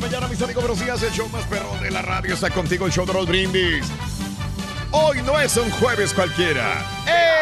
La mañana, mis amigos, buenos días. El show más perrón de la radio está contigo, el show de Raúl Brindis. Hoy no es un jueves cualquiera. ¡Eh!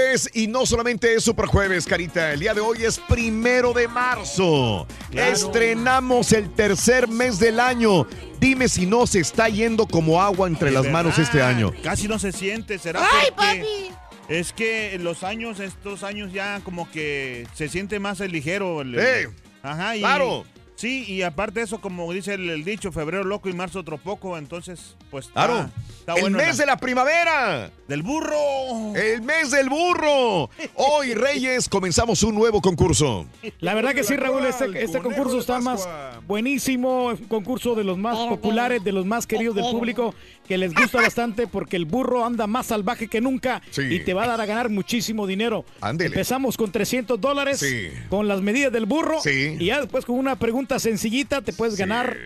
Jueves! Y no solamente es Super Jueves, Carita. El día de hoy es primero de marzo. Claro. Estrenamos el tercer mes del año. Dime si no se está yendo como agua entre De las manos este año. Casi no se siente, será ¡Ay, porque es que los años, estos años ya como que se siente más el ligero. el- ¡Eh! Ajá, y, ¡Claro! Sí, y aparte de eso, como dice el, el dicho, febrero loco y marzo otro poco, entonces, pues está, Claro. está el bueno mes de la primavera. Del burro. El mes del burro. Hoy, Reyes, comenzamos un nuevo concurso. La verdad que sí, Raúl, este, este concurso está más buenísimo, es un concurso de los más populares, de los más queridos del público, que les gusta bastante porque el burro anda más salvaje que nunca Sí. y te va a dar a ganar muchísimo dinero. Ándele. Empezamos con 300 dólares, Sí. con las medidas del burro, Sí. y ya después con una pregunta sencillita te puedes ganar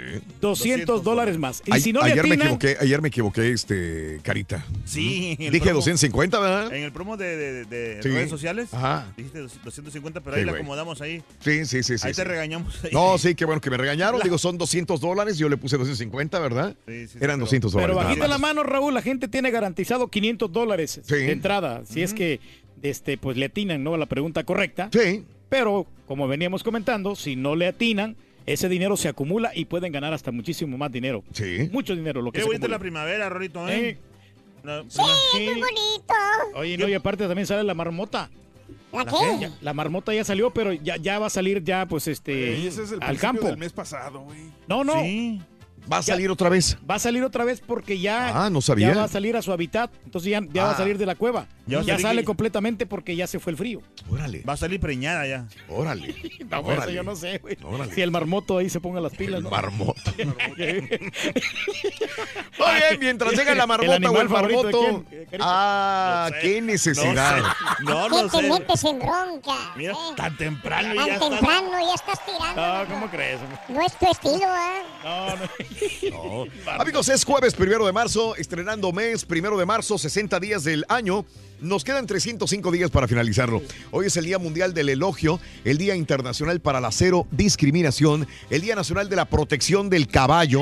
200 dólares más. Y Ay- si no le ayer me atinan, equivoqué, ayer me equivoqué, este, Carita. Sí. Dije promo- 250, ¿verdad? En el promo de, de- de Sí. redes sociales, Ajá. dijiste 250, pero Sí, ahí la acomodamos ahí. Sí, sí, sí, sí. ahí te sí. regañamos. ahí. No, sí, qué bueno que me regañaron. Digo, son 200 dólares. Yo le puse 250, ¿verdad? Sí, sí, Eran sí, 200 dólares. Pero bajita la mano, Raúl, la gente tiene garantizado 500 dólares de entrada. Si es que este, pues le atinan ¿no? a la pregunta correcta. Sí. Pero, como veníamos comentando, si no le atinan, ese dinero se acumula y pueden ganar hasta muchísimo más dinero. Sí. Mucho dinero lo que Qué bonita la primavera, Rorito, ¿eh? Eh. La- Sí, muy bonito. Oye, no, y aparte también sale la marmota. ¿La qué? Ya- la marmota ya salió, pero ya, ya va a salir ya, pues, este, Ey, ese es el al campo. del mes pasado, güey. No, no. ¿Va a salir otra vez? Va a salir otra vez porque ya, Ah, no sabía. ya va a salir a su hábitat. Entonces ya, ya va a Ah. salir de la cueva. Ya sale que- completamente porque ya se fue el frío. Órale. Va a salir preñada ya. Órale. No, Órale. yo no sé, güey. Órale. Si el marmoto ahí se ponga las pilas. ¿no? Marmoto. Oye, mientras llega la marmota o el de marmoto. quién? Ah, No sé. qué necesidad. No, ¿Qué no te sé. metes en bronca? Mira, eh? tan temprano Tan ya estás- temprano ya estás tirando. No, ¿cómo crees? No es tu estilo, ¿eh? No, no. Amigos, es jueves primero de marzo, estrenando mes primero de marzo, 60 días del año. Nos quedan 305 días para finalizarlo. Hoy es el Día Mundial del Elogio, el Día Internacional para la Cero Discriminación, el Día Nacional de la Protección del Caballo.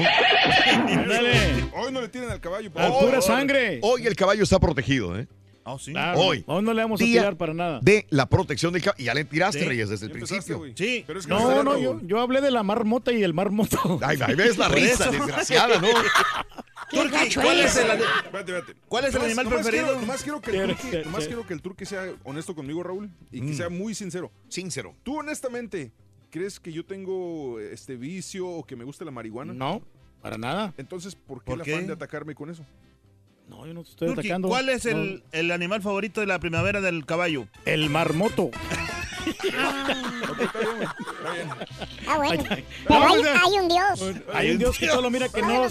Hoy no le tiren al caballo. por Al pura sangre. Hoy el caballo está protegido, ¿eh? Oh, sí. Claro, Hoy. Hoy no le vamos a tirar para nada. De la protección del caballo. Y ya le tiraste, Sí. Reyes, desde el principio. Sí. Pero es que No, no, yo, yo hablé de la marmota y el marmoto. Ay, ahí ves la risa, desgraciada, ¿no? Turki, ¿cuál es el, Espérate, espérate. ¿Cuál es el animal nomás preferido? Quiero, nomás quiero que el turqui, nomás quiero que el turqui sea honesto conmigo, Raúl, y que Mm. sea muy sincero. Sincero. ¿Tú honestamente crees que yo tengo este vicio o que me gusta la marihuana? No, para nada. Entonces, ¿por qué ¿Por el qué? afán de atacarme con eso? No, yo no te estoy Turki, atacando. ¿Cuál es el animal favorito de la primavera del caballo? El marmoto. Ah, bueno. Ay, ay. Pero No, hay, un Dios. Hay un Dios que solo mira que no, Bueno,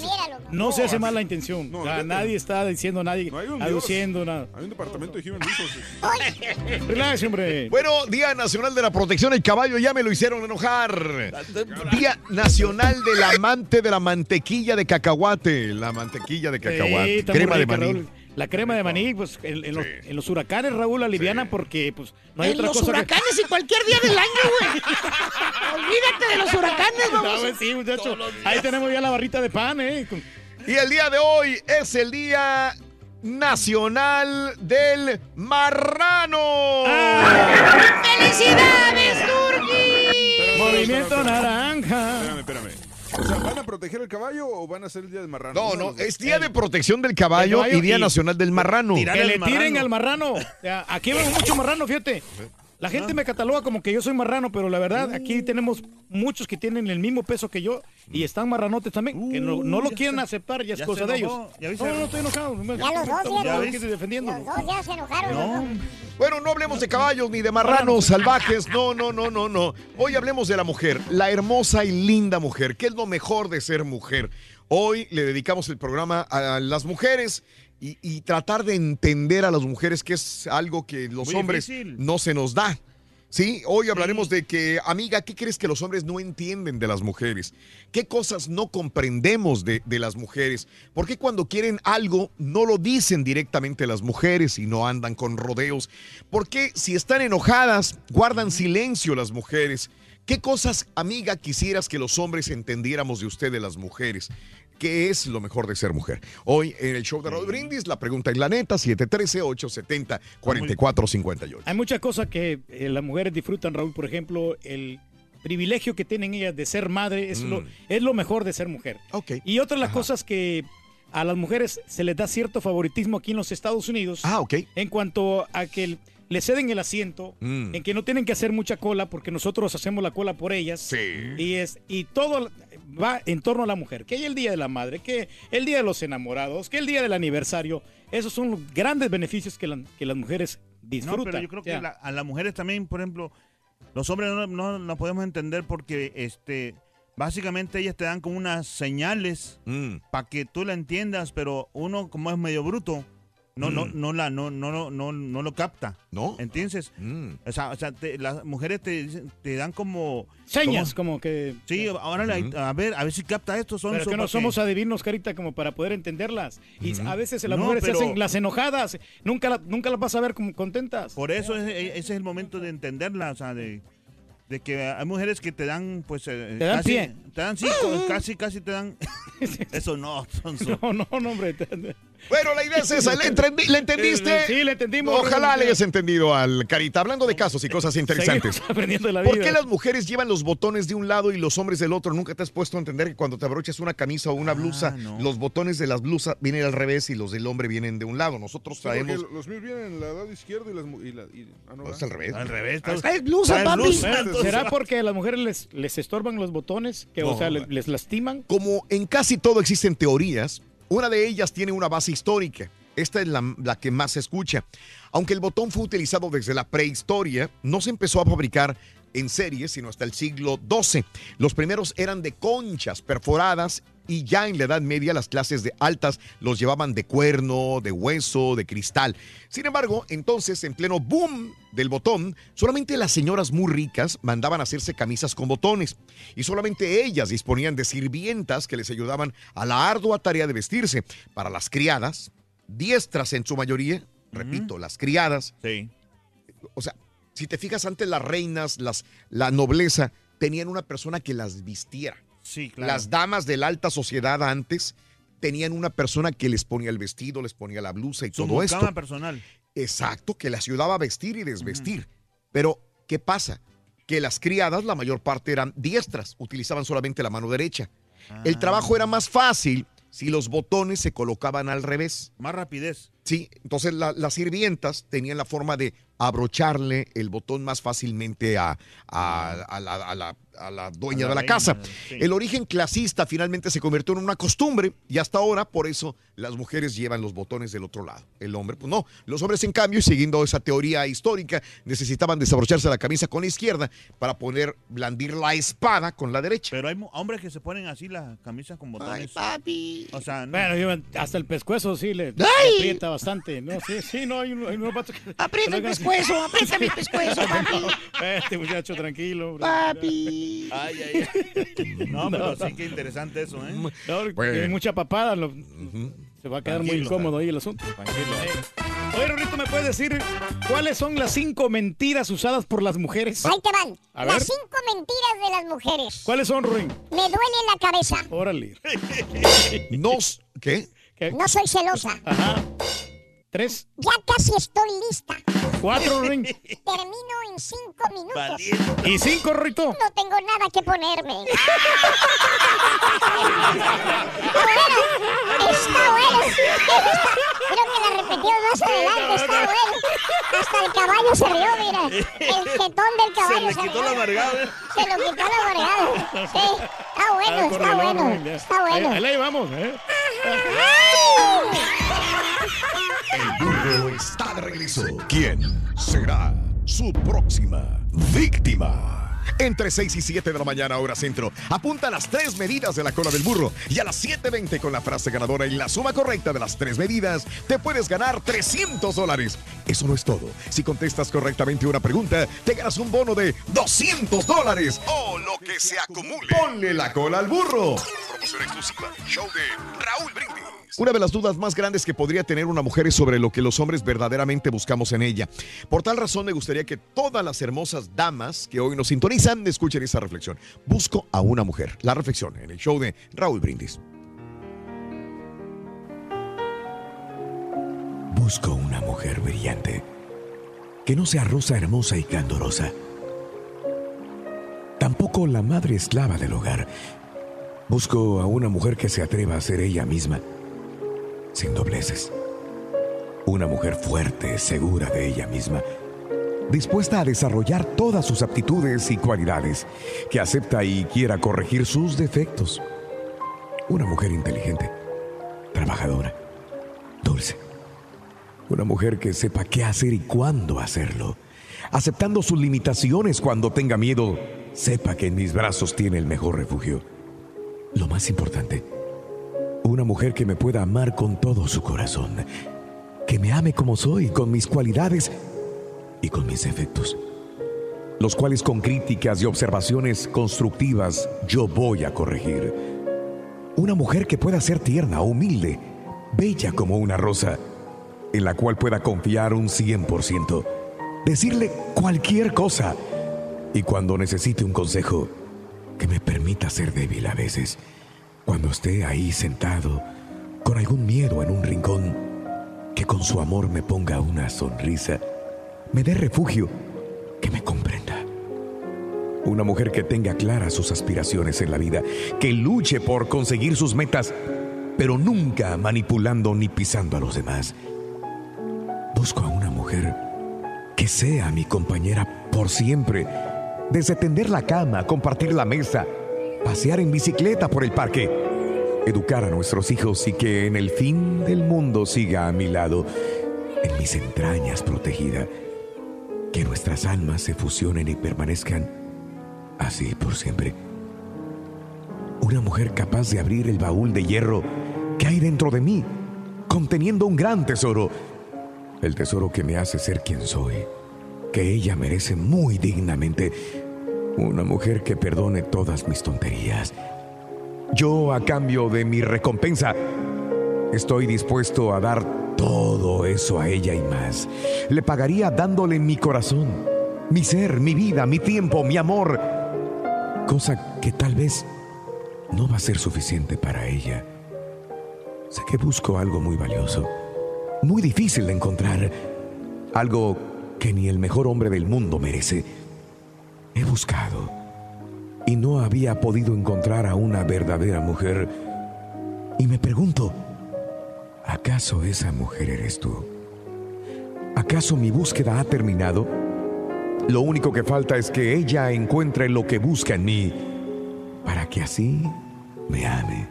no se hace mal la intención. O sea, fíjate. nadie está diciendo, nadie No hay un aduciendo nada. Hay un departamento de Human Resources. Relax, hombre. Bueno, Día Nacional de la Protección del Caballo, ya me lo hicieron enojar. Día Nacional del Amante de la Mantequilla de Cacahuate. La mantequilla de cacahuate. Sí, crema de maní. La crema de maní, pues en, en los, en los huracanes, Raúl, aliviana porque pues no hay En otra los cosa que- huracanes y cualquier día del año, güey. Olvídate de los huracanes, No, vamos. pues sí, muchacho. Ahí tenemos ya la barrita de pan, ¿eh? Y el día de hoy es el Día Nacional del Marrano. ¡Felicidades, Turki! Movimiento naranja. O sea, ¿van a proteger el caballo o van a hacer el día del marrano? No, no, es Día de Protección del Caballo, y Día y- Nacional del Marrano. Que le tiren al marrano. O sea, aquí vemos mucho marrano, fíjate. La gente me cataloga como que yo soy marrano, pero la verdad, aquí tenemos muchos que tienen el mismo peso que yo y están marranotes también. que no, no lo quieren aceptar, ya es ya cosa se de ellos. enojó, ya vi No, se- no, estoy enojado. Ya los dos, Estamos ya aquí ves. defendiéndolo. Los dos ya se enojaron. los dos. Bueno, no hablemos de caballos ni de marranos salvajes. No, no, no, no, no. Hoy hablemos de la mujer, la hermosa y linda mujer. ¿Qué es lo mejor de ser mujer? Hoy le dedicamos el programa a las mujeres y, y tratar de entender a las mujeres, que es algo que los Muy hombres difícil. no se nos da. Sí, hoy hablaremos de que, amiga, ¿qué crees que los hombres no entienden de las mujeres? ¿Qué cosas no comprendemos de, de las mujeres? ¿Por qué cuando quieren algo no lo dicen directamente las mujeres y no andan con rodeos? ¿Por qué si están enojadas guardan silencio las mujeres? ¿Qué cosas, amiga, quisieras que los hombres entendiéramos de ustedes las mujeres? ¿Qué es lo mejor de ser mujer? Hoy en el show de Raúl Brindis, la pregunta es la neta, 713-870-4458. Hay muchas cosas que eh, las mujeres disfrutan, Raúl. Por ejemplo, el privilegio que tienen ellas de ser madre es, lo, Mm. es lo mejor de ser mujer. Ok. Y otra de las cosas que a las mujeres se les da cierto favoritismo aquí en los Estados Unidos. Ah, ok. En cuanto a que el- le ceden el asiento, Mm. en que no tienen que hacer mucha cola porque nosotros hacemos la cola por ellas. Sí. Y, es, y todo va en torno a la mujer. Que hay el Día de la Madre, que el Día de los Enamorados, que el Día del Aniversario. Esos son los grandes beneficios que, la- que las mujeres disfrutan. No, pero yo creo que la- a las mujeres también, por ejemplo, los hombres no, no, no podemos entender porque este básicamente ellas te dan como unas señales Mm. para que tú la entiendas, pero uno como es medio bruto, no, no, Mm. no la, no, no, no, no, no lo capta. ¿No? ¿Entiendes? Mm. O sea, o sea te- las mujeres te, dicen- te dan como Señas, como- como que... Sí, ahora la- a ver, a ver si capta esto. Son Pero que no somos adivinos, Carita, como para poder entenderlas. Y a veces las No, mujeres pero- se hacen las enojadas. Nunca, la- nunca las vas a ver como contentas. Por eso es- ese es el momento de entenderla, o sea, de, de que hay mujeres que te dan, pues... eh, Te dan casi, pie. Te dan, sí, co- casi, casi te dan... eso no, Sonso. No, no, no, hombre. Bueno, la idea es esa. ¿Le, entrendi- le entendiste? Sí, le entendimos. Ojalá le hayas entendido al Carita. Hablando de casos y cosas interesantes. Seguimos aprendiendo de la ¿Por vida. qué las mujeres llevan los botones de un lado y los hombres del otro? ¿Nunca te has puesto a entender que cuando te abrochas una camisa o una blusa, los botones de las blusas vienen al revés y los del hombre vienen de un lado? Nosotros Sí, traemos... los míos vienen en la lado izquierdo y las... mu- Y la, y- ah, no, Es al revés. Al revés. Ah, Es blusa, papi. Bueno, ¿Será porque a las mujeres les, les estorban los botones? Que, o No. sea, les, les lastiman. Como en casi todo existen teorías, una de ellas tiene una base histórica. Esta es la, la que más se escucha. Aunque el botón fue utilizado desde la prehistoria, no se empezó a fabricar en serie, sino hasta el siglo XII. Los primeros eran de conchas perforadas y ya en la Edad Media las clases de altas los llevaban de cuerno, de hueso, de cristal. Sin embargo, entonces, en pleno boom del botón, solamente las señoras muy ricas mandaban hacerse camisas con botones y solamente ellas disponían de sirvientas que les ayudaban a la ardua tarea de vestirse. Para las criadas, diestras en su mayoría, repito, las criadas, Sí. o sea, si te fijas antes las reinas, las, la nobleza, tenían una persona que las vistiera. Sí, claro. Las damas de la alta sociedad antes tenían una persona que les ponía el vestido, les ponía la blusa y Su todo esto. personal. Exacto, que les ayudaba a vestir y desvestir. Pero, ¿qué pasa? Que las criadas, la mayor parte eran diestras, utilizaban solamente la mano derecha. El trabajo era más fácil si los botones se colocaban al revés. Más rapidez. Sí, entonces la- las sirvientas tenían la forma de abrocharle el botón más fácilmente a, a- a la, a la a la dueña A la de la reina, casa. sí. El origen clasista finalmente se convirtió en una costumbre y hasta ahora por eso las mujeres llevan los botones del otro lado. El hombre, pues no. Los hombres, en cambio, y siguiendo esa teoría histórica, necesitaban desabrocharse la camisa con la izquierda para poder blandir la espada con la derecha. Pero hay hombres que se ponen así las camisas con botones. papi. O sea, no. Bueno, hasta el pescuezo sí le, le ¡Ay! aprieta bastante. No, sí, sí, no, hay, un- hay unos vatos que... Aprieta el pescuezo, aprieta mi pescuezo, papi. Este muchacho, tranquilo. Papi. Ay, ay, ay. No, pero sí que interesante eso, ¿eh? No, hay mucha papada. lo- Se va a quedar muy incómodo ahí el asunto. Tranquilo. Oye, Rorrito, ¿me puedes decir cuáles son las cinco mentiras usadas por las mujeres? Ahí te van. A Las ver. cinco mentiras de las mujeres. ¿Cuáles son, Ruin? Me duele la cabeza. Órale. Nos, ¿qué? ¿Qué? No soy celosa. Ajá. Tres, Ya casi estoy lista. cuatro, Ruin. Termino en cinco minutos. Y cinco, Rorrito. No tengo nada que ponerme. Está bueno. Está bueno. Está- Creo que la repetimos más adelante. Está bueno. Hasta el caballo se rió, mira. El jetón del caballo Se le quitó rió. la amargada. Se lo quitó la amargada. Sí. Está bueno, Ah, está bueno. Ruin, ya. Está bueno. Ahí, ahí la llevamos, ¿eh? El burro está de regreso. ¿Quién será su próxima víctima? Entre 6 y 7 de la mañana, hora centro. Apunta las tres medidas de la cola del burro. Y a las 7.20 con la frase ganadora y la suma correcta de las tres medidas, te puedes ganar 300 dólares. Eso no es todo. Si contestas correctamente una pregunta, te ganas un bono de 200 dólares. O lo que se acumule. Ponle la cola al burro. Promoción exclusiva. Show de Raúl Brindis. Una de las dudas más grandes que podría tener una mujer es sobre lo que los hombres verdaderamente buscamos en ella. Por tal razón me gustaría que todas las hermosas damas que hoy nos sintonizan escuchen esta reflexión. Busco a una mujer. La reflexión en el show de Raúl Brindis. Busco una mujer brillante, que no sea rosa hermosa y candorosa. Tampoco la madre esclava del hogar. Busco a una mujer que se atreva a ser ella misma, sin dobleces. Una mujer fuerte, segura de ella misma, dispuesta a desarrollar todas sus aptitudes y cualidades, que acepta y quiera corregir sus defectos. Una mujer inteligente, trabajadora, dulce. Una mujer que sepa qué hacer y cuándo hacerlo. Aceptando sus limitaciones cuando tenga miedo, sepa que en mis brazos tiene el mejor refugio. Lo más importante, una mujer que me pueda amar con todo su corazón. Que me ame como soy, con mis cualidades y con mis defectos. Los cuales con críticas y observaciones constructivas yo voy a corregir. Una mujer que pueda ser tierna, humilde, bella como una rosa en la cual pueda confiar un 100%, decirle cualquier cosa y cuando necesite un consejo, que me permita ser débil a veces, cuando esté ahí sentado, con algún miedo en un rincón, que con su amor me ponga una sonrisa, me dé refugio, que me comprenda. Una mujer que tenga claras sus aspiraciones en la vida, que luche por conseguir sus metas, pero nunca manipulando ni pisando a los demás. Busco a una mujer que sea mi compañera por siempre, desde tender la cama, compartir la mesa, pasear en bicicleta por el parque, educar a nuestros hijos y que en el fin del mundo siga a mi lado, en mis entrañas protegida, que nuestras almas se fusionen y permanezcan así por siempre. Una mujer capaz de abrir el baúl de hierro que hay dentro de mí, conteniendo un gran tesoro, el tesoro que me hace ser quien soy, que ella merece muy dignamente, una mujer que perdone todas mis tonterías. Yo, a cambio de mi recompensa, estoy dispuesto a dar todo eso a ella y más. Le pagaría dándole mi corazón, mi ser, mi vida, mi tiempo, mi amor, cosa que tal vez no va a ser suficiente para ella. Sé que busco algo muy valioso, muy difícil de encontrar, algo que ni el mejor hombre del mundo merece. He buscado y no había podido encontrar a una verdadera mujer. Y me pregunto, ¿acaso esa mujer eres tú? ¿Acaso mi búsqueda ha terminado? Lo único que falta es que ella encuentre lo que busca en mí para que así me ame.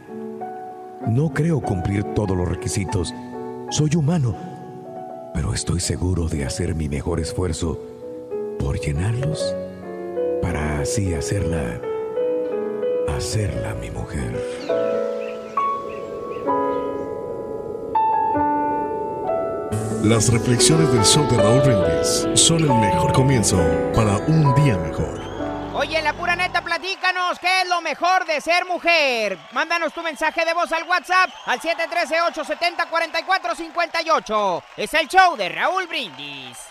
No creo cumplir todos los requisitos. Soy humano, pero estoy seguro de hacer mi mejor esfuerzo por llenarlos así hacerla, hacerla mi mujer. Las reflexiones del show de Raúl Brindis son el mejor comienzo para un día mejor. Oye, la pura neta, platícanos qué es lo mejor de ser mujer. Mándanos tu mensaje de voz al WhatsApp al 713-870-4458. Es el show de Raúl Brindis.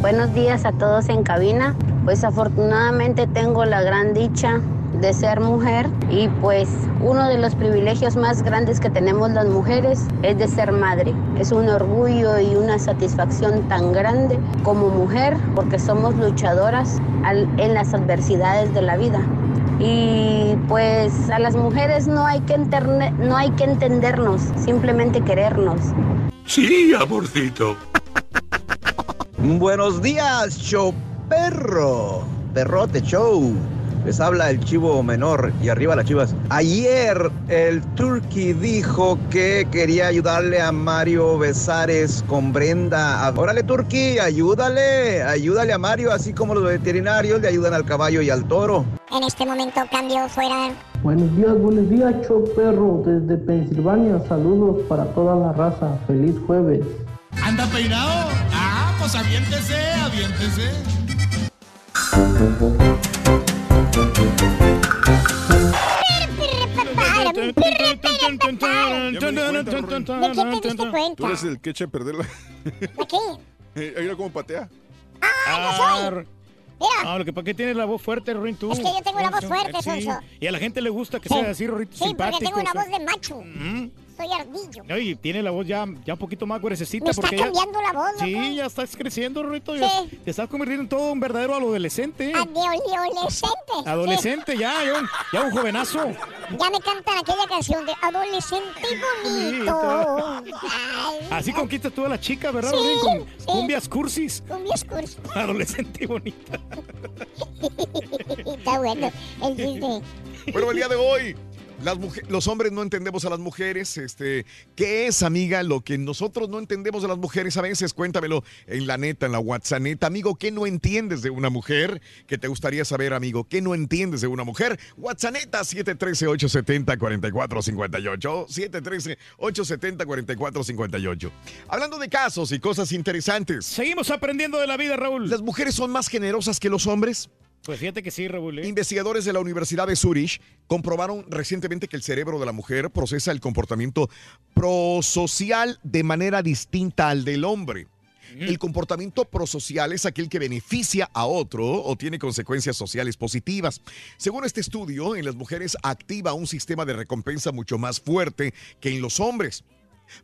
Buenos días a todos en cabina. Pues afortunadamente tengo la gran dicha de ser mujer y pues uno de los privilegios más grandes que tenemos las mujeres es de ser madre. Es un orgullo y una satisfacción tan grande como mujer porque somos luchadoras en las adversidades de la vida. Y pues a las mujeres no hay que, no hay que entendernos, simplemente querernos. Sí, amorcito. Buenos días, show perro. Perrote show. Les habla el chivo menor y arriba las chivas. Ayer el Turkey dijo que quería ayudarle a Mario Besares con Brenda. Órale, Turkey, ayúdale. Ayúdale a Mario, así como los veterinarios le ayudan al caballo y al toro. En este momento cambio fuera. Buenos días, buenos días, show perro, desde Pensilvania. Saludos para toda la raza. Feliz jueves. ¿Anda peinado? Ah, pues aviéntese, aviéntese. ¿De qué te diste cuenta? Tú eres el que echa a perder la... ¿De qué? Eh, Mira cómo patea. Ah, Mira. Ah, lo que para qué tienes la voz fuerte, Rorín, tú. Es que yo tengo la voz fuerte, Sí. Sonso. Y a la gente le gusta que sea así, Rorito, Sí, porque tengo una voz de macho. Soy ardillo. No, y tiene la voz ya, ya un poquito más gruesecita. Me está ya- cambiando la voz, Sí, loco. ya estás creciendo, Rorito. ya Sí. Te estás convirtiendo en todo un verdadero adolescente. Adolescente. Adolescente, ya, ya un, ya un jovenazo. Ya me cantan aquella canción de adolescente bonito. Ay, Así conquistas tú a la chica, ¿verdad, Sí? Con sí. cumbias cursis. cumbias cursi. Adolescente bonita. Está bueno el chiste. Bueno, el día de hoy, las los hombres no entendemos a las mujeres. Este, ¿Qué es, amiga, lo que nosotros no entendemos de las mujeres a veces? Cuéntamelo en la neta, en la WhatsApp. Neta, amigo, ¿qué no entiendes de una mujer? ¿Qué te gustaría saber, amigo? ¿Qué no entiendes de una mujer? WhatsApp neta, 713-870-4458. 713-870-4458. Hablando de casos y cosas interesantes. Seguimos aprendiendo de la vida, Raúl. ¿Las mujeres son más generosas que los hombres? Pues fíjate que sí, Raúl. ¿eh? Investigadores de la Universidad de Zurich comprobaron recientemente que el cerebro de la mujer procesa el comportamiento prosocial de manera distinta al del hombre. El comportamiento prosocial es aquel que beneficia a otro o tiene consecuencias sociales positivas. Según este estudio, en las mujeres activa un sistema de recompensa mucho más fuerte que en los hombres.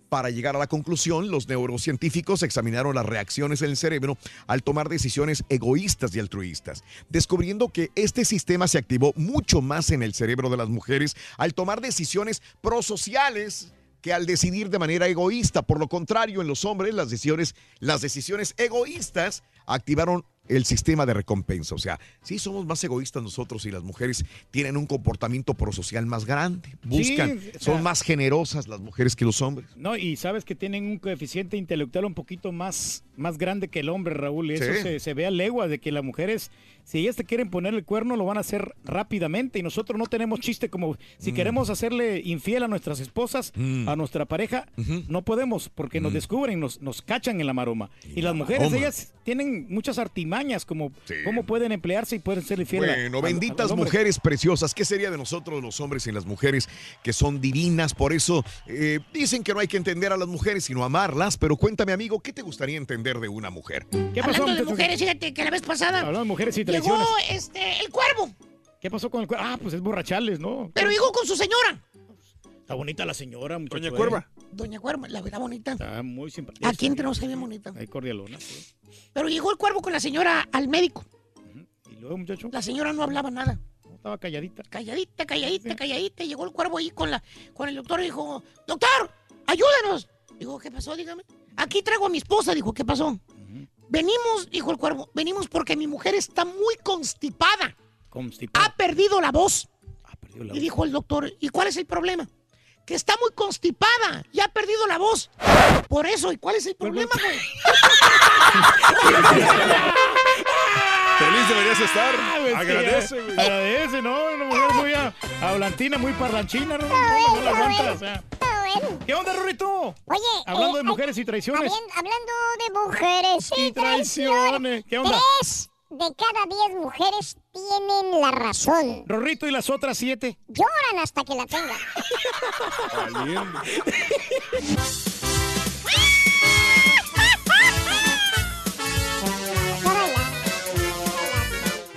Para llegar a la conclusión, los neurocientíficos examinaron las reacciones en el cerebro al tomar decisiones egoístas y altruistas, descubriendo que este sistema se activó mucho más en el cerebro de las mujeres al tomar decisiones prosociales que al decidir de manera egoísta. Por lo contrario, en los hombres las decisiones, las decisiones egoístas activaron el sistema de recompensa. O sea, sí somos más egoístas nosotros y las mujeres tienen un comportamiento prosocial más grande. Buscan, Sí, o sea- son más generosas las mujeres que los hombres. No, y sabes que tienen un coeficiente intelectual un poquito más, más grande que el hombre, Raúl. Y eso Sí. se, se ve a legua de que las mujeres, si ellas te quieren poner el cuerno, lo van a hacer rápidamente. Y nosotros no tenemos chiste como si Mm. queremos hacerle infiel a nuestras esposas, Mm. a nuestra pareja, no podemos porque nos Mm. descubren, nos, nos cachan en la maroma. Y, las mujeres, maroma. ellas tienen muchas artimañas como cómo pueden emplearse y pueden ser infiel a- Bueno, a- benditas mujeres preciosas. ¿Qué sería de nosotros los hombres y las mujeres que son divinas? Por eso eh, dicen que no hay que entender a las mujeres, sino amarlas. Pero cuéntame, amigo, ¿qué te gustaría entender de una mujer? ¿Qué Hablando de mujeres, fíjate que la vez pasada Hablando de mujeres y llegó este, el cuervo, ¿Qué pasó con el cuerno? Ah, pues es borrachales, ¿no? pero llegó con su señora. Está bonita la señora, muchacho. Doña ¿eh? Cuerva. Doña Cuerva, la verdad bonita. Está muy simpática. Aquí entre nos ve bonita. Hay cordialona. sí. Pero llegó el cuervo con la señora al médico. Y luego, muchacho, La señora no hablaba nada. estaba calladita. Calladita, calladita, calladita. Llegó el cuervo ahí con, la, con el doctor y dijo, doctor, ayúdanos. Dijo, ¿qué pasó? Dígame. Aquí traigo a mi esposa. Dijo, ¿qué pasó? Venimos, dijo el cuervo, venimos porque mi mujer está muy constipada. Constipada. Ha perdido la voz. perdido la y dijo el doctor, ¿y cuál es el problema? Que está muy constipada y ha perdido la voz. Por eso, ¿y cuál es el problema, güey? Feliz deberías estar. Ah, pues, Agradece, sí, güey. Agradece, ¿no? Una mujer muy hablantina, muy parlanchina, ¿no? No, no, no la aguanta, o sea. ¿Qué onda, Rorrito? Oye, Hablando eh, de mujeres y traiciones. habien- hablando de mujeres y, Y traiciones. ¿Qué onda? Tres de cada diez mujeres tienen la razón. Rorrito y las otras siete. Lloran hasta que la tengan.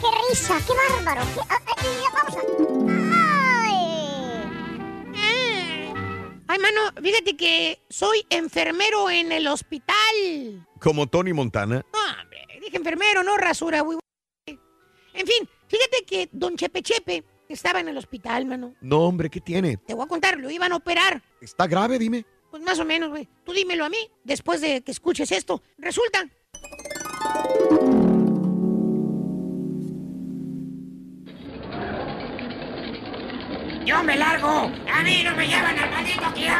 ¡Qué risa! ¡Qué bárbaro! qué- ah, ah, y vamos a... Ay, mano, fíjate que soy enfermero en el hospital. Como Tony Montana. Dije enfermero, no rasura, güey. En fin, fíjate que don Chepe Chepe estaba en el hospital, mano. No, hombre, ¿qué tiene? Te voy a contar, lo iban a operar. ¿Está grave, dime? Pues más o menos, güey. Tú dímelo a mí, después de que escuches esto. Resulta Yo me largo. A mí no me llevan al maldito quiero.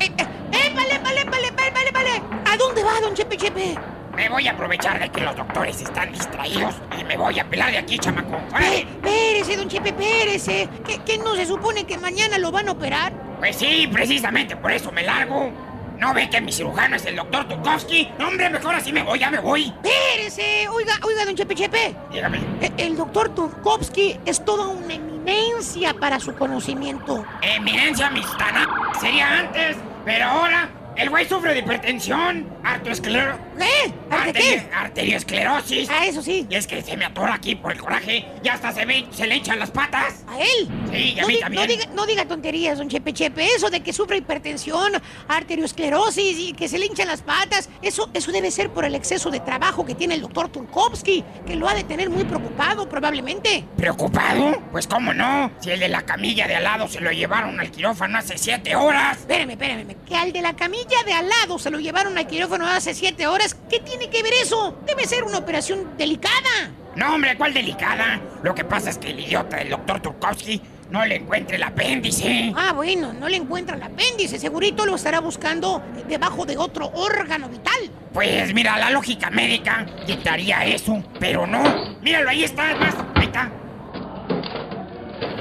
¡Épale, épale, épale, épale, épale! ¿A dónde va, don Chepe Chepe? Me voy a aprovechar de que los doctores están distraídos y me voy a pelar de aquí, chamaco. Eh, ¡Órale! Espérese, don Chepe, espérese. ¿Qué, ¿Qué no se supone que mañana lo van a operar? Pues sí, precisamente por eso me largo. ¿No ve que mi cirujano es el doctor Tukowski? No, hombre, mejor así me voy, ya me voy. Espérese, oiga, oiga, don Chepe Chepe. Dígame. Eh, El doctor Turkovsky es toda una eminencia para su conocimiento. Eminencia mistana. Sería antes, pero ahora el güey sufre de hipertensión, arteriosclero... ¿Qué? ¿Arte qué? Arteriosclerosis. Ah, eso sí. Y es que se me atora aquí por el coraje y hasta se, ve, se le hinchan las patas. ¿A él? Sí, y a no, mí también. no diga, no diga tonterías, don Chepe Chepe. Eso de que sufre hipertensión, arteriosclerosis y que se le hinchan las patas, eso, eso debe ser por el exceso de trabajo que tiene el doctor Turkovsky, que lo ha de tener muy preocupado probablemente. ¿Preocupado? Pues cómo no, si el de la camilla de al lado se lo llevaron al quirófano hace siete horas. Espérame, espérame, que al de la camilla de al lado se lo llevaron al quirófano hace siete horas. ¿Qué tiene que ver eso? Debe ser una operación delicada. No, hombre, ¿cuál delicada? Lo que pasa es que el idiota del doctor Turkowski no le encuentra el apéndice. Ah, bueno, no le encuentra el apéndice. Segurito lo estará buscando debajo de otro órgano vital. Pues mira, la lógica médica dictaría eso, pero no. Míralo, ahí está, es más, ahí está.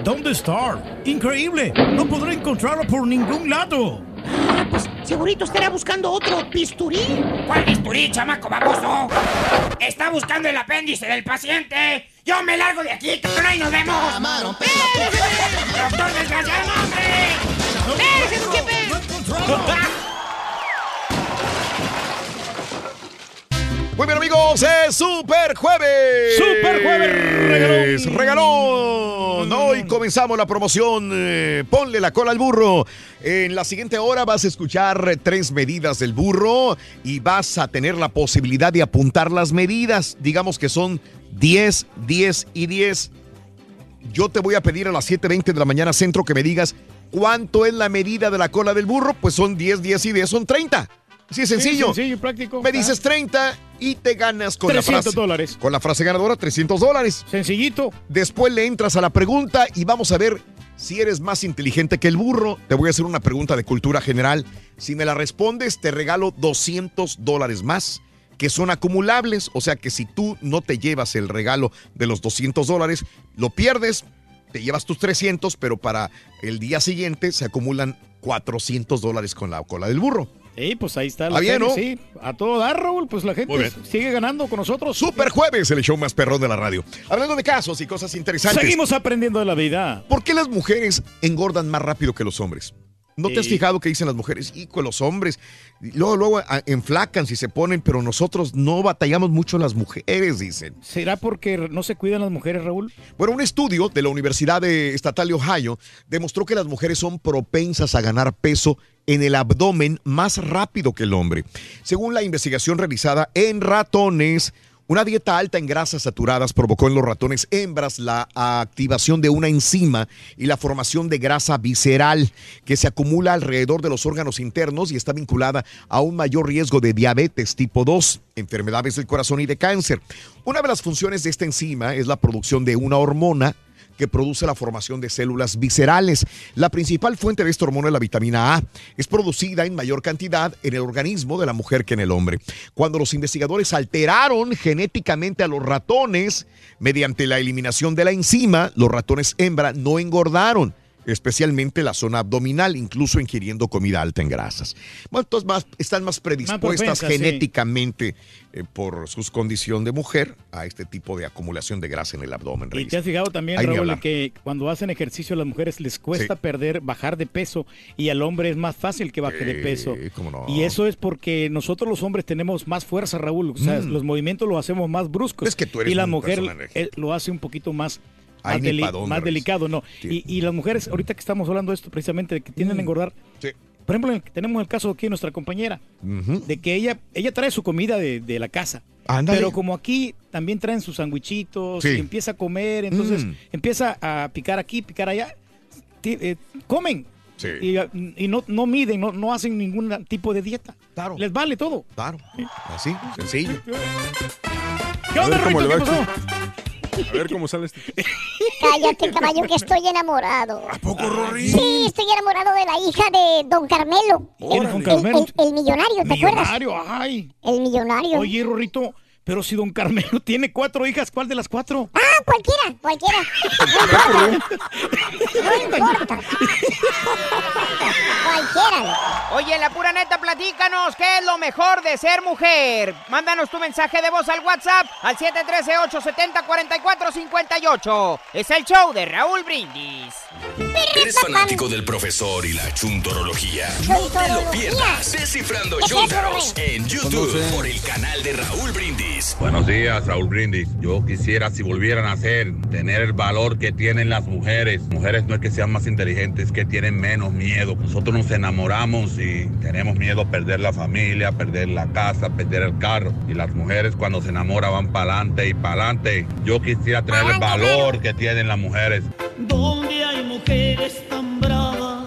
¿Dónde está? Increíble. No podré encontrarlo por ningún lado. Ah, pues segurito estará buscando otro bisturí. ¿Cuál bisturí, chamaco baboso? Está buscando el apéndice del paciente. Yo me largo de aquí, cabrón, ahí nos vemos. ¡Doctor desgraciado, hombre! ¡Espérese, Muy bien, amigos, es Super Jueves. Super Jueves, regalón. Regalón. Hoy comenzamos la promoción. eh, ponle la cola al burro. En la siguiente hora vas a escuchar tres medidas del burro y vas a tener la posibilidad de apuntar las medidas. Digamos que son 10, 10 y 10. Yo te voy a pedir a las 7.20 de la mañana centro que me digas cuánto es la medida de la cola del burro. Pues son 10, 10 y 10, son 30. Así es sencillo. sencillo y práctico. Me dices 30 y te ganas con 300 la frase. dólares. Con la frase ganadora, 300 dólares. Sencillito. Después le entras a la pregunta y vamos a ver si eres más inteligente que el burro. Te voy a hacer una pregunta de cultura general. Si me la respondes, te regalo 200 dólares más que son acumulables. O sea que si tú no te llevas el regalo de los 200 dólares, lo pierdes, te llevas tus 300, pero para el día siguiente se acumulan 400 dólares con la cola del burro. Sí, pues ahí está. La bien, ¿no? Sí, a todo dar, Raúl. Pues la gente sigue ganando con nosotros. Super Jueves, el show más perrón de la radio. Hablando de casos y cosas interesantes. Seguimos aprendiendo de la vida. ¿Por qué las mujeres engordan más rápido que los hombres? ¿No te has fijado que dicen las mujeres? Y con los hombres. Luego, luego enflacan si se ponen, pero nosotros no batallamos mucho las mujeres, dicen. ¿Será porque no se cuidan las mujeres, Raúl? Bueno, un estudio de la Universidad Estatal de Ohio demostró que las mujeres son propensas a ganar peso en el abdomen más rápido que el hombre. Según la investigación realizada en ratones, una dieta alta en grasas saturadas provocó en los ratones hembras la activación de una enzima y la formación de grasa visceral que se acumula alrededor de los órganos internos y está vinculada a un mayor riesgo de diabetes tipo 2, enfermedades del corazón y de cáncer. Una de las funciones de esta enzima es la producción de una hormona que produce la formación de células viscerales. La principal fuente de esta hormona es la vitamina A. Es producida en mayor cantidad en el organismo de la mujer que en el hombre. Cuando los investigadores alteraron genéticamente a los ratones mediante la eliminación de la enzima, los ratones hembra no engordaron especialmente la zona abdominal, incluso ingiriendo comida alta en grasas. Bueno, entonces más, están más predispuestas genéticamente eh, por su condición de mujer a este tipo de acumulación de grasa en el abdomen. Y te has fijado también, Raúl, que cuando hacen ejercicio a las mujeres les cuesta Sí. perder, bajar de peso y al hombre es más fácil que baje de peso. cómo no. Y eso es porque nosotros los hombres tenemos más fuerza, Raúl. O sea, Mm. los movimientos los hacemos más bruscos. Es que tú eres y la mujer eh, lo hace un poquito más, más, deli- dónde, más delicado, ¿no? Sí. Y, y las mujeres, ahorita que estamos hablando de esto precisamente, de que tienden Mm. a engordar. Sí. Por ejemplo, en- tenemos el caso aquí de nuestra compañera, de que ella, ella trae su comida de, de la casa. Pero como aquí también traen sus sandwichitos, Sí. empieza a comer, entonces Mm. empieza a picar aquí, picar allá, eh, comen. Sí. Y, y no, no miden, no, no hacen ningún tipo de dieta. Claro. Les vale todo. Claro. Así, sencillo. ¿Qué onda, le ¿Qué pasó? A ver cómo sale este. Cállate, caballo, que estoy enamorado. ¿A poco, Rory? Sí, estoy enamorado de la hija de Don Carmelo. ¿Quién es El- Don el- Carmelo? El, el millonario, ¿te acuerdas? Millonario, ay. El millonario. Oye, Rorrito, pero si don Carmelo tiene cuatro hijas, ¿cuál de las cuatro? Ah, cualquiera, cualquiera. No importa. No importa. cualquiera. Oye, la pura neta, platícanos qué es lo mejor de ser mujer. Mándanos tu mensaje de voz al WhatsApp al 713-870-4458. Es el show de Raúl Brindis. ¿Eres fanático del profesor y la chuntorología? No te lo pierdas. Descifrando ¿Qué es eso, Chúntaros Rey? en YouTube por el canal de Raúl Brindis. Buenos días, Raúl Brindis. Yo quisiera, si volvieran a ser, tener el valor que tienen las mujeres. Mujeres no es que sean más inteligentes, es que tienen menos miedo. Nosotros nos enamoramos y tenemos miedo a perder la familia, perder la casa, perder el carro. Y las mujeres cuando se enamoran van para adelante y para adelante. Yo quisiera tener el valor que tienen las mujeres. Donde hay mujeres tan bravas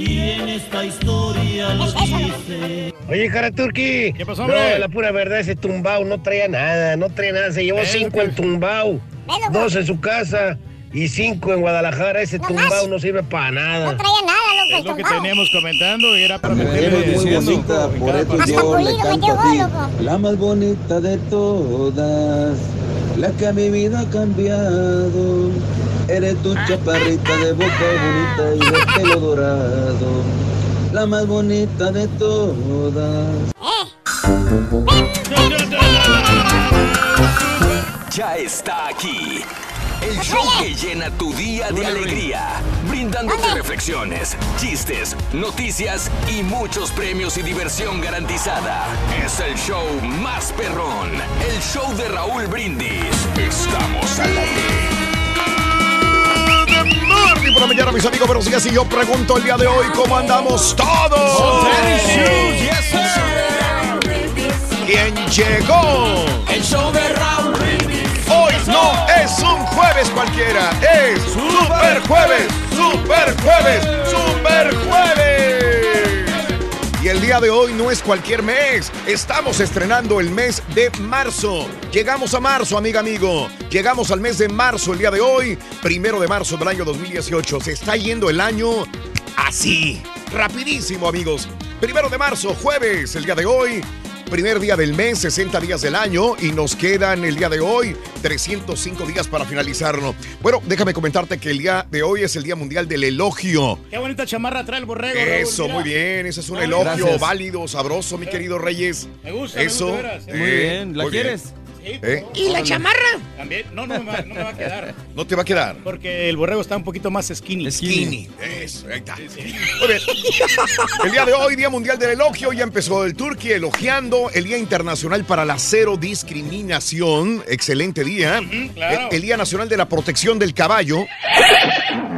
y en esta historia lo dice. Oye, cara Turki. ¿Qué pasó, No, hombre? la pura verdad, ese tumbao no traía nada, no traía nada. Se llevó cinco en tumbao, dos en su casa y cinco en Guadalajara. Ese tumbao no sirve para nada. No traía nada, loco. Es lo que teníamos comentando y era para meterle muy diciendo. bonita, por eso Hasta yo le Pulido canto metió a gol, ti. loco. La más bonita de todas, la que a mi vida ha cambiado. Eres tu chaparrita de boca bonita y de pelo dorado. La más bonita de todas. Ya está aquí. El show que llena tu día de alegría, brindándote reflexiones, chistes, noticias y muchos premios y diversión garantizada. Es el show más perrón, el show de Raúl Brindis. Estamos al aire. Morning por la mañana, mis amigos. Buenos días. Y yo pregunto el día de hoy, ¿cómo andamos todos? ¿Quién llegó? El show de Raúl Brindis. Es un jueves cualquiera, es Super Jueves, Super Jueves, Super Jueves. Y el día de hoy no es cualquier mes, estamos estrenando el mes de marzo. Llegamos a marzo, amiga, amigo. Llegamos al mes de marzo el día de hoy, primero de marzo del año 2018. Se está yendo el año así, rapidísimo, amigos. Primero de marzo, jueves, el día de hoy. Primer día del mes, 60 días del año y nos quedan el día de hoy 305 días para finalizarlo. Bueno, déjame comentarte que el día de hoy es el Día Mundial del Elogio. Qué bonita chamarra trae el borrego. Eso, muy bien, ese es un Ay, elogio gracias. válido, sabroso, mi querido Reyes. Me gusta, me Eso. gusta, de veras, ¿eh? eh, Muy bien, ¿la muy quieres? ¿Eh? ¿Y la chamarra? También, no, no me, va, no me va a quedar. No te va a quedar. Porque el borrego está un poquito más skinny. Skinny. Eso, ahí está. Muy bien. El día de hoy, Día Mundial del Elogio, ya empezó el Turquía elogiando el Día Internacional para la Cero Discriminación. Excelente día. claro. el, el Día Nacional de la Protección del Caballo.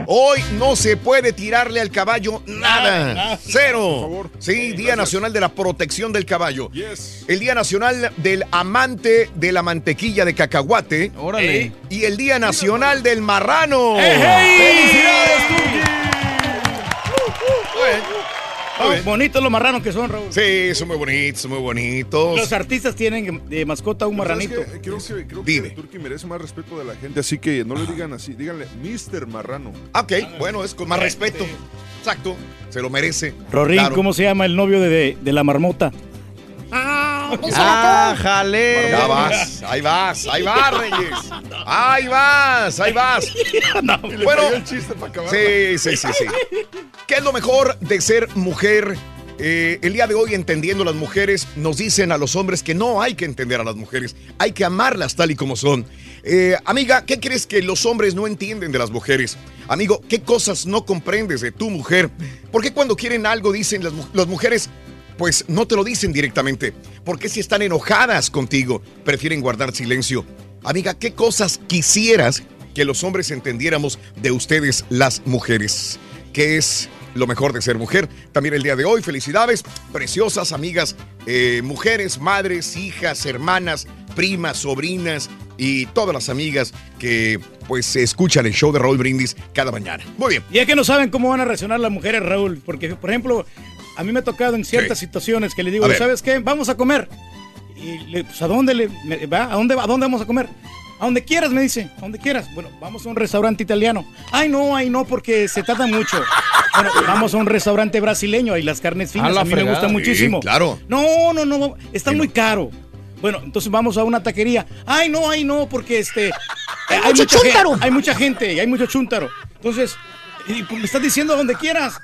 Hoy no se puede tirarle al caballo nada. nada. Cero. Sí, Día Nacional de la Protección del Caballo. El Día Nacional del Amante de la Mantequilla de Cacahuate. Órale. Y el Día Nacional del Marrano. ¡Felicidades, Muy bien. Bonitos los marranos que son, Raúl. Sí, son muy bonitos, son muy bonitos. Los artistas tienen de mascota un marranito. ¿Sabes qué? Creo que, creo que el Turqui merece más respeto de la gente, así que no le digan así, díganle Mr. Marrano. Ok, bueno, es con más respeto. Exacto, se lo merece. Rorín, Claro. ¿cómo se llama el novio de, de, de la marmota? Ah, jale. Ya vas, ahí vas, ahí vas, Reyes. Ahí vas, ahí vas. Bueno, sí, sí, sí, sí. ¿Qué es lo mejor de ser mujer? Eh, el día de hoy, entendiendo las mujeres, nos dicen a los hombres que no hay que entender a las mujeres, hay que amarlas tal y como son. Eh, amiga, ¿qué crees que los hombres no entienden de las mujeres? Amigo, ¿qué cosas no comprendes de tu mujer? ¿Por qué cuando quieren algo dicen las mujeres, pues no te lo dicen directamente? ¿Por qué si están enojadas contigo, prefieren guardar silencio? Amiga, ¿qué cosas quisieras que los hombres entendiéramos de ustedes las mujeres? ¿Qué es lo mejor de ser mujer? También el día de hoy, felicidades, preciosas amigas, eh, mujeres, madres, hijas, hermanas, primas, sobrinas y todas las amigas que pues escuchan el show de Raúl Brindis cada mañana. Muy bien. Y es que no saben cómo van a reaccionar las mujeres, Raúl. Porque, por ejemplo, a mí me ha tocado en ciertas situaciones que le digo, A. ¿sabes qué? Vamos a comer. Y le, pues, ¿a dónde le me- va? ¿A dónde? ¿A dónde vamos a comer? A donde quieras, me dice. A donde quieras. Bueno, vamos a un restaurante italiano. Ay, no, ay, no, porque se tarda mucho. Bueno, vamos a un restaurante brasileño y las carnes A finas la a, mí me fregada. gustan muchísimo. Sí, claro. No, no, no, está muy caro. Bueno, entonces vamos a una taquería. Ay, no, ay, no, porque este. Hay hay, mucho mucha gen- chúntaro. hay mucha gente y hay mucho chúntaro. Entonces, y, pues, me estás diciendo donde quieras.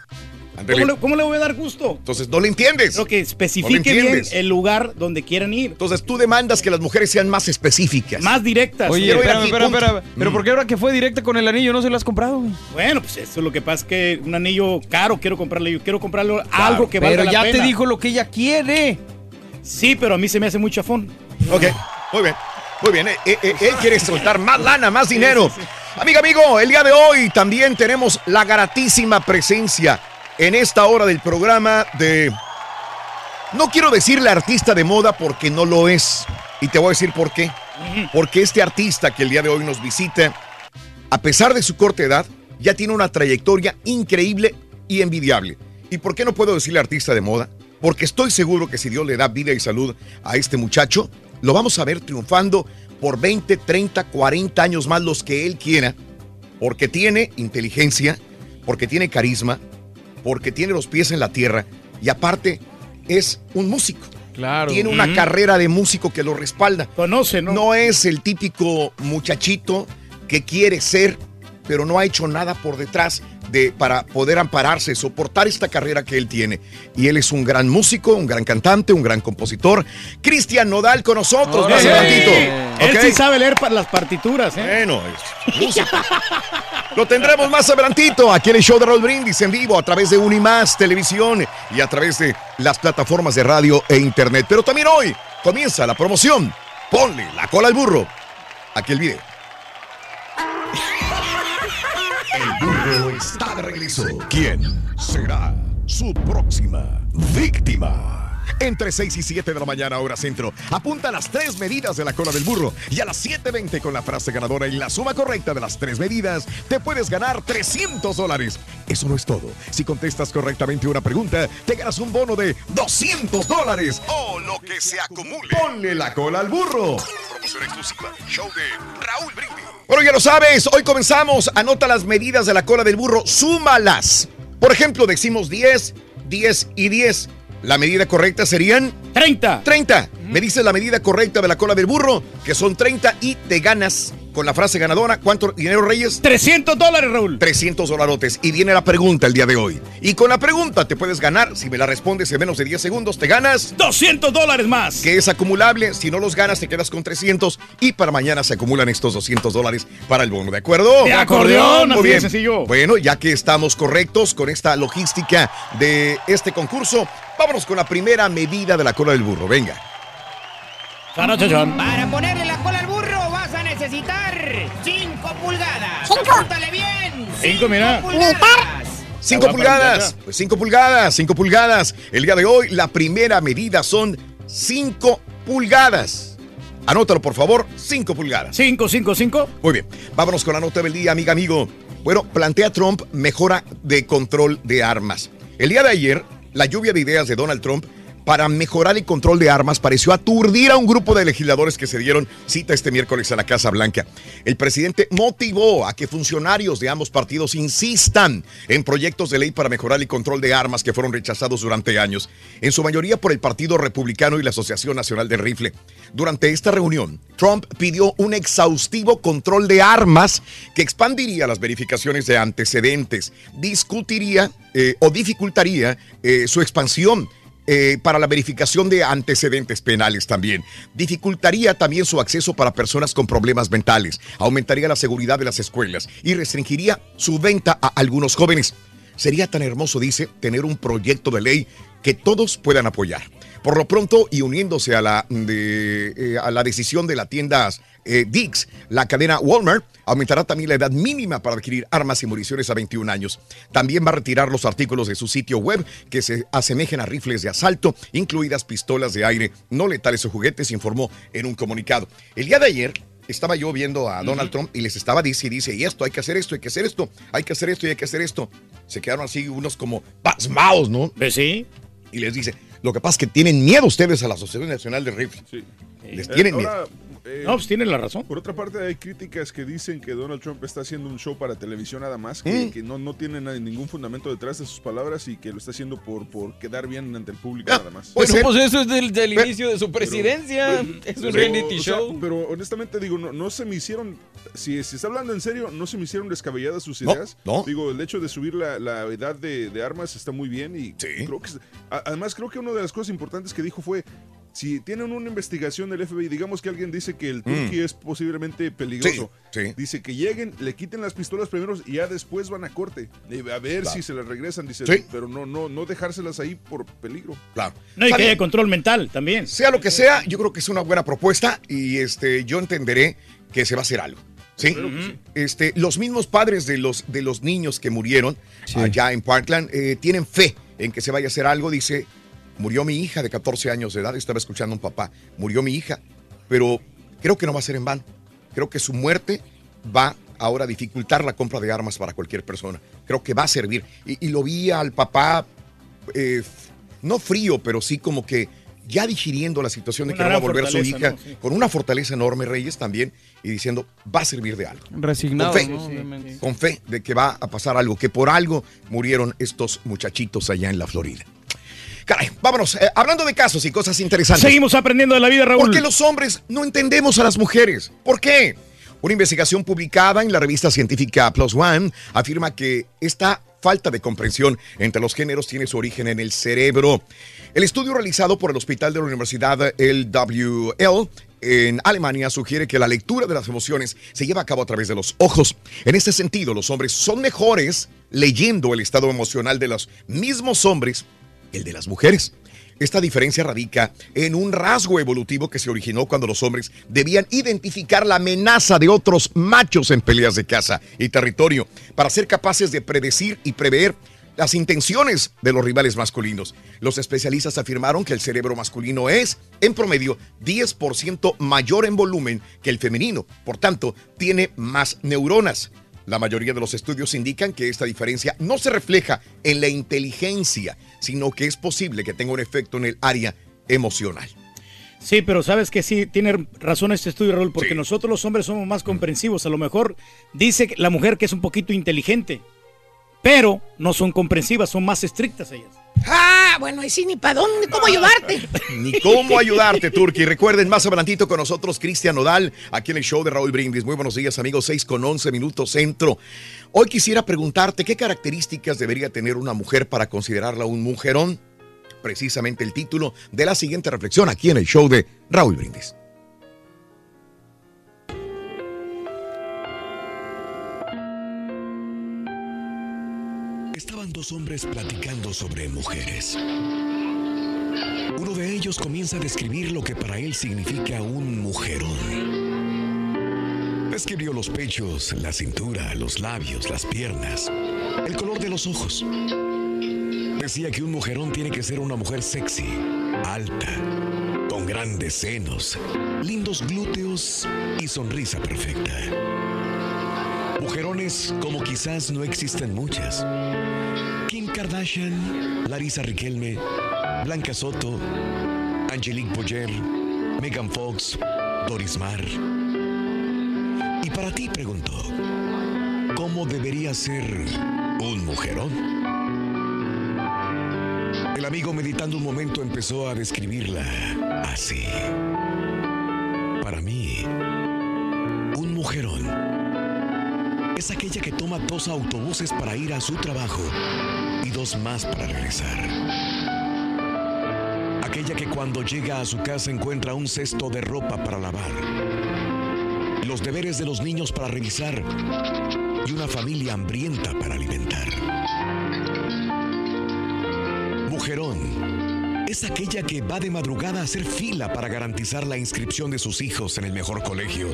¿Cómo le, cómo le voy a dar gusto? Entonces no le entiendes. Lo que No especifique le bien el lugar donde quieran ir. Entonces tú demandas que las mujeres sean más específicas. Más directas. Oye, espérame, aquí, espérame, espérame. Pero ¿por qué ahora que fue directa con el anillo no se lo has comprado? Bueno, pues eso es lo que pasa es que un anillo caro quiero comprarle. Yo quiero comprarle algo que valga Pero la ya pena. te dijo lo que ella quiere. Sí, pero a mí se me hace muy chafón. Ok, muy bien. Muy bien, eh, eh, eh, él quiere soltar más lana, más dinero. Amiga, amigo, el día de hoy también tenemos la gratísima presencia en esta hora del programa de... No quiero decirle artista de moda porque no lo es. Y te voy a decir por qué. Porque este artista que el día de hoy nos visita, a pesar de su corta edad, ya tiene una trayectoria increíble y envidiable. ¿Y por qué no puedo decirle artista de moda? Porque estoy seguro que si Dios le da vida y salud a este muchacho, lo vamos a ver triunfando por 20, 30, 40 años más los que él quiera, porque tiene inteligencia, porque tiene carisma, porque tiene los pies en la tierra y aparte es un músico. Claro. Tiene una carrera de músico que lo respalda. Conoce, ¿no? No es el típico muchachito que quiere ser, pero no ha hecho nada por detrás de, para poder ampararse, soportar esta carrera que él tiene. Y él es un gran músico, un gran cantante, un gran compositor. Cristian Nodal con nosotros, más adelantito. Él sí sabe leer las partituras, ¿eh? Bueno, es músico. Lo tendremos más adelantito aquí en el show de Roll Brindis en vivo a través de Unimás Televisión y a través de las plataformas de radio e internet. Pero también hoy comienza la promoción. Ponle la cola al burro. Aquí el video. El burro está de regreso. ¿Quién será su próxima víctima? Entre 6 y 7 de la mañana, hora centro. Apunta las tres medidas de la cola del burro. Y a las 7.20 con la frase ganadora y la suma correcta de las tres medidas, te puedes ganar 300 dólares. Eso no es todo. Si contestas correctamente una pregunta, te ganas un bono de 200 dólares. O lo que se acumule. Ponle la cola al burro. Promoción exclusiva del show de Raúl Brindis. Bueno, ya lo sabes, hoy comenzamos. Anota las medidas de la cola del burro, súmalas. Por ejemplo, decimos 10, 10 y 10. La medida correcta serían 30. 30. Me dices la medida correcta de la cola del burro, que son 30 y te ganas con la frase ganadora. ¿Cuánto dinero, Reyes? 300 dólares, Raúl. 300 dolarotes. Y viene la pregunta el día de hoy. Y con la pregunta te puedes ganar. Si me la respondes en menos de 10 segundos, te ganas 200 dólares más. Que es acumulable. Si no los ganas, te quedas con 300. Y para mañana se acumulan estos 200 dólares para el bono. ¿De acuerdo? De acordeón, Muy bien. sencillo. Bueno, ya que estamos correctos con esta logística de este concurso, vámonos con la primera medida de la cola del burro. Venga. Para ponerle la cola al burro vas a necesitar 5 pulgadas. Cinco. Apúntale bien. Cinco, mira. pulgadas. 5 Agua pulgadas. Pues 5 pulgadas, 5 pulgadas. El día de hoy, la primera medida son 5 pulgadas. Anótalo, por favor, 5 pulgadas. 5, 5, 5. Muy bien. Vámonos con la nota del día, amiga, amigo. Bueno, plantea Trump mejora de control de armas. El día de ayer, la lluvia de ideas de Donald Trump para mejorar el control de armas pareció aturdir a un grupo de legisladores que se dieron cita este miércoles a la Casa Blanca. El presidente motivó a que funcionarios de ambos partidos insistan en proyectos de ley para mejorar el control de armas que fueron rechazados durante años, en su mayoría por el Partido Republicano y la Asociación Nacional del Rifle. Durante esta reunión, Trump pidió un exhaustivo control de armas que expandiría las verificaciones de antecedentes, discutiría eh, o dificultaría eh, su expansión eh, para la verificación de antecedentes penales también. Dificultaría también su acceso para personas con problemas mentales, aumentaría la seguridad de las escuelas y restringiría su venta a algunos jóvenes. Sería tan hermoso, dice, tener un proyecto de ley que todos puedan apoyar. Por lo pronto, y uniéndose a la, eh, a la decisión de la tienda eh, Dix, la cadena Walmart aumentará también la edad mínima para adquirir armas y municiones a 21 años. También va a retirar los artículos de su sitio web que se asemejen a rifles de asalto, incluidas pistolas de aire no letales o juguetes, informó en un comunicado. El día de ayer, estaba yo viendo a Donald Trump y les estaba dice y dice, y esto, hay que hacer esto, hay que hacer esto, hay que hacer esto y hay que hacer esto. Se quedaron así unos como pasmados, ¿no? Sí. Y les dice, lo que pasa es que tienen miedo ustedes a la Asociación Nacional de Rifle. Les tienen Eh, miedo. Eh, No, pues tienen la razón. Por otra parte, hay críticas que dicen que Donald Trump está haciendo un show para televisión nada más, que, que no, no tiene ningún fundamento detrás de sus palabras y que lo está haciendo por, por quedar bien ante el público Ah, nada más. Bueno, pues eso es del, del inicio de su presidencia. es un Pero, reality o sea, show. pero honestamente digo, no, no se me hicieron, si, si está hablando en serio, no se me hicieron descabelladas sus ideas. no. Digo, el hecho de subir la, la edad de, de armas está muy bien y creo que, es- a- además creo que una de las cosas importantes que dijo fue, si tienen una investigación del FBI, digamos que alguien dice que el turkey es posiblemente peligroso, Sí, sí. dice que lleguen, le quiten las pistolas primero y ya después van a corte, a ver Claro. si se las regresan, dice, Sí. pero no, no, no dejárselas ahí por peligro. Claro. No, y Está que haya control mental también. Sea lo que sea, yo creo que es una buena propuesta y este, yo entenderé que se va a hacer algo. ¿sí? Este, los mismos padres de los, de los niños que murieron allá en Parkland eh, tienen fe en que se vaya a hacer algo. Dice, murió mi hija de 14 años de edad, estaba escuchando a un papá, murió mi hija, pero creo que no va a ser en vano. Creo que su muerte va ahora a dificultar la compra de armas para cualquier persona. Creo que va a servir. Y, y lo vi al papá, eh, no frío, pero sí como que ya digiriendo la situación de que no va a volver su hija, ¿no? Sí. con una fortaleza enorme, Reyes también, y diciendo, va a servir de algo. Resignado, Con fe, ¿no? Obviamente. con fe de que va a pasar algo, que por algo murieron estos muchachitos allá en la Florida. Caray, vámonos. eh, hablando de casos y cosas interesantes. Seguimos aprendiendo de la vida, Raúl. ¿Por qué los hombres no entendemos a las mujeres? ¿Por qué? Una investigación publicada en la revista científica Plus One afirma que esta falta de comprensión entre los géneros tiene su origen en el cerebro. El estudio realizado por el Hospital de la Universidad LWL en Alemania sugiere que la lectura de las emociones se lleva a cabo a través de los ojos. En este sentido, los hombres son mejores leyendo el estado emocional de los mismos hombres el de las mujeres. Esta diferencia radica en un rasgo evolutivo que se originó cuando los hombres debían identificar la amenaza de otros machos en peleas de caza y territorio para ser capaces de predecir y prever las intenciones de los rivales masculinos. Los especialistas afirmaron que el cerebro masculino es, en promedio, 10% mayor en volumen que el femenino. Por tanto, tiene más neuronas. La mayoría de los estudios indican que esta diferencia no se refleja en la inteligencia, sino que es posible que tenga un efecto en el área emocional. Sí, pero sabes que sí, tiene razón este estudio, Raúl, porque nosotros los hombres somos más comprensivos. A lo mejor dice la mujer que es un poquito inteligente, pero no son comprensivas, son más estrictas ellas. Ah, bueno, y sí, ni para dónde, cómo ayudarte. Ni cómo ayudarte, Turki. Recuerden, más adelantito con nosotros, Cristian Nodal, aquí en el show de Raúl Brindis. Muy buenos días, amigos. 6 con 11 minutos centro. Hoy quisiera preguntarte qué características debería tener una mujer para considerarla un mujerón. Precisamente el título de la siguiente reflexión aquí en el show de Raúl Brindis. Dos hombres platicando sobre mujeres. Uno de ellos comienza a describir lo que para él significa un mujerón. Describió los pechos, la cintura, los labios, las piernas, el color de los ojos. Decía que un mujerón tiene que ser una mujer sexy, alta, con grandes senos, lindos glúteos y sonrisa perfecta. Mujerones como quizás no existen muchas. Kim Kardashian, Larisa Riquelme, Blanca Soto, Angelique Boyer, Megan Fox, Doris Mar. Y para ti pregunto, ¿cómo debería ser un mujerón? El amigo meditando un momento empezó a describirla así. Para mí, un mujerón es aquella que toma dos autobuses para ir a su trabajo y dos más para regresar. Aquella que cuando llega a su casa encuentra un cesto de ropa para lavar, los deberes de los niños para revisar y una familia hambrienta para alimentar. Mujerón es aquella que va de madrugada a hacer fila para garantizar la inscripción de sus hijos en el mejor colegio.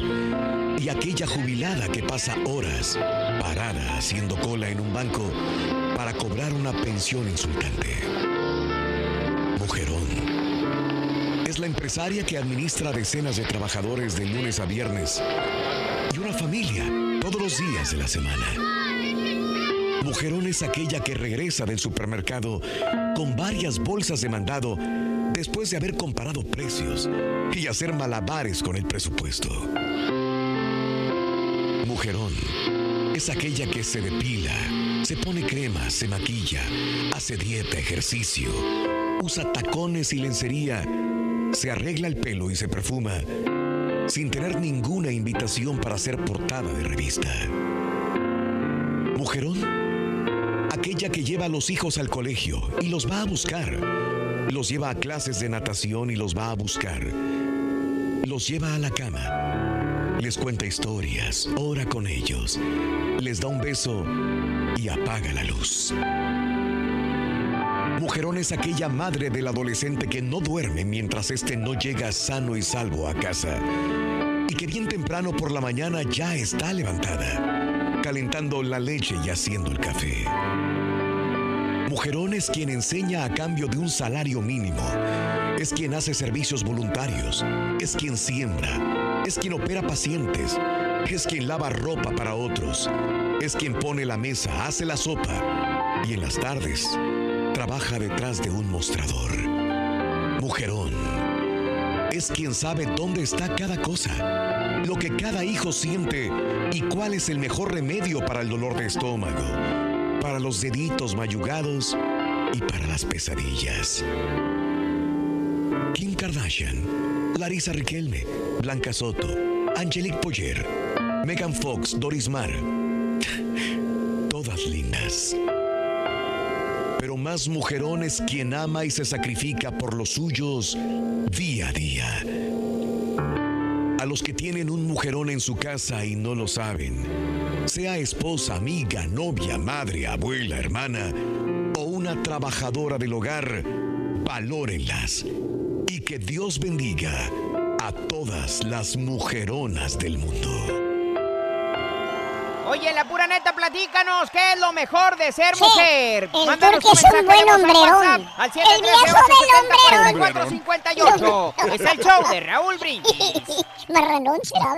Y aquella jubilada que pasa horas parada haciendo cola en un banco para cobrar una pensión insultante. Mujerón. Es la empresaria que administra decenas de trabajadores de lunes a viernes y una familia todos los días de la semana. Mujerón es aquella que regresa del supermercado con varias bolsas de mandado después de haber comparado precios y hacer malabares con el presupuesto. Mujerón es aquella que se depila, se pone crema, se maquilla, hace dieta, ejercicio, usa tacones y lencería, se arregla el pelo y se perfuma sin tener ninguna invitación para ser portada de revista. Mujerón, que lleva a los hijos al colegio y los va a buscar. Los lleva a clases de natación y los va a buscar. Los lleva a la cama. Les cuenta historias, ora con ellos. Les da un beso y apaga la luz. Mujerón es aquella madre del adolescente que no duerme mientras éste no llega sano y salvo a casa. Y que bien temprano por la mañana ya está levantada, calentando la leche y haciendo el café. Mujerón es quien enseña a cambio de un salario mínimo. Es quien hace servicios voluntarios. Es quien siembra. Es quien opera pacientes. Es quien lava ropa para otros. Es quien pone la mesa, hace la sopa. Y en las tardes trabaja detrás de un mostrador. Mujerón es quien sabe dónde está cada cosa, lo que cada hijo siente y cuál es el mejor remedio para el dolor de estómago, para los deditos mayugados y para las pesadillas. Kim Kardashian, Larisa Riquelme, Blanca Soto, Angelique Boyer, Megan Fox, Doris Mar. Todas lindas. Pero más mujerón es quien ama y se sacrifica por los suyos día a día. A los que tienen un mujerón en su casa y no lo saben, sea esposa, amiga, novia, madre, abuela, hermana o una trabajadora del hogar, valórenlas y que Dios bendiga a todas las mujeronas del mundo. Oye, la pura neta, platícanos, ¿qué es lo mejor de ser Sí, mujer? el Mándanos Turqui tu es un buen al hombrerón. Al El viejo del hombrerón. 458. Es el show de Raúl Brindis. Marranón será.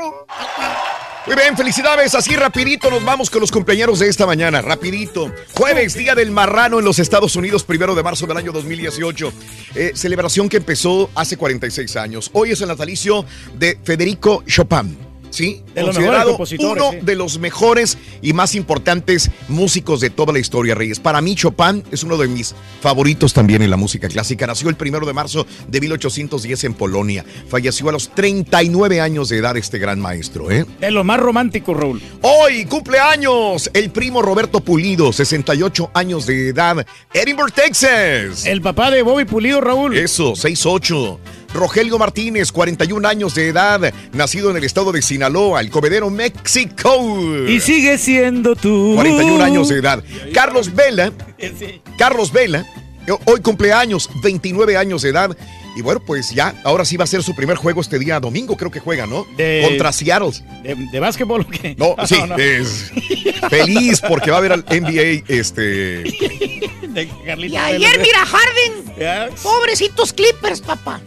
Muy bien, felicidades. Así rapidito nos vamos con los cumpleaños de esta mañana. Rapidito. Jueves, Día del Marrano en los Estados Unidos, primero de marzo del año 2018. Eh, celebración que empezó hace 46 años. Hoy es el natalicio de Federico Chopin. Sí, De considerado uno sí. de los mejores y más importantes músicos de toda la historia, Reyes. Para mí, Chopin es uno de mis favoritos también en la música clásica. Nació el primero de marzo de 1810 en Polonia. Falleció a los 39 años de edad este gran maestro, ¿eh? De lo más romántico, Raúl. Hoy cumpleaños el primo Roberto Pulido, 68 años de edad, Edinburgh, Texas. El papá de Bobby Pulido, Raúl. Eso, 6'8". Rogelio Martínez, 41 años de edad, nacido en el estado de Sinaloa, el Comedero, México. Y sigue siendo tú. 41 años de edad. Carlos Vela, Carlos Vela, hoy cumpleaños, 29 años de edad. Y bueno, pues ya, ahora sí va a ser su primer juego este día domingo, creo que juega, ¿no? De- Contra Seattle. ¿De, de básquetbol o qué? No, sí, no. es feliz porque va a ver al NBA, este... De Y ayer, mira, Harden. Pobrecitos Clippers, papá.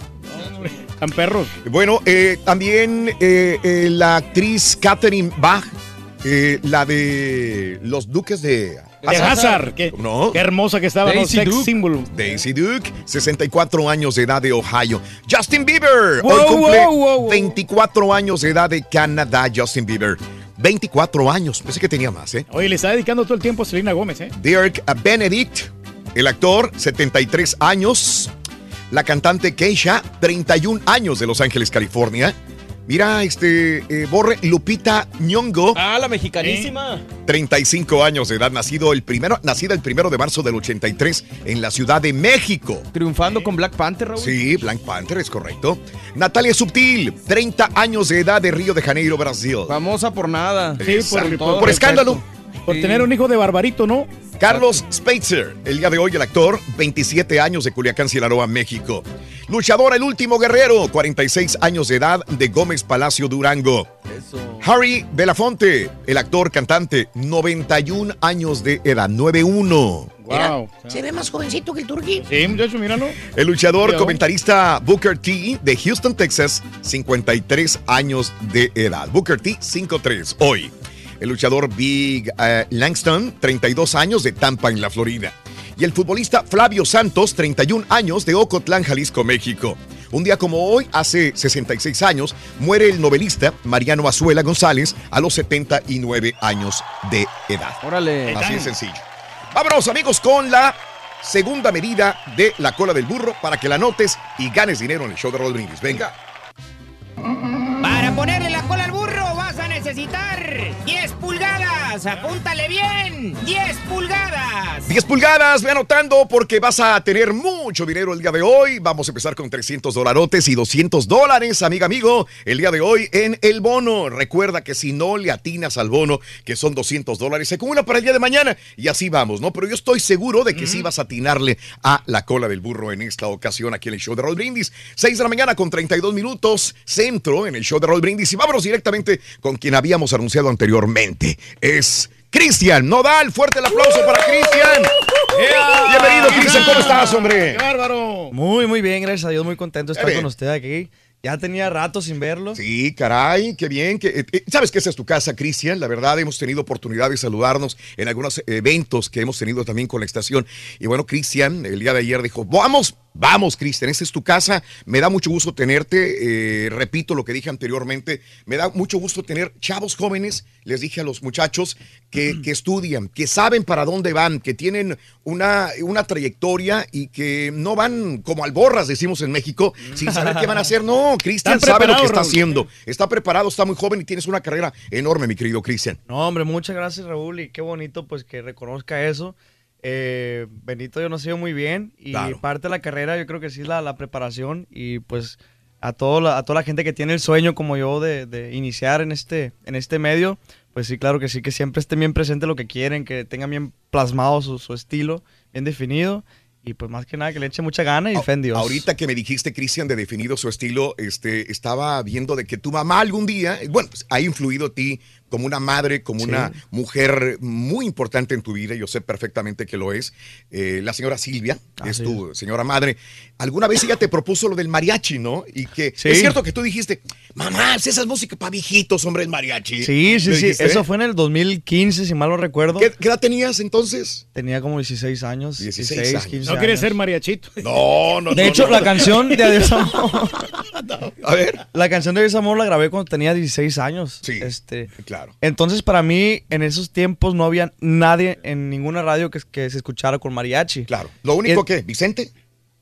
Están perros. Bueno, eh, también eh, eh, la actriz Catherine Bach, eh, la de los Duques de... De Hazard. Qué, No. qué hermosa que estaba. Daisy Duke. symbol. Daisy Duke, 64 años de edad de Ohio. Justin Bieber, Wow, hoy cumple wow. 24 años de edad de Canadá, Justin Bieber. 24 años, pensé que tenía más, ¿eh? Oye, le está dedicando todo el tiempo a Selena Gómez, ¿eh? Dirk Benedict, el actor, 73 años. La cantante Keisha, 31 años de Los Ángeles, California. Mira, este, eh, Borre, Lupita Nyong'o. Ah, la mexicanísima. 35 años de edad, nacido el primero, nacida el primero de marzo del 83 en la Ciudad de México. Triunfando con Black Panther, Raúl. Sí, Black Panther es correcto. Natalia Subtil, 30 años de edad de Río de Janeiro, Brasil. Famosa por nada. Sí, por, Exacto. por- Por escándalo. Por tener un hijo de barbarito, ¿no? Carlos Spitzer, el día de hoy el actor, 27 años de Culiacán, Sinaloa, México. Luchador, el último guerrero, 46 años de edad de Gómez Palacio, Durango. Harry Belafonte, el actor cantante, 91 años de edad, 91. Wow. Se ve más jovencito que el turquí. Sí, muchacho, míralo. El luchador, Cuidado. comentarista Booker T de Houston, Texas, 53 años de edad. Booker T, 5'3 hoy. El luchador Big eh, Langston, 32 años de Tampa, en la Florida. Y el futbolista Flavio Santos, 31 años de Ocotlán, Jalisco, México. Un día como hoy, hace 66 años, muere el novelista Mariano Azuela González a los 79 años de edad. Órale. Así de sencillo. Vámonos, amigos, con la segunda medida de la cola del burro para que la notes y ganes dinero en el show de Roll. Venga. Para ponerle la cola al burro necesitar 10 pulgadas. Apúntale bien. 10 pulgadas. 10 pulgadas, ve anotando porque vas a tener mucho dinero el día de hoy. Vamos a empezar con 300 dolarotes y 200 dólares, amiga, amigo, el día de hoy en el bono. Recuerda que si no le atinas al bono, que son 200 dólares, se acumula para el día de mañana y así vamos, ¿no? Pero yo estoy seguro de que sí vas a atinarle a la cola del burro en esta ocasión aquí en el show de Roll Brindis. 6 de la mañana con 32 minutos, centro en el show de Roll Brindis y vámonos directamente con quien habíamos anunciado anteriormente. Es Cristian Nodal. Fuerte el aplauso para Cristian. Bienvenido, Cristian. ¿Cómo estás, hombre? ¡Qué bárbaro! Muy, muy bien, gracias a Dios, muy contento de estar bien. con usted aquí. Ya tenía rato sin verlo. Sí, caray, qué bien. Que, eh, eh, Sabes que esa es tu casa, Cristian. La verdad, hemos tenido oportunidad de saludarnos en algunos eventos que hemos tenido también con la estación. Y bueno, Cristian, el día de ayer dijo, vamos, vamos, Cristian, esa es tu casa. Me da mucho gusto tenerte. Eh, repito lo que dije anteriormente. Me da mucho gusto tener chavos jóvenes, les dije a los muchachos, que, que estudian, que saben para dónde van, que tienen una, una trayectoria y que no van como alborras, decimos en México, sin saber qué van a hacer. No, Cristian sabe lo que está Raúl. haciendo. Está preparado, está muy joven y tienes una carrera enorme, mi querido Cristian. No, hombre, muchas gracias, Raúl, y qué bonito pues que reconozca eso. Eh, Benito yo no sé muy bien y Claro. parte de la carrera yo creo que sí es la, la preparación y pues a, todo la- a toda la gente que tiene el sueño como yo de, de iniciar en este, en este medio, pues sí, claro que sí, que siempre estén bien presente lo que quieren, que tengan bien plasmado su, su estilo, bien definido y pues más que nada que le eche mucha gana y fe en Dios. Ahorita que me dijiste, Cristian, de definido su estilo, este, estaba viendo de que tu mamá algún día, bueno, pues, ha influido a ti como una madre, como Sí. una mujer muy importante en tu vida, yo sé perfectamente que lo es. Eh, la señora Silvia, es Así tu señora madre. Alguna vez ella te propuso lo del mariachi, ¿no? Y que Sí. es cierto que tú dijiste, mamá, si esa es música para viejitos, hombre, el mariachi. Sí, sí, ¿Le sí. dijiste? Eso fue en el 2015, si mal no recuerdo. ¿Qué, qué edad tenías entonces? Tenía como 16 años. 16 años. 15 No quiere años. ser mariachito. No, no, De no, hecho, no. la canción de Adiós Amor. A ver. La canción de Adiós Amor la grabé cuando tenía 16 años. Sí. Este, Claro. Entonces, para mí, en esos tiempos no había nadie en ninguna radio que, que se escuchara con mariachi. Claro. ¿Lo único que, Vicente?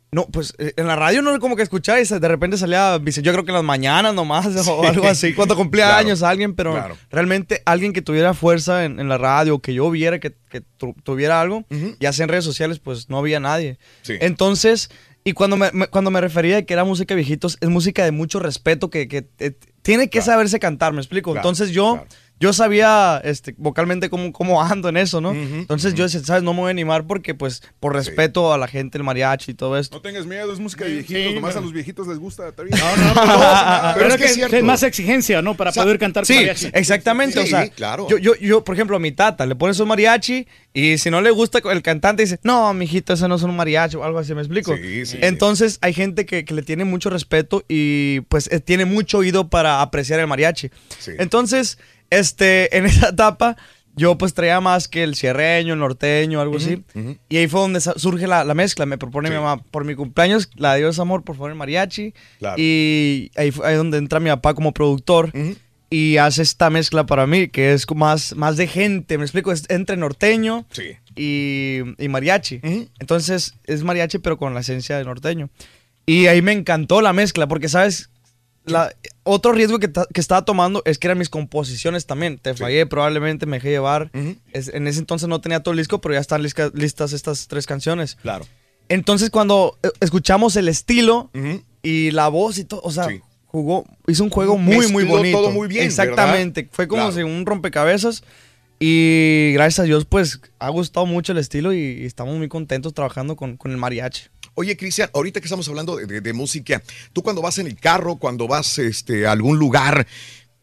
No, pues eh, en la radio no como que escuchaba y de repente salía, dice, yo creo que en las mañanas nomás o algo así, cuando cumplía Claro, años alguien, pero claro. realmente alguien que tuviera fuerza en, en la radio, que yo viera que, que tu- tuviera algo, ya sea en redes sociales, pues no había nadie. Sí. Entonces, y cuando me, me- cuando me refería a que era música de viejitos, es música de mucho respeto que, que, eh, tiene que saberse cantar, ¿me explico? Entonces yo... Yo sabía este, vocalmente cómo, cómo ando en eso, ¿no? Entonces yo decía, ¿sabes? No me voy a animar porque, pues, por respeto a la gente, el mariachi y todo esto. No tengas miedo, es música de viejitos, nomás a los viejitos les gusta. Está bien. Pero, es que es, más exigencia, ¿no? Para poder cantar Sí, mariachi. exactamente. o Sí, sea, claro. yo, yo, yo, por ejemplo, a mi tata le pones un mariachi y si no le gusta el cantante dice, no, mijito, ese no es un mariachi o algo así, ¿me explico? Sí, sí, Entonces hay gente que, que le tiene mucho respeto y pues eh, tiene mucho oído para apreciar el mariachi. Entonces, este, en esa etapa yo pues traía más que el cierreño, el norteño, algo así. Y ahí fue donde surge la, la mezcla. Me propone mi mamá, por mi cumpleaños, la de Dios Amor, por favor, el mariachi. Claro. Y ahí fue ahí donde entra mi papá como productor. Y hace esta mezcla para mí, que es más, más de gente, me explico, es entre norteño y, y mariachi. Entonces es mariachi, pero con la esencia de norteño. Y ahí me encantó la mezcla, porque, ¿sabes? La, otro riesgo que, ta- que estaba tomando es que eran mis composiciones también. Te fallé, probablemente me dejé llevar. Es- en ese entonces no tenía todo el disco, pero ya están listas estas tres canciones. Claro. Entonces cuando eh, escuchamos el estilo y la voz y todo, o sea, jugó, hizo un juego muy, muy bonito. todo muy bien, Exactamente. Fue como Claro. si un rompecabezas. Y gracias a Dios, pues ha gustado mucho el estilo y, y estamos muy contentos trabajando con, con el mariachi. Oye, Cristian, ahorita que estamos hablando de, de- de música, tú cuando vas en el carro, cuando vas este, a algún lugar,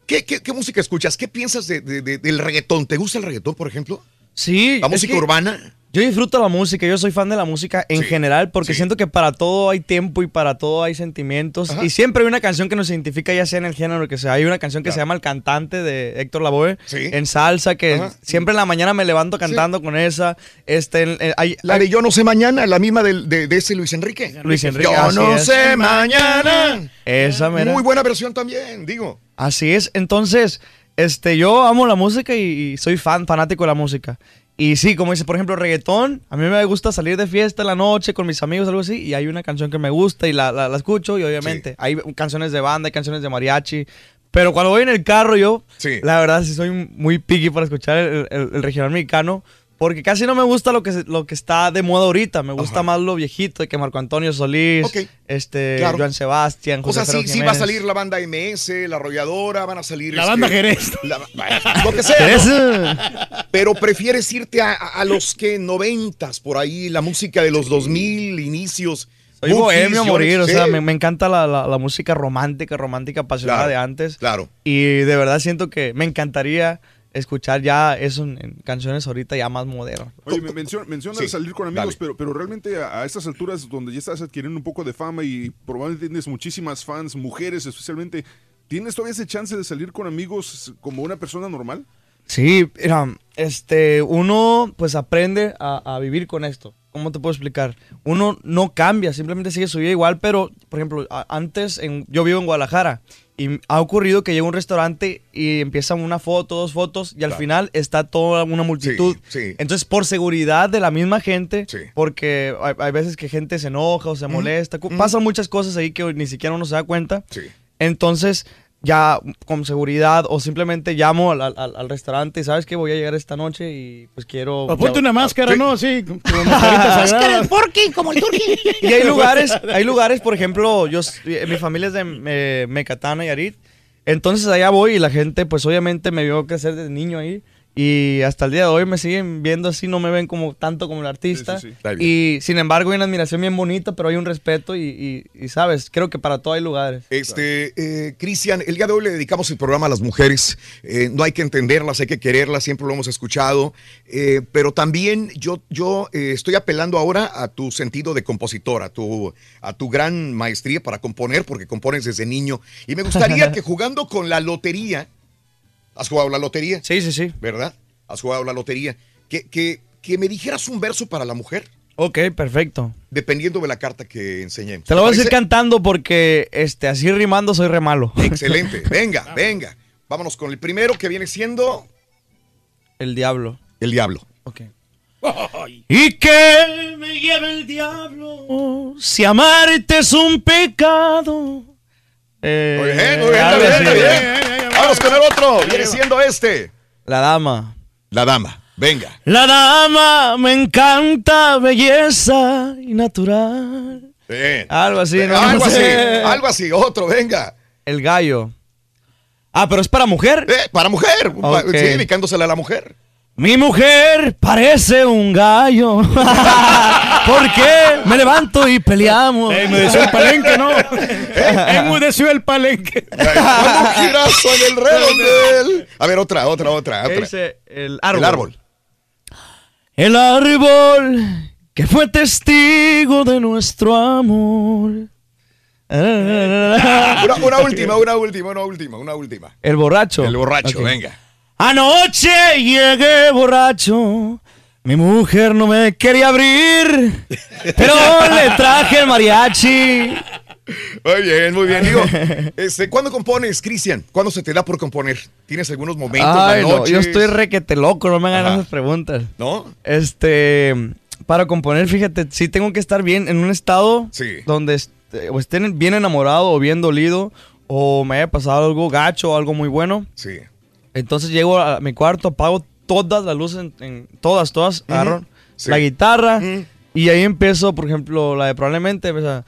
¿qué, qué- qué música escuchas? ¿Qué piensas de- de- de- del reggaetón? ¿Te gusta el reggaetón, por ejemplo? Sí. ¿La música que urbana? Yo disfruto la música, yo soy fan de la música en general porque siento que para todo hay tiempo y para todo hay sentimientos. Y siempre hay una canción que nos identifica, ya sea en el género que sea. Hay una canción que se llama El Cantante de Héctor Lavoe en salsa, que Ajá. siempre en la mañana me levanto cantando con esa. Este, en- en- hay, La de Yo no sé mañana, la misma de, de ese Luis Enrique. Luis Enrique, Yo no es. sé mañana. Esa mera. Muy buena versión también, digo. Así es. Entonces, este, yo amo la música y, y soy fan, fanático de la música. Y sí, como dice, por ejemplo, reggaetón, a mí me gusta salir de fiesta en la noche con mis amigos, algo así, y hay una canción que me gusta y la, la- la escucho, y obviamente hay canciones de banda, hay canciones de mariachi. Pero cuando voy en el carro, yo, la verdad, sí soy muy picky para escuchar el, el- el regional mexicano. Porque casi no me gusta lo que, lo que está de moda ahorita. Me gusta más lo viejito, de que Marco Antonio Solís, este, Claro. Joan Sebastián, O José sea, sí, sí va a salir la banda MS, la arrolladora, van a salir... La este, banda Jerez. la- lo que sea. Jerez. ¿no? Pero prefieres irte a, a los que noventas, por ahí, la música de los 2000, inicios. Soy bohemio a morir, o sea, me, me encanta la, la- la música romántica, romántica, apasionada Claro, de antes. Claro. Y de verdad siento que me encantaría escuchar ya eso en, canciones ahorita ya más modernas. Oye, me menciona, menciona Sí, salir con amigos, dale. pero, pero realmente a, a estas alturas donde ya estás adquiriendo un poco de fama y probablemente tienes muchísimas fans, mujeres especialmente, ¿tienes todavía ese chance de salir con amigos como una persona normal? Sí, mira, este, uno pues aprende a, a vivir con esto. ¿Cómo te puedo explicar? Uno no cambia, simplemente sigue su vida igual, pero, por ejemplo, antes en- yo vivo en Guadalajara y ha ocurrido que llego a un restaurante y empiezan una foto, dos fotos y al Claro. final está toda una multitud. sí. Entonces, por seguridad de la misma gente, porque hay, hay veces que gente se enoja o se molesta, pasan muchas cosas ahí que ni siquiera uno se da cuenta. Entonces, ya con seguridad o simplemente llamo al, al- al restaurante y sabes que voy a llegar esta noche y pues quiero... O ponte una máscara, Sí. ¿no? Mascarita Máscara del porky, como el turqui. Y hay lugares, hay lugares, por ejemplo, yo, eh, mi familia es de eh, Mecatana y Arit, entonces allá voy y la gente pues obviamente me vio crecer desde niño ahí y hasta el día de hoy me siguen viendo así, no me ven como tanto como el artista. Y sin embargo hay una admiración bien bonita, pero hay un respeto y, y, sabes, creo que para todo hay lugares. Este, eh, Cristian, el día de hoy le dedicamos el programa a las mujeres. Eh, no hay que entenderlas, hay que quererlas, siempre lo hemos escuchado. Eh, pero también yo, yo eh, estoy apelando ahora a tu sentido de compositor, a tu, a tu gran maestría para componer, porque compones desde niño. Y me gustaría que jugando con la lotería ¿Has jugado la lotería? Sí, sí, sí. ¿Verdad? ¿Has jugado la lotería? Que, que, que me dijeras un verso para la mujer. Ok, perfecto. Dependiendo de la carta que enseñemos. Te lo voy a ir cantando porque este, así rimando soy re malo. Excelente. Venga, venga. Vámonos con el primero que viene siendo. El diablo. El diablo. Ok. Y que me lleve el diablo si amarte es un pecado. Eh, muy bien, muy bien, eh, está bien. Vamos con el otro. Viene siendo este. La dama. La dama. Venga. La dama me encanta, belleza y natural. Algo así, ¿no? Algo así, algo así, otro, venga. El gallo. Ah, pero es para mujer. Eh, para mujer, sí, dedicándosela a la mujer. Mi mujer parece un gallo. ¿Por qué? Me levanto y peleamos. Eh, Enmudeció el palenque, ¿no? Eh, eh, Enmudeció el palenque. Como girazo en el redondel. A ver, otra, otra, otra. otra. Dice el árbol. El árbol. El árbol que fue testigo de nuestro amor. una, última, una última, una última, una última. El borracho. El borracho, venga. Anoche llegué borracho. Mi mujer no me quería abrir, pero le traje el mariachi. Muy bien, muy bien. Digo, este, ¿cuándo compones, Cristian? ¿Cuándo se te da por componer? ¿Tienes algunos momentos? Ay, no, yo estoy requete loco, no me hagan esas preguntas. ¿No? Este, para componer, fíjate, sí tengo que estar bien en un estado donde este, o estén bien enamorado o bien dolido o me haya pasado algo gacho o algo muy bueno. Sí. Entonces llego a mi cuarto, apago todas las luces, en, en todas, todas, uh -huh. agarro sí. la guitarra uh -huh. y ahí empiezo, por ejemplo, la de probablemente, empieza...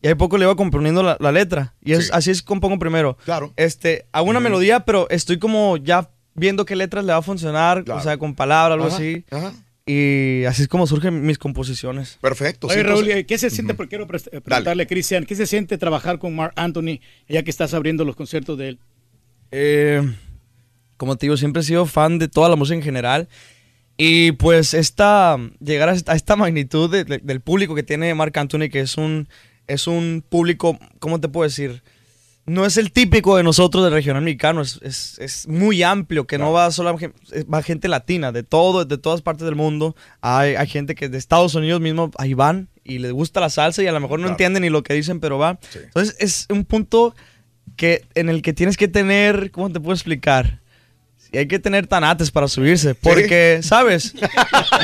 Y ahí poco le iba componiendo la, la letra. Y es, sí. así es compongo primero. Claro. Este, hago una uh -huh. melodía, pero estoy como ya viendo qué letras le va a funcionar, claro. o sea, con palabras, algo ajá, así. Ajá. Y así es como surgen mis composiciones. Perfecto. Oye, Raúl, ¿eh, ¿qué se siente? Porque quiero pre- eh, preguntarle a Cristian, ¿qué se siente trabajar con Mark Anthony ya que estás abriendo los conciertos de él? Eh, como te digo, siempre he sido fan de toda la música en general. Y pues esta, llegar a esta, magnitud de- de- del público que tiene Marc Anthony, que es un, es un público, ¿cómo te puedo decir? No es el típico de nosotros del regional mexicano, es, es- es muy amplio, que no va solo va gente latina, de todo, de todas partes del mundo. Hay, hay gente que de Estados Unidos mismo, ahí van y les gusta la salsa y a lo mejor no Claro. entienden ni lo que dicen, pero va. Entonces es un punto que en el que tienes que tener, ¿cómo te puedo explicar? Y hay que tener tanates para subirse, porque, ¿sabes?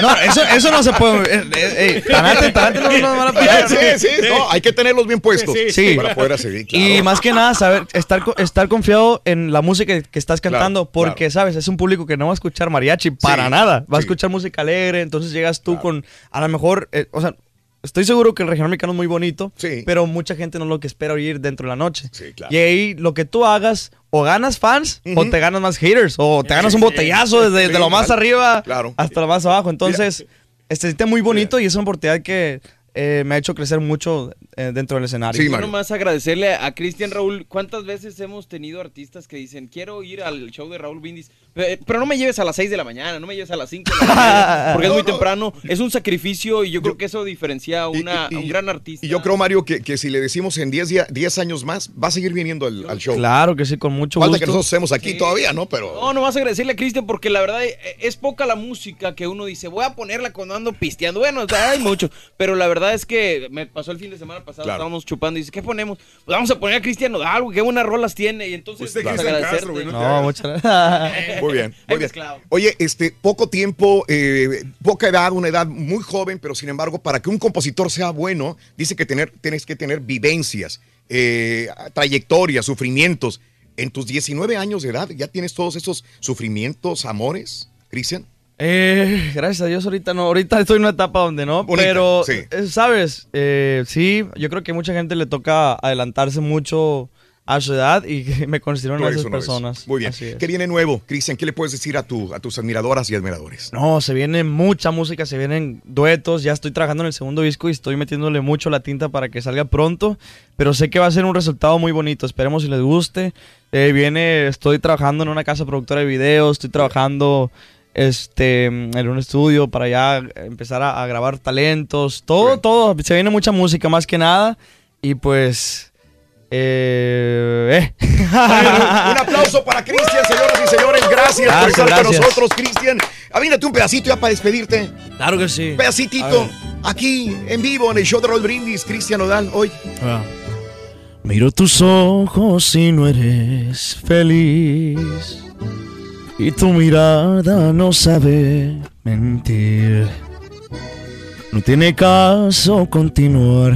No, eso, eso no se puede. eh, eh, eh, tanate, tanate no nos van a pegar. Sí, sí, no, hay que tenerlos bien puestos Sí. para poder hacer. claro. Y más que nada, saber, estar, estar confiado en la música que estás Claro, cantando, porque, ¿sabes? Es un público que no va a escuchar mariachi para nada. Va a escuchar música alegre, entonces llegas tú con, a lo mejor, eh, o sea, estoy seguro que el regional mexicano es muy bonito, pero mucha gente no es lo que espera oír dentro de la noche. Y ahí lo que tú hagas, o ganas fans, o te ganas más haters, o te ganas un botellazo desde de lo más arriba hasta lo más abajo. Entonces, este, se siente muy bonito y es una oportunidad que eh, me ha hecho crecer mucho eh, dentro del escenario. Quiero nomás agradecerle a Cristian Raúl. ¿Cuántas veces hemos tenido artistas que dicen, quiero ir al show de Raúl Brindis, eh, pero no me lleves a las 6 de la mañana, no me lleves a las 5 de la mañana, porque es muy temprano. Es un sacrificio y yo creo que eso diferencia a, una, a un gran artista. Y yo creo, Mario, que, que si le decimos en 10 días- 10 años más, va a seguir viniendo al, al show. Claro que sí, con mucho Falta gusto. que nosotros estemos aquí todavía, ¿no? Pero. No, no vas a agradecerle a Cristian porque la verdad eh, es poca la música que uno dice, voy a ponerla cuando ando pisteando. Bueno, o sea, hay mucho, pero la verdad es que me pasó el fin de semana pasado, Claro. estábamos chupando y dice, ¿qué ponemos? Pues vamos a poner a Cristian Nodal, qué buenas rolas tiene. Y entonces, Usted, pues. Castro, güey, No, muchas gracias. Muy bien, muy bien. Oye, este, poco tiempo, eh, poca edad, una edad muy joven, pero sin embargo, para que un compositor sea bueno, dice que tener, tienes que tener vivencias, eh, trayectorias, sufrimientos. En tus 19 años de edad, ¿ya tienes todos esos sufrimientos, amores, Cristian? Eh, gracias a Dios ahorita no, ahorita estoy en una etapa donde no, Bonita, pero sí. eh, sabes, Eh, sí, yo creo que mucha gente le toca adelantarse mucho a su edad y me considero una de esas personas. Muy bien. ¿Qué viene nuevo, Cristian? ¿Qué le puedes decir a, tu, a tus admiradoras y admiradores? No, se viene mucha música, se vienen duetos. Ya estoy trabajando en el segundo disco y estoy metiéndole mucho la tinta para que salga pronto. Pero sé que va a ser un resultado muy bonito. Esperemos si les guste. Eh, viene, estoy trabajando en una casa productora de videos, estoy trabajando este en un estudio para ya empezar a, a grabar talentos. Todo, todo. Se viene mucha música más que nada. Y pues. Eh, eh. un aplauso para Cristian, señoras y señores. Gracias, por Gracias, estar con nosotros, Cristian. Avínate un pedacito ya para despedirte. Claro que sí. Un pedacitito. Aquí, en vivo, en el show de Roll Brindis, Cristian Odal, hoy. Ah. Miro tus ojos y no eres feliz. Y tu mirada no sabe mentir. No tiene caso continuar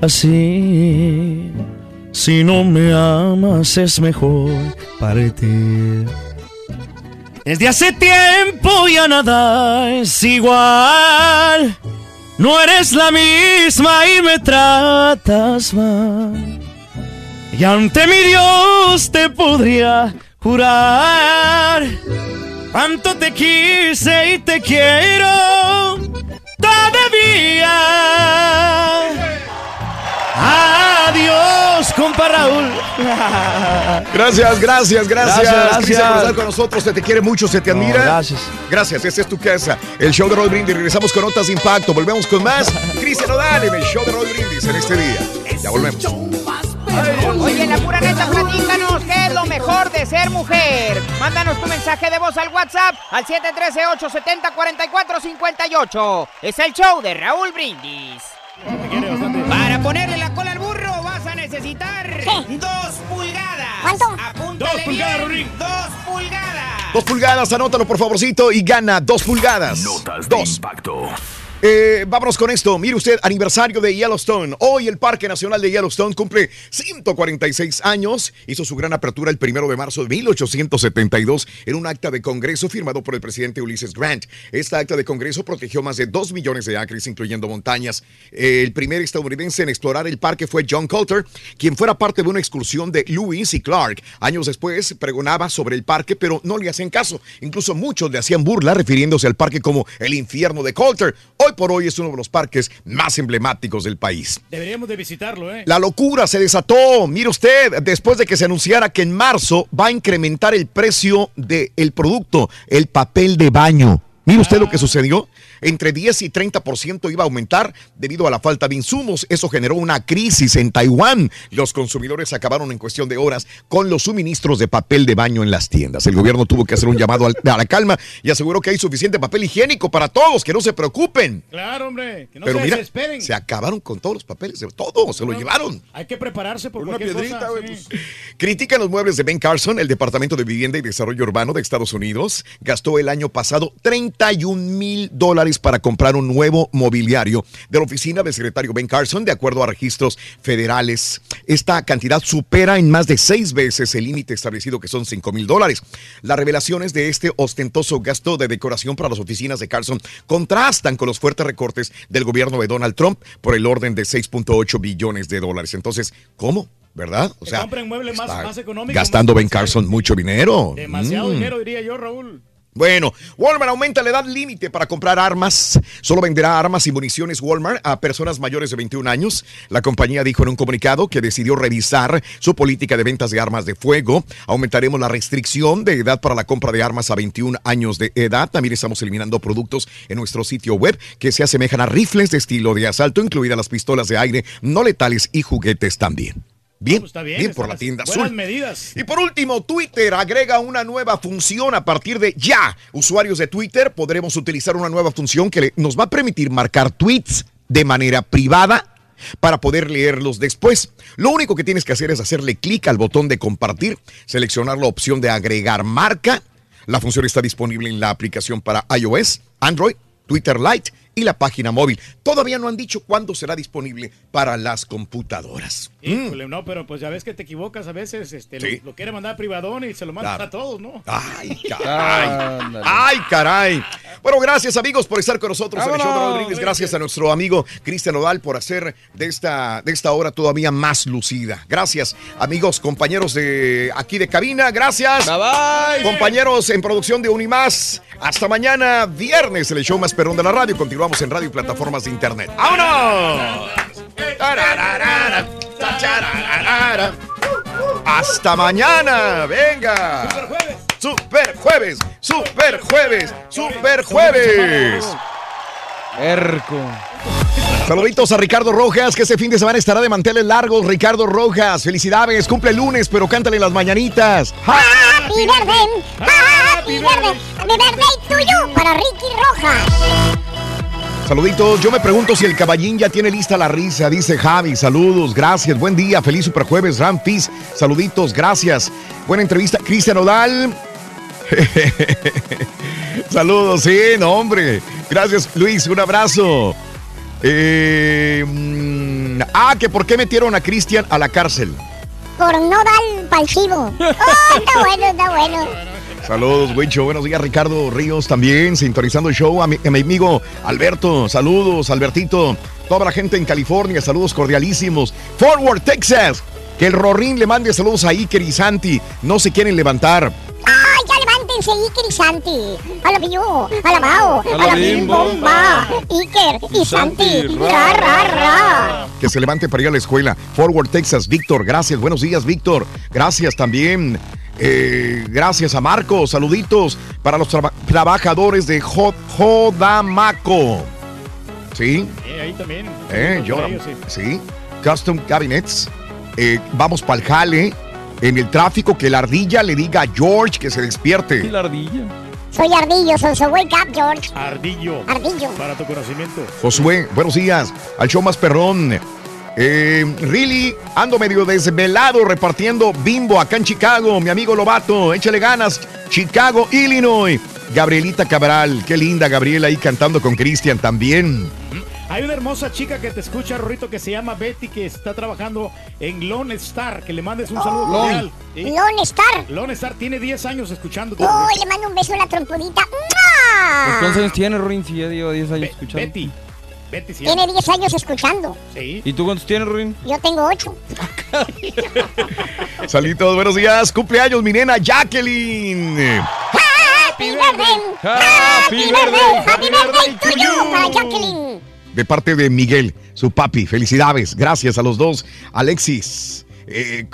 así. Si no me amas es mejor partir. Desde hace tiempo ya nada es igual. No eres la misma y me tratas mal. Y ante mi Dios te podría jurar cuánto te quise y te quiero todavía. Adiós, compa Raúl. Gracias, gracias, gracias. Gracias, Cristian, por gracias. estar con nosotros. Se te quiere mucho, se te No, admira. gracias. Gracias, esta es tu casa. El show de Roll Brindis. Regresamos con notas de impacto. Volvemos con más. Cristian Odal en el show de Roll Brindis en este día. Ya volvemos. Oye, la pura neta, platícanos qué es lo mejor de ser mujer. Mándanos tu mensaje de voz al WhatsApp al 713-870-4458. Es el show de Raúl Brindis. Para ponerle la cola dos pulgadas. ¿Cuánto? Apúntale Dos pulgadas. Rurín. Dos pulgadas. Dos pulgadas, anótalo por favorcito y gana dos pulgadas. Notas de dos. impacto. Eh, vámonos con esto. Mire usted, aniversario de Yellowstone. Hoy el Parque Nacional de Yellowstone cumple 146 años. Hizo su gran apertura el primero de marzo de 1872 en un acta de Congreso firmado por el presidente Ulysses Grant. Esta acta de Congreso protegió más de 2 millones de acres, incluyendo montañas. El primer estadounidense en explorar el parque fue John Coulter, quien fuera parte de una excursión de Lewis y Clark. Años después pregonaba sobre el parque, pero no le hacían caso. Incluso muchos le hacían burla refiriéndose al parque como el infierno de Coulter. Hoy por hoy es uno de los parques más emblemáticos del país. Deberíamos de visitarlo, ¿eh? La locura se desató. Mire usted, después de que se anunciara que en marzo va a incrementar el precio del producto, el papel de baño. Mire usted lo que sucedió. Entre 10 y 30% iba a aumentar debido a la falta de insumos. Eso generó una crisis en Taiwán. Los consumidores acabaron en cuestión de horas con los suministros de papel de baño en las tiendas. El gobierno tuvo que hacer un llamado a la calma y aseguró que hay suficiente papel higiénico para todos, que no se preocupen. Claro, hombre. Que no Pero se mira, desesperen. se acabaron con todos los papeles, todo, se lo llevaron. Hay que prepararse por, Por una piedrita, cosa. sí. pues. Critican los muebles de Ben Carson. El Departamento de Vivienda y Desarrollo Urbano de Estados Unidos gastó el año pasado 31 mil dólares para comprar un nuevo mobiliario de la oficina del secretario Ben Carson, de acuerdo a registros federales. Esta cantidad supera en más de seis veces el límite establecido, que son 5 mil dólares. Las revelaciones de este ostentoso gasto de decoración para las oficinas de Carson contrastan con los fuertes recortes del gobierno de Donald Trump por el orden de 6.8 billones de dólares. Entonces, ¿cómo? ¿Verdad? O sea, compren muebles más, está más económicos. gastando más Ben Carson mucho dinero. Demasiado Mm. dinero, diría yo, Raúl. Bueno, Walmart aumenta la edad límite para comprar armas. Solo venderá armas y municiones Walmart a personas mayores de 21 años. La compañía dijo en un comunicado que decidió revisar su política de ventas de armas de fuego. Aumentaremos la restricción de edad para la compra de armas a 21 años de edad. También estamos eliminando productos en nuestro sitio web que se asemejan a rifles de estilo de asalto, incluidas las pistolas de aire no letales y juguetes también. Bien, Pues está bien. bien, por la tienda buenas azul. medidas. Y por último, Twitter agrega una nueva función a partir de ya. Usuarios de Twitter podremos utilizar una nueva función que nos va a permitir marcar tweets de manera privada para poder leerlos después. Lo único que tienes que hacer es hacerle clic al botón de compartir, seleccionar la opción de agregar marca. La función está disponible en la aplicación para iOS, Android, Twitter Lite y la página móvil. Todavía no han dicho cuándo será disponible para las computadoras. Híjole, no, pero pues ya ves que te equivocas a veces, este, Sí. lo, lo quiere mandar privadón y se lo mandas Claro. a todos, ¿no? Ay, caray. Ay, caray. Bueno, gracias amigos por estar con nosotros en el show de Brindis. Gracias a nuestro amigo Cristian Odal por hacer de esta, de esta hora todavía más lucida. Gracias, amigos, compañeros de aquí de cabina. Gracias. Compañeros en producción de Unimás. Hasta mañana, viernes, el show más perrón de la radio. Continuamos en radio y plataformas de internet. ¡Vámonos! Hasta mañana, venga. Super jueves, super jueves, super jueves. Erco. Saluditos a Ricardo Rojas, que este fin de semana estará de manteles largos. Ricardo Rojas, felicidades, cumple el lunes, pero cántale las mañanitas. Happy birthday, happy birthday, happy birthday to you para Ricky Rojas. Saluditos, yo me pregunto si el caballín ya tiene lista la risa, dice Javi. Saludos, gracias, buen día, feliz superjueves, Ramfis. Saluditos, gracias. Buena entrevista, Cristian Odal. Saludos, sí, no, hombre. Gracias, Luis, un abrazo. Mm, ah, que por qué metieron a Cristian a la cárcel. Por no dar palchivo. Oh, está bueno, está bueno. Saludos, Wicho. Buenos días, Ricardo Ríos también, sintonizando el show. A mi, amigo Alberto, saludos, Albertito. Toda la gente en California, saludos cordialísimos. Forward, Texas. Que el Rorín le mande saludos a Iker y Santi. No se quieren levantar. Ay, Iker y Santi. Bomba. Iker y Santi. Ra, ra, ra. Que se levante para ir a la escuela. Forward, Texas. Víctor, gracias. Buenos días, Víctor. Gracias también. Eh, gracias a Marco. Saluditos para los traba- trabajadores de Jo- Jodamaco. ¿Sí? Eh, ahí también. Eh, Por yo, ellos, sí. sí. Custom Cabinets. Eh, vamos para el jale. En el tráfico, que la ardilla le diga a George que se despierte. la ardilla? Soy Ardillo, so, so wake up, George. Ardillo. Ardillo. Para tu conocimiento. Josué, buenos días. Al show más perrón. Eh, really, ando medio desvelado repartiendo bimbo acá en Chicago. Mi amigo Lobato, échale ganas. Chicago, Illinois. Gabrielita Cabral, qué linda Gabriela ahí cantando con Cristian también. Hay una hermosa chica que te escucha, Rorrito, que se llama Betty, que está trabajando en Lone Star. Que le mandes un saludo Lone. cordial. ¿sí? Lone Star. Lone Star tiene 10 años escuchando. Oh, le mando un beso a la trompudita. Pues, ¿Cuántos años tiene, Rorin? Si ya lleva 10 años escuchando. Betty. Betty sí. Tiene 10 años escuchando. Sí. ¿Y tú cuántos tienes, Rorin? Yo tengo 8. Saluditos, buenos días. Cumpleaños, mi nena Jacqueline. Happy birthday. Happy birthday. Happy birthday to you Jacqueline. De parte de Miguel, su papi. Felicidades. Gracias a los dos. Alexis, eh,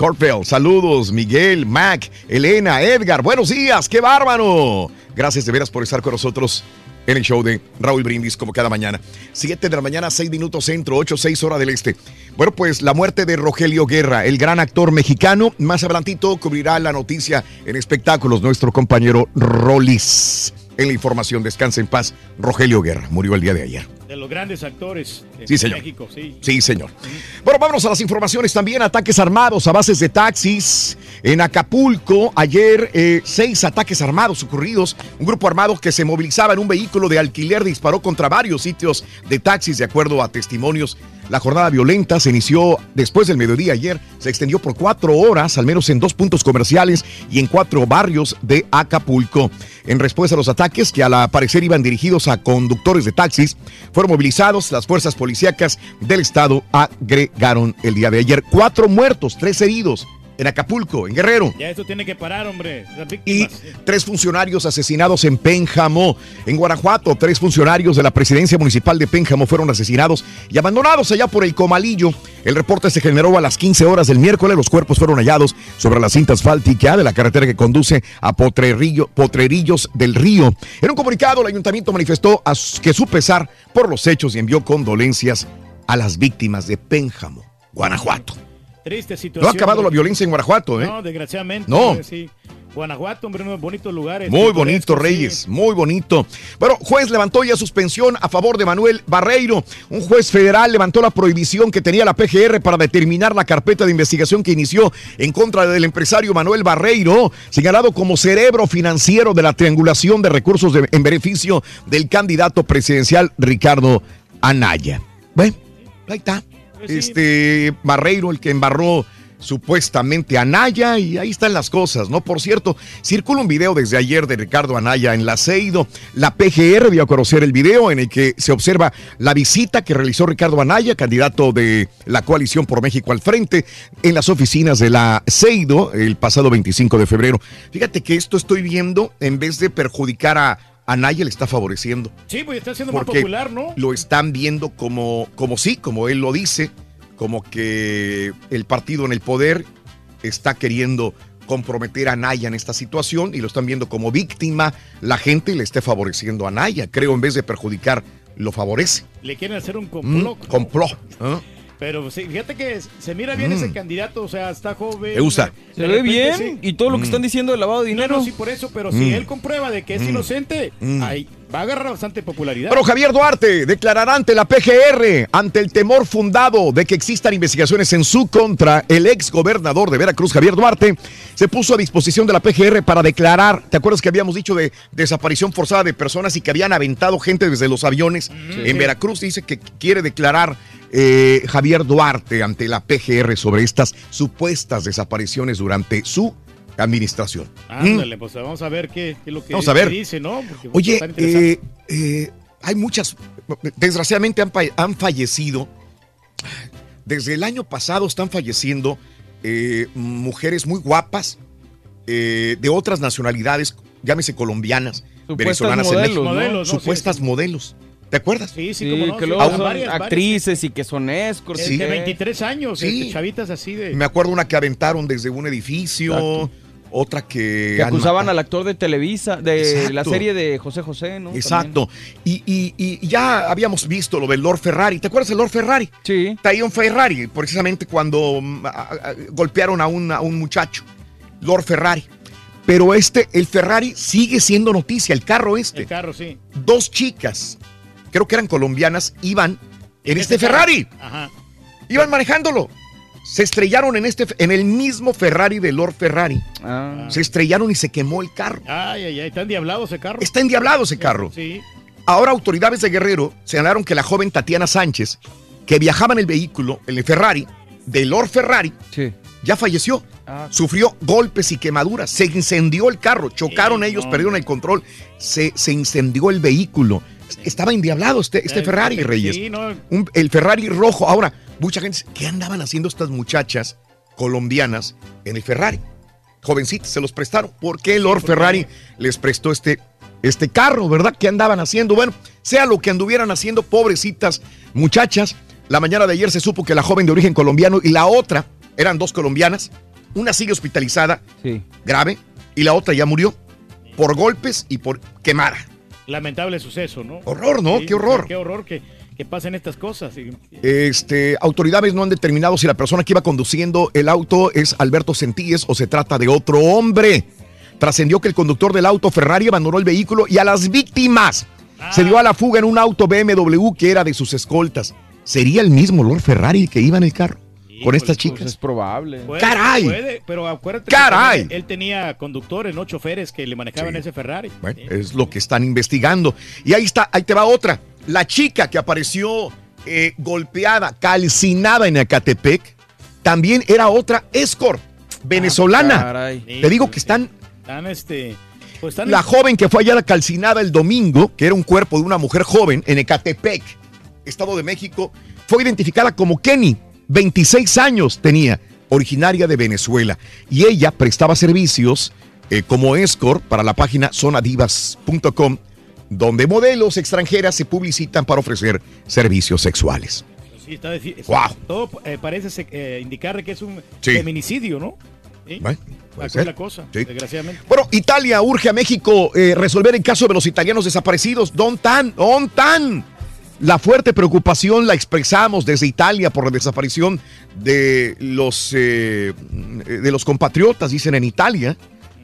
saludos. Miguel, Mac, Elena, Edgar. Buenos días. ¡Qué bárbaro! Gracias de veras por estar con nosotros en el show de Raúl Brindis, como cada mañana. 7 de la mañana, 6 minutos centro, 8, 6 hora del este. Bueno, pues la muerte de Rogelio Guerra, el gran actor mexicano. Más adelantito cubrirá la noticia en espectáculos nuestro compañero Rolis. En la información, descansa en paz. Rogelio Guerra murió el día de ayer. De los grandes actores de Sí, señor. México, sí. Sí, señor. Bueno, vámonos a las informaciones también. Ataques armados a bases de taxis. En Acapulco, ayer, eh, seis ataques armados ocurridos. Un grupo armado que se movilizaba en un vehículo de alquiler disparó contra varios sitios de taxis, de acuerdo a testimonios. La jornada violenta se inició después del mediodía ayer. Se extendió por cuatro horas, al menos en dos puntos comerciales y en cuatro barrios de Acapulco. En respuesta a los ataques, que al parecer iban dirigidos a conductores de taxis, fueron movilizados. Las fuerzas policíacas del estado agregaron el día de ayer cuatro muertos, tres heridos en Acapulco, en Guerrero. Ya esto tiene que parar, hombre. Y tres funcionarios asesinados en Pénjamo. En Guanajuato, tres funcionarios de la presidencia municipal de Pénjamo fueron asesinados y abandonados allá por el Comalillo. El reporte se generó a las 15 horas del miércoles. Los cuerpos fueron hallados sobre la cinta asfáltica de la carretera que conduce a Potrerillo- Potrerillos del Río. En un comunicado, el ayuntamiento manifestó a que su pesar por los hechos y envió condolencias a las víctimas de Pénjamo, Guanajuato. Triste No ha acabado la violencia en Guanajuato, ¿eh? No, desgraciadamente. No. sí. Guanajuato, hombre, unos bonitos lugares. Muy bonito, sí. Reyes, muy bonito. Bueno, juez levantó ya suspensión a favor de Manuel Barreiro. Un juez federal levantó la prohibición que tenía la PGR para determinar la carpeta de investigación que inició en contra del empresario Manuel Barreiro, señalado como cerebro financiero de la triangulación de recursos de- en beneficio del candidato presidencial Ricardo Anaya. Bueno, ahí está. Este Barreiro, el que embarró supuestamente Anaya y ahí están las cosas, ¿no? Por cierto, circula un video desde ayer de Ricardo Anaya en la Ceido. La PGR dio a conocer el video en el que se observa la visita que realizó Ricardo Anaya, candidato de la coalición por México al frente, en las oficinas de la Ceido el pasado 25 de febrero. Fíjate que esto estoy viendo, en vez de perjudicar a Anaya, le está favoreciendo Sí, pues está siendo más popular, ¿no? lo están viendo como, como sí, como él lo dice, como que el partido en el poder está queriendo comprometer a Naya en esta situación y lo están viendo como víctima, la gente le esté favoreciendo a Naya, creo en vez de perjudicar, lo favorece. Le quieren hacer un Mm, complot. complot. Pero sí, fíjate que se mira bien Mm. ese candidato, o sea, está joven. Me gusta. Se ve bien sí. y todo lo que Mm. están diciendo del lavado de dinero. No, no, sí, por eso, pero Mm. si él comprueba de que es Mm. inocente, Mm. ahí va a agarrar bastante popularidad. Pero Javier Duarte declarará ante la PGR, ante el temor fundado de que existan investigaciones en su contra, el ex gobernador de Veracruz, Javier Duarte, se puso a disposición de la PGR para declarar, ¿te acuerdas que habíamos dicho de desaparición forzada de personas y que habían aventado gente desde los aviones en Veracruz? Dice que quiere declarar eh, Javier Duarte ante la PGR sobre estas supuestas desapariciones durante su administración. Ándale, pues vamos a ver qué, qué es lo que, Vamos a ver. qué dice, ¿no? Porque pues, Oye, eh, eh, hay muchas, desgraciadamente han, fa- han fallecido, desde el año pasado están falleciendo eh, mujeres muy guapas eh, de otras nacionalidades, llámese colombianas, Supuestas venezolanas en México. ¿no? Modelos, ¿no? Supuestas modelos. ¿Te acuerdas? Sí, sí, Sí, cómo no. que sí, luego son varias, varias. actrices y que son escorts. Es y de que- 23 años, Sí. este, chavitas así de... Me acuerdo una que aventaron desde un edificio, Exacto. otra que... Acusaban al actor de Televisa, de Exacto. la serie de José José, ¿no? Exacto. Y, y- y ya habíamos visto lo del Lord Ferrari. ¿Te acuerdas del Lord Ferrari? Sí. Taíon Ferrari, precisamente cuando mm, a- a- golpearon a un, a un muchacho. Lord Ferrari. Pero este, el Ferrari sigue siendo noticia, el carro este. El carro, sí. Dos chicas, creo que eran colombianas, iban en este Ferrari. Ajá. Iban manejándolo. Se estrellaron en, este, en el mismo Ferrari de Lord Ferrari. Ah. Se estrellaron y se quemó el carro. Ay, ay, ay, está endiablado ese carro. Está endiablado ese carro. Sí. Ahora autoridades de Guerrero señalaron que la joven Tatiana Sánchez, que viajaba en el vehículo, en el Ferrari, de Lord Ferrari, Sí. ya falleció. Ah. Sufrió golpes y quemaduras. Se incendió el carro. Chocaron ellos, no. perdieron el control. Se, se incendió el vehículo. Estaba endiablado este, este Eh, Ferrari, sí, Reyes. no. Un- el Ferrari rojo. Ahora, mucha gente dice, ¿qué andaban haciendo estas muchachas colombianas en el Ferrari? Jovencitas, se los prestaron. ¿Por qué Lord Ferrari les prestó este, este carro, verdad? ¿Qué andaban haciendo? Bueno, sea lo que anduvieran haciendo, pobrecitas muchachas. La mañana de ayer se supo que la joven de origen colombiano y la otra, eran dos colombianas, una sigue hospitalizada, Sí. grave, y la otra ya murió por golpes y por quemada. Lamentable suceso, ¿no? Horror, ¿no? Sí, Qué horror. Qué horror que, que pasen estas cosas. Este, autoridades no han determinado si la persona que iba conduciendo el auto es Alberto Sentíes o se trata de otro hombre. Trascendió que el conductor del auto Ferrari abandonó el vehículo y a las víctimas se dio a la fuga en un auto BMW que era de sus escoltas. ¿Sería el mismo Lord Ferrari el que iba en el carro con estas Pues chicas? es probable. Puede- ¡Caray! puede, pero acuérdate ¡Caray! que también él tenía conductores, no choferes que le manejaban ese Ferrari. Bueno, es lo que están investigando. Y ahí está, ahí te va otra. La chica que apareció eh, golpeada, calcinada en Ecatepec, también era otra escort venezolana. Ah, caray. Sí, te digo pues que sí. están Están este. Pues están la joven que fue hallada calcinada el domingo, que era un cuerpo de una mujer joven en Ecatepec, Estado de México, fue identificada como Kenny, 26 años tenía, originaria de Venezuela, y ella prestaba servicios eh, como escort para la página zonadivas.com, donde modelos extranjeras se publicitan para ofrecer servicios sexuales. Sí, está Guau. Todo eh, parece eh, indicar que es un Sí. feminicidio, ¿no? Sí. Bueno, la cosa, Sí. desgraciadamente. Bueno, Italia urge a México eh, resolver el caso de los italianos desaparecidos. ¿Dónde tan? ¿Dónde tan? La fuerte preocupación la expresamos desde Italia por la desaparición de los, eh, de los compatriotas, dicen en Italia.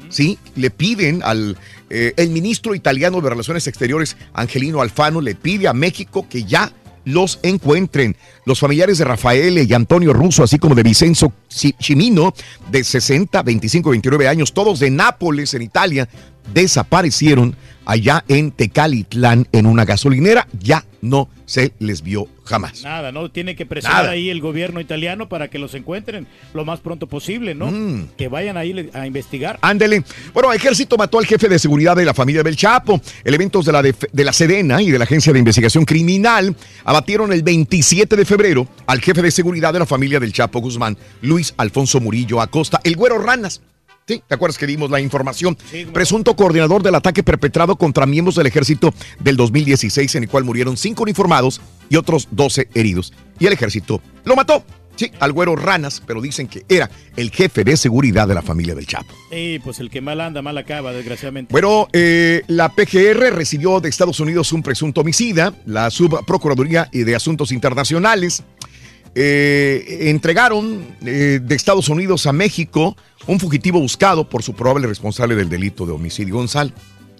¿sí? Le piden al eh, el ministro italiano de Relaciones Exteriores, Angelino Alfano, le pide a México que ya los encuentren. Los familiares de Rafael y Antonio Russo, así como de Vicenzo Cimino, de 60, 25, 29 años, todos de Nápoles, en Italia, desaparecieron allá en Tecalitlán en una gasolinera. Ya no se les vio jamás. Nada, ¿no? Tiene que presionar Nada. ahí el gobierno italiano para que los encuentren lo más pronto posible, ¿no? Mm. Que vayan ahí a investigar. Ándele. Bueno, ejército mató al jefe de seguridad de la familia del Chapo. Elementos de la, def- de la Sedena y de la Agencia de Investigación Criminal abatieron el 27 de febrero al jefe de seguridad de la familia del Chapo Guzmán, Luis Alfonso Murillo Acosta, el güero Ranas. Sí, ¿te acuerdas que dimos la información? Presunto coordinador del ataque perpetrado contra miembros del ejército del 2016, en el cual murieron cinco uniformados y otros 12 heridos. Y el ejército lo mató. Sí, al güero Ranas, pero dicen que era el jefe de seguridad de la familia del Chapo. Sí, pues el que mal anda, mal acaba, desgraciadamente. Bueno, eh, la PGR recibió de Estados Unidos un presunto homicida, la Subprocuraduría de Asuntos Internacionales. Eh, entregaron eh, de Estados Unidos a México un fugitivo buscado por su probable responsable del delito de homicidio, Gonzalo.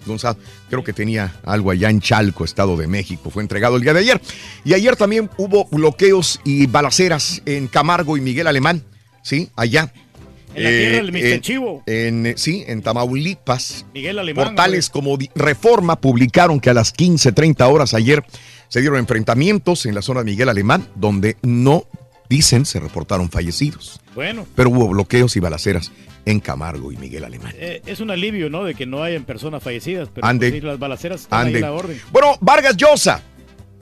Gonzalo, creo que tenía algo allá en Chalco, Estado de México. Fue entregado el día de ayer. Y ayer también hubo bloqueos y balaceras en Camargo y Miguel Alemán, ¿sí? Allá. En la tierra del Eh, en- Chivo. en, sí, en Tamaulipas. Miguel Alemán. Portales como Reforma publicaron que a las 15:30 horas ayer se dieron enfrentamientos en la zona de Miguel Alemán, donde no, dicen, se reportaron fallecidos. Bueno, Pero hubo bloqueos y balaceras en Camargo y Miguel Alemán. eh, es un alivio, ¿no? De que no hayan personas fallecidas, pero Ande. pues, las balaceras están ahí la orden. Bueno, Vargas Llosa.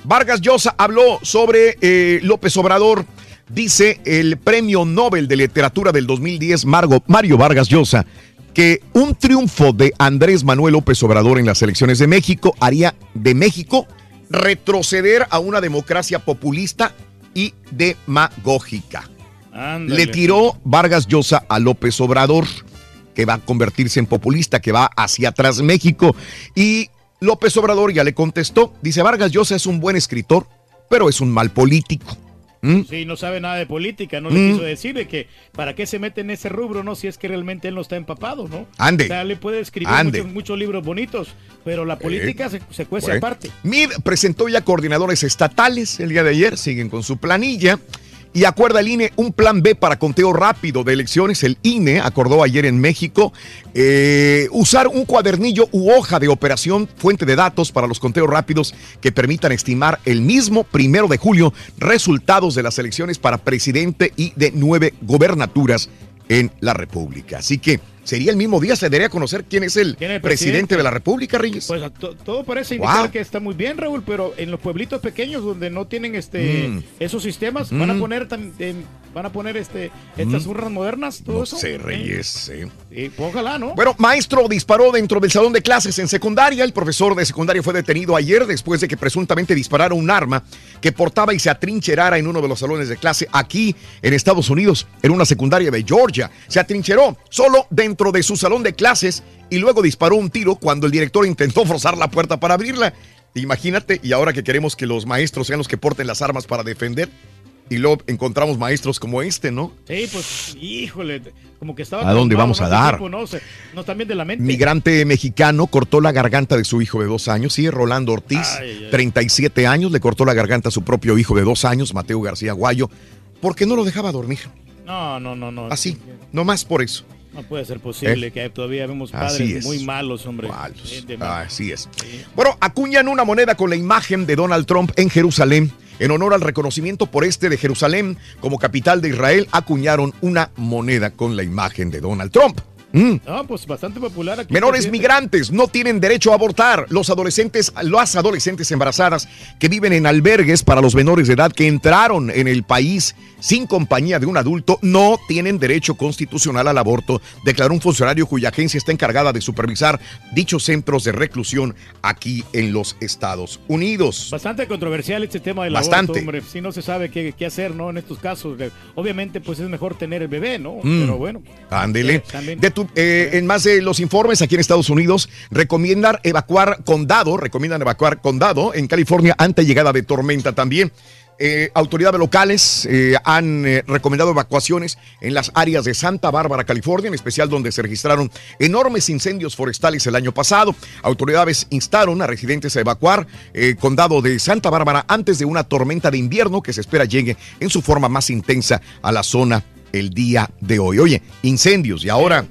Vargas Llosa habló sobre eh, López Obrador. Dice el premio Nobel de Literatura del 2010, Margo, Mario Vargas Llosa, que un triunfo de Andrés Manuel López Obrador en las elecciones de México haría de México retroceder a una democracia populista y demagógica. Ándale. Le tiró Vargas Llosa a López Obrador, que va a convertirse en populista, que va hacia atrás México. Y López Obrador ya le contestó, dice Vargas Llosa es un buen escritor, pero es un mal político. ¿Mm? Sí, no sabe nada de política, no Mm. le quiso decir de que para qué se mete en ese rubro, ¿no? Si es que realmente él no está empapado, ¿no? Ande. O sea, le puede escribir muchos, muchos libros bonitos, pero la política se, se cuece Bueno. aparte. MID presentó ya coordinadores estatales el día de ayer, siguen con su planilla. Y acuerda el INE un plan B para conteo rápido de elecciones. El INE acordó ayer en México eh, usar un cuadernillo u hoja de operación, fuente de datos para los conteos rápidos que permitan estimar el mismo primero de julio resultados de las elecciones para presidente y de nueve gobernaturas en la República. Así que sería el mismo día, se daría a conocer quién es el, ¿Quién es el presidente, presidente? de la República, Reyes. Pues to- todo parece indicar Wow. que está muy bien, Raúl, pero en los pueblitos pequeños donde no tienen este Mm. esos sistemas, van a Mm. poner em, van a poner este estas Mm. urnas modernas, todo No eso. sé, Reyes. eh. Sí, ojalá, ¿no? Bueno, maestro disparó dentro del salón de clases en secundaria. El profesor de secundaria fue detenido ayer después de que presuntamente disparara un arma que portaba y se atrincherara en uno de los salones de clase aquí en Estados Unidos, en una secundaria de Georgia. Se atrincheró solo dentro de su salón de clases y luego disparó un tiro cuando el director intentó forzar la puerta para abrirla. Imagínate, y ahora que queremos que los maestros sean los que porten las armas para defender, y luego encontramos maestros como este, ¿no? Sí, pues, híjole, como que estaba. ¿A dónde vamos a dar? tipo, no, se- no están bien de la mente. Migrante mexicano cortó la garganta de su hijo de dos años. Sí, Rolando Ortiz, ay, ay. 37 años, le cortó la garganta a su propio hijo de dos años, Mateo García Guayo, porque no lo dejaba dormir. No, no, no, no. Así, nomás por eso. No puede ser posible Eh. que todavía vemos padres es. muy malos, hombre. Eh, de mal. Así es. Bueno, acuñan una moneda con la imagen de Donald Trump en Jerusalén. En honor al reconocimiento por este de Jerusalén como capital de Israel, acuñaron una moneda con la imagen de Donald Trump. Mm. Pues bastante popular aquí. Menores migrantes no tienen derecho a abortar. Los adolescentes, las adolescentes embarazadas que viven en albergues para los menores de edad que entraron en el país sin compañía de un adulto no tienen derecho constitucional al aborto, declaró un funcionario cuya agencia está encargada de supervisar dichos centros de reclusión aquí en los Estados Unidos. Bastante controversial este tema del Bastante. aborto, hombre. Si no se sabe qué, qué hacer, ¿no? En estos casos. Obviamente, pues es mejor tener el bebé, ¿no? Mm. Pero bueno. Ándele. Eh, eh, en más de los informes aquí en Estados Unidos, recomiendan evacuar condado, recomiendan evacuar condado en California ante llegada de tormenta también. eh, autoridades locales eh, han recomendado evacuaciones en las áreas de Santa Bárbara, California, en especial donde se registraron enormes incendios forestales el año pasado. Autoridades instaron a residentes a evacuar el condado de Santa Bárbara antes de una tormenta de invierno que se espera llegue en su forma más intensa a la zona el día de hoy. Oye, incendios y ahora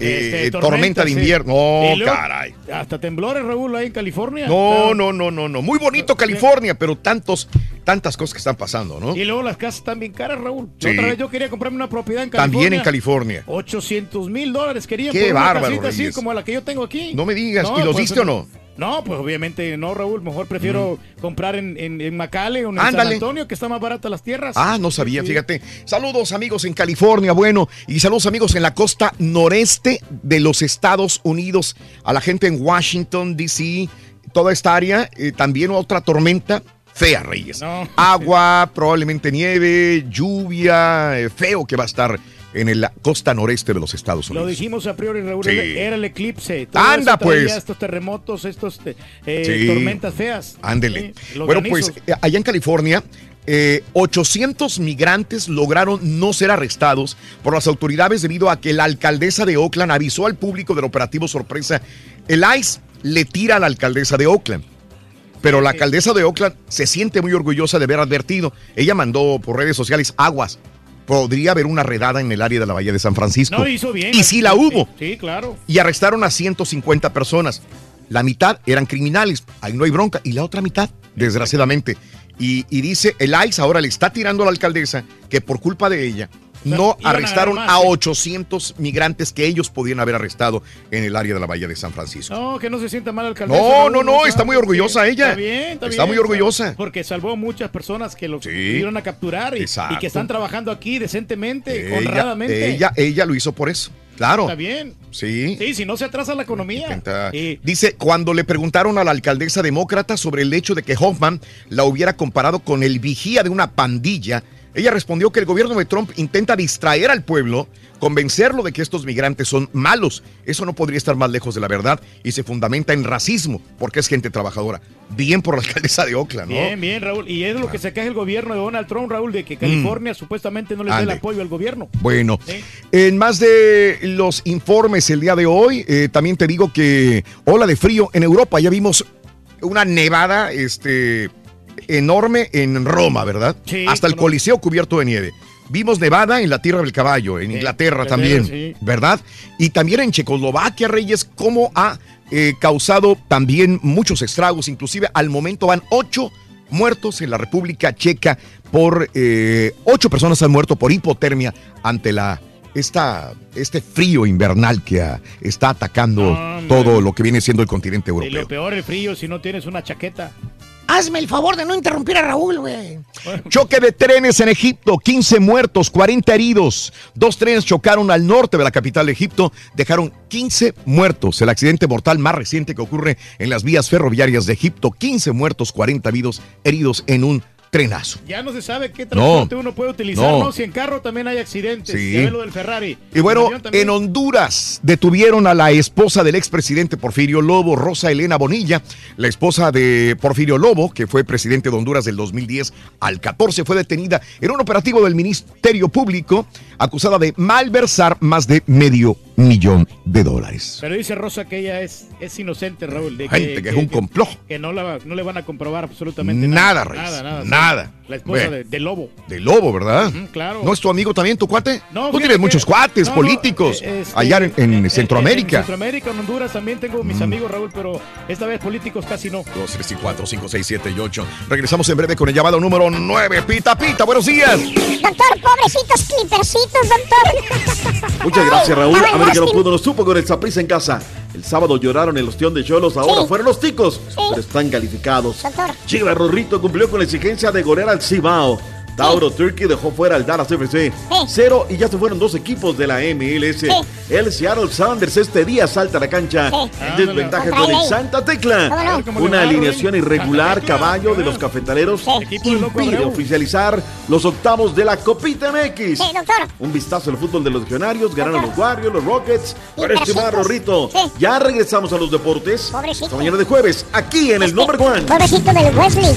eh, Este, tormenta, de invierno. No, luego, caray. Hasta temblores, Raúl, ahí en California. No, no, no, no, no. Muy bonito California, pero tantos, tantas cosas que están pasando, ¿no? Y luego las casas están bien caras, Raúl. Sí. Otra vez yo quería comprarme una propiedad en California. También en California. 800 mil dólares quería Qué por una bárbaro, casita así como la que yo tengo aquí. No me digas, ¿y los diste o no? No, pues obviamente no, Raúl. Mejor prefiero comprar en, en, en McAllen o en San. Antonio, que está más barata las tierras. Ah, no sabía, Sí. fíjate. Saludos amigos en California, bueno, y saludos amigos en la costa noreste de los Estados Unidos, a la gente en Washington, D.C., toda esta área, eh, también otra tormenta fea, Reyes. No. Agua, probablemente nieve, lluvia, eh, feo que va a estar en la costa noreste de los Estados Lo Unidos. dijimos a priori, Raúl, Sí. era el eclipse. Todo Anda, eso pues. Estos terremotos, estos eh, eh, Sí. tormentas feas. Ándele. Bueno, granizos. pues eh, allá en California, eh, 800 migrantes lograron no ser arrestados por las autoridades debido a que la alcaldesa de Oakland avisó al público del operativo sorpresa. El ICE le tira a la alcaldesa de Oakland. Pero la alcaldesa de Oakland se siente muy orgullosa de haber advertido. Ella mandó por redes sociales aguas. Podría haber una redada en el área de la Bahía de San Francisco. No, hizo bien. Y sí la hubo Sí, claro. y arrestaron a 150 personas. La mitad eran criminales, ahí no hay bronca, y la otra mitad, desgraciadamente. Y, y dice, el ICE ahora le está tirando a la alcaldesa que por culpa de ella no arrestaron a más, ¿eh? 800 migrantes que ellos podían haber arrestado en el área de la Bahía de San Francisco. No, que no se sienta mal alcaldesa. No, no, no, está sabe, muy orgullosa sí, ella. Está bien, está, Está bien, muy orgullosa. Porque salvó a muchas personas que lo Sí. pudieron a capturar y, que están trabajando aquí decentemente, Ella, honradamente. ella, ella lo hizo por eso. Claro. Está bien. Sí. Sí, si no se atrasa la economía. Y- Dice, cuando le preguntaron a la alcaldesa demócrata sobre el hecho de que Hoffman la hubiera comparado con el vigía de una pandilla, ella respondió que el gobierno de Trump intenta distraer al pueblo, convencerlo de que estos migrantes son malos. Eso no podría estar más lejos de la verdad y se fundamenta en racismo, porque es gente trabajadora. Bien por la alcaldesa de Oakland, ¿no? Bien, bien, Raúl. Y es lo que se queja el gobierno de Donald Trump, Raúl, de que California supuestamente no le da el Mm. Apoyo al gobierno. Bueno, en más de los informes el día de hoy, eh, también te digo que ola de frío en Europa. Ya vimos una nevada este, enorme en Roma, ¿verdad? Sí, Hasta el. Coliseo cubierto de nieve. Vimos nevada en la Tierra del Caballo, en Inglaterra Inglaterra, también, sí. ¿verdad? Y también en Checoslovaquia, Reyes, cómo ha eh, causado también muchos estragos. Inclusive al momento van ocho muertos en la República Checa por eh, ocho personas han muerto por hipotermia ante la esta, este frío invernal que ah, está atacando Hombre. todo lo que viene siendo el continente Y europeo. lo peor, el frío, si no tienes una chaqueta. Hazme el favor de no interrumpir a Raúl, güey. Choque de trenes en Egipto, 15 muertos, 40 heridos. Dos trenes chocaron al norte de la capital de Egipto, dejaron 15 muertos. El accidente mortal más reciente que ocurre en las vías ferroviarias de Egipto, 15 muertos, 40 heridos, heridos en un trenazo. Ya no se sabe qué transporte No, uno puede utilizar, no. ¿no? Si en carro también hay accidentes. Sí. Ya lo del Ferrari. Y bueno, En en Honduras detuvieron a la esposa del expresidente Porfirio Lobo, Rosa Elena Bonilla. La esposa de Porfirio Lobo, que fue presidente de Honduras del 2010 al 14, fue detenida en un operativo del Ministerio Público, acusada de malversar más de medio millón de dólares. Pero dice Rosa que ella es, es inocente, Raúl. De Gente, que es un complot. Que no, la, no le van a comprobar absolutamente Nada, nada. Reyes, Nada, nada. nada. La esposa de, de Lobo. De Lobo, ¿verdad? Claro. ¿No es tu amigo también, tu cuate? No, Tú tienes que- muchos cuates no, no, políticos eh, este, allá en, en En Centroamérica. Centroamérica, en Honduras también tengo mis amigos, Raúl, pero esta vez políticos casi no. 2, 3 y 4, 5, 6, 7 y 8. Regresamos en breve con el llamado número 9. Pita, pita, buenos días. Doctor, pobrecitos clipercitos, doctor. Muchas gracias, Raúl. Estaba en América no pudo, no supo con el Saprissa en casa. El sábado lloraron el ostión de Cholos, ahora Sí. fueron los ticos, Sí. pero están calificados. Doctor. Chivas Rorrito cumplió con la exigencia de golear al Cibao. Tauro Turkey dejó fuera al Dallas FC. Cero y ya se fueron dos equipos de la MLS. El Seattle Sounders este día salta a la cancha en desventaja con el. Santa Tecla. ¿Cómo no? ¿Cómo Una alineación irregular, caballo de los cafetaleros, de loco impide Abreu. oficializar los octavos de la Copita MX. Un vistazo al fútbol de los legionarios, ganaron los Warriors, los Rockets. Pero estimado. Rorrito, ya regresamos a los deportes. Pobrecito. Esta mañana de jueves, aquí en el Este, Number One. Pobrecito del Wesley.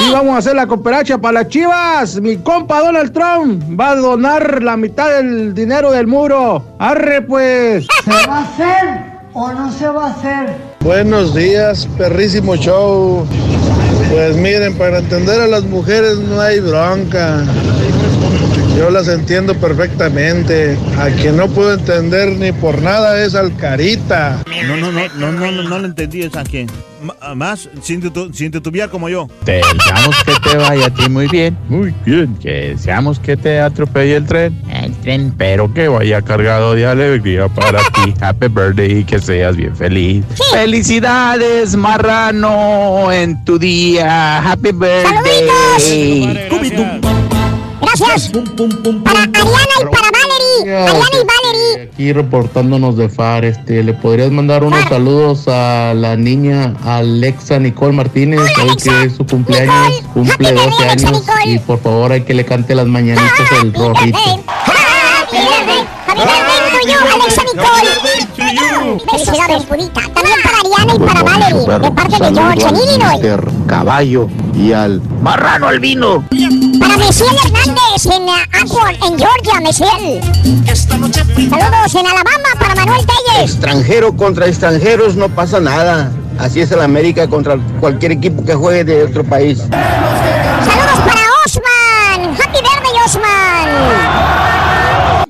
Y vamos a hacer la cooperacha para las chivas. Mi compa Donald Trump va a donar la mitad del dinero del muro. Arre pues. ¿Se va a hacer o no se va a hacer? Buenos días, perrísimo show. Pues miren, para entender a las mujeres no hay bronca. Yo las entiendo perfectamente. A quien no puedo entender ni por nada es al Carita. No, no, no, no, no, no, no lo entendí, es a quién. M- Más sin, titu- sin titubear como yo. Deseamos que te vaya a ti muy bien. Muy bien. Que deseamos que te atropelle el tren. El tren, pero que vaya cargado de alegría para ti. Happy birthday y que seas bien feliz. Felicidades, marrano, en tu día. Happy birthday. Gracias. Para Ariana y para Valerie. Ariana y Valerie. Aquí reportándonos de FAR, este, ¿le podrías mandar unos saludos a la niña Alexa Nicole Martínez? Hoy que es su cumpleaños, cumple 12 años y por favor hay que le cante las mañanitas el rorrito. También para Ariana y para Valerie. De parte de George en Illinois. Caballo y al marrano albino. Para Mesiel Hernández en uh, Akron, en Georgia, Mesiel. Saludos en Alabama para Manuel Telles. Extranjero contra extranjeros no pasa nada. Así es el América contra cualquier equipo que juegue de otro país. Saludos para Osman. Happy birthday, Osman.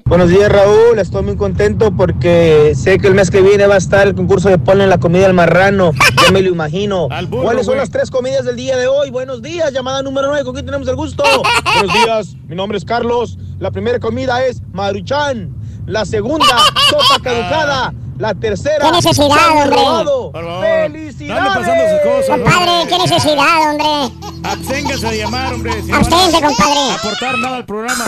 Buenos días Raúl, estoy muy contento porque sé que el mes que viene va a estar el concurso de ponle la comida al marrano, ya me lo imagino. ¿Cuáles son las tres comidas del día de hoy? Buenos días, llamada número 9, ¿con quién tenemos el gusto? Buenos días, mi nombre es Carlos. La primera comida es maruchan, la segunda, sopa caducada, la tercera, ¿Qué necesidad, hombre? No pasando cosas. Compadre, qué necesidad, hombre. Absténgase de llamar, hombre. si no Absténgase, a compadre. Aportar nada al programa.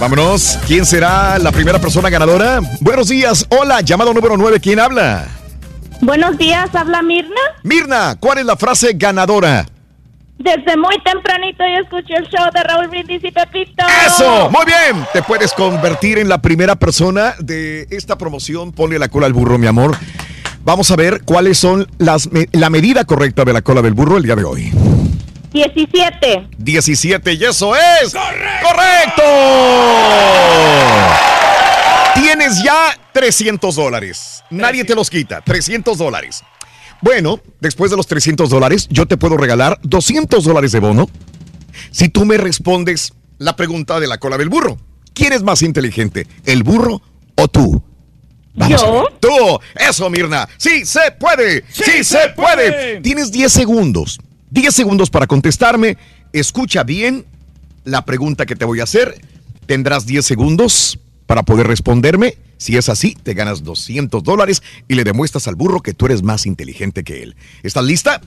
Vámonos. ¿Quién será la primera persona ganadora? Buenos días. Hola, llamado número 9. ¿Quién habla? Buenos días, habla Mirna. Mirna, ¿cuál es la frase ganadora? Desde muy tempranito yo escuché el show de Raúl Brindis y Pepito. ¡Eso! Muy bien. Te puedes convertir en la primera persona de esta promoción. Ponle la cola al burro, mi amor. Vamos a ver cuáles son las la medida correcta de la cola del burro el día de hoy. 17. 17 y eso es correcto. Tienes ya 300 dólares. Nadie te los quita. 300 dólares. Bueno, después de los 300 dólares, yo te puedo regalar 200 dólares de bono si tú me respondes la pregunta de la cola del burro. ¿Quién es más inteligente, el burro o tú? Vamos ver. Tú. Eso, Mirna. Sí se puede. Sí, se, puede. Tienes 10 segundos. 10 segundos para contestarme. Escucha bien la pregunta que te voy a hacer. Tendrás 10 segundos para poder responderme. Si es así, te ganas 200 dólares y le demuestras al burro que tú eres más inteligente que él. ¿Estás lista?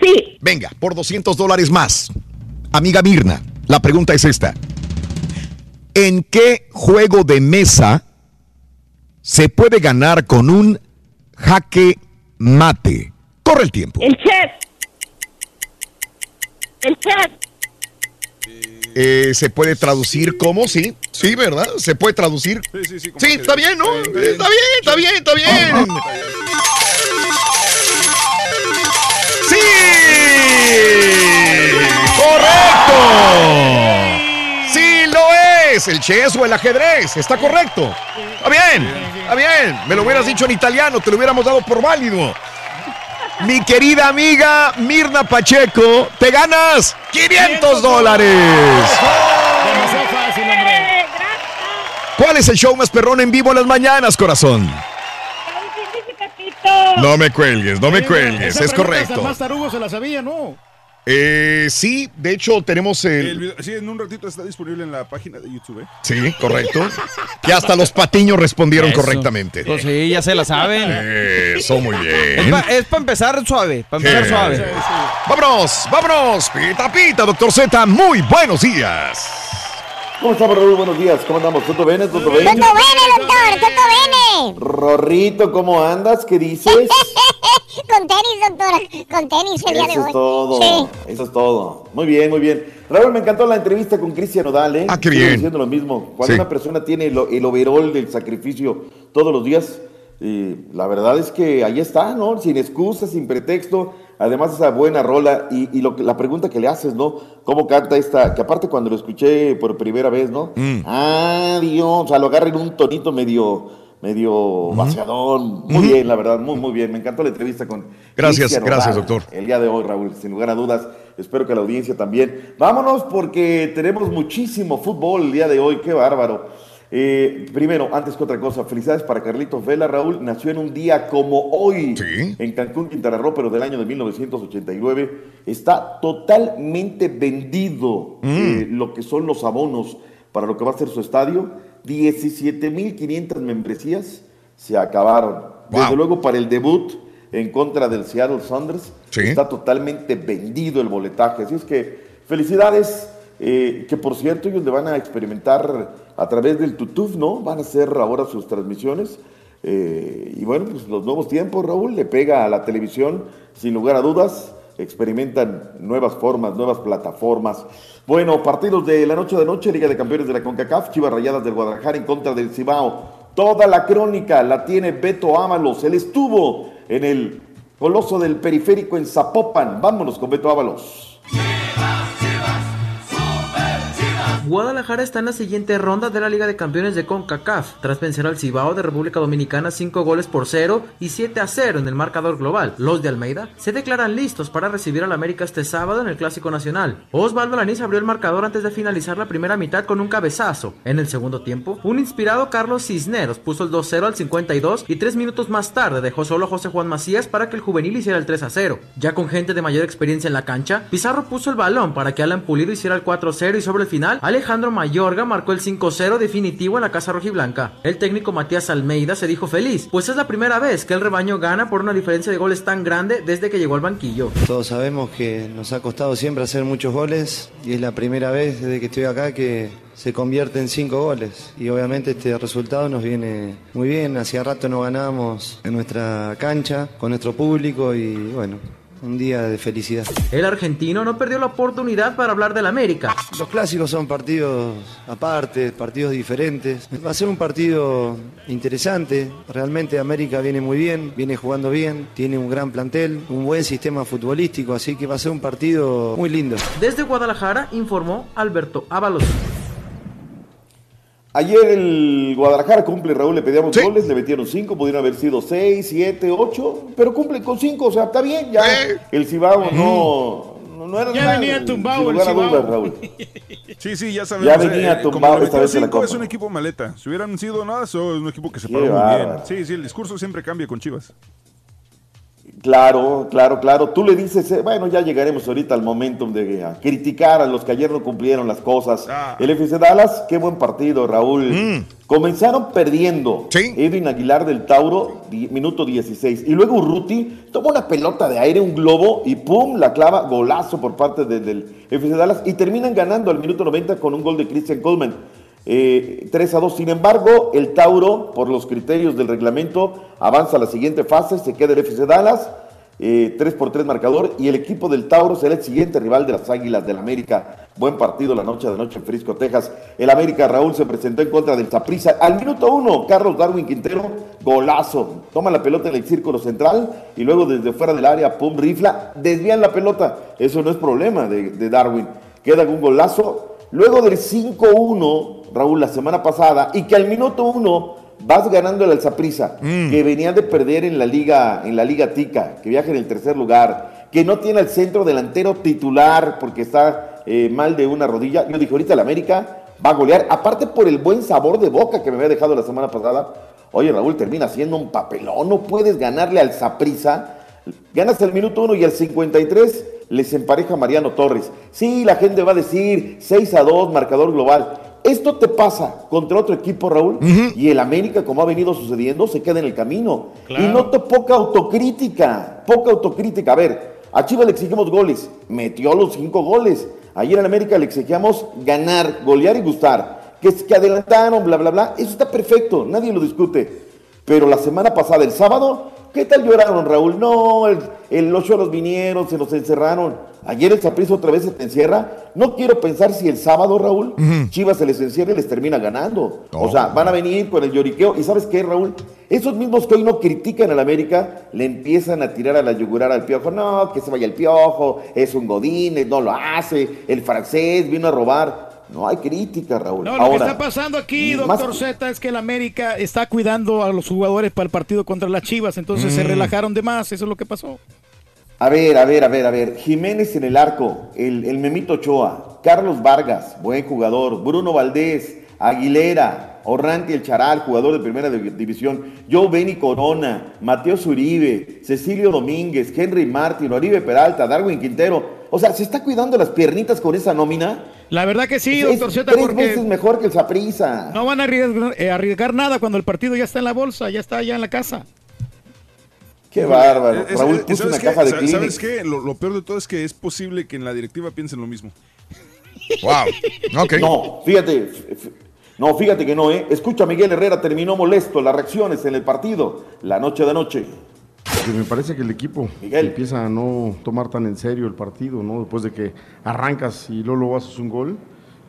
Sí. Venga, por 200 dólares más. Amiga Mirna, la pregunta es esta. ¿En qué juego de mesa se puede ganar con un jaque mate? Corre el tiempo. El chef. El chef. Eh, se puede traducir como, sí, sí, ¿verdad? Se puede traducir. Sí, sí, Sí, está bien, ¿no? Está bien, está bien, está bien. ¡Sí! ¡Correcto! ¡Sí lo es! El chess o el ajedrez. Está correcto. Está bien, está bien. Me lo hubieras dicho en italiano, te lo hubiéramos dado por válido. Mi querida amiga Mirna Pacheco, te ganas 500 dólares. ¿Cuál es el show más perrón en vivo en las mañanas, corazón? No me cuelgues, no me cuelgues, es correcto. Más tarugo se la sabía, ¿no? Eh, sí, de hecho tenemos el... El video- sí, en un ratito está disponible en la página de YouTube. ¿eh? Sí, correcto. Que hasta los patiños respondieron Eso. correctamente. Pues sí, ya se la saben. Eso, muy Es bien. para empezar suave, para empezar Sí. suave. Vámonos, vámonos. Pita, pita, doctor Z. Muy buenos días. ¿Cómo estamos, Raúl? Buenos días. ¿Cómo andamos? ¿Todo bien? ¿Todo bien? ¡Tutto bene, doctor! ¡Tutto bene! Rorrito, ¿cómo andas? ¿Qué dices? Con tenis, doctora. Con tenis el día de Eso hoy. es todo. Sí. Eso es todo. Muy bien, muy bien. Raúl, me encantó la entrevista con Cristian Odal, ¿eh? Ah, qué bien. diciendo lo mismo. Cuando Sí. una persona tiene el, el overall del sacrificio todos los días, y la verdad es que ahí está, ¿no? Sin excusas, sin pretexto. Además, esa buena rola. Y, y lo que- la pregunta que le haces, ¿no? ¿Cómo canta esta? Que aparte, cuando lo escuché por primera vez, ¿no? Mm. Ah, Dios. O sea, lo agarra en un tonito medio. Medio vaciadón. Muy bien, la verdad, muy, muy bien. Me encantó la entrevista con. Gracias, Cristian gracias, doctor. El día de hoy, Raúl, sin lugar a dudas. Espero que la audiencia también. Vámonos porque tenemos muchísimo fútbol el día de hoy. Qué bárbaro. Eh, primero, antes que otra cosa, felicidades para Carlitos Vela. Raúl nació en un día como hoy en Cancún, Quintana Roo, pero del año de 1989. Está totalmente vendido eh, lo que son los abonos para lo que va a ser su estadio. 17.500 membresías se acabaron. Desde luego para el debut en contra del Seattle Saunders está totalmente vendido el boletaje. Así es que felicidades, eh, que por cierto ellos le van a experimentar a través del YouTube, ¿no? Van a hacer ahora sus transmisiones. Eh, y bueno, pues los nuevos tiempos, Raúl, le pega a la televisión, sin lugar a dudas. Experimentan nuevas formas, nuevas plataformas. Bueno, partidos de la noche de noche, Liga de Campeones de la CONCACAF, Chivas Rayadas del Guadalajara en contra del Cibao. Toda la crónica la tiene Beto Ábalos. Él estuvo en el Coloso del Periférico en Zapopan. Vámonos con Beto Ábalos. Guadalajara está en la siguiente ronda de la Liga de Campeones de CONCACAF, tras vencer al Cibao de República Dominicana 5 goles por 0 y 7 a 0 en el marcador global. Los de Almeida se declaran listos para recibir al América este sábado en el Clásico Nacional. Osvaldo Lanís abrió el marcador antes de finalizar la primera mitad con un cabezazo. En el segundo tiempo, un inspirado Carlos Cisneros puso el 2-0 al 52 y 3 minutos más tarde dejó solo José Juan Macías para que el juvenil hiciera el 3 a 0. Ya con gente de mayor experiencia en la cancha, Pizarro puso el balón para que Alan Pulido hiciera el 4-0 y sobre el final, Alejandro Mayorga marcó el 5-0 definitivo en la Casa Rojiblanca. El técnico Matías Almeida se dijo feliz, pues es la primera vez que el rebaño gana por una diferencia de goles tan grande desde que llegó al banquillo. Todos sabemos que nos ha costado siempre hacer muchos goles y es la primera vez desde que estoy acá que se convierte en cinco goles y obviamente este resultado nos viene muy bien. Hacía rato no ganábamos en nuestra cancha con nuestro público y bueno, un día de felicidad. El argentino no perdió la oportunidad para hablar del América. Los clásicos son partidos aparte, partidos diferentes. Va a ser un partido interesante. Realmente América viene muy bien, viene jugando bien, tiene un gran plantel, un buen sistema futbolístico, así que va a ser un partido muy lindo. Desde Guadalajara informó Alberto Ábalos. Ayer el Guadalajara cumple, Raúl, le pedíamos goles, le metieron cinco, pudieron haber sido seis, siete, ocho, pero cumple con cinco, o sea, está bien, ya. El Cibao no, no, no era Ya nada, venía tumbado el Cibao. dudas, Raúl. Sí, sí, ya sabemos. Ya venía eh, como tumbado le esta metieron vez en la cinco, Copa. Es un equipo maleta. Si hubieran sido nada, es un equipo que se paró muy bien. Sí, sí, el discurso siempre cambia con Chivas. Claro, claro, claro. Tú le dices, eh, bueno, ya llegaremos ahorita al momentum de a criticar a los que ayer no cumplieron las cosas. El FC Dallas, qué buen partido, Raúl. Comenzaron perdiendo. Edwin Aguilar del Tauro, di- minuto 16. Y luego Urruti toma una pelota de aire, un globo, y pum, la clava, golazo por parte de- del FC Dallas. Y terminan ganando al minuto 90 con un gol de Christian Coleman. Eh, 3 a 2. Sin embargo, el Tauro, por los criterios del reglamento, avanza a la siguiente fase, se queda el FC Dallas, eh, 3 por 3 marcador, y el equipo del Tauro será el siguiente rival de las Águilas del América. Buen partido la noche de noche en Frisco, Texas. El América Raúl se presentó en contra del Zaprisa. Al minuto 1, Carlos Darwin Quintero, golazo. Toma la pelota en el círculo central y luego desde fuera del área, pum, rifla, desvían la pelota. Eso no es problema de, de Darwin. Queda un golazo. Luego del 5-1, Raúl, la semana pasada, y que al minuto 1 vas ganando al Zaprisa, que venía de perder en la liga, en la liga Tica, que viaja en el tercer lugar, que no tiene el centro delantero titular porque está eh, mal de una rodilla. Yo dije, ahorita el América va a golear, aparte por el buen sabor de boca que me había dejado la semana pasada. Oye, Raúl, termina siendo un papelón, no puedes ganarle al Zaprisa. Ganas el minuto 1 y al 53 les empareja Mariano Torres. Sí, la gente va a decir 6 a 2, marcador global. Esto te pasa contra otro equipo, Raúl, y el América, como ha venido sucediendo, se queda en el camino. Y noto poca autocrítica, poca autocrítica. A ver, a Chivas le exigimos goles, metió los cinco goles. Ayer en América le exigíamos ganar, golear y gustar. Que, que adelantaron, bla, bla, bla. Eso está perfecto, nadie lo discute. Pero la semana pasada, el sábado, ¿qué tal lloraron, Raúl? No, el, el, los cholos vinieron, se nos encerraron. Ayer el Saprissa otra vez se te encierra. No quiero pensar si el sábado, Raúl, Chivas se les encierra y les termina ganando. O sea, van a venir con el lloriqueo. ¿Y sabes qué, Raúl? Esos mismos que hoy no critican al América, le empiezan a tirar a la yugurar al piojo. No, que se vaya el piojo, es un godín, no lo hace, el francés vino a robar. No hay crítica, Raúl. No, lo que está pasando aquí, doctor Z, es que el América está cuidando a los jugadores para el partido contra las Chivas, entonces se Mm. relajaron de más, eso es lo que pasó. A ver, a ver, a ver, a ver. Jiménez en el arco, el, el Memito Ochoa, Carlos Vargas, buen jugador, Bruno Valdés, Aguilera, Orranti el Charal, jugador de primera división, Joe Benny Corona, Mateo Zuribe, Cecilio Domínguez, Henry Martin, Oribe Peralta, Darwin Quintero. O sea, ¿se está cuidando las piernitas con esa nómina? La verdad que sí, Es doctor tres porque veces mejor que el Saprissa. no van a arriesgar, eh, arriesgar nada cuando el partido ya está en la bolsa, ya está allá en la casa. Qué bárbaro. Es- Raúl es- puso ¿sabes una qué? caja de Kleenex. ¿Sabes qué? Lo, lo peor de todo es que es posible que en la directiva piensen lo mismo. Wow. No, fíjate, no, fíjate que no, ¿eh? Escucha, Miguel Herrera terminó molesto las reacciones en el partido la noche de anoche. Que me parece que el equipo empieza a no tomar tan en serio el partido, ¿no? Después de que arrancas y luego, luego haces un gol,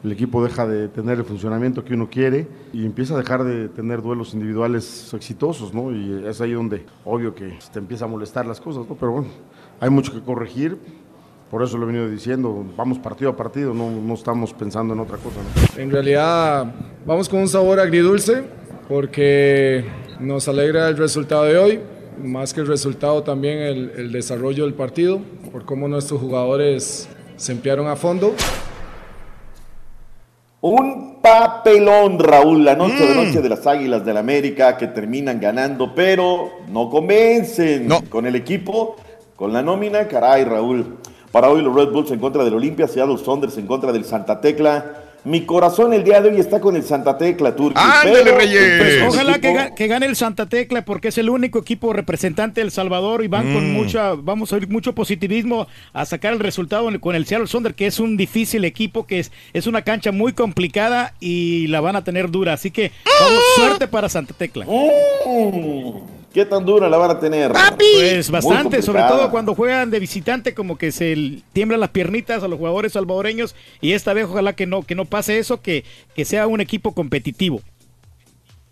el equipo deja de tener el funcionamiento que uno quiere y empieza a dejar de tener duelos individuales exitosos, ¿no? Y es ahí donde, obvio que te empieza a molestar las cosas, ¿no? Pero bueno, hay mucho que corregir. Por eso lo he venido diciendo, vamos partido a partido, no, no estamos pensando en otra cosa. ¿no? En realidad vamos con un sabor agridulce porque nos alegra el resultado de hoy, más que el resultado también el, el desarrollo del partido, por cómo nuestros jugadores se emplearon a fondo. Un papelón, Raúl, la noche de Mm. noche de las Águilas del América que terminan ganando, pero no convencen con el equipo, con la nómina, caray, Raúl. Para hoy los Red Bulls en contra del Olimpia, Seattle Saunders en contra del Santa Tecla. Mi corazón el día de hoy está con el Santa Tecla, Turki. pero- Pues ojalá que, ga- que gane el Santa Tecla porque es el único equipo representante de El Salvador y van con Mm. mucha, vamos a oír mucho positivismo a sacar el resultado con el Seattle Sonder, que es un difícil equipo, que es, es una cancha muy complicada y la van a tener dura. Así que vamos, suerte para Santa Tecla. ¿Qué tan dura la van a tener? Pues Muy bastante, sobre todo cuando juegan de visitante, como que se tiemblan las piernitas a los jugadores salvadoreños y esta vez ojalá que no, que no pase eso, que, que sea un equipo competitivo.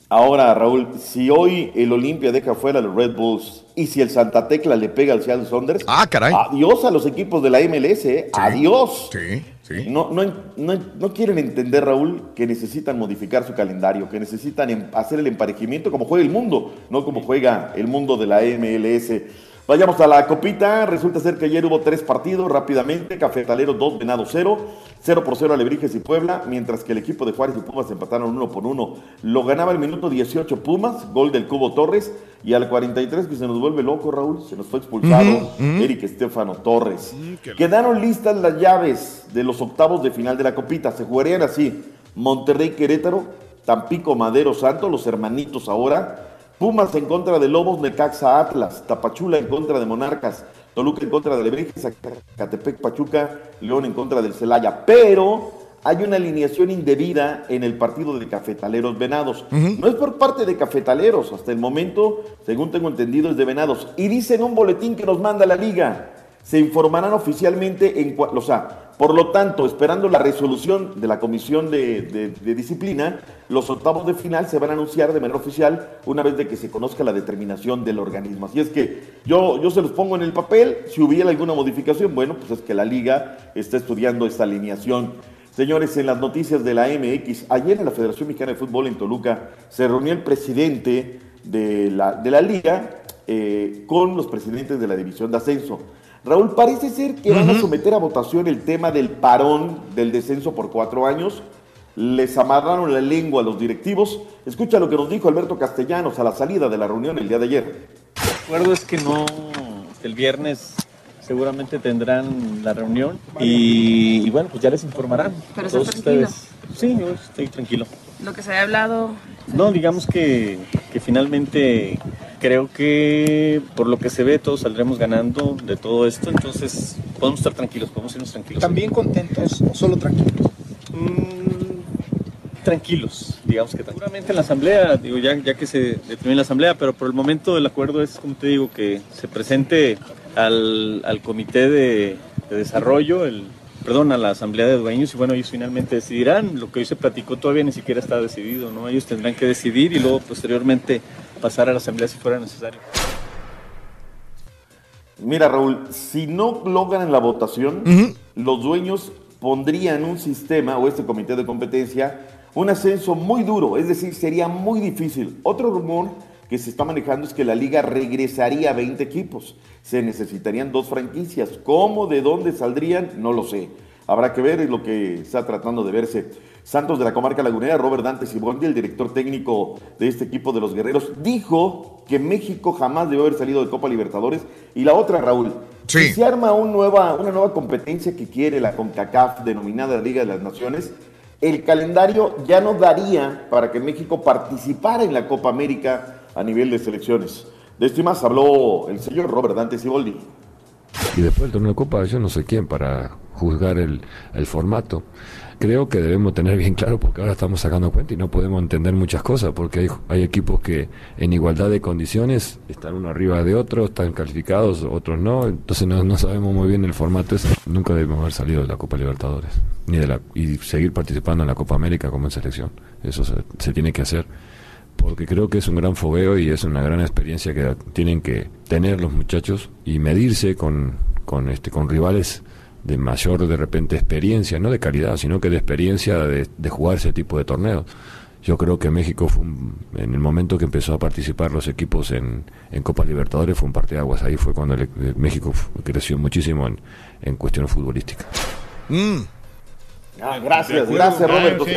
Ahora, Raúl, si hoy el Olimpia deja fuera a los Red Bulls y si el Santa Tecla le pega al Seattle Saunders, ah, caray. adiós a los equipos de la MLS, ¿eh? adiós. Sí, sí. No, no, no, no quieren entender, Raúl, que necesitan modificar su calendario, que necesitan em- hacer el emparejamiento como juega el mundo, no como juega el mundo de la MLS. Vayamos a la copita. Resulta ser que ayer hubo tres partidos rápidamente. Cafetaleros 2, Venado 0. 0 por 0 Alebrijes y Puebla. Mientras que el equipo de Juárez y Pumas empataron uno por uno. Lo ganaba el minuto 18 Pumas. Gol del Cubo Torres. Y al 43 que se nos vuelve loco, Raúl. Se nos fue expulsado. Eric Estefano Torres. Quedaron listas las llaves de los octavos de final de la copita. Se jugarían así. Monterrey Querétaro. Tampico Madero Santo. Los hermanitos ahora. Pumas en contra de Lobos, Necaxa Atlas, Tapachula en contra de Monarcas, Toluca en contra de Lebrijes, Catepec Pachuca, León en contra del Celaya. Pero hay una alineación indebida en el partido de Cafetaleros Venados. No es por parte de Cafetaleros, hasta el momento, según tengo entendido, es de Venados. Y dicen un boletín que nos manda la liga. Se informarán oficialmente en o sea, por lo tanto, esperando la resolución de la Comisión de, Disciplina, los octavos de final se van a anunciar de manera oficial una vez de que se conozca la determinación del organismo. Así es que yo, yo se los pongo en el papel, si hubiera alguna modificación, bueno, pues es que la liga está estudiando esta alineación. Señores, en las noticias de la MX, ayer en la Federación Mexicana de Fútbol en Toluca se reunió el presidente de la, de la liga eh, con los presidentes de la división de ascenso. Raúl, parece ser que van a someter a votación el tema del parón del descenso por cuatro años. Les amarraron la lengua a los directivos. Escucha lo que nos dijo Alberto Castellanos a la salida de la reunión el día de ayer. El acuerdo es que no, el viernes seguramente tendrán la reunión y, y bueno, pues ya les informarán. Pero todos ustedes. Sí, yo estoy tranquilo. Lo que se ha hablado. No, digamos que, que finalmente creo que por lo que se ve todos saldremos ganando de todo esto, entonces podemos estar tranquilos, podemos irnos tranquilos. ¿También contentos o solo tranquilos? tranquilos, digamos que seguramente en la asamblea, digo ya, ya que se determine en la asamblea, pero por el momento el acuerdo es, como te digo, que se presente al, al comité de, de desarrollo, el, perdón, a la asamblea de dueños y bueno, ellos finalmente decidirán, lo que hoy se platicó todavía ni siquiera está decidido, ¿no? Ellos tendrán que decidir y luego posteriormente pasar a la asamblea si fuera necesario. Mira, Raúl, si no logran la votación, los dueños pondrían un sistema o este comité de competencia un ascenso muy duro, es decir, sería muy difícil. Otro rumor que se está manejando es que la liga regresaría a 20 equipos. Se necesitarían dos franquicias. ¿Cómo, de dónde saldrían? No lo sé. Habrá que ver, es lo que está tratando de verse. Santos de la comarca lagunera, Robert Dante Sibondi, el director técnico de este equipo de los guerreros, dijo que México jamás debió haber salido de Copa Libertadores. Y la otra, Raúl, si se arma un nueva, una nueva competencia que quiere la CONCACAF, denominada Liga de las Naciones, el calendario ya no daría para que México participara en la Copa América a nivel de selecciones. De esto y más habló el señor Robert Dante Siboldi. Y después del torneo de Copa, yo no sé quién para juzgar el, el formato. Creo que debemos tener bien claro porque ahora estamos sacando cuenta y no podemos entender muchas cosas porque hay, hay equipos que en igualdad de condiciones están uno arriba de otro, están calificados, otros no, entonces no, no sabemos muy bien el formato ese. Nunca debemos haber salido de la Copa Libertadores ni de la, y seguir participando en la Copa América como en selección. Eso se tiene que hacer porque creo que es un gran fogueo y es una gran experiencia que tienen que tener los muchachos y medirse con, con, este, con rivales de mayor de repente experiencia, no de calidad, sino que de experiencia de, de jugar ese tipo de torneos. Yo creo que México, fue un- en el momento que empezó a participar los equipos en, en Copa Libertadores, fue un parteaguas. Ahí fue cuando el- el México f- creció muchísimo en, en cuestión futbolística. Ah, gracias, gracias Ah, Roberto. sí.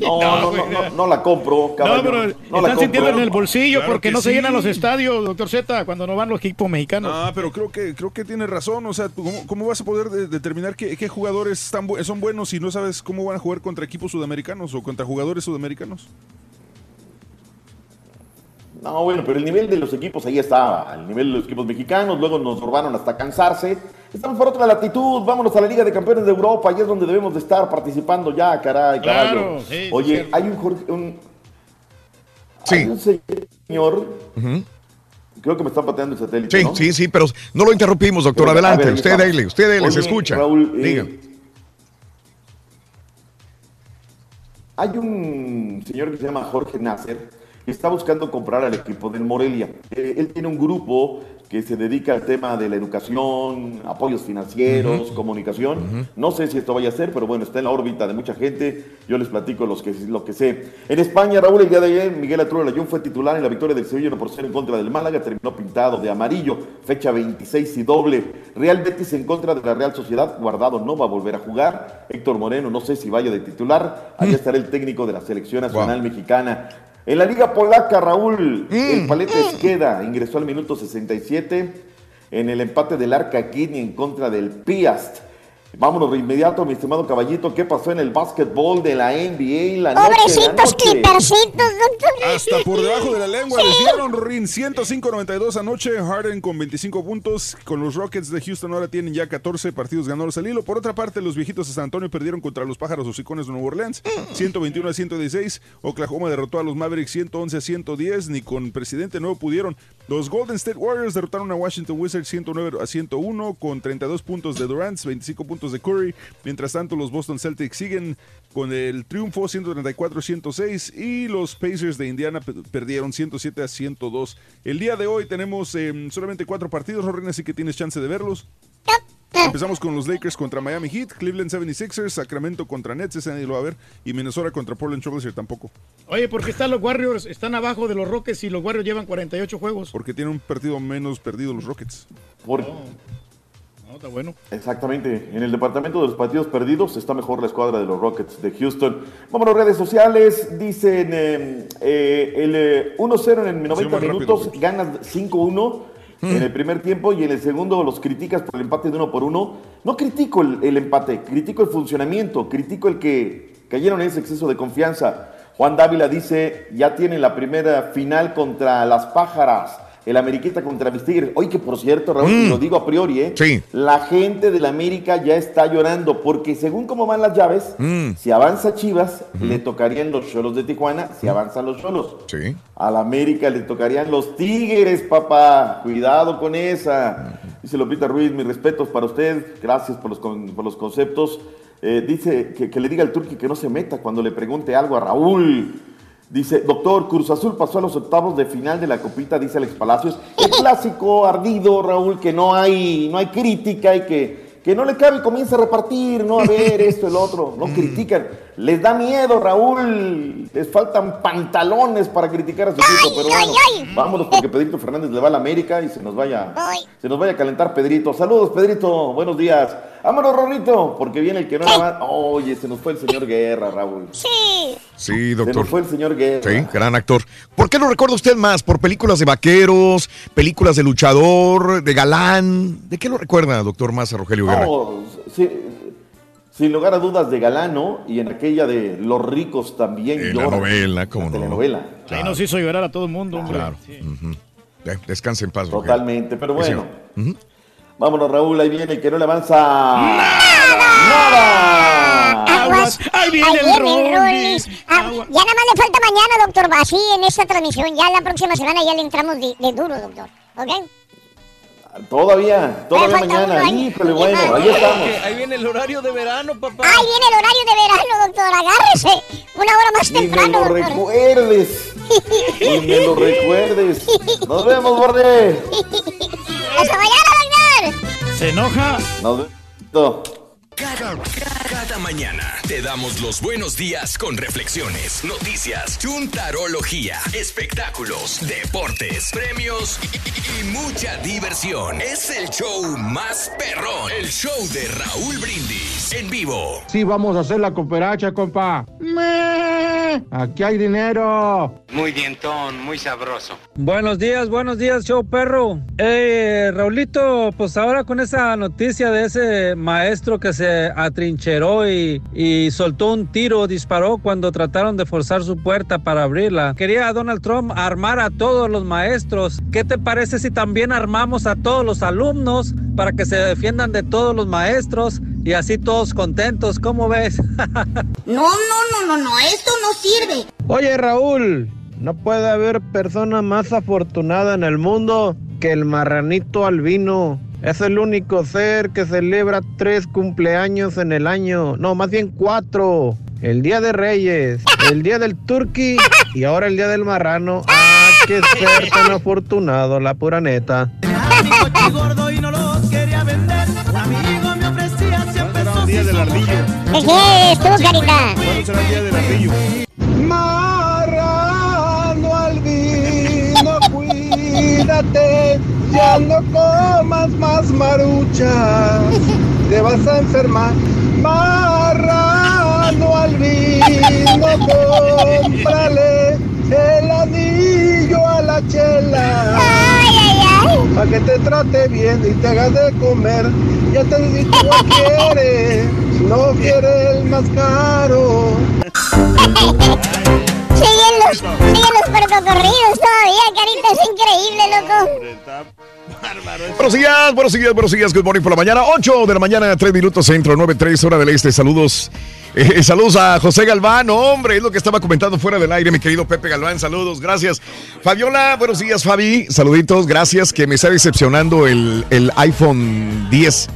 No, no, no, no, no la compro, No, caballo. pero no están sintiendo en el bolsillo Claro porque que no se sí. llenan los estadios, doctor Z, cuando no van los equipos mexicanos. Ah, pero creo que creo que tiene razón. O sea, ¿cómo, cómo vas a poder de- determinar qué, qué jugadores están son buenos si no sabes cómo van a jugar contra equipos sudamericanos o contra jugadores sudamericanos? No, bueno, pero el nivel de los equipos ahí estaba, el nivel de los equipos mexicanos, luego nos robaron hasta cansarse. Estamos por otra latitud, vámonos a la Liga de Campeones de Europa, ahí es donde debemos de estar participando ya, caray, caballo. sí, Oye, hay un, Jorge- un, hay un señor, creo que me está pateando el satélite, Sí, ¿no? sí, sí, pero no lo interrumpimos, doctor. Pero, Adelante, ver, usted dele, usted dele, se escucha. Raúl, eh, Diga. Hay un señor que se llama Jorge Nasser está buscando comprar al equipo del Morelia. Eh, él tiene un grupo que se dedica al tema de la educación, apoyos financieros, comunicación. No sé si esto vaya a ser, pero bueno, está en la órbita de mucha gente. Yo les platico los que, lo que sé. En España, Raúl, el día de ayer, Miguel Arturo Layún fue titular en la victoria del Sevilla 1 por 0 en contra del Málaga. Terminó pintado de amarillo, fecha 26 y doble. Real Betis en contra de la Real Sociedad. Guardado no va a volver a jugar. Héctor Moreno, no sé si vaya de titular. Ahí estará el técnico de la selección nacional mexicana. En la Liga Polaca, Raúl, el Paleta Esqueda ingresó al minuto 67 en el empate del Arca Kidney en contra del Piast. Vámonos de inmediato, mi estimado caballito. ¿Qué pasó en el básquetbol de la NBA la Pobrecitos noche? clipercitos, doctor. Hasta por debajo de la lengua les dieron, Rin. 105-92 anoche. Harden con 25 puntos. Con los Rockets de Houston ahora tienen ya 14 partidos ganados al hilo. Por otra parte, los viejitos de San Antonio perdieron contra los pájaros hocicones de Nueva Orleans. 121 a 116. Oklahoma derrotó a los Mavericks 111 a 110. Ni con presidente nuevo pudieron. Los Golden State Warriors derrotaron a Washington Wizards 109 a 101 con 32 puntos de Durant, 25 puntos de Curry. Mientras tanto, los Boston Celtics siguen con el triunfo 134-106 y los Pacers de Indiana pe- perdieron 107 a 102. El día de hoy tenemos eh, solamente cuatro partidos, Rorren, así que tienes chance de verlos. Empezamos con los Lakers contra Miami Heat, Cleveland 76ers, Sacramento contra Nets, ese nadie lo va a ver, y Minnesota contra Portland Trailblazers tampoco, Oye, ¿por qué están los Warriors? Están abajo de los Rockets y los Warriors llevan 48 juegos. porque tienen un partido menos perdido los Rockets. Por- No, está bueno. Exactamente. En el departamento de los partidos perdidos está mejor la escuadra de los Rockets de Houston. Vámonos, redes sociales. Dicen eh, eh, el eh, 1-0 en 90 más rápido, minutos, ganas 5-1. En el primer tiempo y en el segundo los criticas por el empate de uno por uno. No critico el, empate, critico el funcionamiento, critico el que cayeron en ese exceso de confianza. Juan Dávila dice, ya tiene la primera final contra las pájaras el Ameriquita contra mis Tigres. Hoy que por cierto, Raúl, Mm. lo digo a priori, ¿eh? Sí. La gente del América ya está llorando porque según cómo van las llaves, Mm. si avanza Chivas, le tocarían los Cholos de Tijuana, si avanzan los Cholos. Sí. Al América le tocarían los Tigres, papá. Cuidado con esa. Dice Lopita Ruiz, mis respetos para usted. Gracias por los, con- por los conceptos. Eh, dice que, que le diga al Turqui que no se meta cuando le pregunte algo a Raúl. Dice, doctor, Cruz Azul pasó a los octavos de final de la copita, dice Alex Palacios. El clásico ardido, Raúl, que no hay, no hay crítica y que, que no le cabe y comienza a repartir, no a ver esto, el otro. No critican. Les da miedo, Raúl. Les faltan pantalones para criticar a su equipo, pero bueno, vámonos porque Pedrito Fernández le va a la América y se nos vaya, se nos vaya a calentar Pedrito. Saludos, Pedrito. Buenos días. Vámonos, Ronito, porque viene el que no le va. Oye, se nos fue el señor Guerra, Raúl. Sí. Sí, Se doctor. nos fue el señor Guerra. Sí, gran actor. ¿Por qué lo recuerda usted más? ¿Por películas de vaqueros, películas de luchador, de galán? ¿De qué lo recuerda, doctor Maza Rogelio Guerra? No, sí, sin lugar a dudas de Galano y en aquella de Los ricos también En la lloran. novela, ¿cómo no? telenovela. Ahí nos hizo llorar a todo el mundo, hombre. Claro. Eh, Descanse en paz. Totalmente, pero Sí, bueno. Vámonos, Raúl, ahí viene que no le avanza. ¡Nada! Aguas, ahí viene ahí el viene Rollis. Rollis. Ah, ya nada más le falta mañana, doctor. Así en esta transmisión. Ya la próxima semana ya le entramos de, de duro, doctor. ¿Ok? Todavía, todavía mañana. Híjole, bueno, ahí estamos. Ahí viene el horario de verano, papá. Ahí viene el horario de verano, doctor. Agárrese. Una hora más Ni me temprano, lo doctor. recuerdes. Ni me lo recuerdes. Nos vemos, Borde. ¡Hasta mañana, doctor! ¿Se enoja? Nos vemos. Cada, cada mañana te damos los buenos días con reflexiones, noticias, chuntarología, espectáculos, deportes, premios y, y- y mucha diversión. Es el show más perrón, el show de Raúl Brindis en vivo. Sí, vamos a hacer la cooperacha, compa. Aquí hay dinero. Muy dientón, muy sabroso. Buenos días, buenos días, show perro. Eh, Raulito, pues ahora con esa noticia de ese maestro que se atrincheró y, y soltó un tiro, disparó cuando trataron de forzar su puerta para abrirla. Quería a Donald Trump armar a todos los maestros. ¿Qué te parece si también armamos a todos los alumnos para que se defiendan de todos los maestros y así todos contentos? ¿Cómo ves? No, no, no, no, no, esto no sirve. Oye, Raúl, no puede haber persona más afortunada en el mundo que el marranito albino. Es el único ser que celebra tres cumpleaños en el año. No, más bien cuatro. El Día de Reyes, el Día del Turqui y ahora el Día del Marrano. ¡Ah, qué ser tan afortunado, la pura neta! gordo y no lo quería vender. Un amigo me ofrecía 100 pesos. el día del ardillo? ¿Qué quieres tú, carita? ¿Cuándo será el día del ardillo? Cuídate, ya no comas más maruchas, te vas a enfermar. Marrano albino, cómprale el anillo a la chela. Para que te trate bien y te hagas de comer. Ya te dije que no quiere, no quiere el más caro. Siguen los, siguen los percocorridos todavía, carita. Es increíble, loco. Buenos días, buenos días, buenos días. Good morning por la mañana. 8 de la mañana, 3 minutos centro, 9, 3 hora del este. Saludos. eh, saludos a José Galván. Hombre, es lo que estaba comentando fuera del aire, mi querido Pepe Galván. Saludos, gracias. Fabiola, buenos días, Fabi. Saluditos, gracias. Que me está decepcionando el, el iPhone 10.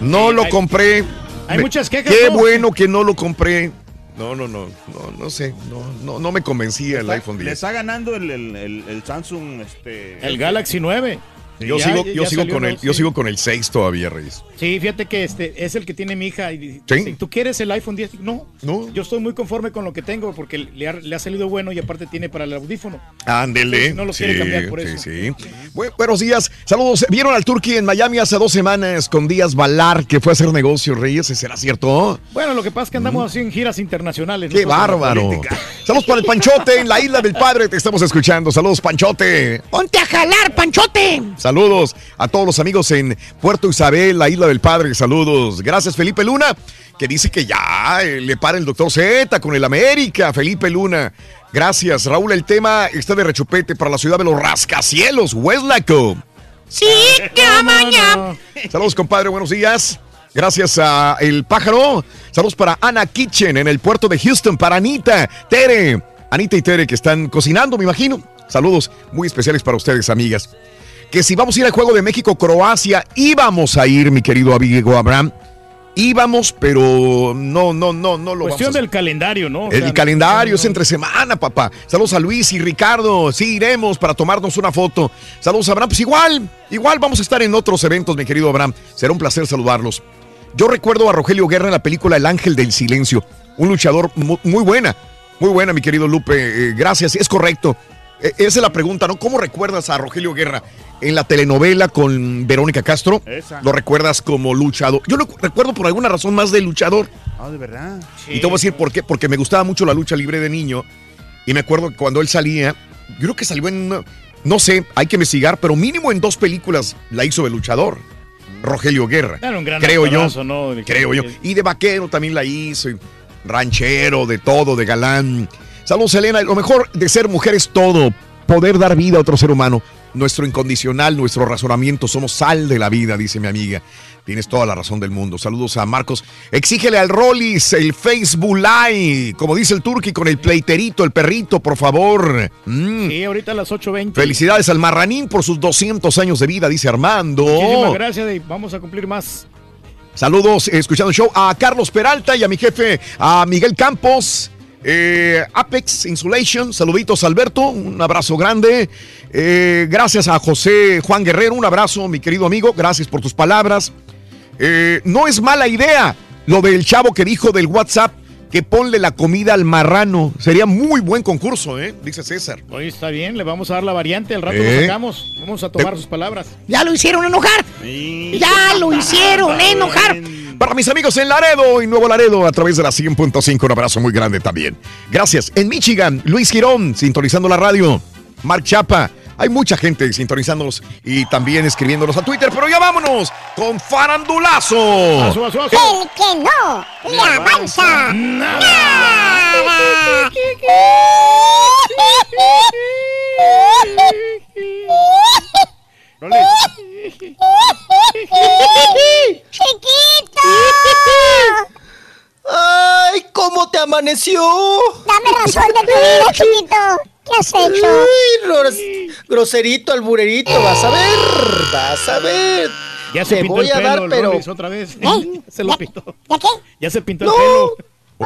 No lo hay- compré. hay Me- muchas quejas, Qué ¿no? bueno que no lo compré. No, no, no, no, no sé. No, no, no me convencía el iPhone Le 10. está ganando el, el, el, el Samsung. Este, El Galaxy 9. Yo, Ya- sigo, ya yo, sigo con el, yo Sí. sigo con el 6 todavía, Reyes. Sí, fíjate que este es el que tiene mi hija. Y, ¿Sí? ¿Tú quieres el iPhone 10? No, no. Yo estoy muy conforme con lo que tengo porque le ha, le ha salido bueno y aparte tiene para el audífono. Ándele. No lo sí, quiere cambiar por sí, eso. sí. Bu- buenos días. Saludos. ¿Vieron al Turqui en Miami hace dos semanas con Díaz Balar que fue a hacer negocios, Reyes? ¿Será cierto? Bueno, lo que pasa es que andamos así en giras internacionales. ¡Qué bárbaro! Saludos para el Panchote en la isla del Padre. Te estamos escuchando. Saludos, Panchote. Ponte a jalar, Panchote. Saludos a todos los amigos en Puerto Isabel, la Isla del Padre. Saludos. Gracias, Felipe Luna, que dice que ya eh, le para el doctor Z con el América. Felipe Luna. Gracias, Raúl. El tema está de rechupete para la ciudad de los rascacielos, Westlaco. Sí, mañana. Saludos, compadre. Buenos días. Gracias a El Pájaro. Saludos para Ana Kitchen en el puerto de Houston. Para Anita, Tere. Anita y Tere que están cocinando, me imagino. Saludos muy especiales para ustedes, amigas. Que si vamos a ir al juego de México-Croacia, íbamos a ir, mi querido amigo Abraham. Íbamos, pero no, no, no, no lo Cuestión vamos a del calendario, ¿no? O el sea, calendario es entre semana, papá. Saludos a Luis y Ricardo. Sí, iremos para tomarnos una foto. Saludos a Abraham. Pues igual, igual vamos a estar en otros eventos, mi querido Abraham. Será un placer saludarlos. Yo recuerdo a Rogelio Guerra en la película El Ángel del Silencio. Un luchador mu- muy buena. Muy buena, mi querido Lupe. Eh, gracias, es correcto. Eh, esa es la pregunta, ¿no? ¿Cómo recuerdas a Rogelio Guerra en la telenovela con Verónica Castro? Esa. Lo recuerdas como luchador. Yo lo recuerdo por alguna razón más de luchador. Ah, de verdad. Y te voy a decir por qué. Porque me gustaba mucho la lucha libre de niño. Y me acuerdo que cuando él salía, yo creo que salió en, una- no sé, hay que investigar, pero mínimo en dos películas la hizo de luchador. Rogelio Guerra. Era un gran creo yo. ¿no? Creo yo. Y de vaquero también la hizo. y ranchero, de todo, de galán. Saludos, Elena. Lo mejor de ser mujer es todo. Poder dar vida a otro ser humano. Nuestro incondicional, nuestro razonamiento. Somos sal de la vida, dice mi amiga. Tienes toda la razón del mundo. Saludos a Marcos. Exígele al Rollis el Facebook Live. Como dice el Turqui con el pleiterito, el perrito, por favor. Mm. Sí, ahorita a las 8.20. Felicidades al Marranín por sus 200 años de vida, dice Armando. Muchísimas gracias vamos a cumplir más. Saludos, escuchando el show a Carlos Peralta y a mi jefe, a Miguel Campos. Eh, Apex Insulation, saluditos Alberto, un abrazo grande. Eh, gracias a José Juan Guerrero, un abrazo, mi querido amigo, gracias por tus palabras. Eh, no es mala idea lo del chavo que dijo del WhatsApp que ponle la comida al marrano. Sería muy buen concurso, ¿eh? Dice César. Hoy está bien, le vamos a dar la variante, al rato Eh. lo sacamos. Vamos a tomar sus palabras. Ya lo hicieron enojar. Ya lo hicieron enojar. Para mis amigos en Laredo y Nuevo Laredo a través de la 100.5, un abrazo muy grande también. Gracias. En Michigan, Luis Girón, sintonizando la radio. Mark Chapa. Hay mucha gente sintonizándonos y también escribiéndonos a Twitter, pero ya vámonos con Farandulazo. El que no le avanza nada. ¡Chiquito! ¡Ay, cómo te amaneció! Dame razón de tu vida, chiquito. ¿Qué has hecho? Gros- groserito, alburerito, vas a ver, vas a ver. Ya se Te pintó voy el a pelo, dar, el pero otra vez. ¿Eh? se lo pintó. ¿Ya qué? Ya se pintó No. el pelo.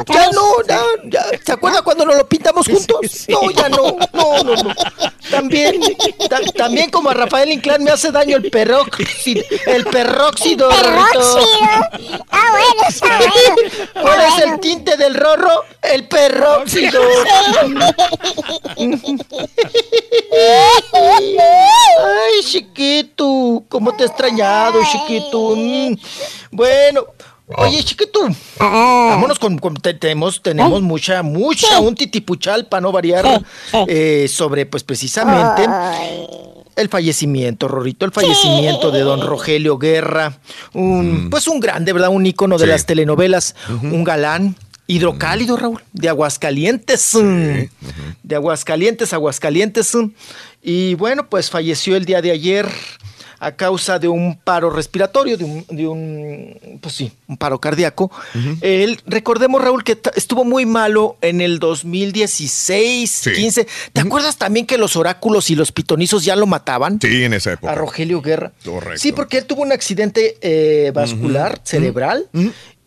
Ya no, ya, ya. ¿Se acuerda cuando nos lo pintamos juntos? No, ya no, no, no, no. También, ta- también como a Rafael Inclán me hace daño el perróxido, el perróxido. Perróxido. Ah, bueno, está bueno. ¿Cuál es el tinte del rorro? El perróxido. Ay, chiquito, ¿cómo te he extrañado, chiquito? Mm, Bueno, oye, chiquito, vámonos con, con- te- tenemos, tenemos mucha, mucha, un titipuchal para no variar eh, sobre, pues, precisamente el fallecimiento, Rorrito, el fallecimiento de don Rogelio Guerra, un, pues un grande, ¿verdad? Un ícono de Sí. las telenovelas, un galán. Hidrocálido, Raúl, de Aguascalientes. mm, De Aguascalientes, Aguascalientes. mm. Y bueno, pues falleció el día de ayer a causa de un paro respiratorio, de un, de un pues sí, un paro cardíaco. Él, recordemos, Raúl, que estuvo muy malo en el 2016, 15. ¿Te acuerdas también que los oráculos y los pitonizos ya lo mataban? Sí, en esa época. A Rogelio Guerra. Correcto. Sí, porque él tuvo un accidente eh, vascular cerebral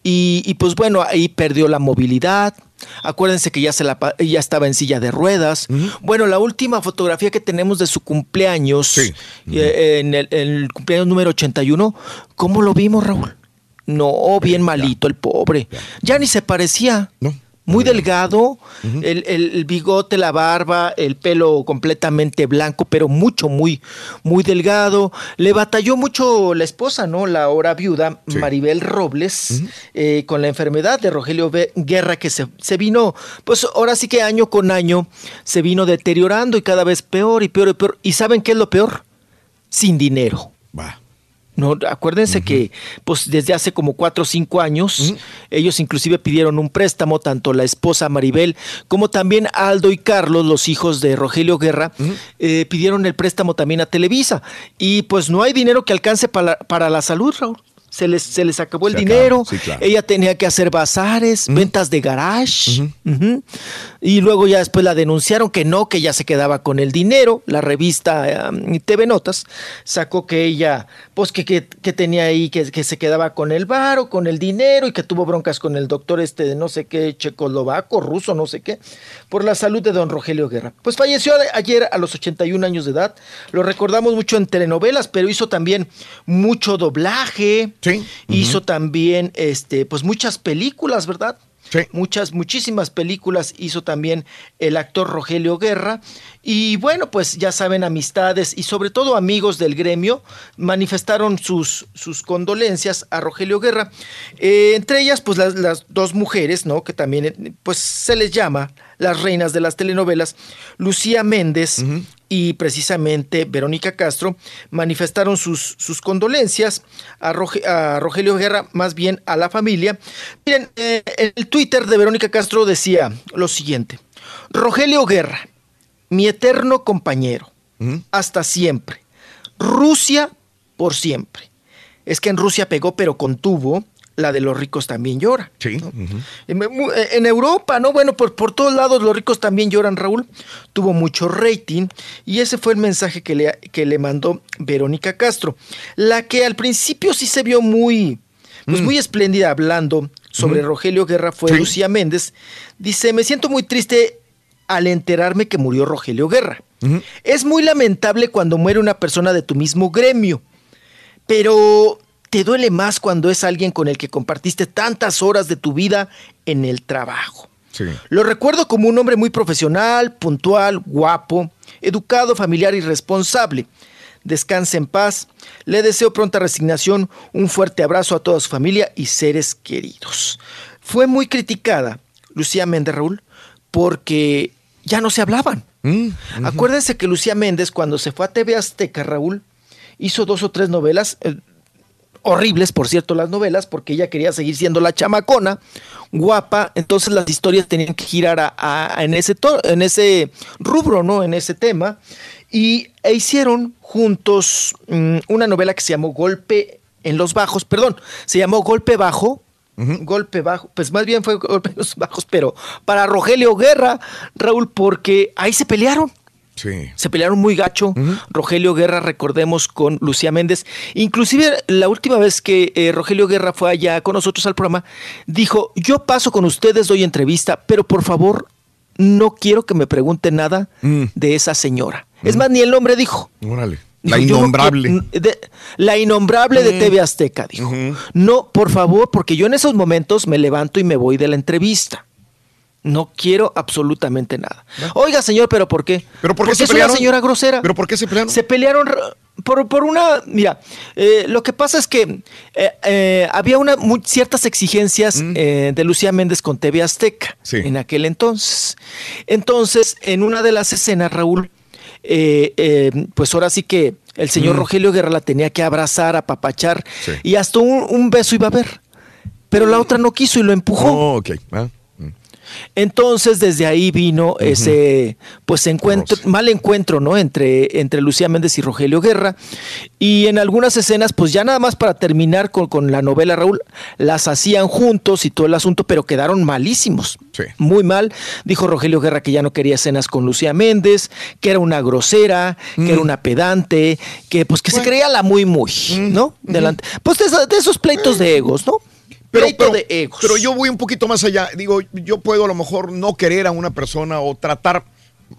y, y, pues bueno, ahí perdió la movilidad. Acuérdense que ya, se la, ya estaba en silla de ruedas. Bueno, la última fotografía que tenemos de su cumpleaños, eh, en, el, en el cumpleaños número 81, ¿cómo lo vimos, Raúl? No, bien malito el pobre. Ya ni se parecía. Muy delgado, el, el- el bigote, la barba, el pelo completamente blanco, pero mucho, muy, muy delgado. Le batalló mucho la esposa, ¿no? La ahora viuda, Maribel Robles, eh, con la enfermedad de Rogelio Guerra, que se, se vino, pues ahora sí que año con año se vino deteriorando y cada vez peor y peor y peor. ¿Y saben qué es lo peor? sin dinero. Va. No, acuérdense que pues desde hace como cuatro o cinco años ellos inclusive pidieron un préstamo, tanto la esposa Maribel como también Aldo y Carlos, los hijos de Rogelio Guerra, eh, pidieron el préstamo también a Televisa. Y pues no hay dinero que alcance para, para la salud, Raúl. Se les, se les acabó el Se dinero, acaba, sí, claro. ella tenía que hacer bazares, ventas de garage, y luego ya después la denunciaron que no, que ella se quedaba con el dinero. La revista TV Notas sacó que ella, pues que, que, que tenía ahí, que, que se quedaba con el varo, con el dinero, y que tuvo broncas con el doctor este de no sé qué, checoslovaco, ruso, no sé qué, por la salud de don Rogelio Guerra. Pues falleció ayer a los 81 años de edad. Lo recordamos mucho en telenovelas, pero hizo también mucho doblaje. Hizo también este, pues muchas películas, ¿verdad? Muchas, muchísimas películas hizo también el actor Rogelio Guerra. Y bueno, pues ya saben, amistades y sobre todo amigos del gremio manifestaron sus, sus condolencias a Rogelio Guerra. Eh, entre ellas, pues las, las dos mujeres, ¿no? Que también, pues se les llama las reinas de las telenovelas, Lucía Méndez y precisamente Verónica Castro, manifestaron sus, sus condolencias a, Roge- a Rogelio Guerra, más bien a la familia. Miren, eh, el Twitter de Verónica Castro decía lo siguiente, Rogelio Guerra, mi eterno compañero, hasta siempre. Rusia por siempre. Es que en Rusia pegó, pero contuvo. La de los ricos también llora. Sí. En, en Europa, ¿no? Bueno, por, por todos lados los ricos también lloran, Raúl. Tuvo mucho rating y ese fue el mensaje que le, que le mandó Verónica Castro. La que al principio sí se vio muy, pues muy espléndida hablando sobre Rogelio Guerra fue Lucía Méndez. Dice, me siento muy triste al enterarme que murió Rogelio Guerra. Es muy lamentable cuando muere una persona de tu mismo gremio, pero te duele más cuando es alguien con el que compartiste tantas horas de tu vida en el trabajo. Sí. Lo recuerdo como un hombre muy profesional, puntual, guapo, educado, familiar y responsable. Descanse en paz. Le deseo pronta resignación, un fuerte abrazo a toda su familia y seres queridos. Fue muy criticada Lucía Méndez Raúl porque ya no se hablaban. Acuérdense que Lucía Méndez cuando se fue a TV Azteca, Raúl, hizo dos o tres novelas, eh, horribles, por cierto, las novelas, porque ella quería seguir siendo la chamacona, guapa, entonces las historias tenían que girar a, a- a- en, ese en ese rubro, ¿no? En ese tema. Y e hicieron juntos mm, una novela que se llamó Golpe en los Bajos, perdón, se llamó Golpe Bajo. Golpe bajo, pues más bien fue golpe en los bajos, pero para Rogelio Guerra, Raúl, porque ahí se pelearon. Sí. Se pelearon muy gacho. Rogelio Guerra, recordemos, con Lucía Méndez. Inclusive la última vez que eh, Rogelio Guerra fue allá con nosotros al programa, dijo, yo paso con ustedes, doy entrevista, pero por favor, no quiero que me pregunten nada de esa señora. Es más, ni el nombre dijo. Órale. La Dijo, "Yo no innombrable. de- la innombrable de Mm. TV Azteca, dijo. No, por favor, porque yo en esos momentos me levanto y me voy de la entrevista. No quiero absolutamente nada. Oiga, señor, ¿pero por qué? ¿Pero por qué Porque se es pelearon? una señora grosera. ¿Pero por qué se pelearon? Se pelearon por, por una... Mira, eh, lo que pasa es que eh, eh, había una, muy- ciertas exigencias Mm. eh, de Lucía Méndez con TV Azteca en aquel entonces. Entonces, en una de las escenas, Raúl, eh, eh, pues ahora sí que el señor Mm. Rogelio Guerra la tenía que abrazar, apapachar Sí. y hasta un, un beso iba a haber. Pero la otra no quiso y lo empujó. Oh, ok. Ah. Entonces desde ahí vino ese pues encuentro, mal encuentro, ¿no? Entre, entre Lucía Méndez y Rogelio Guerra. Y en algunas escenas, pues ya nada más para terminar con, con la novela, Raúl, las hacían juntos y todo el asunto, pero quedaron malísimos. Muy mal. Dijo Rogelio Guerra que ya no quería escenas con Lucía Méndez, que era una grosera, que era una pedante, que pues que se creía la muy muy, ¿no? Delante. Pues de esos pleitos de egos, ¿no? Pero, pero- de egos. pero yo voy un poquito más allá. Digo, yo puedo a lo mejor no querer a una persona o tratar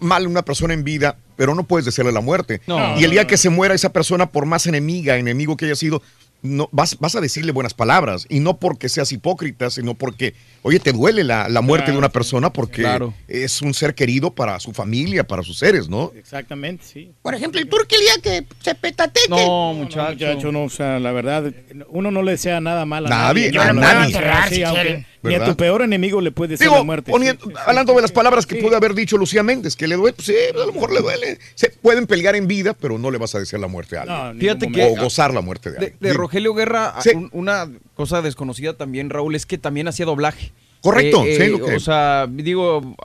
mal a una persona en vida, pero no puedes desearle la muerte. No. y el día que se muera esa persona, por más enemiga, enemigo que haya sido, no, vas, vas a decirle buenas palabras. Y no porque seas hipócrita, sino porque, oye, te duele la, la muerte Claro. de una persona porque Claro. es un ser querido para su familia, para sus seres, ¿no? Exactamente, sí. Por ejemplo, el turqui el día que se petateque. No, muchacho. no, o sea, la verdad, uno no le desea nada mal a Nadie, nadie. a ¿no? nadie. Sí, Cerrar, sí, si aunque, quieren. Ni a tu peor enemigo le puede decir Digo, la muerte. poniendo- hablando de las palabras que puede haber dicho Lucía Méndez, que le duele, pues sí, a lo mejor le duele. Se pueden pelear en vida, pero no le vas a desear la muerte a alguien. Fíjate que- o gozar la muerte de De, alguien. de Dime. Rogelio Guerra, Sí. un- una cosa desconocida también, Raúl, es que también hacía doblaje. Correcto, Eh, sí, eh, O sea, digo,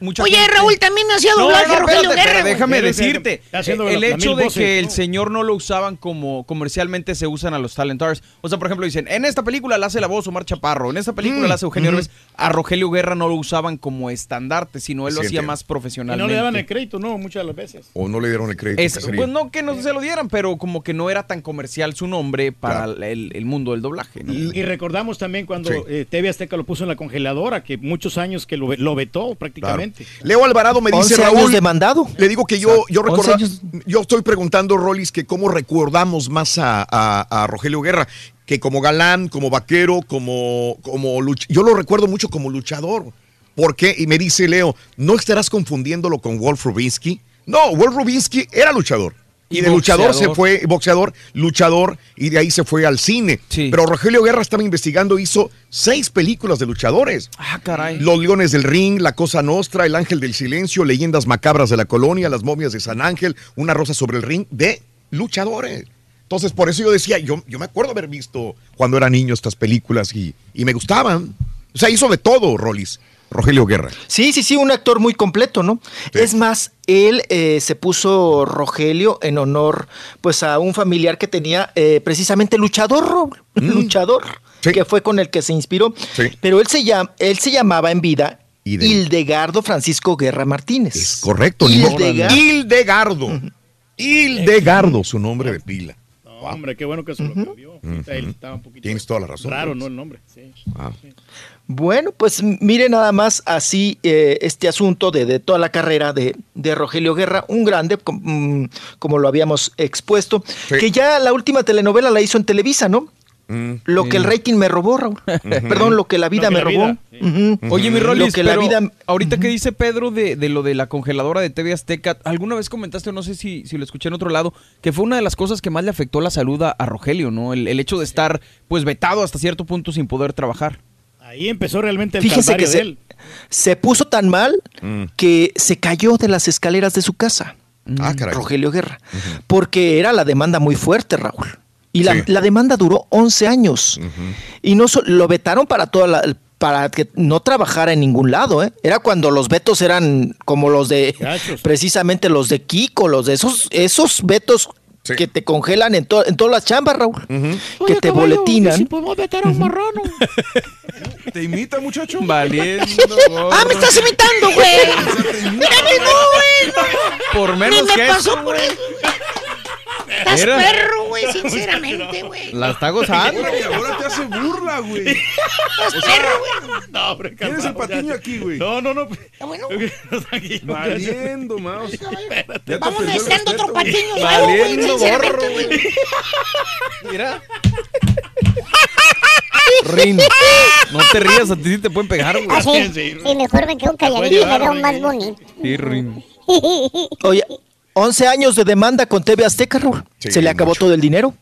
mucha Oye, gente- Raúl también hacía doblaje, no, no, Rogelio espérate, Guerra. déjame decirte, está haciendo el la hecho de voces, que el señor no lo usaban como comercialmente se usan a los talent stars. O sea, por ejemplo, dicen, en esta película la hace la voz Omar Chaparro, en esta película Mm, la hace Eugenio. Derbez. A Rogelio Guerra no lo usaban como estandarte, sino él Sí, lo hacía entiendo. más Y profesionalmente. no le daban el crédito, no, muchas de las veces. O no le dieron el crédito. Es- que sería. pues no que no se lo dieran, pero como que no era tan comercial su nombre para el, el mundo del doblaje. ¿no? Y recordamos también cuando Sí. eh, TV Azteca lo puso en la congeladora, que muchos años que lo, ve- lo vetó prácticamente. Leo Alvarado me dice 11 años Raúl. demandado. Le digo que yo, yo 11 recorda- años. yo estoy preguntando, Rolis, que cómo recordamos más a, a- a Rogelio Guerra, que como galán, como vaquero, como, como luch- yo lo recuerdo mucho como luchador. ¿Por qué? Y me dice Leo, ¿no estarás confundiéndolo con Wolf Rubinsky? No, Wolf Rubinsky era luchador. Y, de luchador se fue, boxeador, luchador, y de ahí se fue al cine. Pero Rogelio Guerra estaba investigando, hizo seis películas de luchadores. Ah, caray. Los Leones del Ring, La Cosa Nostra, El Ángel del Silencio, Leyendas Macabras de la Colonia, Las Momias de San Ángel, Una Rosa sobre el Ring, de luchadores. Entonces, por eso yo decía, yo, yo me acuerdo haber visto cuando era niño estas películas y, y me gustaban. O sea, hizo de todo, Rolis, Rogelio Guerra. Sí, sí, sí, un actor muy completo, ¿no? Es más, él eh, se puso Rogelio en honor, pues, a un familiar que tenía eh, precisamente luchador, Raúl, luchador, que fue con el que se inspiró. Pero él se, llama, él se llamaba en vida Hildegardo Francisco Guerra Martínez. Correcto, ni modo. Hildegardo. Hildegardo. Hildegardo, su nombre de pila. No, hombre, qué bueno que se lo cambió. Ahorita él estaba un poquito Tienes toda la razón. raro, Rolis. ¿no? El nombre. Sí. Ah. Bueno, pues mire nada más así eh, este asunto de, de toda la carrera de, de Rogelio Guerra, un grande, com- mm, como lo habíamos expuesto, que ya la última telenovela la hizo en Televisa, ¿no? Lo que el rating me robó, Raúl. Perdón, lo que la vida me la robó. vida. Oye, mi Lo Rolis, que la pero vida ahorita que dice Pedro de, de lo de la congeladora de TV Azteca, alguna vez comentaste, no sé si, si lo escuché en otro lado, que fue una de las cosas que más le afectó la salud a, a Rogelio, ¿no? El, el hecho de estar, pues, vetado hasta cierto punto sin poder trabajar. Ahí empezó realmente el Fíjese que de se, él. se puso tan mal que se cayó de las escaleras de su casa. Ah, caray. Rogelio Guerra. Porque era la demanda muy fuerte, Raúl. Y la, Sí. la demanda duró 11 años. Y no so- lo vetaron para toda la para que no trabajara en ningún lado, ¿eh? Era cuando los vetos eran como los de precisamente los de Kiko, los de esos esos vetos que te congelan en, to- en todas las chambas, Raúl. Que te boletinan. podemos meter a un marrano. ¿Te imita, muchacho? Valiendo. Ah, me estás imitando, güey. Mira, no, güey. Por menos Ni me que pasó eso, por eso. Estás perro, güey, sinceramente, güey. La está gozando. Ahora, ahora te hace burla, güey. Estás perro, güey. No, hombre, Tienes el patiño aquí, güey. No, no, no. Está bueno. Valiendo, te Vamos deseando otro patiño nuevo, güey, Valiendo gorro, güey. Mira. Rin, no te rías, a ti sí te pueden pegar, güey. Ah, sí. Sí, mejor me quedo calladito y me veo más bonito. Sí, Rin. Oye, 11 años de demanda con TV Azteca, Raúl. Se le acabó todo el dinero.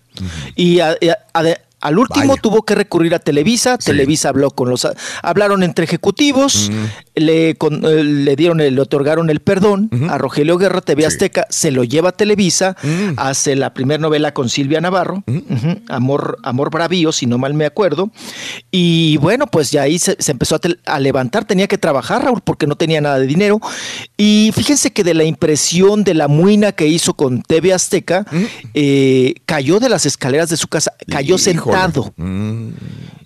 Y a- y a- a- al último tuvo que recurrir a Televisa. Televisa habló con los. Hablaron entre ejecutivos. Le, con- eh, le dieron, le otorgaron el perdón a Rogelio Guerra. TV Azteca se lo lleva a Televisa. Hace la primera novela con Silvia Navarro. Amor, Amor Bravío, si no mal me acuerdo. Y bueno, pues ya ahí se, se empezó a levantar. Tenía que trabajar, Raúl, porque no tenía nada de dinero. Y fíjense que de la impresión de la muina que hizo con TV Azteca, eh, cayó de las escaleras de su casa, cayó sentado.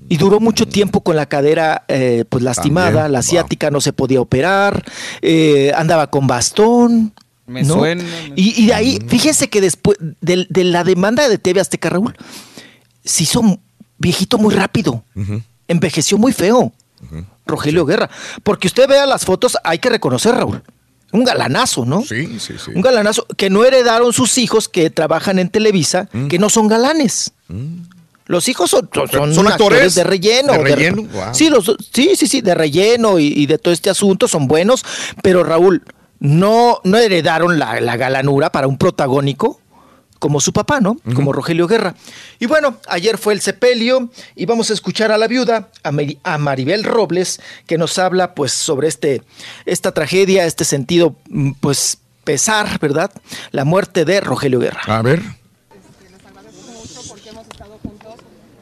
Y duró mucho tiempo con la cadera eh, pues lastimada, También, la asiática no se podía operar, eh, andaba con bastón. Me ¿no? suena, Y, y de ahí, fíjense que después de, de la demanda de TV Azteca, Raúl, se hizo viejito muy rápido, envejeció muy feo, Rogelio Guerra. Porque usted vea las fotos, hay que reconocer, Raúl. Un galanazo, ¿no? Sí, sí, sí. Un galanazo que no heredaron sus hijos que trabajan en Televisa, que no son galanes. Los hijos son, son, son ¿Son actores, actores? de relleno. ¿De de- relleno? Wow. sí, los, sí, sí, sí, de relleno y, y de todo este asunto son buenos, pero Raúl, no, no heredaron la, la galanura para un protagónico como su papá, ¿no? Como Rogelio Guerra. Y bueno, ayer fue el sepelio y vamos a escuchar a la viuda, a, Mari- a Maribel Robles, que nos habla pues sobre este, esta tragedia, este sentido mm, pues pesar, ¿verdad? La muerte de Rogelio Guerra. A ver. porque hemos estado juntos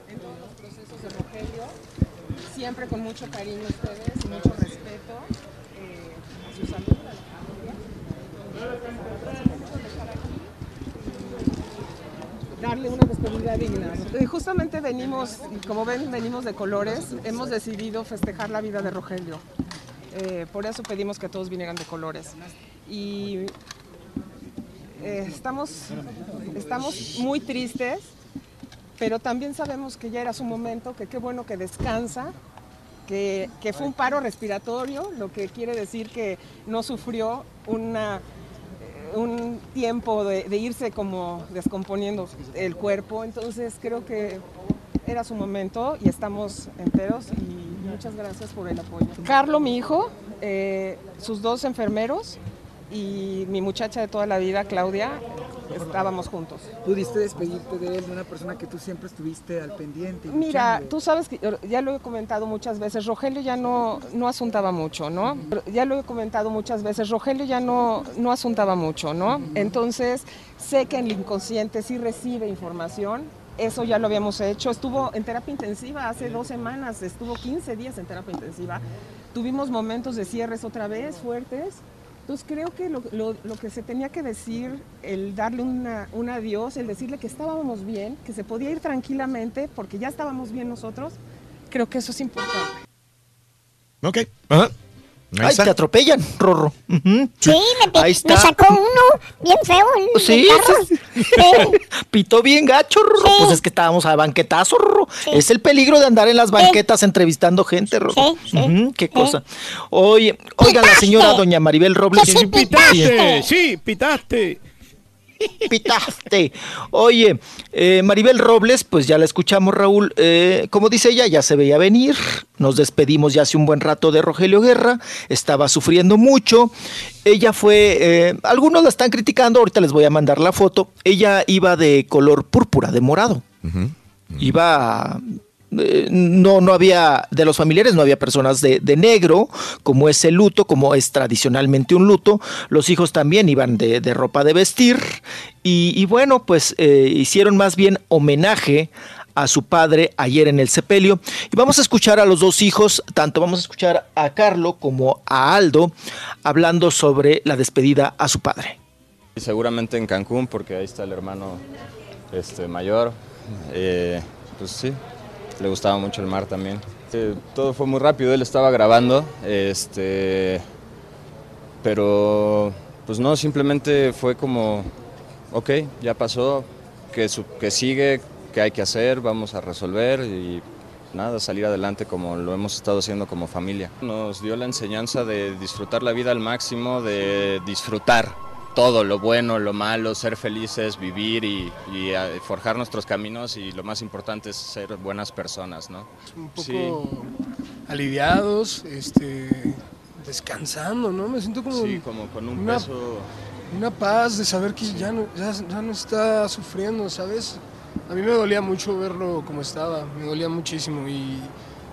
en todos los procesos de Rogelio, siempre con mucho cariño a ustedes mucho respeto eh, a su salud, a la. Darle una despedida digna. Y justamente venimos, como ven, venimos de colores, hemos decidido festejar la vida de Rogelio. Eh, por eso pedimos que todos vinieran de colores. Y eh, estamos, estamos muy tristes, pero también sabemos que ya era su momento, que qué bueno que descansa, que, fue un paro respiratorio, lo que quiere decir que no sufrió una, eh, un tiempo de, de irse como descomponiendo el cuerpo, entonces creo que era su momento y estamos enteros y muchas gracias por el apoyo. Carlo, mi hijo, eh, sus dos enfermeros y mi muchacha de toda la vida, Claudia, estábamos juntos. ¿Pudiste despedirte de él, de una persona que tú siempre estuviste al pendiente? Mira, luchando? tú sabes que ya lo he comentado muchas veces, Rogelio ya no, no asuntaba mucho, ¿no? Ya lo he comentado muchas veces, Rogelio ya no, no asuntaba mucho, ¿no? Entonces, sé que en el inconsciente sí recibe información, eso ya lo habíamos hecho, estuvo en terapia intensiva hace dos semanas, estuvo 15 días en terapia intensiva, tuvimos momentos de cierres otra vez fuertes, entonces creo que lo, que se tenía que decir, el darle una, un adiós, el decirle que estábamos bien, que se podía ir tranquilamente porque ya estábamos bien nosotros, creo que eso es importante. Ok. Ajá. Ahí Ay, está. te atropellan, Rorro. Sí, me, Ahí está. me sacó uno bien feo el, Sí, el carro. Pitó bien gacho, Rorro. Pues es que estábamos a banquetazo, Rorro. Es el peligro de andar en las banquetas entrevistando gente, Rorro. Ujú, Qué cosa. Oye, oiga, la señora doña Maribel Robles. Sí, pitaste, sí, pitaste. Pitaste. Oye, eh, Maribel Robles, pues ya la escuchamos, Raúl. Eh, como dice ella, ya se veía venir. Nos despedimos ya hace un buen rato de Rogelio Guerra. Estaba sufriendo mucho. Ella fue. eh, algunos la están criticando. Ahorita les voy a mandar la foto. Ella iba de color púrpura, de morado. Iba. Eh, no, no había, de los familiares no había personas de, de negro, como es el luto, como es tradicionalmente un luto. Los hijos también iban de, de ropa de vestir. Y, bueno, pues eh, hicieron más bien homenaje a su padre ayer en el sepelio. Y vamos a escuchar a los dos hijos, tanto vamos a escuchar a Carlo como a Aldo, hablando sobre la despedida a su padre. Seguramente en Cancún, porque ahí está el hermano este, mayor. Eh, pues sí, le gustaba mucho el mar también. Eh, todo fue muy rápido, él estaba grabando, este, pero pues no, simplemente fue como, ok, ya pasó, que, su- que sigue, que hay que hacer, vamos a resolver y nada, salir adelante como lo hemos estado haciendo como familia. Nos dio la enseñanza de disfrutar la vida al máximo, de disfrutar todo, lo bueno, lo malo, ser felices, vivir y, y, eh, forjar nuestros caminos y lo más importante es ser buenas personas, ¿no? un poco Sí. aliviados, este, descansando, ¿no? Me siento como, Sí, como con un una, peso... una paz de saber que ya, no, ya, ya no está sufriendo, ¿sabes? A mí me dolía mucho verlo como estaba, me dolía muchísimo y,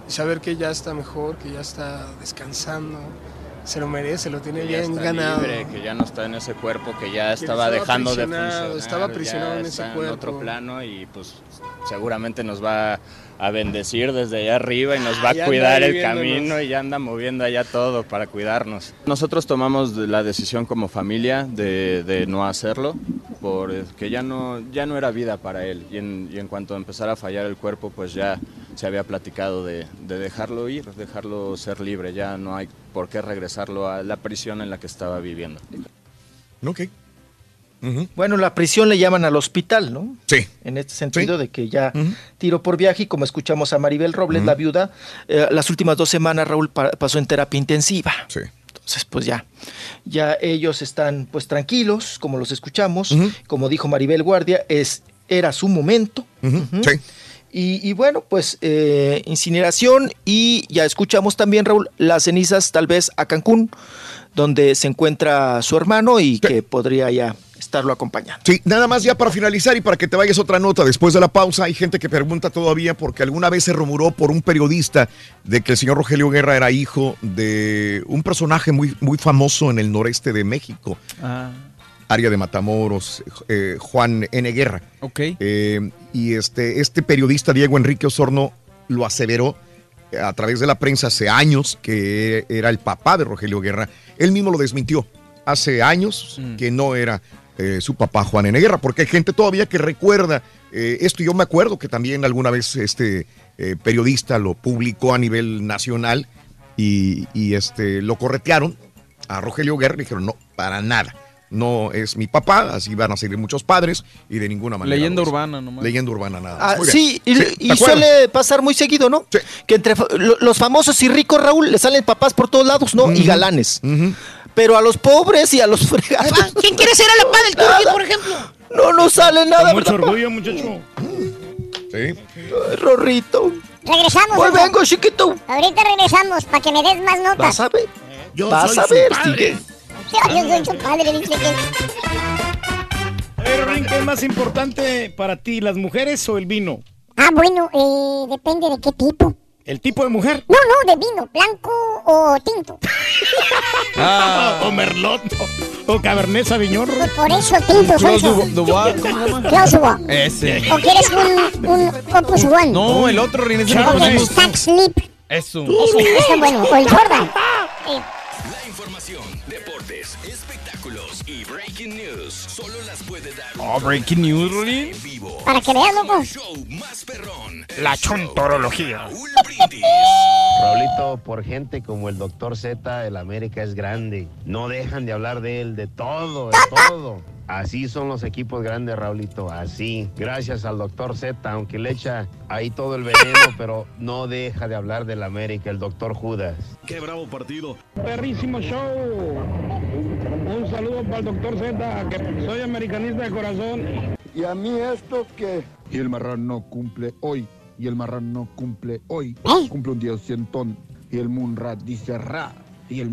y saber que ya está mejor, que ya está descansando, se lo merece, lo tiene que ya bien está ganado. libre, que ya no está en ese cuerpo, que ya estaba estaba dejando de funcionar. estaba aprisionado ya en ese cuerpo. otro plano y pues seguramente nos va a bendecir desde allá arriba y nos va Ah, a cuidar el camino y ya anda moviendo allá todo para cuidarnos. Nosotros tomamos la decisión como familia de, de no hacerlo porque ya no, ya no era vida para él y en, y en cuanto empezara a fallar el cuerpo pues ya se había platicado de, de dejarlo ir, dejarlo ser libre, ya no hay por qué regresarlo a la prisión en la que estaba viviendo. Ok. Bueno, la prisión le llaman al hospital, ¿no? Sí. En este sentido de que ya tiro por viaje y como escuchamos a Maribel Robles, la viuda, eh, las últimas dos semanas Raúl pa- pasó en terapia intensiva. Sí. Entonces, pues ya, ya ellos están pues tranquilos, como los escuchamos, como dijo Maribel Guardia, es, era su momento. Y, y bueno, pues eh, incineración y ya escuchamos también, Raúl, las cenizas tal vez a Cancún, donde se encuentra su hermano y que podría ya estarlo acompañando. Sí, nada más ya para finalizar y para que te vayas otra nota después de la pausa, hay gente que pregunta todavía porque alguna vez se rumoró por un periodista de que el señor Rogelio Guerra era hijo de un personaje muy, muy famoso en el noreste de México, Ah. área de Matamoros, eh, Juan N. Guerra. Ok. Eh, y este, este periodista Diego Enrique Osorno lo aseveró a través de la prensa hace años que era el papá de Rogelio Guerra. Él mismo lo desmintió hace años que no era eh, su papá Juan N. Guerra, porque hay gente todavía que recuerda eh, esto. Yo me acuerdo que también alguna vez este eh, periodista lo publicó a nivel nacional y, y, este, lo corretearon a Rogelio Guerra y dijeron, no, para nada. No es mi papá, así van a seguir muchos padres y de ninguna manera. Leyenda urbana nomás. Leyenda urbana nada. Ah, más. Sí, y, suele pasar muy seguido, ¿no? Que entre los famosos y ricos, Raúl, le salen papás por todos lados, ¿no? Y galanes. Pero a los pobres y a los fregados. ¿Quién quiere ser a la paz del turqui, por ejemplo? No nos sale nada, Mucho ¿verdad? orgullo, muchacho. Sí. Ay, Rorrito. Regresamos. Ojo. vengo, chiquito. Ahorita regresamos para que me des más notas. Vas a ver. Yo Vas soy a su ver. Yo soy su padre, dice que. Oye, Rorín, ¿qué es más importante para ti, las mujeres o el vino? Ah, bueno, eh, depende de qué tipo. ¿El tipo de mujer? No, no, de vino, blanco o tinto. Ah, o Merlot, o, o Cabernet Sauvignon. Pues por eso tinto yo. Dubois, Dubois, ¿cómo se llama? Claude Dubois. Ese. ¿O quieres un, un Opus One? No, el otro, Rin, O el conocemos. Stack Slip. Eso. Ese está bueno. O el Jordan. Eh, solo las puede dar Oh, breaking news, Rorín. para que veas, loco. La chontorología. Raulito, por gente como el doctor Z, el América es grande. No dejan de hablar de él, de todo, de todo. Así son los equipos grandes, Raulito, así. Gracias al doctor Z, aunque le echa ahí todo el veneno, pero no deja de hablar del América, el doctor Judas. Qué bravo partido. Perrísimo show. Un saludo para el doctor Z, que soy americanista de corazón. ¿Y a mí esto qué? Y el marrano cumple hoy. Y el marrano cumple hoy. Cumple un día cientón. Y el Munra dice ra. Y el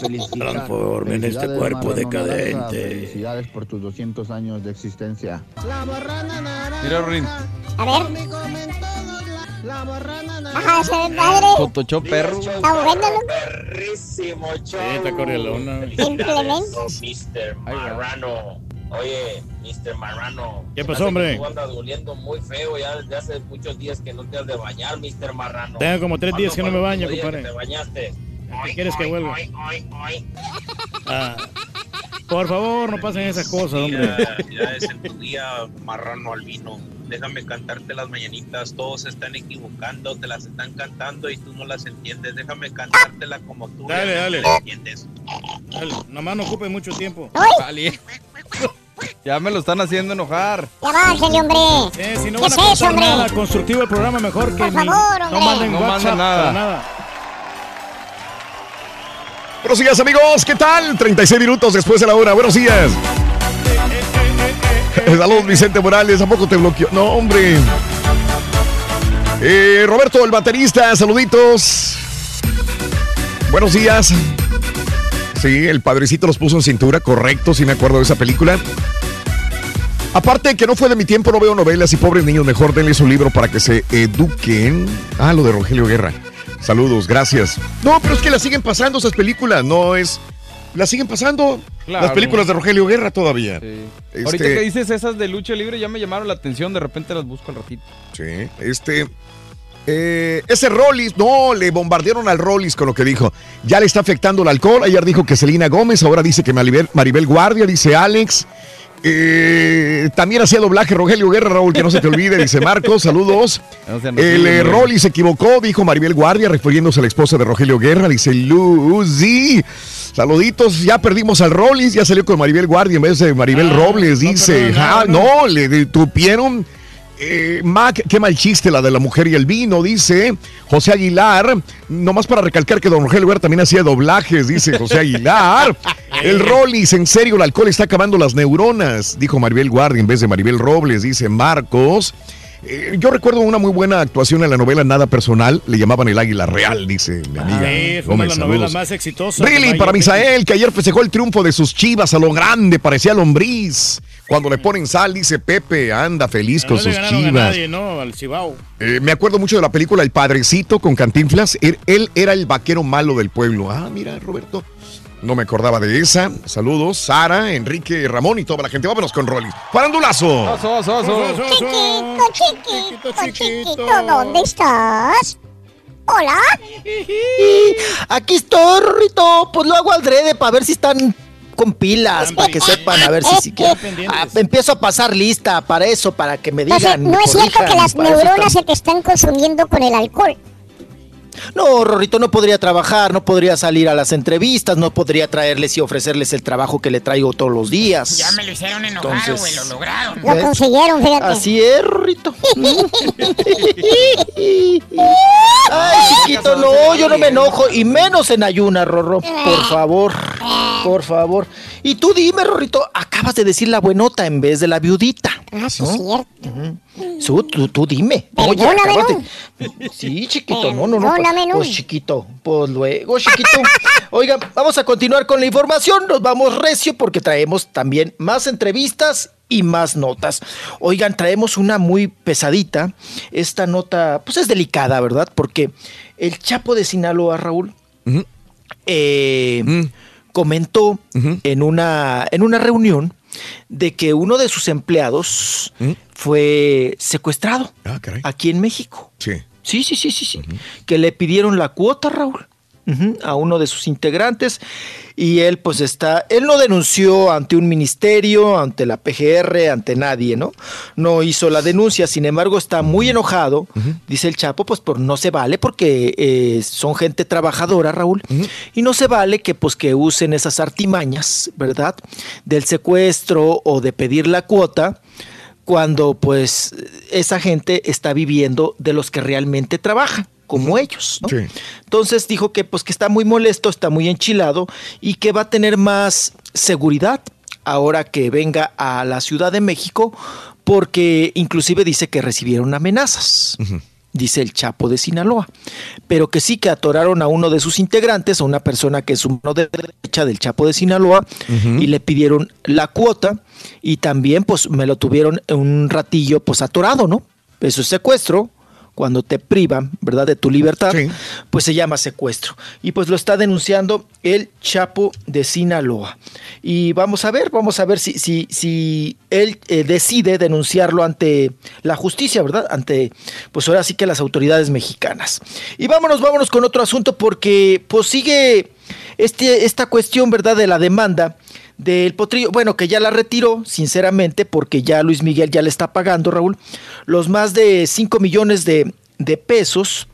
felicita. Transformen este cuerpo decadente. naranja. Felicidades por tus 200 años de existencia. La naranja. Mira, Rorín. A ver. La- borrana naranja. Ajá, padre. Totochó perro. Está bueno. Perrísimo show. está corrielona. Implementos. Mr. Marrano. Oye, Mr. Marrano. ¿Qué pasó, hombre? Tú andas doliendo muy feo ya desde hace muchos días que no te has de bañar, Mr. Marrano. Tengo como tres días que no me baño, ¿Cuándo fue el compadre. último día que te bañaste? ¿Qué quieres que vuelva? Ah, por favor, no pasen esas cosas, hombre. Ya, ya es en tu día, marrano albino. Déjame cantarte las mañanitas. Todos se están equivocando, te las están cantando y tú no las entiendes. Déjame cantártela como tú Dale, dale. entiendes. Dale, nomás no ocupe mucho tiempo. Vale. Ya me lo están haciendo enojar. Ya bájale, hombre. Eh, si no ¿Qué van a es eso, hombre? nada constructivo el programa, mejor que Por favor, no hombre. manden No WhatsApp manden nada. para nada. Buenos días, amigos. ¿Qué tal? 36 minutos después de la hora. Buenos días. Saludos, Vicente Morales. ¿A poco te bloqueó? No, hombre. Eh, Roberto, el baterista. Saluditos. Buenos días. Sí, el padrecito los puso en cintura. Correcto, sí me acuerdo de esa película. Aparte que no fue de mi tiempo, no veo novelas y pobres niños, mejor denles un libro para que se eduquen. Ah, lo de Rogelio Guerra. Saludos, gracias. No, pero es que las siguen pasando esas películas, no es... Las siguen pasando Claro. las películas de Rogelio Guerra todavía. Este, Ahorita que dices esas de lucha libre ya me llamaron la atención, de repente las busco al ratito. Sí, este... eh, ese Rollis, no, le bombardearon al Rollis con lo que dijo. Ya le está afectando el alcohol. Ayer dijo que Selena Gómez, ahora dice que Maribel, Maribel Guardia, dice Alex. Eh, también hacía doblaje Rogelio Guerra, Raúl, que no se te olvide, dice Marcos, saludos. No El eh. Rolly se equivocó, dijo Maribel Guardia, refiriéndose a la esposa de Rogelio Guerra, dice Lucy. Saluditos, ya perdimos al Rollis, ya salió con Maribel Guardia en vez de Maribel Robles, dice. Ah, no, le detupieron. Eh, Mac, qué mal chiste la de la mujer y el vino, dice José Aguilar. Nomás para recalcar que don Rogelio Guerra también hacía doblajes, dice José Aguilar. El Rollis, en serio, el alcohol está acabando las neuronas, dijo Maribel Guardia en vez de Maribel Robles, dice Marcos. Eh, yo recuerdo una muy buena actuación en la novela Nada Personal, le llamaban El Águila Real, dice mi amiga. Sí, es una de las novelas más exitosas. Tamayo. para Misael, que ayer festejó el triunfo de sus chivas a lo grande, parecía lombriz. Cuando le ponen sal, dice Pepe, anda feliz No con le sus ganaron a chivas. nadie, ¿no? Al Cibao. Eh, me acuerdo mucho de la película El Padrecito con Cantinflas. Él, él era el vaquero malo del pueblo. Ah, mira, Roberto. No me acordaba de esa. Saludos, Sara, Enrique, Ramón y toda la gente. Vámonos con Rollis. ¡Farandulazo! Chiquito, chiquito, chiquito, ¿dónde estás? Hola. Aquí estoy, Rorrito. Pues lo hago al drede para ver si están con pilas, para que sepan, a ver si siquiera. Ah, empiezo a pasar lista para eso, para que me sea, digan. no es cierto que las neuronas se te están consumiendo con el alcohol. No, Rorrito, no podría trabajar, no podría salir a las entrevistas, no podría traerles y ofrecerles el trabajo que le traigo todos los días. Ya me lo hicieron enojar, Entonces- güey, lo lograron. Lo consiguieron, fíjate. Así es, Rorrito. Ay, chiquito, no, yo no me enojo, y menos en ayuna, Rorro. Por favor, por favor. Y tú dime, Rorrito, acabas de decir la buenota en vez de la viudita. Ah, sí, ¿no? es cierto. Su- tú, tú dime. Oye, acabas ¿no? de- Sí, chiquito, no, no, no. Pues chiquito, pues luego, chiquito. Oigan, vamos a continuar con la información. Nos vamos recio porque traemos también más entrevistas y más notas. Oigan, traemos una muy pesadita. Esta nota, pues es delicada, ¿verdad? Porque el Chapo de Sinaloa, Raúl, eh, Mm. comentó en, una, en una reunión de que uno de sus empleados fue secuestrado aquí en México. Sí. Sí, sí, sí, sí, sí. Que le pidieron la cuota, Raúl, a uno de sus integrantes. Y él, pues está. Él no denunció ante un ministerio, ante la PGR, ante nadie, ¿no? No hizo la denuncia. Sin embargo, está muy enojado, dice el Chapo, pues por no se vale, porque eh, son gente trabajadora, Raúl. Y no se vale que, pues, que usen esas artimañas, ¿verdad? Del secuestro o de pedir la cuota cuando pues esa gente está viviendo de los que realmente trabajan como ellos. ¿no? Entonces dijo que pues que está muy molesto, está muy enchilado y que va a tener más seguridad ahora que venga a la Ciudad de México porque inclusive dice que recibieron amenazas. Dice el Chapo de Sinaloa, pero que sí que atoraron a uno de sus integrantes, a una persona que es un mano derecha del Chapo de Sinaloa, y le pidieron la cuota y también pues me lo tuvieron un ratillo pues atorado, ¿no? Eso es secuestro, cuando te privan, ¿verdad?, de tu libertad, pues se llama secuestro. Y pues lo está denunciando el Chapo de Sinaloa. Y vamos a ver, vamos a ver si, si, si él eh, decide denunciarlo ante la justicia, ¿verdad? Ante, pues ahora sí que las autoridades mexicanas. Y vámonos, vámonos con otro asunto porque pues sigue este, esta cuestión, ¿verdad?, de la demanda del potrillo, bueno, que ya la retiró, sinceramente, porque ya Luis Miguel ya le está pagando, Raúl, los más de 5 millones de, de pesos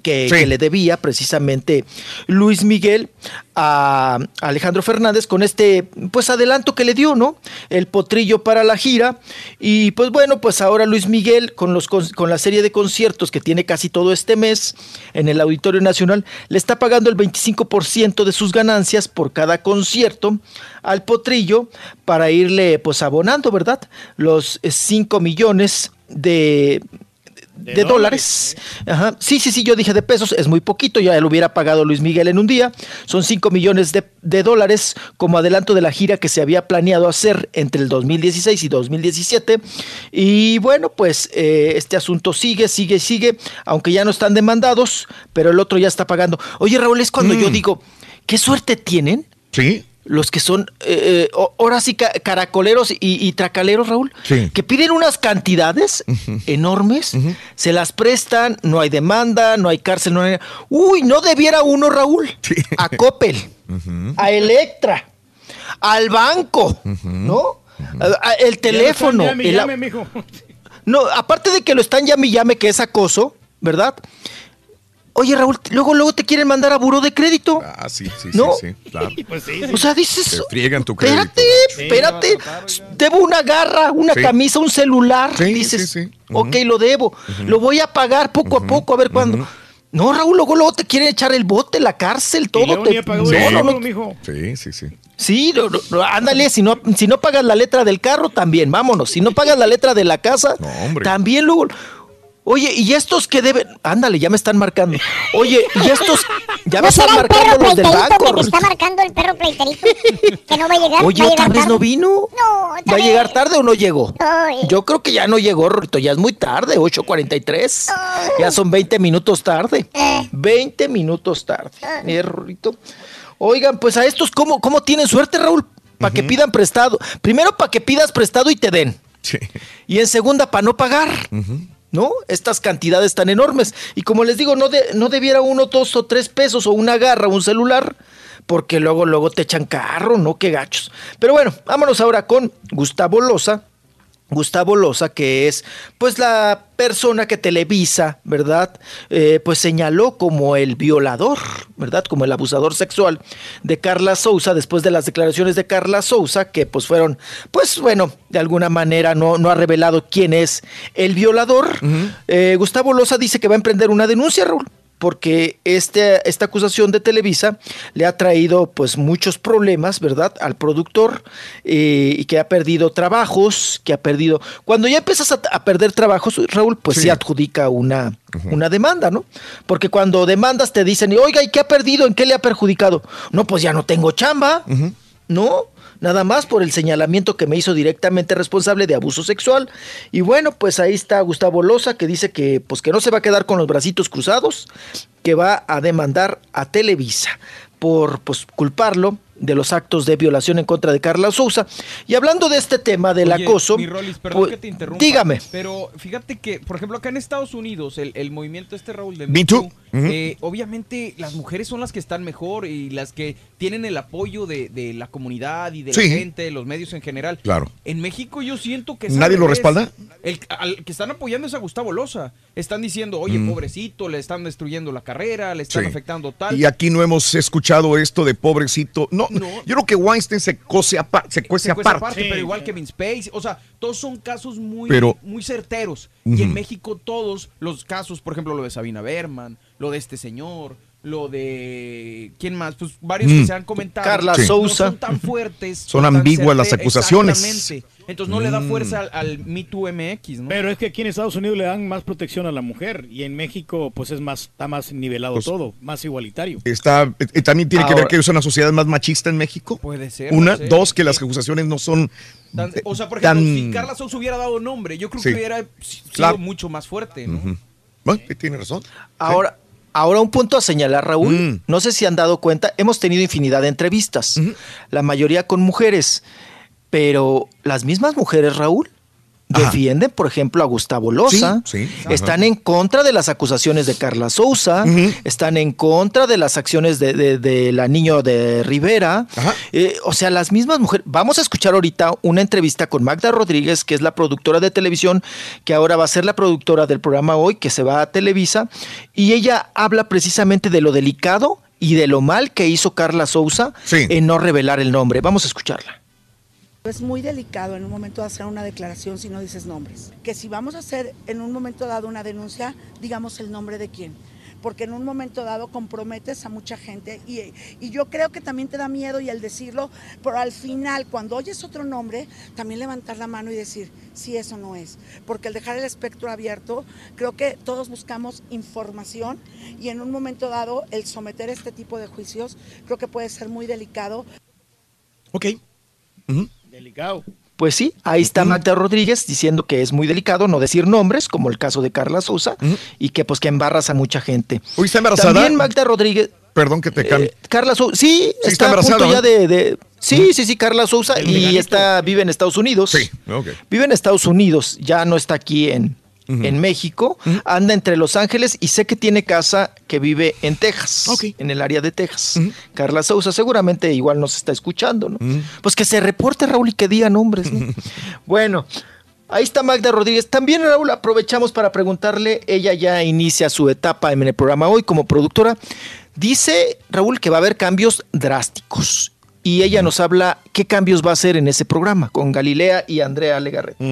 que, que le debía precisamente Luis Miguel a Alejandro Fernández con este pues adelanto que le dio, ¿no? El potrillo para la gira y pues bueno, pues ahora Luis Miguel con los con, con la serie de conciertos que tiene casi todo este mes en el Auditorio Nacional le está pagando el 25% de sus ganancias por cada concierto al potrillo para irle pues abonando, ¿verdad? Los 5 millones de de, dólares. Ajá. Sí, sí, sí, yo dije de pesos, es muy poquito, ya lo hubiera pagado Luis Miguel en un día. Son 5 millones de, de dólares como adelanto de la gira que se había planeado hacer entre el 2016 y 2017. Y bueno, pues eh, este asunto sigue, sigue, sigue, aunque ya no están demandados, pero el otro ya está pagando. Oye, Raúl, es cuando yo digo, ¿qué suerte tienen? Sí. Los que son, eh, eh, ahora sí, ca- caracoleros y, y tracaleros, Raúl, Sí. que piden unas cantidades enormes, se las prestan, no hay demanda, no hay cárcel, no hay... Uy, no debiera uno, Raúl, a Coppel, a Electra, al banco, ¿no? A- a- el teléfono. Ya lo están llame y el- llame, mijo. no, aparte de que lo están llame y llame, que es acoso, ¿verdad? Oye, Raúl, luego, luego te quieren mandar a buró de crédito. Ah, sí, sí, ¿No? sí, sí, claro. Pues sí, O sea, dices, Te friegan tu crédito. espérate, espérate. Debo una garra, una Sí. camisa, un celular. Sí, dices, sí, sí. ok, lo debo. Lo voy a pagar poco a poco, a ver cuándo. No, Raúl, luego, luego te quieren echar el bote, la cárcel, todo. luego te- No, no, no. mijo. Sí, sí, sí. Sí, no, no, no, ándale, si no, si no pagas la letra del carro, también, vámonos. Si no pagas la letra de la casa, también luego. Oye, ¿y estos que deben? Ándale, ya me están marcando. Oye, ¿y estos? Ya me ¿No están será el perro marcando los del banco. que te está marcando el perro pleiterito? Que no va a llegar. Oye, ¿otra vez no vino? No, ¿Va a llegar tarde o no llegó? Ay. Yo creo que ya no llegó, Rorrito. Ya es muy tarde, 8.43. Ya son 20 minutos tarde. Eh. 20 minutos tarde. Eh, Rorrito. Oigan, pues a estos, ¿cómo, cómo tienen suerte, Raúl? Para que pidan prestado. Primero, para que pidas prestado y te den. Y en segunda, para no pagar. ¿No? Estas cantidades tan enormes. Y como les digo, no, de- no debiera uno dos o tres pesos o una garra un celular, porque luego, luego te echan carro, ¿no? Qué gachos. Pero bueno, vámonos ahora con Gustavo Loza. Gustavo Loza, que es pues la persona que Televisa, ¿verdad? Eh, pues señaló como el violador, ¿verdad? Como el abusador sexual de Carla Souza, después de las declaraciones de Carla Souza, que pues fueron, pues bueno, de alguna manera no, no ha revelado quién es el violador. Eh, Gustavo Loza dice que va a emprender una denuncia, Raúl porque este, esta acusación de Televisa le ha traído pues muchos problemas, ¿verdad? Al productor eh, y que ha perdido trabajos, que ha perdido... Cuando ya empiezas a, a perder trabajos, Raúl, pues sí, adjudica una, una demanda, ¿no? Porque cuando demandas te dicen, oiga, ¿y qué ha perdido? ¿En qué le ha perjudicado? No, pues ya no tengo chamba, ¿no? Nada más por el señalamiento que me hizo directamente responsable de abuso sexual. Y bueno, pues ahí está Gustavo Loza que dice que pues que no se va a quedar con los bracitos cruzados, que va a demandar a Televisa por pues culparlo de los actos de violación en contra de Carla Sousa. Y hablando de este tema del Oye, acoso, mi Rolis, perdón pues, que te interrumpa. dígame. Pero fíjate que, por ejemplo, acá en Estados Unidos, el, el movimiento este, Raúl, de Me Too. Eh, obviamente las mujeres son las que están mejor y las que tienen el apoyo de, de la comunidad y de Sí. la gente, de los medios en general. Claro. En México yo siento que... ¿Nadie lo respalda? El al que están apoyando es a Gustavo Loza. Están diciendo, oye, Mm. pobrecito, le están destruyendo la carrera, le están Sí. afectando tal. Y aquí no hemos escuchado esto de pobrecito. No, yo creo que Weinstein se cose apa- se cuece Se aparte. aparte, pero igual Kevin Spacey, o sea, todos son casos muy, Pero- muy certeros. Y en México todos los casos, por ejemplo, lo de Sabina Berman, lo de este señor, lo de quién más, pues varios Mm. que se han comentado. Carla no Sousa. son tan fuertes. Son tan ambiguas las acusaciones. Exactamente. Entonces no le da Mm. fuerza al, al Me Too MX, ¿no? Pero es que aquí en Estados Unidos le dan más protección a la mujer y en México pues es más está más nivelado Pues- todo, más igualitario. Está, eh, también tiene que ver que es una sociedad más machista en México. Puede ser, Una, no sé. dos, que las acusaciones no son Tan- o sea, por tan- ejemplo, si Carla Sousa hubiera dado nombre, yo creo Sí. que hubiera sido Claro. mucho más fuerte, ¿no? Bueno, tiene razón. Ahora, ahora un punto a señalar, Raúl. Mm. No sé si han dado cuenta, hemos tenido infinidad de entrevistas, la mayoría con mujeres, pero las mismas mujeres, Raúl, defienden, por ejemplo, a Gustavo Loza, Sí, sí, están en contra de las acusaciones de Carla Sousa, están en contra de las acciones de, de- de la niño de Rivera. Eh, o sea, las mismas mujeres. Vamos a escuchar ahorita una entrevista con Magda Rodríguez, que es la productora de televisión, que ahora va a ser la productora del programa hoy, que se va a Televisa, y ella habla precisamente de lo delicado y de lo mal que hizo Carla Sousa en no revelar el nombre. Vamos a escucharla. Es muy delicado en un momento hacer una declaración si no dices nombres. Que si vamos a hacer en un momento dado una denuncia, digamos el nombre de quién. Porque en un momento dado comprometes a mucha gente y, y yo creo que también te da miedo y el decirlo, pero al final cuando oyes otro nombre, también levantar la mano y decir si eso no es. Porque al dejar el espectro abierto, creo que todos buscamos información y en un momento dado el someter este tipo de juicios creo que puede ser muy delicado. Ok. Delicado. Pues sí, ahí está Magda Rodríguez diciendo que es muy delicado no decir nombres, como el caso de Carla Sousa, y que pues que embarras a mucha gente. Hoy está embarazada. También Magda Rodríguez. Perdón que te cambie. Carla Sousa, sí, Sí, está está, a punto embarazada, ya de, de- Sí, sí, sí, Carla Sousa, y está, vive en Estados Unidos. Sí, ok. Vive en Estados Unidos, ya no está aquí en, en México, anda entre Los Ángeles y sé que tiene casa que vive en Texas, en el área de Texas. Carla Sousa seguramente igual nos está escuchando, ¿no? Pues que se reporte, Raúl, y que diga nombres, ¿no? bueno. Ahí está Magda Rodríguez. También, Raúl, aprovechamos para preguntarle, ella ya inicia su etapa en el programa hoy como productora. Dice, Raúl, que va a haber cambios drásticos. Y ella nos habla qué cambios va a hacer en ese programa con Galilea y Andrea Legarreta.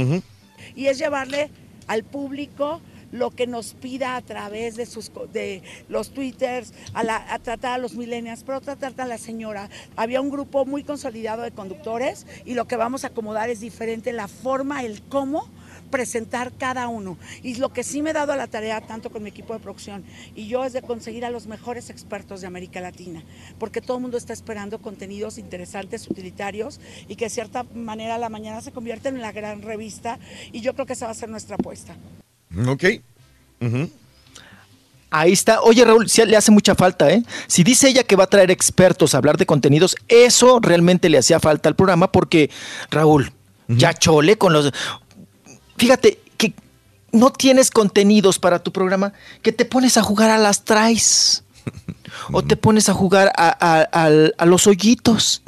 y es llevarle al público lo que nos pida a través de sus de los twitters, a, la- a tratar a los millennials, pero tratar a la señora. Había un grupo muy consolidado de conductores y lo que vamos a acomodar es diferente la forma, el cómo presentar cada uno. Y lo que sí me he dado a la tarea, tanto con mi equipo de producción y yo, es de conseguir a los mejores expertos de América Latina, porque todo el mundo está esperando contenidos interesantes, utilitarios y que de cierta manera la mañana se convierten en la gran revista y yo creo que esa va a ser nuestra apuesta. Ok. Ahí está. Oye, Raúl, sí le hace mucha falta, ¿eh? Si dice ella que va a traer expertos a hablar de contenidos, eso realmente le hacía falta al programa porque, Raúl, ya chole con los... Fíjate que no tienes contenidos para tu programa, que te pones a jugar a las traes. O te pones a jugar a, a- al- a los hoyitos,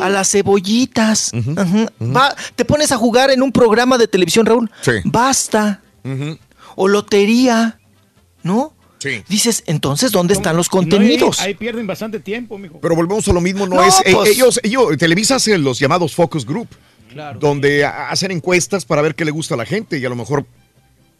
a las cebollitas. Va- te pones a jugar en un programa de televisión, Raúl. Basta. O lotería, ¿no? Sí. Dices, entonces, ¿dónde están los No, ahí- contenidos? ahí, pierden bastante tiempo, mijo. Pero volvemos a lo mismo, no, No, es. eh, pues- ellos, ellos, Televisa hace los llamados focus group, Claro. donde hacen encuestas para ver qué le gusta a la gente y a lo mejor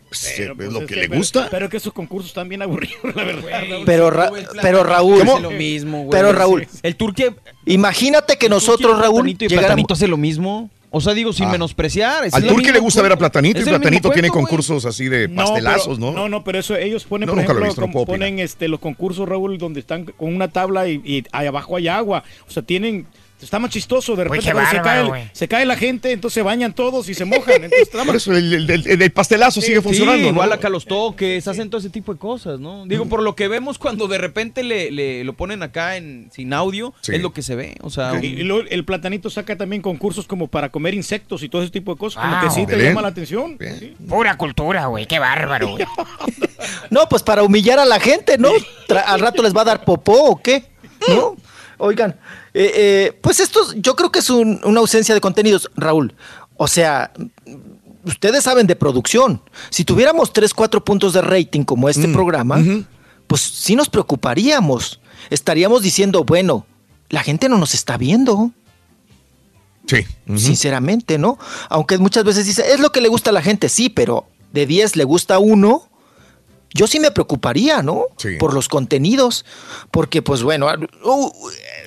pues, Pero, es pues, lo es que que- le pero- gusta. Pero que esos concursos están bien aburridos, la verdad. Pero, Ra- pero Raúl, hace lo mismo, güey. pero Raúl, El turque. imagínate que nosotros, Raúl, Platanito y Platanito hace lo mismo. O sea, digo, sin Ah. menospreciar. Al turque le gusta ver a. Platanito y Platanito tiene cuento, concursos así de No, pastelazos, pero- ¿no? No, no, pero eso ellos ponen, No, por nunca lo he ejemplo, visto, no ponen este, los concursos, Raúl, donde están con una tabla y, y ahí abajo hay agua. O sea, tienen... Está más chistoso, de repente se, cae, el- se cae la gente, entonces se bañan todos y se mojan. Entonces, Por eso el, el- el- el pastelazo sigue Sí, funcionando. igual ¿no? acá los toques, hacen todo ese tipo de cosas, ¿no? Digo, por lo que vemos cuando de repente le, le- lo ponen acá en sin audio, Sí. es lo que se ve. O sea, Y, y luego el platanito saca también concursos como para comer insectos y todo ese tipo de cosas, como que Wow. sí te llama la atención. Sí. Pura cultura, güey. Qué bárbaro, güey. No, pues para humillar a la gente, ¿no? Tra- al rato les va a dar popó o qué, ¿no? Oigan, eh, eh, pues esto yo creo que es un- una ausencia de contenidos, Raúl. O sea, ustedes saben de producción. Si tuviéramos tres, cuatro puntos de rating como este programa, pues sí nos preocuparíamos. Estaríamos diciendo, bueno, la gente no nos está viendo. Sí. Sinceramente, ¿no? Aunque muchas veces dice, es lo que le gusta a la gente, sí, pero de 10 le gusta uno. Yo sí me preocuparía, ¿no? Por los contenidos. Porque, pues bueno, ah, uh,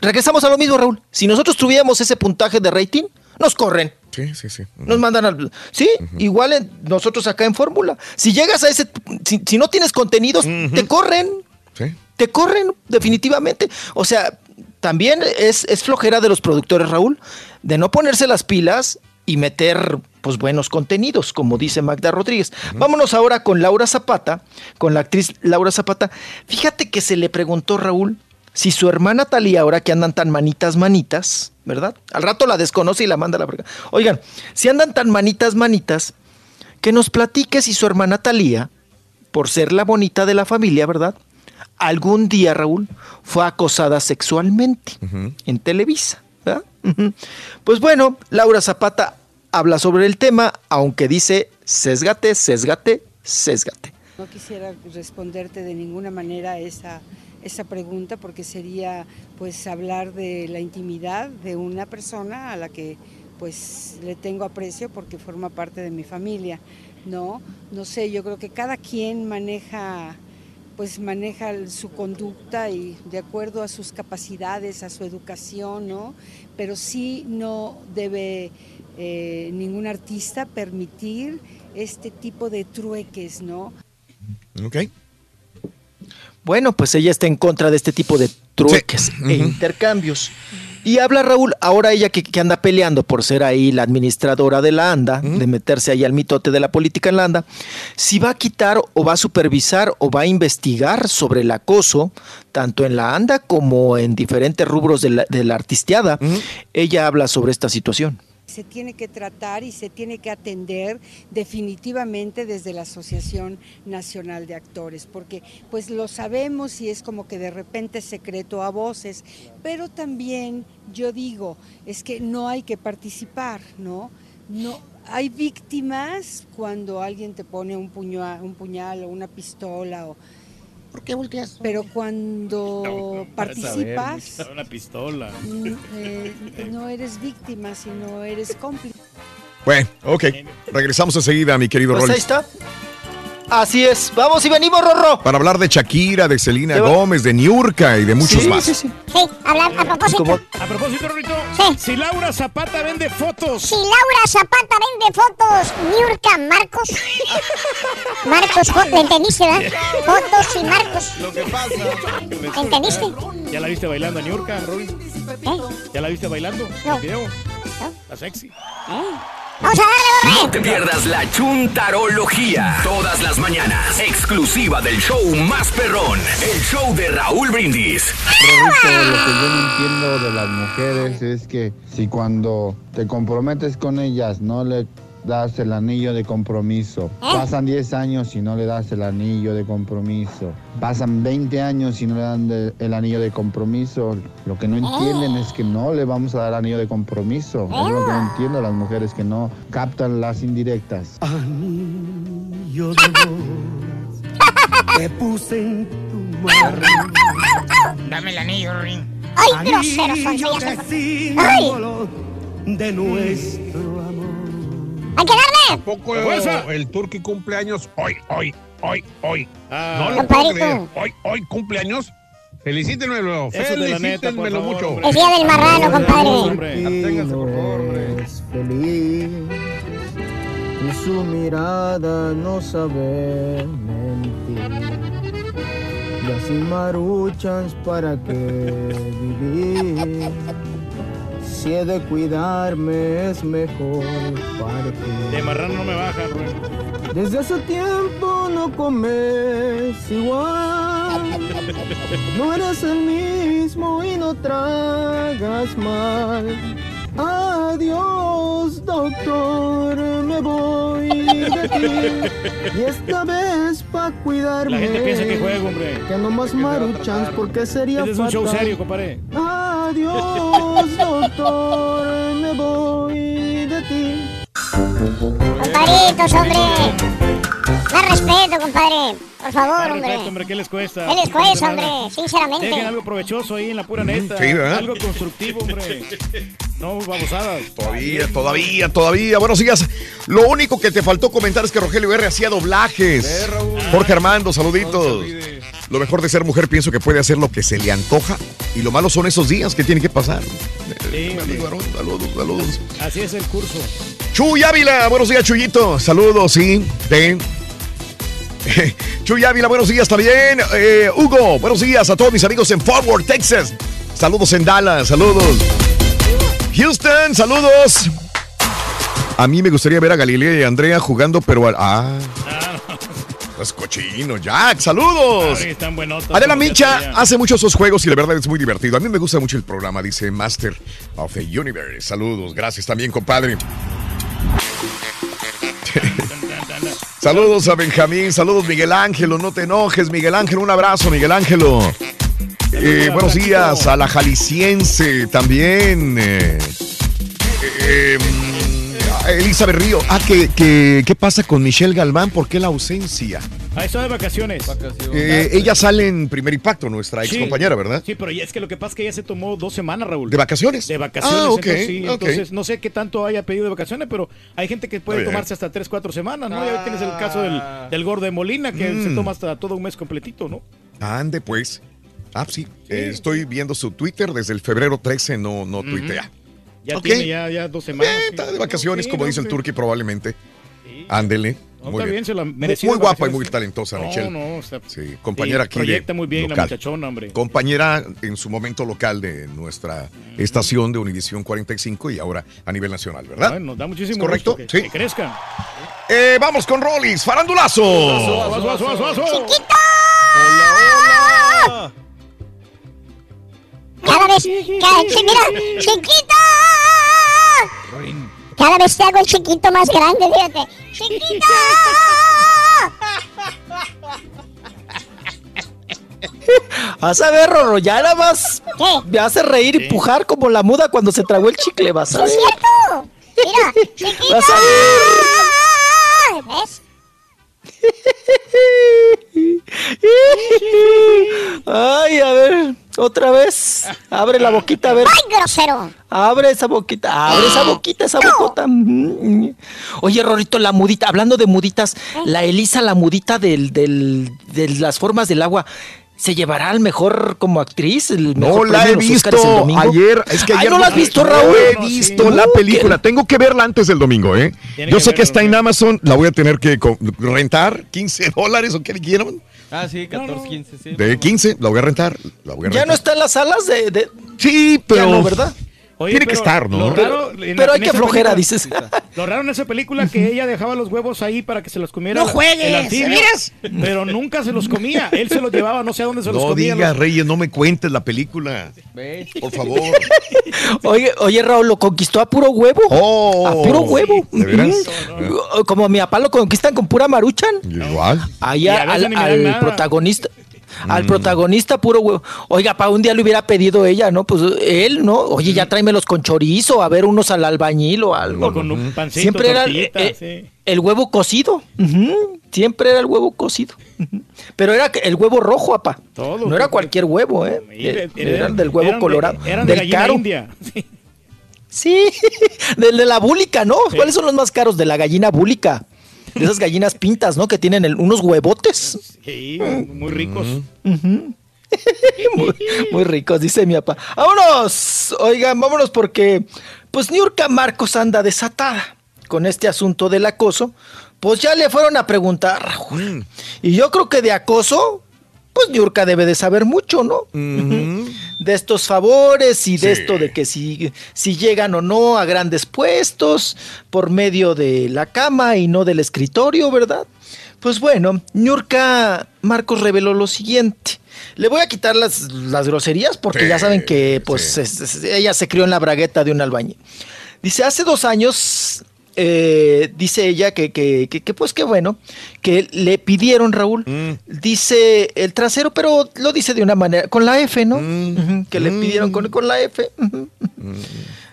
regresamos a lo mismo, Raúl. Si nosotros tuviéramos ese puntaje de rating, nos corren. Sí, sí, sí. Nos mandan al. Sí, igual en- nosotros acá en Fórmula. Si llegas a ese. Si, si no tienes contenidos, te corren. Sí. Te corren, definitivamente. O sea, también es, es flojera de los productores, Raúl, de no ponerse las pilas y meter pues buenos contenidos, como dice Magda Rodríguez. Vámonos ahora con Laura Zapata, con la actriz Laura Zapata. Fíjate que se le preguntó Raúl si su hermana Talía, ahora que andan tan manitas, manitas, ¿verdad? Al rato la desconoce y la manda a la verga. Oigan, si andan tan manitas, manitas, que nos platique si su hermana Talía, por ser la bonita de la familia, ¿verdad? Algún día, Raúl, fue acosada sexualmente en Televisa. ¿verdad? Pues bueno, Laura Zapata habla sobre el tema, aunque dice, sesgate, sesgate, sesgate. No quisiera responderte de ninguna manera esa, esa pregunta porque sería pues hablar de la intimidad de una persona a la que pues le tengo aprecio porque forma parte de mi familia, ¿no? No sé, yo creo que cada quien maneja pues maneja su conducta y de acuerdo a sus capacidades, a su educación, ¿no? Pero sí no debe eh, ningún artista permitir este tipo de trueques, ¿no? Ok. Bueno, pues ella está en contra de este tipo de trueques e intercambios. Y habla Raúl, ahora ella que, que anda peleando por ser ahí la administradora de la ANDA, de meterse ahí al mitote de la política en la ANDA, si va a quitar o va a supervisar o va a investigar sobre el acoso, tanto en la ANDA como en diferentes rubros de la, de la artisteada, ella habla sobre esta situación. Se tiene que tratar y se tiene que atender definitivamente desde la Asociación Nacional de Actores, porque pues lo sabemos y es como que de repente secreto a voces, pero también yo digo, es que no hay que participar, ¿no? No, hay víctimas cuando alguien te pone un puñal, un puñal o una pistola o ¿Por qué volteas? pero cuando participas Una pistola. mm, eh, no eres víctima, sino eres cómplice. Bueno, ok. Regresamos enseguida, mi querido Pues Rolly. ahí está. Así es. Vamos y venimos, Rorro. Para hablar de Shakira, de Selena. Gómez, de Niurka y de muchos Sí, más. sí, sí. Sí, hablar a propósito. A propósito, Rorrito, Sí. si Laura Zapata vende fotos. Si Laura Zapata vende fotos, Niurka Marcos. Marcos, jo- ¿le entendiste, verdad? Fotos y Marcos. Lo que pasa. ¿Entendiste? ¿Ya la viste bailando a Niurka, Rory? ¿Eh? ¿Ya la viste bailando? No. ¿El video? Está sexy. Vamos a darle, No te pierdas la chuntarología. Todas las mañanas. Exclusiva del show más perrón. El show de Raúl Brindis. Lo que yo no entiendo de las mujeres es que si cuando te comprometes con ellas no le das el anillo de compromiso, pasan 10 años y no le das el anillo de compromiso, pasan 20 años y no le dan de- el anillo de compromiso, lo que no entienden es que no le vamos a dar anillo de compromiso, es lo que no entiendo las mujeres que no captan las indirectas. Yo de voz te puse en tu mano. Dame el anillo, Rin. Ay, Anillo fue. símbolo de nuestro amor. ¡Hay que darle! poco ¡Fuerza! el turqui cumpleaños hoy, hoy, hoy, hoy? Ah, no lo puedo creer. Hoy, hoy cumpleaños. Felicítenmelo, felicítenmelo mucho. hombre. El día del marrano, compadre. Hombre. Absténganse, por favor, hombre. es feliz y su mirada no sabe mentir. Y así maruchas para qué vivir. Si he de cuidarme es mejor partir. De marrano no me baja, Rory. Desde hace tiempo no comes igual. No eres el mismo y no tragas mal. Adiós, doctor, me voy de ti. Y esta vez pa' cuidarme. La gente piensa que juego, hombre. Que no más maruchans porque sería Este es un show fatal. serio, compadre. Adiós, doctor, me voy de ti. Compadritos, hombre. Más respeto, compadre. Por favor, Más hombre. respeto, hombre, ¿qué les cuesta? ¿Qué les cuesta, hombre? Sinceramente. Dejen algo provechoso ahí en la pura neta. Sí, ¿verdad? Algo constructivo, hombre. No babosadas. Todavía, todavía, todavía. Buenos días. Lo único que te faltó comentar es que Rogelio R hacía doblajes. Jorge Armando, saluditos. Lo mejor de ser mujer pienso que puede hacer lo que se le antoja. Y lo malo son esos días que tienen que pasar. Sí. Saludos, saludos. Así es el curso. Chuy Ávila, buenos días, Chuyito. Saludos, sí. Ven. Chuy Ávila, buenos días también. Eh, Hugo, buenos días a todos mis amigos en Forward, Texas. Saludos en Dallas, saludos. Houston, saludos. A mí me gustaría ver a Galilea y Andrea jugando, pero al. Ah. Es cochino, Jack, saludos. Ay, están buenotas. Adela Mincha hace mucho esos juegos y la verdad es muy divertido. A mí me gusta mucho el programa, dice Master of the Universe. Saludos, gracias también, compadre. saludos a Benjamín, saludos Miguel Ángelo, no te enojes, Miguel Ángelo, un abrazo, Miguel Ángelo. Eh, buenos días a la jalisciense también. eh, eh, a Elizabeth Río. Ah, ¿qué, qué, qué pasa con Michelle Galván? ¿Por qué la ausencia? Ah, está de vacaciones. Eh, ella sale en primer impacto, nuestra ex Sí. compañera, ¿verdad? Sí, pero es que lo que pasa es que ella se tomó dos semanas, Raúl. ¿De vacaciones? De vacaciones. Ah, ok, entonces, sí, ok. entonces, no sé qué tanto haya pedido de vacaciones, pero hay gente que puede tomarse hasta tres, cuatro semanas, ¿no? Ya tienes el caso del, del gordo de Molina, que Mm. se toma hasta todo un mes completito, ¿no? Ande, pues. Ah, sí. eh, estoy viendo su Twitter desde el febrero 13, no, no tuitea. Ya Ok. tiene ya, ya dos semanas. sí. Está de vacaciones, Sí, como no, dice el sí. Turqui, probablemente. Ándele. No, muy bien. bien, se la muy, muy guapa y muy talentosa, No, Michelle. no, está- sí, compañera y aquí. de proyecta muy bien la local. muchachona, hombre. Compañera en su momento local de nuestra estación de Univisión 45 y ahora a nivel nacional, ¿verdad? Ay, nos da muchísimo ¿Es correcto? gusto que, Sí. que crezcan. Eh, vamos con Rollis, farandulazo. Vaso, vaso, vaso, vaso. ¡Chiquito! Cada vez, cada, sí, mira, chiquito. Cada vez te hago el chiquito más grande, fíjate. ¡Chiquito! Vas a ver, Rorro, ya nada más me hace reír y pujar como la muda cuando se tragó el chicle, vas a ¡Sí ver. es cierto! Mira, chiquito. Vas a ¿Ves? Ay, a ver, otra vez. Abre la boquita, a ver. ¡Ay, grosero! Abre esa boquita, abre esa boquita, esa bocota. Oye, Rorito, la mudita, hablando de muditas, la Elisa, la mudita del, del- de las formas del agua, ¿se llevará al mejor como actriz? El No mejor la he visto ayer. Es que Ay, ayer ¿no la has visto, no Raúl? he visto la Uh, película. Tengo que verla antes del domingo, ¿eh? Tiene Yo que sé que está en Amazon. La voy a tener que rentar. 15 dólares o qué le quieran. Ah, sí, 14, 15, sí. De 15, la voy a rentar. La voy a ¿Ya rentar. no está en las salas de...? de- Sí, pero... Ya no, ¿verdad? Oye, Tiene que estar, ¿no? raro Pero- en pero la- hay que flojera, película- dices. Lo raro en esa película que ella dejaba los huevos ahí para que se los comiera No juegues, el anfibio, ¿de veras? pero nunca se los comía. Él se los llevaba, no sé a dónde se los No comía. digas, los- Reyes, no me cuentes la película. Por favor. Oye, oye, Raúl, lo conquistó a puro huevo. Oh, a puro huevo. ¿de veras? Como mi papá lo conquistan con pura maruchan. Igual. Ahí Y a al, protagonista. Al Mm. protagonista puro huevo. Oiga, para un día le hubiera pedido ella, ¿no? Pues él, ¿no? Oye, ya tráemelos con chorizo, a ver unos al albañil o algo. O con un pancito, Siempre era el, eh, sí. el huevo cocido. Siempre era el huevo cocido. Pero era el huevo rojo, apá. Todo, no era cualquier huevo, ¿eh? Eh, Eran del huevo eran colorado. eran de del gallina caro. india. Sí, del de la búlica, ¿no? ¿Cuáles son los más caros? De la gallina búlica. De esas gallinas pintas, ¿no? Que tienen el- unos huevotes. Sí, muy ricos. Muy, muy ricos, dice mi papá. ¡Vámonos! Oigan, vámonos porque, pues, Niurka Marcos anda desatada con este asunto del acoso. Pues ya le fueron a preguntar, Raúl. Y yo creo que de acoso, pues Niurka debe de saber mucho, ¿no? De estos favores y de Sí. esto de que si, si llegan o no a grandes puestos por medio de la cama y no del escritorio, ¿verdad? Pues bueno, Niurka Marcos reveló lo siguiente. Le voy a quitar las, las groserías porque ya saben que pues es- es- ella se crió en la bragueta de un albañil. Dice, hace dos años, eh, dice ella que, que, que- que, pues qué bueno, que le pidieron, Raúl, dice el trasero, pero lo dice de una manera, con la F, ¿no? Ujú, que le pidieron con, con la F.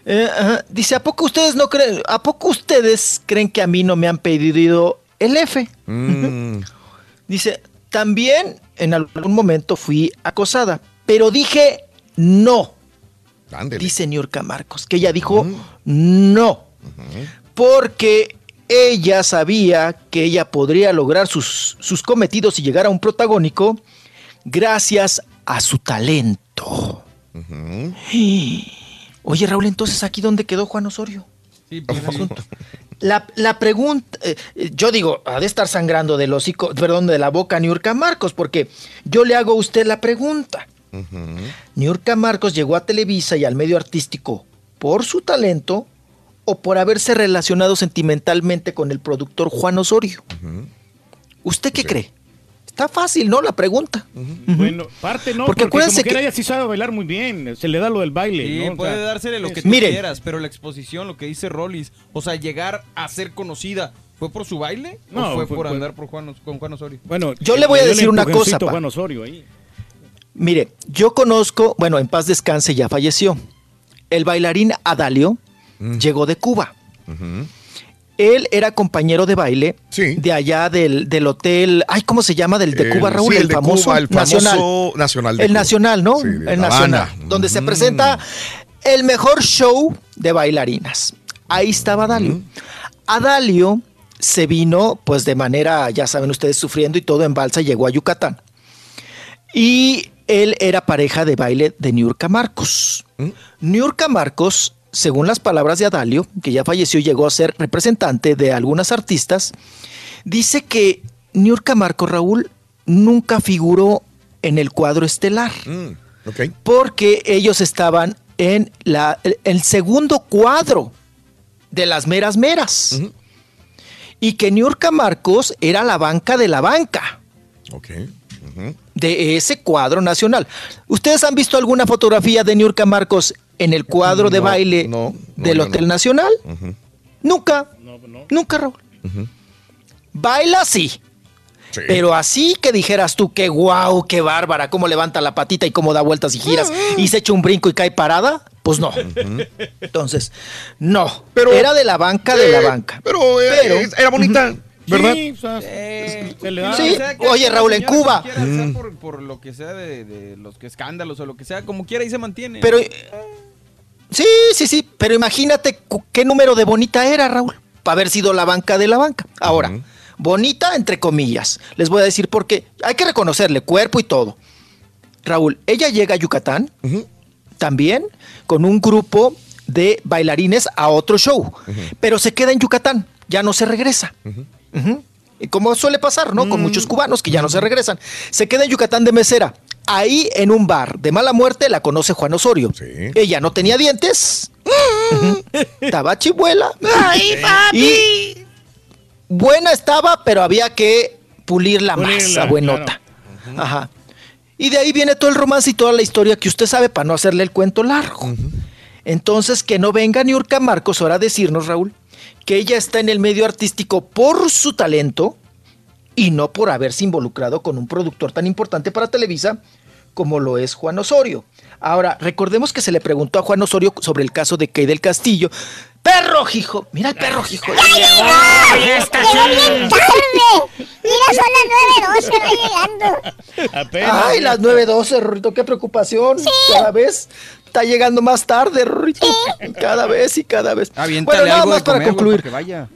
Eh, ajá. Dice, ¿a poco ustedes no creen, a poco ustedes creen que a mí no me han pedido el F? Mm. Dice, también en algún momento fui acosada, pero dije no. Ándele. Dice Niurka Marcos, que ella dijo no, porque ella sabía que ella podría lograr sus, sus cometidos y llegar a un protagónico gracias a su talento. Oye, Raúl, entonces aquí dónde quedó Juan Osorio? Sí, pues, ahí. La, la pregunta, eh, yo digo, ha de estar sangrando del hocico, perdón, de la boca a Niurka Marcos, porque yo le hago a usted la pregunta. Niurka Marcos llegó a Televisa y al medio artístico por su talento o por haberse relacionado sentimentalmente con el productor Juan Osorio. ¿Usted qué cree? Está fácil, ¿no? La pregunta. Bueno, parte no, Porque porque, acuérdense como que ella sí sabe bailar muy bien, se le da lo del baile, Sí, ¿no? O puede sea, dársele lo que es- tú Miren. quieras, pero la exposición, lo que dice Rollis, o sea, llegar a ser conocida, ¿fue por su baile No, o fue, fue- por fue- andar por Juan, Os- con Juan Osorio? Bueno, Yo le voy a decir una cosa, pa. Juan Osorio ahí. Mire, yo conozco, bueno, en paz descanse, ya falleció. El bailarín Adalio llegó de Cuba. Él era compañero de baile de allá del, del hotel, ay, ¿cómo se llama? Del de Cuba, Raúl, sí, el el, de famoso, Cuba, el famoso nacional. Nacional de el Cuba. nacional, ¿no? Sí, el nacional, Habana. donde se Mm. presenta el mejor show de bailarinas. Ahí estaba Adalio. Adalio se vino, pues de manera, ya saben ustedes, sufriendo y todo en balsa, llegó a Yucatán. Y él era pareja de baile de Niurka Marcos. Niurka Marcos, según las palabras de Adalio, que ya falleció y llegó a ser representante de algunas artistas, dice que Niurka Marcos Raúl nunca figuró en el cuadro estelar. Ok. Porque ellos estaban en la, el, segundo cuadro de las meras meras. Y que Niurka Marcos era la banca de la banca Ok. de ese cuadro nacional. ¿Ustedes han visto alguna fotografía de Niurka Marcos en el cuadro de No, baile no, no, del Hotel no. Nacional? Nunca. Nunca, Raúl. Baila sí. Pero así que dijeras tú, qué guau, qué bárbara, cómo levanta la patita y cómo da vueltas y giras y se echa un brinco y cae parada, pues no. Entonces, no. Pero era de la banca de la Eh, banca. Pero, eh, era bonita, ¿verdad? Sí, o sea, se le da. Sí. O sea, que Oye, Raúl, en Cuba. quiera, Mm. por, por lo que sea de, de los que escándalos o lo que sea, como quiera y se mantiene. Pero Sí, sí, sí, pero imagínate qué número de bonita era, Raúl, para haber sido la banca de la banca. Ahora, bonita entre comillas. Les voy a decir por qué. Hay que reconocerle cuerpo y todo. Raúl, ella llega a Yucatán también con un grupo de bailarines a otro show, pero se queda en Yucatán, ya no se regresa. Como suele pasar, ¿no? Con muchos cubanos que ya no se regresan. Se queda en Yucatán de mesera. Ahí en un bar de mala muerte la conoce Juan Osorio. Ella no tenía dientes. Ujú. Estaba chibuela. ¡Ay, papi! Y buena estaba, pero había que pulirla, más Pulirla, a buenota. Ajá. Y de ahí viene todo el romance y toda la historia que usted sabe para no hacerle el cuento largo. Entonces, que no venga Niurka Marcos ahora a decirnos, Raúl, que ella está en el medio artístico por su talento y no por haberse involucrado con un productor tan importante para Televisa como lo es Juan Osorio. Ahora, recordemos que se le preguntó a Juan Osorio sobre el caso de Kay del Castillo. ¡Perro, hijo! Mira el perro, hijo. ¡Ya está Llegó bien tarde! Mira, son las 9.12, va llegando. Ay, las 9.12, Rorrito, qué preocupación. Cada vez está llegando más tarde, Rorrito. Cada vez y cada vez. Aviéntale bueno, nada algo más de comer, concluir. para que vaya.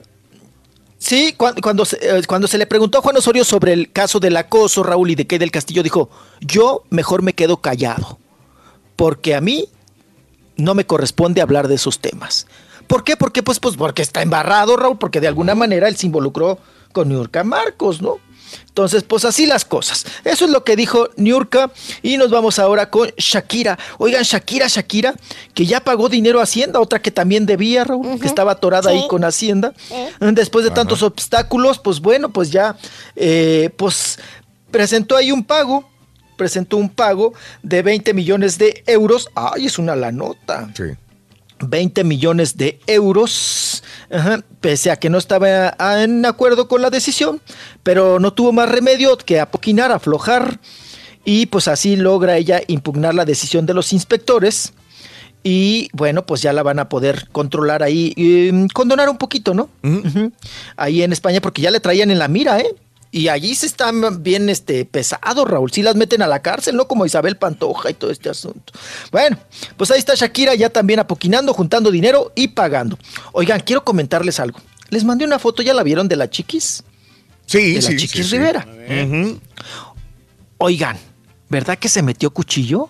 Sí, cuan- cuando, se, eh, cuando se le preguntó a Juan Osorio sobre el caso del acoso, Raúl, y de Kay del Castillo, dijo, yo mejor me quedo callado, porque a mí no me corresponde hablar de esos temas. ¿Por qué? Porque, pues, pues porque está embarrado, Raúl, porque de alguna manera él se involucró con Niurka Marcos, ¿no? Entonces, pues así las cosas. Eso es lo que dijo Niurka. Y nos vamos ahora con Shakira. Oigan, Shakira, Shakira, que ya pagó dinero a Hacienda, otra que también debía, Raúl, que estaba atorada ahí con Hacienda. Eh. Después de tantos obstáculos, pues bueno, pues ya, eh, pues presentó ahí un pago, presentó un pago de 20 millones de euros. Ay, es una la nota. Sí. 20 millones de euros, ajá, pese a que no estaba ah, en acuerdo con la decisión, pero no tuvo más remedio que apoquinar, aflojar, y pues así logra ella impugnar la decisión de los inspectores. Y bueno, pues ya la van a poder controlar ahí, y, condonar un poquito, ¿no? Ahí en España, porque ya le traían en la mira, ¿eh? Y allí se están bien este, pesados, Raúl. Sí las meten a la cárcel, ¿no? Como Isabel Pantoja y todo este asunto. Bueno, pues ahí está Shakira ya también apoquinando, juntando dinero y pagando. Oigan, quiero comentarles algo. Les mandé una foto, ¿ya la vieron de la Chiquis? Sí, de la sí, Chiquis sí, sí. Rivera. Oigan, ¿verdad que se metió cuchillo?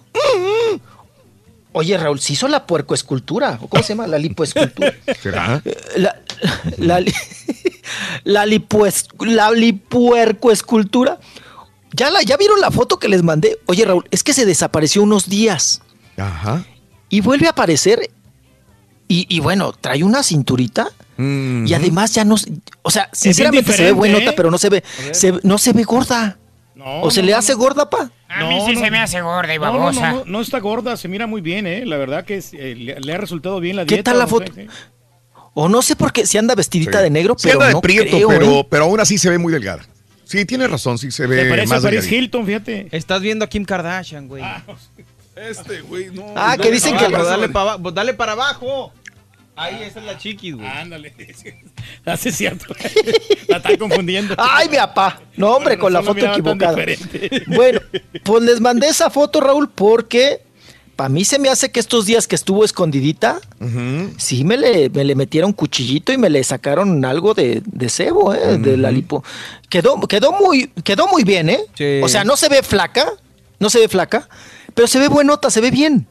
Oye, Raúl, se hizo la puercoescultura. ¿o ¿Cómo se llama? La lipoescultura. ¿Será? La, la, li- la, la lipuercoescultura. ¿Ya, la, ¿Ya vieron la foto que les mandé? Oye, Raúl, es que se desapareció unos días. Ajá. Y vuelve a aparecer. Y, y bueno, trae una cinturita. Y además ya no. O sea, sinceramente se ve buenota, ¿eh? pero no se ve. se- no se ve gorda. No, ¿O se no, le no, hace gorda, pa? A mí sí se me hace gorda y No, no, babosa. No, no, no está gorda, se mira muy bien, ¿eh? La verdad que es, eh, le, le ha resultado bien la ¿Qué dieta. tal la no foto? sé, sí. O no sé por qué si anda vestidita Sí. de negro, Sí pero anda de no prieto, creo, pero, ¿eh? pero aún así se ve muy delgada. Sí, tiene razón, sí se ve parece a más Paris delgadita. Hilton, fíjate. Estás viendo a Kim Kardashian, güey. Este, güey, no. Ah, que dicen que- Abajo, dale, para abajo, dale para abajo. Ahí esa es la chiquis, güey. Ándale. Así es cierto. la están confundiendo. Ay, mi papá. No, hombre, Con con la foto equivocada. Bueno, pues les mandé esa foto, Raúl, porque para mí se me hace que estos días que estuvo escondidita, sí me le, me le metieron cuchillito y me le sacaron algo de, de cebo, ¿eh? De la lipo. Quedó, quedó, muy, quedó muy bien, ¿eh? Sí. O sea, no se ve flaca, no se ve flaca, pero se ve buenota, se ve bien.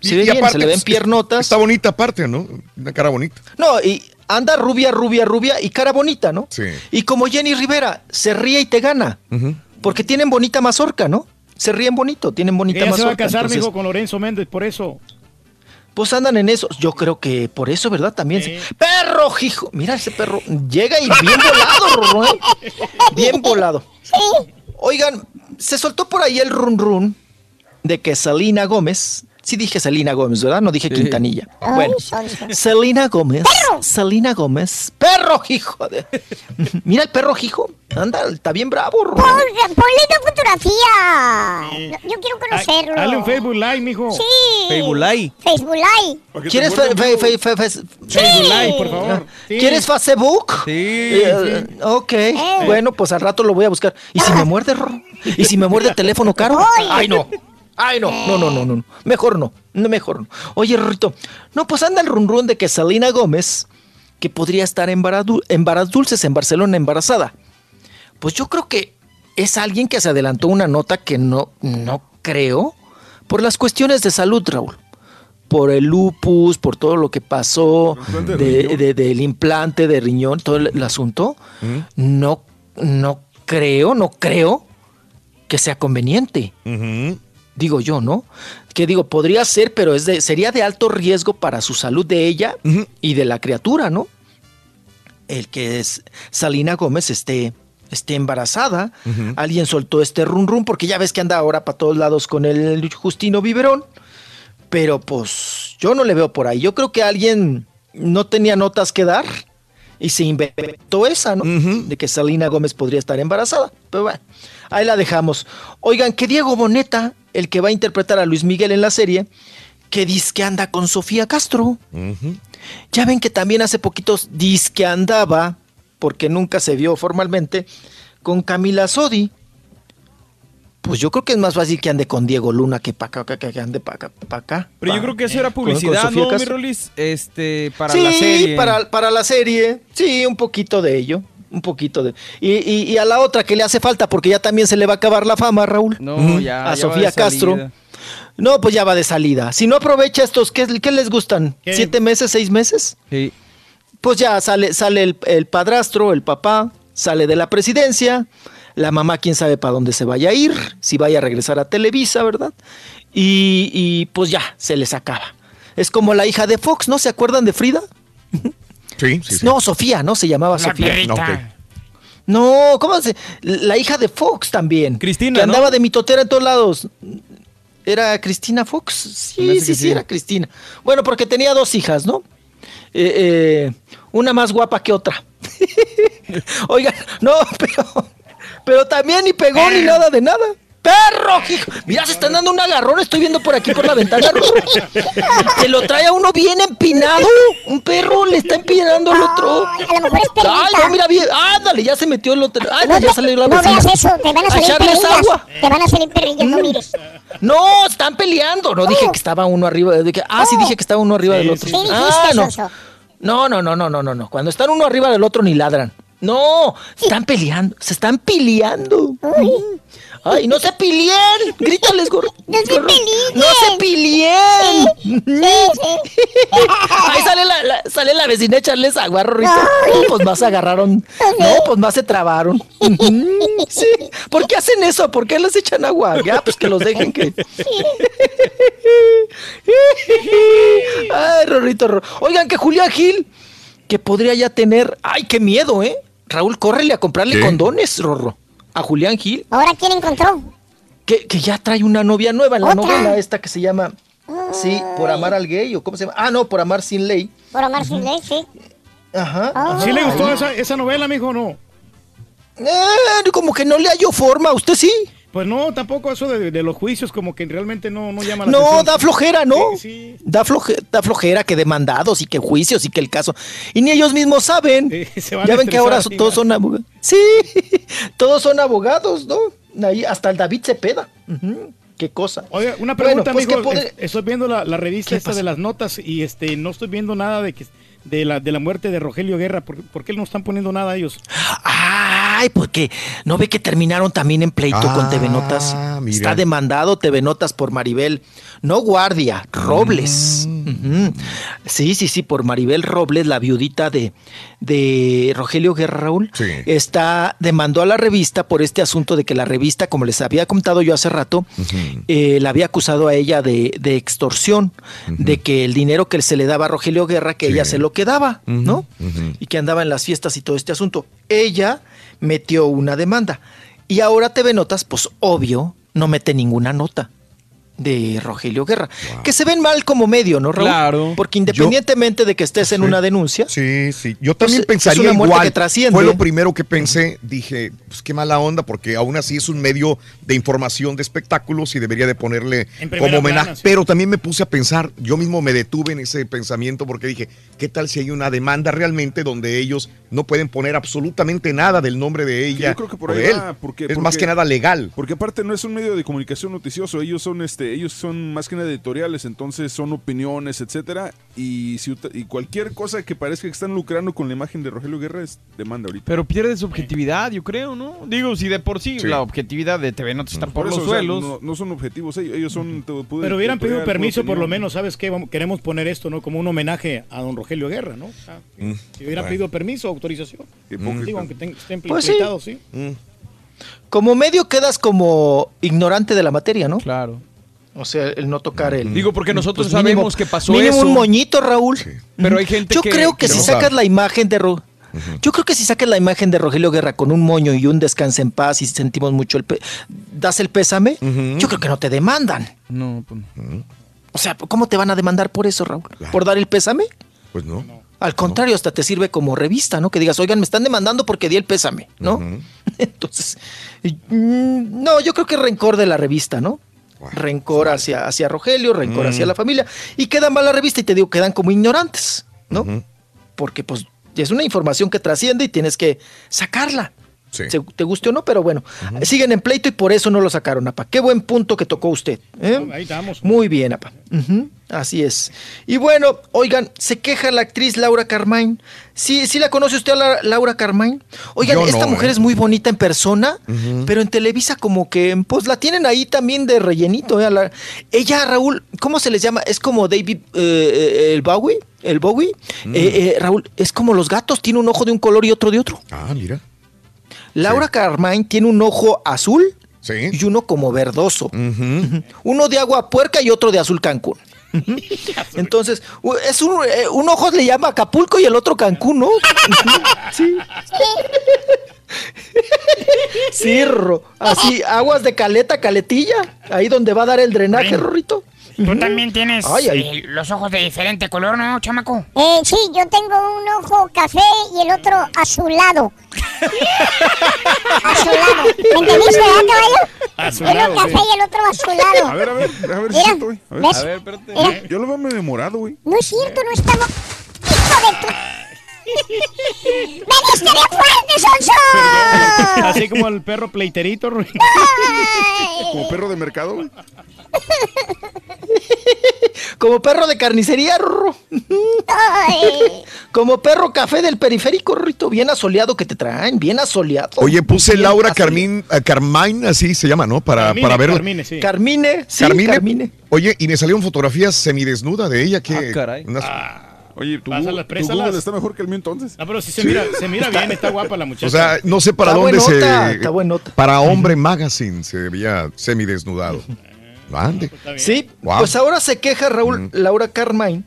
Se Y- ve y bien, aparte, se le ven es- piernotas. Está bonita aparte, ¿no? Una cara bonita. No, y anda rubia, rubia, rubia y cara bonita, ¿no? Sí. Y como Jenny Rivera, se ríe y te gana. Porque tienen bonita mazorca, ¿no? Se ríen bonito, tienen bonita Ella se mazorca. va a casar, entonces, mijo, con Lorenzo Méndez, por eso. Pues andan en eso. Yo creo que por eso, ¿verdad? También. se- ¡Perro, hijo! Mira ese perro. Llega y bien volado, Rorro, ¿eh? Bien volado. Oigan, se soltó por ahí el run run de que Selena Gómez. Sí dije Selena Gómez, ¿verdad? No dije Quintanilla. Ay, Bueno, son- Selena Gómez. Selena Gómez. Perro, hijo. de- Mira el perro, hijo. Anda, está bien bravo. Pon- Ponle una fotografía. Yo, yo quiero conocerlo. Dale un Facebook Live, mijo. Sí. Facebook Live. Facebook Live. ¿Quieres fe- fe- fe- fe- fe- Facebook Live, por favor. Sí. ¿Quieres Facebook? Sí. Eh, ok, bueno, pues al rato lo voy a buscar. ¿Y si me muerde, Rorro? ¿Y si me muerde el teléfono caro? Ay. Ay, no. Ay, no, no, no, no, no. Mejor no. no mejor no. Oye, Rorrito. No, pues anda el run run de que Selena Gómez, que podría estar en Varas en Varas Dulces, en Barcelona, embarazada. Pues yo creo que es alguien que se adelantó una nota que no, no creo, por las cuestiones de salud, Raúl. Por el lupus, por todo lo que pasó, Implante de de- riñón. de- del implante de riñón, todo el, el asunto. No, no creo, no creo que sea conveniente. Digo yo, ¿no? Que digo, podría ser, pero es de, sería de alto riesgo para su salud de ella y de la criatura, ¿no? El que es Salina Gómez esté, esté embarazada. Alguien soltó este run run porque ya ves que anda ahora para todos lados con el Justino Biberón. Pero pues yo no le veo por ahí. Yo creo que alguien no tenía notas que dar y se inventó esa, ¿no? De que Salina Gómez podría estar embarazada. Pero bueno, ahí la dejamos. Oigan, que Diego Boneta, el que va a interpretar a Luis Miguel en la serie, que dice que anda con Sofía Castro. Ya ven que también hace poquitos dice que andaba, porque nunca se vio formalmente, con Camila Sodi. Pues yo creo que es más fácil que ande con Diego Luna que para acá, que, que ande para acá, pa' acá. Pero yo creo que eso era con- con publicidad, Sofía ¿no, mi. Rolis? Este, para sí, la serie. Para, para la serie. Sí, un poquito de ello. Un poquito de. Y, y- y a la otra que le hace falta, porque ya también se le va a acabar la fama, Raúl. No, ya, A ya va Sofía de Castro. No, pues ya va de salida. Si no aprovecha estos, ¿qué, qué les gustan? ¿Qué? ¿Siete meses, seis meses? Sí. Pues ya sale, sale el, el padrastro, el papá, sale de la presidencia. La mamá, quién sabe para dónde se vaya a ir, si vaya a regresar a Televisa, ¿verdad? Y, y pues ya, se les acaba. Es como la hija de Fox, ¿no? ¿Se acuerdan de Frida? Sí, sí, sí. No, Sofía, ¿no? Se llamaba La Sofía. perrita. No, ok. No, ¿cómo se? La hija de Fox también. Cristina, Que ¿no? andaba de mitotera en todos lados. ¿Era Cristina Fox? Sí, sí, sí, sí. era Cristina. Bueno, porque tenía dos hijas, ¿no? Eh, eh, una más guapa que otra. Oigan, no, pero, pero también ni pegó ni nada de nada. ¡Perro! hijo! Mira, se están dando un agarrón, estoy viendo por aquí por la ventana. Se lo trae a uno bien empinado. Un perro le está empinando al otro. Ay, a lo mejor es perrita. Ay, no, mira bien. Ándale, ya se metió el otro. Ay, No, ya te- salió la no vecina. veas eso, te van a salir echarles perrillas. agua. Te van a salir perrillas, no mires. No, están peleando. No dije que estaba uno arriba. de que- ah, sí, dije que estaba uno arriba del otro. Sí, ah, no. No, no, no, no, no, no, no. Cuando están uno arriba del otro ni ladran. No, están peleando, se están peleando. Ay, no se pileen. Grítales, gorro. No se peleen. No se pileen. Sí, sí. Ahí sale la, la- sale la vecina a echarles agua, Rorrito. No, pues más se agarraron. No, pues más se trabaron. Sí. ¿Por qué hacen eso? ¿Por qué les echan agua? Ya, pues que los dejen que. Ay, Rorrito, Ror- Oigan, que Julián Gil, que podría ya tener. Ay, qué miedo, ¿eh? Raúl, córrele a comprarle ¿Qué? condones, Rorro. A Julián Gil, Ahora, ¿quién encontró? que, que ya trae una novia nueva en la ¿Otra? novela esta que se llama. Sí, por amar al gay, o cómo se llama. Ah, no, por amar sin ley. Por amar sin ley, sí. Ajá. Ah. ¿Sí le gustó esa, esa novela, mijo, o no? Eh, como que no le halló forma, ¿usted sí? Pues no, tampoco eso de, de los juicios, como que realmente no, no llama la No, atención. da flojera, ¿no? Sí, sí. Da, floje- da flojera que demandados y que juicios y que el caso. Y ni ellos mismos saben. Sí, se van ya ven que ahora todos son abogados. Sí, todos son abogados, ¿no? Ahí hasta el David Cepeda. Ujú, Qué cosa. Oiga, una Bueno, pregunta, pues, amigo. ¿qué poder- Es- Estoy viendo la, la revista ¿Qué esta pasa? de las notas y este no estoy viendo nada de que de la, de la muerte de Rogelio Guerra. ¿Por, por qué no están poniendo nada ellos? Ay, porque no ve que terminaron también en pleito con Ah, TV Notas. mira. Está demandado TV Notas por Maribel, no Guardia, Robles. Mm. Sí, sí, sí, por Maribel Robles, la viudita de, de Rogelio Guerra Raúl. Sí. Está, demandó a la revista por este asunto de que la revista, como les había contado yo hace rato, eh, la había acusado a ella de, de extorsión, de que el dinero que se le daba a Rogelio Guerra, que ella se lo quedaba, ¿no? y que andaba en las fiestas y todo este asunto. Ella metió una demanda. Y ahora TV Notas, pues obvio, no mete ninguna nota de Rogelio Guerra. Que se ven mal como medio, ¿no, Raúl? Claro. Porque independientemente de que estés en una denuncia, Sí, sí. Yo también Pues, es pensaría una muerte igual. que trasciende. Fue lo primero que pensé. Dije, pues qué mala onda, porque aún así es un medio de información de espectáculos y debería de ponerle como homenaje. plana, sí. Pero también me puse a pensar, yo mismo me detuve en ese pensamiento porque dije, ¿qué tal si hay una demanda realmente donde ellos no pueden poner absolutamente nada del nombre de ella Yo creo que por ahí de él? va, porque, es porque- más que nada legal. Porque aparte no es un medio de comunicación noticioso, ellos son este este, ellos son más que nada editoriales, entonces son opiniones, etcétera, y, si, y cualquier cosa que parezca que están lucrando con la imagen de Rogelio Guerra es demanda ahorita. Pero pierde su objetividad, yo creo, ¿no? Digo, si de por sí, Sí. la objetividad de TV Notas está por, eso, los o sea, suelos. no, no son objetivos, ellos, ellos son... te- pude- Pero hubieran pedido permiso, por lo menos, ¿sabes qué? Vamos- queremos poner esto, ¿no? Como un homenaje a don Rogelio Guerra, ¿no? Ah, Si hubieran pedido permiso, autorización. Digo, aunque estén Pues sí. sí. Como medio quedas como ignorante de la materia, ¿no? Claro. O sea, el no tocar el. Digo, porque nosotros pues mínimo- sabemos que pasó mínimo eso. un moñito, Raúl. Pero hay gente Yo que- creo que que si no sacas sabe. la imagen de Ro- Yo creo que si sacas la imagen de Rogelio Guerra con un moño y un descanse en paz y sentimos mucho el pe- das el pésame, yo creo que no te demandan. No, pues O sea, ¿cómo te van a demandar por eso, Raúl? ¿Por dar el pésame? Pues no. Al contrario, hasta te sirve como revista, ¿no? Que digas, oigan, me están demandando porque di el pésame, ¿no? Entonces, mm, no, yo creo que rencor de la revista, ¿no? Rencor hacia, hacia Rogelio, rencor Mm. hacia la familia. Y queda mal la revista y te digo, quedan como ignorantes, ¿no? Porque pues es una información que trasciende y tienes que sacarla. Sí. Se- te guste o no, pero bueno, siguen en pleito y por eso no lo sacaron, apa. Qué buen punto que tocó usted. ¿eh? Ahí estamos. Muy bien, apa. Así es. Y bueno, oigan, se queja la actriz Laura Carmine. ¿Sí, sí la conoce usted a la- Laura Carmine? Oigan, Yo esta no, mujer ¿eh? es muy bonita en persona, pero en Televisa como que, pues la tienen ahí también de rellenito. ¿eh? La- Ella, Raúl, ¿cómo se les llama? Es como David, eh, el Bowie, el Bowie. Mm. Eh, eh, Raúl, es como los gatos, tiene un ojo de un color y otro de otro. Ah, mira. Laura Carmine tiene un ojo azul Sí. y uno como verdoso. Uno de agua puerca y otro de azul Cancún. Entonces, es un, eh, un ojo le llama Acapulco y el otro Cancún, ¿no? Sí. Sí, Ro. Así, aguas de caleta, caletilla. Ahí donde va a dar el drenaje. Rorrito. Tú también tienes Ay, ay. eh, los ojos de diferente color, ¿no, chamaco? Eh, sí, yo tengo un ojo café y el otro azulado. azulado. ¿Me entendiste, verdad, caballo? Azulado, Uno café sí. y el otro azulado. A ver, a ver, a ver si Mira, güey. A ver. ¿ves? A ver, espérate. Mira. Yo lo veo medio morado, güey. No es cierto, no estamos... ¡Hijo de tu... ¡Veniste bien fuerte, Sonso! Así como el perro pleiterito. Ro- Como perro de mercado, güey. Como perro de carnicería, Rorro. Como perro café del periférico, Rorrito. Bien asoleado que te traen, bien asoleado. Oye, puse Bien Laura. Carmín, eh, Carmine, así se llama, ¿no? Para, Carmine, para ver. Carmine, sí. Carmine, sí, Carmine. Oye, y me salieron fotografías semidesnuda de ella. Que, Ah, caray. unas- Oye, Google- tu. Google está mejor que el mío entonces. No, pero sí se mira, se mira bien, está guapa la muchacha. o sea, no sé para Está dónde buenota, se. está buenota. Para Hombre Magazine se veía semidesnudado. Ande. Sí, Wow. pues ahora se queja Raúl Laura Carmine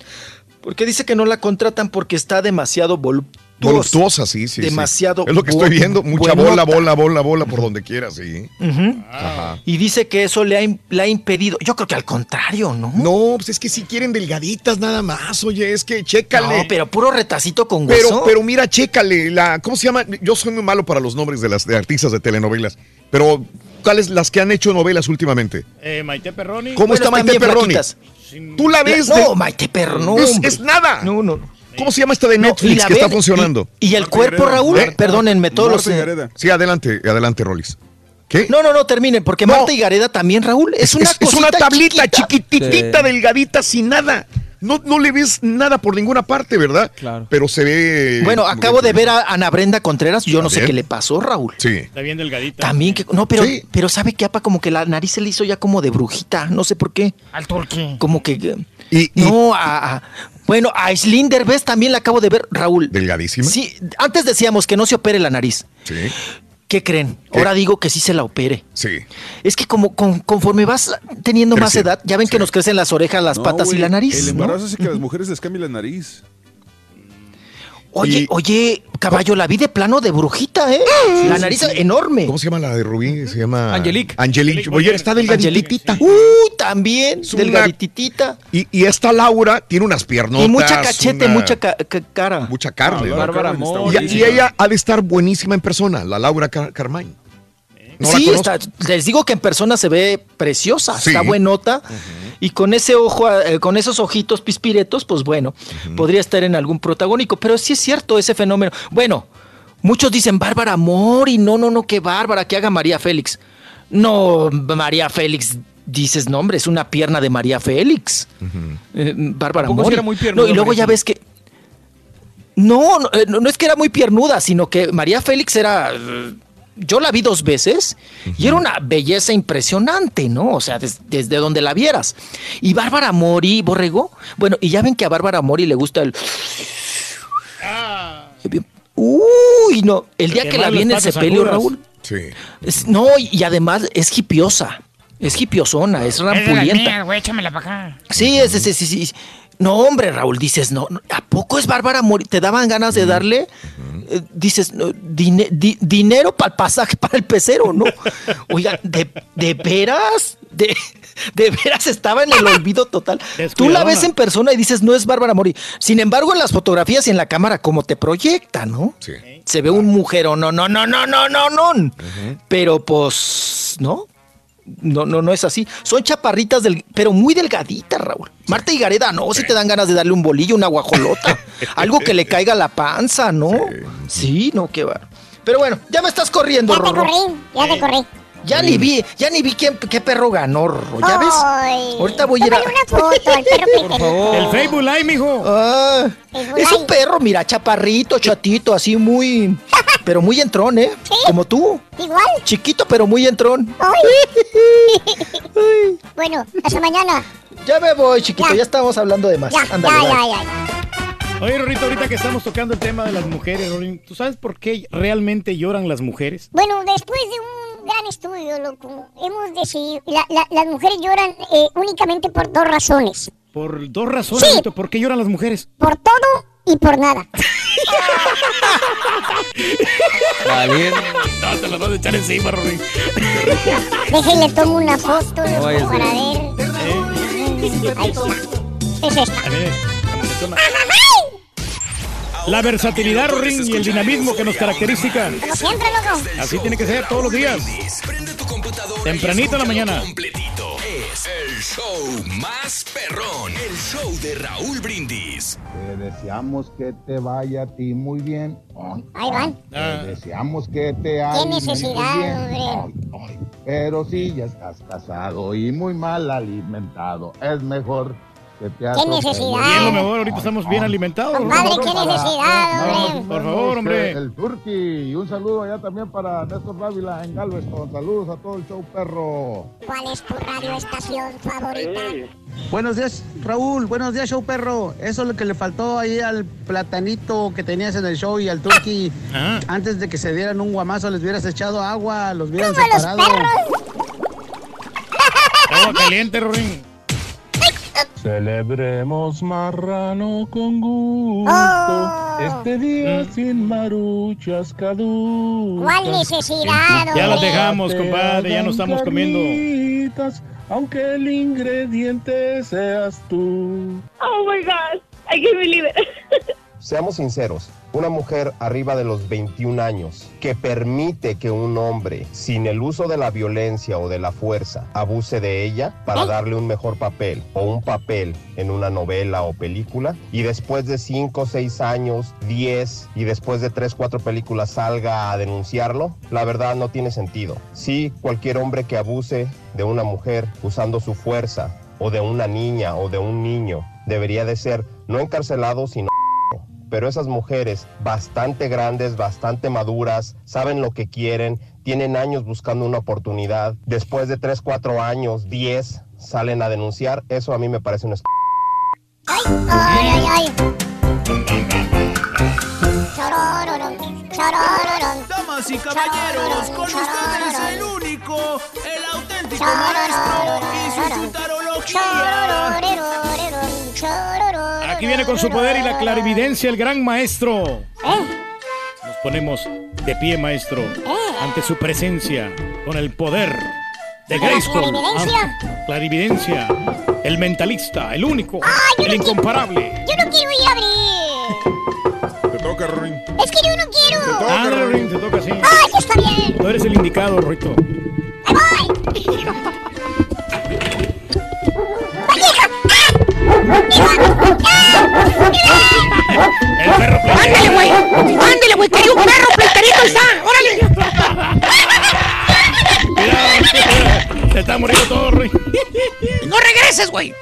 porque dice que no la contratan porque está demasiado voluptuosa. Voluptuosa, sí, sí. sí. Demasiado Es lo que estoy viendo. Mucha buenota. bola, bola, bola, bola por donde quiera, sí. Ajá. Y dice que eso le ha, im- le ha impedido. Yo creo que al contrario, ¿no? No, pues es que si quieren delgaditas nada más, oye, es que chécale. No, pero puro retacito con hueso. Pero, pero mira, chécale, la, ¿cómo se llama? Yo soy muy malo para los nombres de las de artistas de telenovelas, pero ¿cuáles las que han hecho novelas últimamente? Eh, Maite Perroni. ¿Cómo está Maite Perroni? flaquitas. Tú la ves No, de- Maite Perroni, no, es, es nada. No, no. ¿Cómo se llama esta de Netflix que está funcionando? Y, y el cuerpo, Gareda. Raúl, Marta- perdónenme, todos los... Marta eh, Gareda. Sí, adelante, adelante, Rolis. ¿Qué? No, no, no, terminen, porque No. Marta y Gareda también, Raúl, es, Es, una es- es una tablita chiquita. chiquititita, Sí. delgadita, sin nada. No, no le ves nada por ninguna parte, ¿verdad? Claro. Pero se ve. Bueno, acabo de ver a Ana Brenda Contreras, yo no sé qué le pasó, Raúl. Sí. Está bien delgadita. También que no, pero Sí. pero sabe que apa como que la nariz se le hizo ya como de brujita, no sé por qué. Al turqui. Como que Y, y- no a, a- bueno, a Slinder ¿ves? también la acabo de ver, Raúl. delgadísima. Sí, antes decíamos que no se opere la nariz. Sí. ¿Qué creen? ¿Qué? Ahora digo que sí se la opere. Sí. Es que como con- conforme vas teniendo más edad, ya ven que nos crecen las orejas, las No, patas y la nariz. El ¿no? embarazo hace que a las mujeres les cambie la nariz. Oye, Y- oye, caballo, la vi de plano de brujita, ¿eh? la nariz enorme. ¿Cómo se llama la de Rubí? Se llama. Angelique. Angelique. Oye, está delgaditita. Uh, también, Es una- delgadititita. Y, y esta Laura tiene unas piernotas. Y mucha cachete, una- mucha ca- ca- cara. Mucha carne. Ah. Bárbara Mori. Y, ella ha de estar buenísima en persona, la Laura Car- Carmine. No sí, está, les digo que en persona se ve preciosa, Sí. está buenota. Y con ese ojo, eh, con esos ojitos pispiretos, pues bueno, podría estar en algún protagónico. Pero sí es cierto ese fenómeno. Bueno, muchos dicen Bárbara Mori, no, no, no, que Bárbara, que haga María Félix. No, María Félix dices, no, hombre, es una pierna de María Félix. Eh, Bárbara Tampoco sí Mori. era muy No, y luego ya ves que. No, no, eh, no, no es que era muy piernuda, sino que María Félix era. Yo la vi dos veces y era una belleza impresionante, ¿no? O sea, des- desde donde la vieras. Y Bárbara Mori, Borrego, bueno, y ya ven que a Bárbara Mori le gusta el. Uy, no. El día Que la vi en el sepelio, agudas. Raúl. Sí. es- no, y además es hipiosa. Es hipiosona, es rampulienta. mías, güey, échamela para acá. Sí, es, es, es- sí, sí. No, hombre, Raúl, dices, no, ¿a poco es Bárbara Mori? ¿Te daban ganas de darle? Eh, dices, no, dine- di- dinero para el pasaje, para el pecero, ¿no? Oiga, ¿de, de veras? De, de veras estaba en el olvido total. Tú la ves en persona y dices, no es Bárbara Mori. Sin embargo, en las fotografías y en la cámara, como te proyecta, ¿no? Sí. Se ve un mujer, no, no, no, no, no, no, no. Pero pues, ¿no? No, no, no es así. Son chaparritas, del, pero muy delgaditas, Raúl. Marta y Gareda, no, si te dan ganas de darle un bolillo, una guajolota. algo que le caiga a la panza, ¿no? Sí, no, qué va. Pero bueno, ya me estás corriendo, Ya te Rorro. corrí, ya te corrí. Ya ni vi, ya ni vi quién, qué perro ganó, Rorro. ¿Ya ves? Ay, Ahorita voy a ir a... una foto al perro Peterito. El Facebook Live, mijo. Ah, Facebook es un Live. perro, mira, chaparrito, chatito, así muy... Pero muy entrón, ¿eh? Como tú. Igual. Chiquito, pero muy entrón. Ay. bueno, hasta mañana. Ya me voy, chiquito, ya, estamos hablando de más. Ya, Ándale, ya, bye. ya, ya, ya. Oye, Rorrito, ahorita que estamos tocando el tema de las mujeres, Rorín, ¿tú sabes por qué realmente lloran las mujeres? Bueno, después de un gran estudio, loco, hemos decidido, la- la- las mujeres lloran eh, únicamente por dos razones. Por dos razones, Sí. ¿Por qué lloran las mujeres? Por todo y por nada. Valiente. No, te las vas a echar encima, Rorín. Déjenle tomo una foto a para ver. ver. Ahí está. Es esta. A ver, La versatilidad, Rorín, y el dinamismo que nos caracteriza. Como siempre, loco. Así tiene que ser todos los días. Tempranito en la mañana. Completito es el show más perrón. El show de Raúl Brindis. Te deseamos que te vaya a ti muy bien. Ahí van. Te deseamos que te Ah. Qué alimentes necesidad, bien. hombre. Pero si ya estás casado y muy mal alimentado, es mejor Qué necesidad. Y es lo mejor, ahorita estamos bien alimentados. Compadre, qué necesidad, hombre. Por favor, hombre. El Turqui. Y un saludo allá también para Néstor Dávila en Galveston. Saludos a todo el show, perro. ¿Cuál es tu radio estación favorita? Buenos días, Raúl. Buenos días, show perro. Eso es lo que le faltó ahí al platanito que tenías en el show y al turqui. Antes de que se dieran un guamazo, les hubieras echado agua, los hubieran los separado. Agua caliente, Rorín. Celebremos marrano con gusto. Oh. Este día sin maruchas caducas. ¿Cuál necesidad, Ya las dejamos, compadre, ya no estamos comiendo. Carnitas, Aunque el ingrediente seas tú. Oh my God, I can't believe it. Seamos sinceros, una mujer arriba de los 21 años que permite que un hombre, sin el uso de la violencia o de la fuerza, abuse de ella para darle un mejor papel o un papel en una novela o película, y después de 5, 6 años, 10 y después de 3, 4 películas salga a denunciarlo, la verdad no tiene sentido. Sí, cualquier hombre que abuse de una mujer usando su fuerza o de una niña o de un niño debería de ser no encarcelado, sino pero esas mujeres bastante grandes, bastante maduras, saben lo que quieren, tienen años buscando una oportunidad, después de 3, 4 años, 10, salen a denunciar, eso a mí me parece un... es- Ay, ay, ay. Damas y caballeros, con ustedes el único, el auténtico maestro y su chutarología. Aquí viene con su poder y la clarividencia el gran maestro. ¿Eh? Nos ponemos de pie, maestro, ante su presencia, con el poder de ¿La Grayskull. clarividencia? Ah, clarividencia, el mentalista, el único, el incomparable. Yo no quiero ir a abrir. Te toca, Rorín. Es que yo no quiero. Ah, Rorín, te toca así. Ay, está bien. Tú eres el indicado, Rito. El perro ¡Ándale, güey! ¡Ándale, güey! ¡Que hay un perro pleiterito! ¡Ahí está! ¡Órale! está muriendo todo, Rey. No regreses, güey.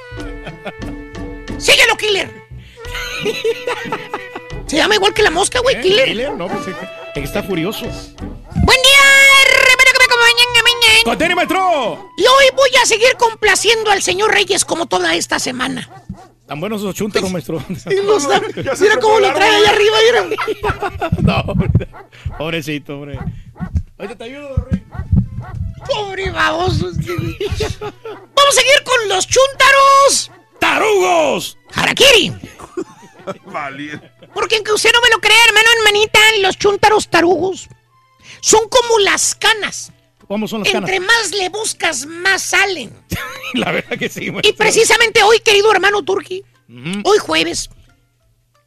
Síguelo, Killer. Se llama igual que la mosca, güey, ¿Eh? Killer. Killer, no, pues está furioso. Buen día, ¡Contene, maestro! Y hoy voy a seguir complaciendo al señor Reyes como toda esta semana. Tan buenos esos chúntaros, maestro. Mira cómo lo trae ahí arriba, mira. No, pobrecito, hombre. Ahorita te ayudo, Rey. Pobre baboso. Vamos a seguir con los chúntaros. ¡Tarugos! ¡Harakiri! Valiente. Porque aunque usted no me lo crea, hermano, hermanita, los chúntaros tarugos son como las canas. ¿Cómo son las canas? Entre más le buscas, más salen. La verdad que sí, Y maestro. precisamente hoy, querido hermano Turki, hoy jueves,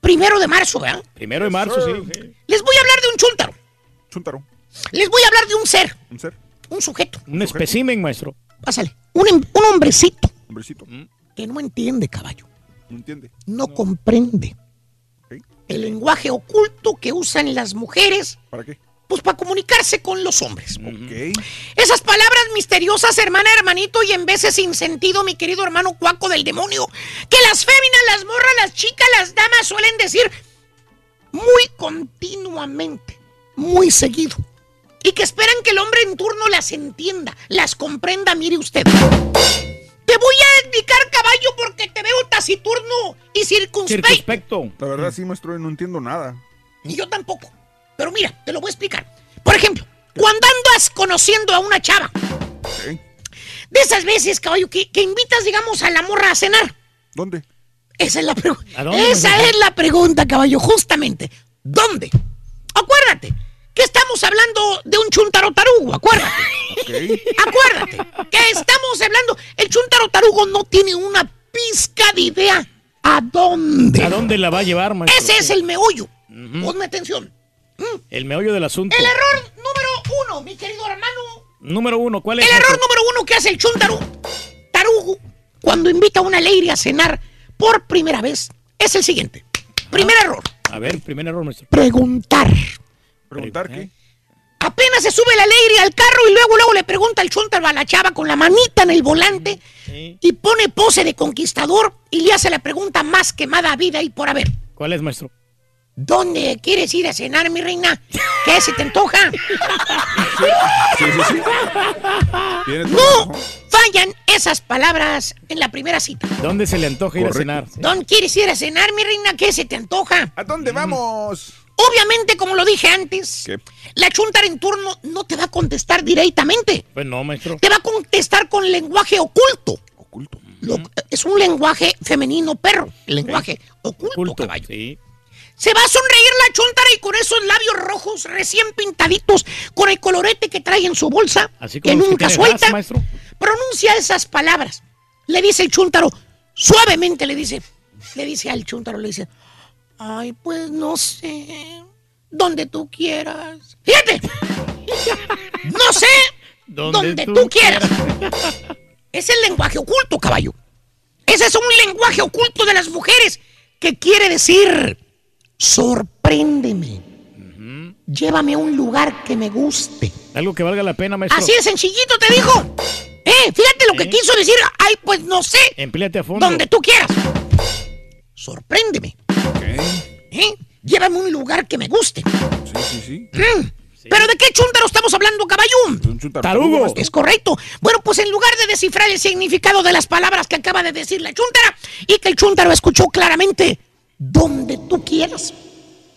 primero de marzo, ¿verdad? Primero de marzo, sí. sí. Les voy a hablar de un chúntaro. Chúntaro. Les voy a hablar de un ser, Un ser. un sujeto. Un espécimen, maestro. Pásale. Un, em- un hombrecito Hombrecito. que no entiende, caballo. No entiende. No, comprende el lenguaje oculto que usan las mujeres, ¿Para qué? Pues para comunicarse con los hombres. Ok. Esas palabras misteriosas, hermana, hermanito, y en veces sin sentido, mi querido hermano cuaco del demonio, que las féminas, las morras, las chicas, las damas suelen decir muy continuamente, muy seguido. Y que esperan que el hombre en turno las entienda, las comprenda, mire usted. Te voy a indicar, caballo, porque te veo taciturno y circunspecto. Circunspecto. La verdad, sí, maestro, no entiendo nada. Ni yo tampoco. Pero mira, te lo voy a explicar. Por ejemplo, cuando andas conociendo a una chava, de esas veces, caballo, que, que invitas, digamos, a la morra a cenar. ¿Dónde? Esa es la ¿A pregunta. Esa es la pregunta, caballo, justamente. ¿Dónde? Acuérdate que estamos hablando de un chuntaro tarugo, acuérdate. Ok. Acuérdate que estamos hablando. El chuntaro tarugo no tiene una pizca de idea a dónde. ¿A dónde la va a llevar, maestro? Ese es el meollo. Ponme atención. El meollo del asunto. El error número uno, mi querido hermano. Número uno, ¿cuál es? El error número uno que hace el chuntaro tarugo cuando invita a una lady a cenar por primera vez es el siguiente. Primer error, A ver, primer error, maestro. preguntar. ¿Preguntar qué? Apenas se sube la lady al carro y luego luego le pregunta el chuntaro a la chava con la manita en el volante Sí. y pone pose de conquistador y le hace la pregunta más quemada a vida y por haber. ¿Cuál es, maestro? ¿Dónde quieres ir a cenar, mi reina? ¿Qué se te antoja? Sí, sí, sí. Tiene todo No fallan esas palabras en la primera cita. ¿Dónde se le antoja ir a cenar? Sí. ¿Dónde quieres ir a cenar, mi reina? ¿Qué se te antoja? ¿A dónde vamos? Obviamente, como lo dije antes, ¿Qué? la chuntara en turno no te va a contestar directamente. Pues no, maestro. Te va a contestar con lenguaje oculto. Oculto. Lo- es un lenguaje femenino perro. El lenguaje oculto, Culto. caballo. Sí. Se va a sonreír la chuntara y con esos labios rojos recién pintaditos, con el colorete que trae en su bolsa, Así que nunca suelta, gas, pronuncia esas palabras. Le dice el chúntaro, suavemente le dice, le dice al chúntaro, le dice, ay, pues no sé, donde tú quieras. Fíjate, no sé, donde, tú, quieras. Es el lenguaje oculto, caballo. Ese es un lenguaje oculto de las mujeres que quiere decir, sorpréndeme. Llévame a un lugar que me guste. Algo que valga la pena, maestro. Así de sencillito te dijo. Eh, fíjate lo que quiso decir. Ay, pues no sé. Empléate a fondo. Donde tú quieras. Sorpréndeme. Ok. ¿Eh? Llévame a un lugar que me guste. Sí, sí, sí. Mm. ¿Pero de qué chúntaro estamos hablando, caballón? Un chúntaro. Tarugo. maestro. Es correcto. Bueno, pues en lugar de descifrar el significado de las palabras que acaba de decir la chúntara y que el chúntaro escuchó claramente, donde tú quieras.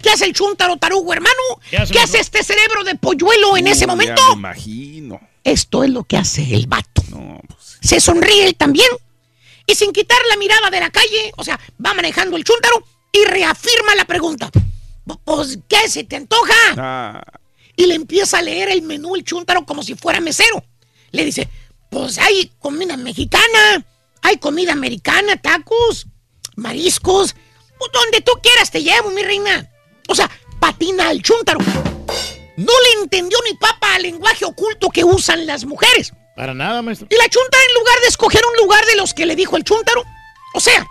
¿Qué hace el chúntaro tarugo, hermano? ¿Qué hace, ¿Qué hace maestro? este cerebro de polluelo en ese momento? Me imagino. Esto es lo que hace el vato. No, pues. Se sonríe él también y sin quitar la mirada de la calle, o sea, va manejando el chúntaro y reafirma la pregunta. Pues, ¿qué se te antoja? Ah, y le empieza a leer el menú el chúntaro como si fuera mesero. Le dice, pues hay comida mexicana, hay comida americana, tacos, mariscos, donde tú quieras te llevo, mi reina. O sea, patina al chúntaro. No le entendió ni papa al lenguaje oculto que usan las mujeres. Para nada, maestro. Y la chúntara, en lugar de escoger un lugar de los que le dijo el chúntaro, o sea,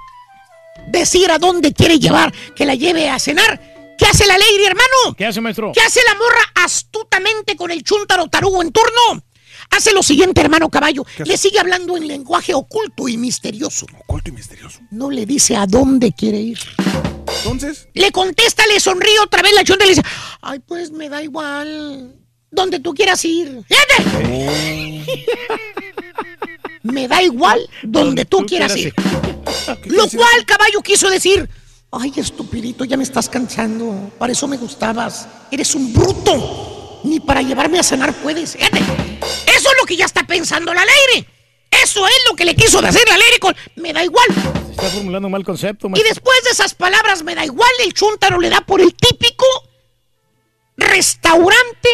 decir a dónde quiere llevar, que la lleve a cenar, ¿qué hace la lady, hermano? ¿Qué hace, maestro? ¿Qué hace la morra astutamente con el chúntaro tarugo en turno? Hace lo siguiente, hermano caballo. Le sigue hablando en lenguaje oculto y misterioso. Oculto y misterioso. No le dice a dónde quiere ir. Entonces. Le contesta, le sonríe otra vez la chonda y le dice, ay, pues me da igual. Donde tú quieras ir. Fíjate. me da igual donde tú, quieras ir. Lo cual caballo quiso decir, ay, estupidito, ya me estás cansando. Para eso me gustabas. Eres un bruto. Ni para llevarme a cenar puedes. Fíjate. Eso es lo que ya está pensando la aire. Eso es lo que le quiso decir la aire con me da igual. Se está formulando un mal concepto, Y maestro. después de esas palabras, me da igual, el chúntaro le da por el típico restaurante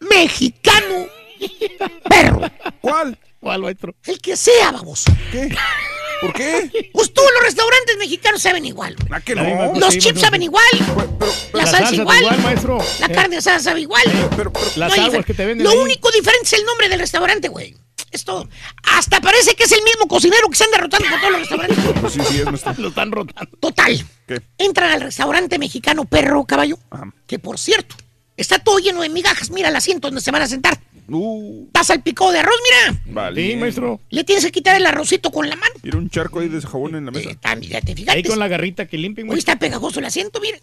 mexicano perro. ¿Cuál? ¿Cuál, maestro? El que sea, vamos. ¿Qué? ¿Por qué? Pues todos los restaurantes mexicanos saben igual. ¿A qué La no? Los sí, chips maestro. saben igual. La, La salsa, salsa igual. igual, maestro. La Eh. carne asada sabe igual. Las No hay aguas que te venden Lo ahí. único diferente es el nombre del restaurante, güey. Es todo. Hasta parece que es el mismo cocinero que se anda rotando por todos los restaurantes. Pues sí, sí, es nuestro. Lo están rotando. Total. ¿Qué? Entran al restaurante mexicano Perro Caballo, que por cierto, está todo lleno de migajas. Mira el asiento donde se van a sentar. Uh, Pasa el picado de arroz, mira. vale. Sí, maestro. Le tienes que quitar el arrocito con la mano. Mira un charco ahí de jabón en la mesa. Eh, está, fíjate, fíjate. Ahí con la garrita que Hoy maestro. está pegajoso el asiento, mira.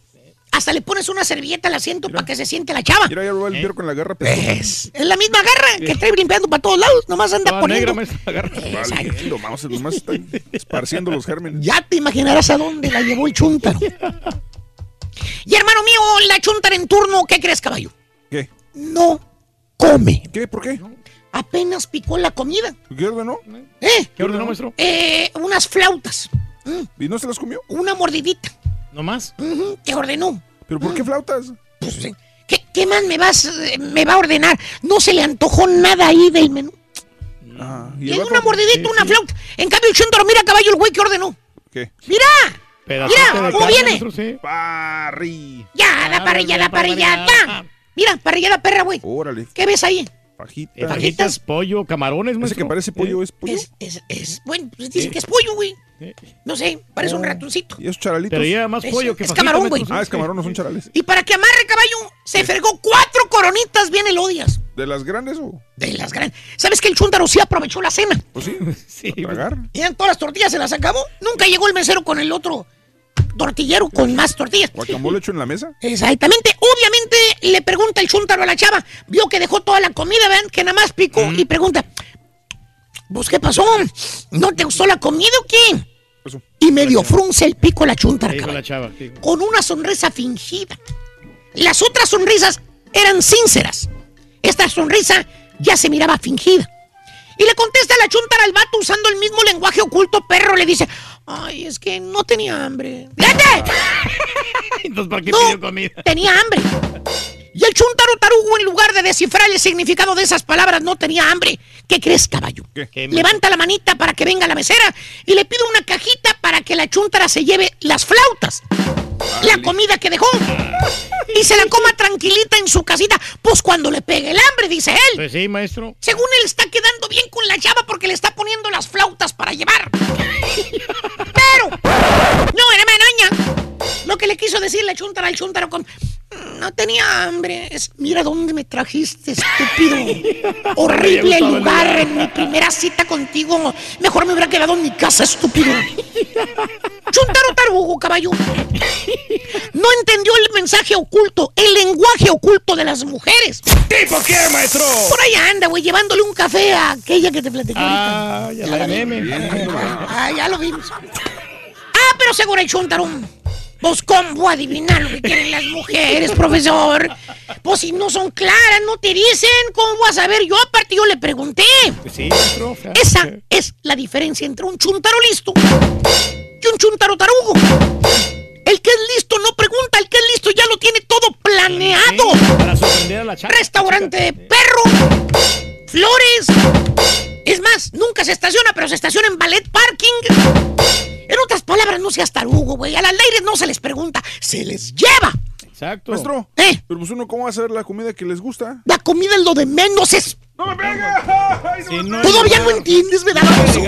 Hasta le pones una servilleta al asiento para que se siente la chava. Mira, ya lo va a limpiar con la garra. Es, es la misma garra que trae limpiando para todos lados. Nomás anda Toda poniendo. negra, maestro. Agarra. Vale, lo más, lo más está esparciendo los gérmenes. Ya te imaginarás a dónde la llevó el chúntaro. y hermano mío, la chúntara en turno, ¿qué crees, caballo? ¿Qué? No come. ¿Qué? ¿Por qué? Apenas picó la comida. ¿Qué ordenó? ¿Eh? ¿Qué ordenó, maestro? Eh, unas flautas. ¿Y no se las comió? Una mordidita. ¿No más? ¿Qué ordenó? ¿Pero por qué flautas? Pues, eh, ¿qué, qué más me, vas, eh, me va a ordenar? No se le antojó nada ahí del menú. Ah, ¿y Y el una mordidita, una flauta. En cambio, el mira, caballo, el güey que ordenó. ¿Qué? ¡Mira! Pedacito Mira, ¿cómo carne, viene? maestro, sí. Parri. Ya, la parrillada, la parrillada. Mira, parrillada perra, güey. Órale. ¿Qué ves ahí? Fajita. Eh, Fajitas, pollo, camarones, Ese que parece pollo es pollo. Es, es, es, bueno, pues dicen que es pollo, güey. Eh. No sé, parece un ratoncito. ¿Y esos charalitos? Pero lleva más Es- pollo que es fajita, camarón, güey. Ah, es camarón, no son charales. Y para que amarre caballo, se fregó cuatro coronitas bien elodias. ¿De las grandes o? De las grandes. ¿Sabes que el chúntaro sí aprovechó la cena? Pues sí. Sí, a tragar. Y en todas las tortillas se las acabó. Nunca llegó el mesero con el otro tortillero con más tortillas. ¿Guacamole hecho en la mesa? Exactamente. Obviamente le pregunta el chúntaro a la chava. Vio que dejó toda la comida, ven, que nada más picó. Y pregunta, ¿pues qué pasó? ¿No te gustó la comida o qué? Eso. Y medio frunce el pico la chúntara, Ahí con caballo, la chava. con una sonrisa fingida. Las otras sonrisas eran sinceras. Esta sonrisa ya se miraba fingida. Y le contesta la chuntara al vato usando el mismo lenguaje oculto, perro. Le dice, ay, es que no tenía hambre. ¡Fíjate! Entonces, ¿para qué No. pidió comida? Tenía hambre. Y el chuntaro tarugo, en lugar de descifrar el significado de esas palabras, no tenía hambre. ¿Qué crees, caballo? ¿Qué? Levanta la manita para que venga la mesera y le pide una cajita para que la chuntara se lleve las flautas. La comida que dejó. Y se la coma tranquilita en su casita. Pues cuando le pegue el hambre, dice él. Pues sí, maestro. Según él está quedando bien con la chava porque le está poniendo las flautas para llevar. Pero, no, hermano, Lo que le quiso decir la chuntara al chuntaro con... "Mm, No tenía hambre. Es, mira dónde me trajiste, estúpido. Horrible lugar en mi primera cita contigo. Mejor me hubiera quedado en mi casa, estúpido. Chuntaro tarugo, caballo. No entendió el mensaje oculto, el lenguaje oculto de las mujeres. ¿Tipo qué, maestro? Por ahí anda, güey, llevándole un café a aquella que te platicé ahorita. Ah, ya la meme. Ah, ya lo vimos. Ah, pero seguro el chuntarón. Pues, ¿cómo adivinar lo que quieren las mujeres, profesor? Pues, si no son claras, no te dicen, ¿cómo voy a saber? Yo, aparte, yo le pregunté. Sí, maestro. Esa es la diferencia entre un chuntaro listo y un chuntaro tarugo. El que es listo no pregunta, el que es listo ya lo tiene todo planeado. Sí, para sorprender a la chava. Restaurante de perro, flores. Es más, nunca se estaciona, pero se estaciona en ballet parking. En otras palabras, no seas tarugo, güey. A las ladies no se les pregunta, se les lleva. Exacto. Maestro. ¿Eh? Pero pues uno, ¿cómo va a hacer la comida que les gusta? La comida es lo de menos, es... ¡No me pegue! Todavía no entiendes, ¿verdad, baboso?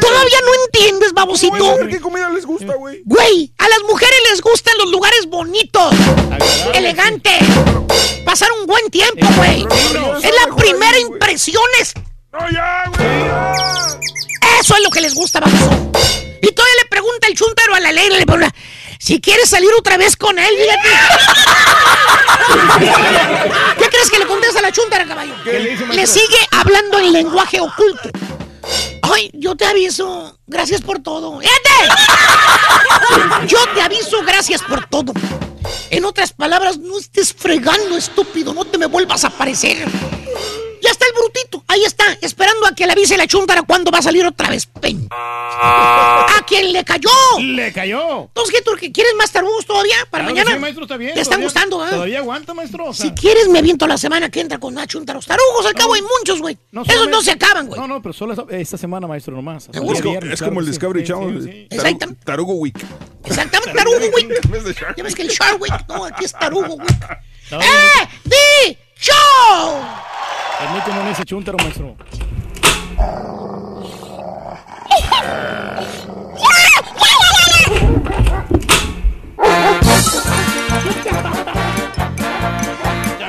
Todavía no entiendes, babosito. ¿Qué comida les gusta, güey? Güey, a las mujeres les gustan los lugares bonitos, elegantes, pasar un buen tiempo, güey. Es la primera impresión. es- Eso es lo que les gusta, baboso. Y todavía le pregunta el chuntaro a la ley, le pregunta, si quieres salir otra vez con él, fíjate. ¿Qué crees que le contesta la chuntara, caballo? ¿Qué le sigue hablando en lenguaje oculto. Ay, yo te aviso, gracias por todo. ¡Fíjate! Yo te aviso, gracias por todo. En otras palabras, no estés fregando, estúpido, no te me vuelvas a aparecer. Ya está el brutito, ahí está, esperando a que le avise la chuntara cuándo va a salir otra vez. Pen. ¿A quién le cayó? Le cayó. Entonces, ¿qué, tú quieres más tarugos todavía para Claro mañana? sí, maestro, está bien. Te están gustando, ¿eh? Todavía aguanta, maestro. o sea, Si quieres, me aviento la semana que entra con una chunta los tarugos. Al cabo hay muchos, güey. Esos no se acaban, güey. No, no, pero solo esta- esta semana, maestro, nomás. Es viernes, es claro como el. Discovery Sí, Channel. sí. Tarugo, Tarugo Week. Exactamente, Tarugo Week. Ya ves que el Shark Week, no, aquí es Tarugo Week. ¡Eh! ¡Di! ¡Show! Es muy común ese chuntaro, maestro.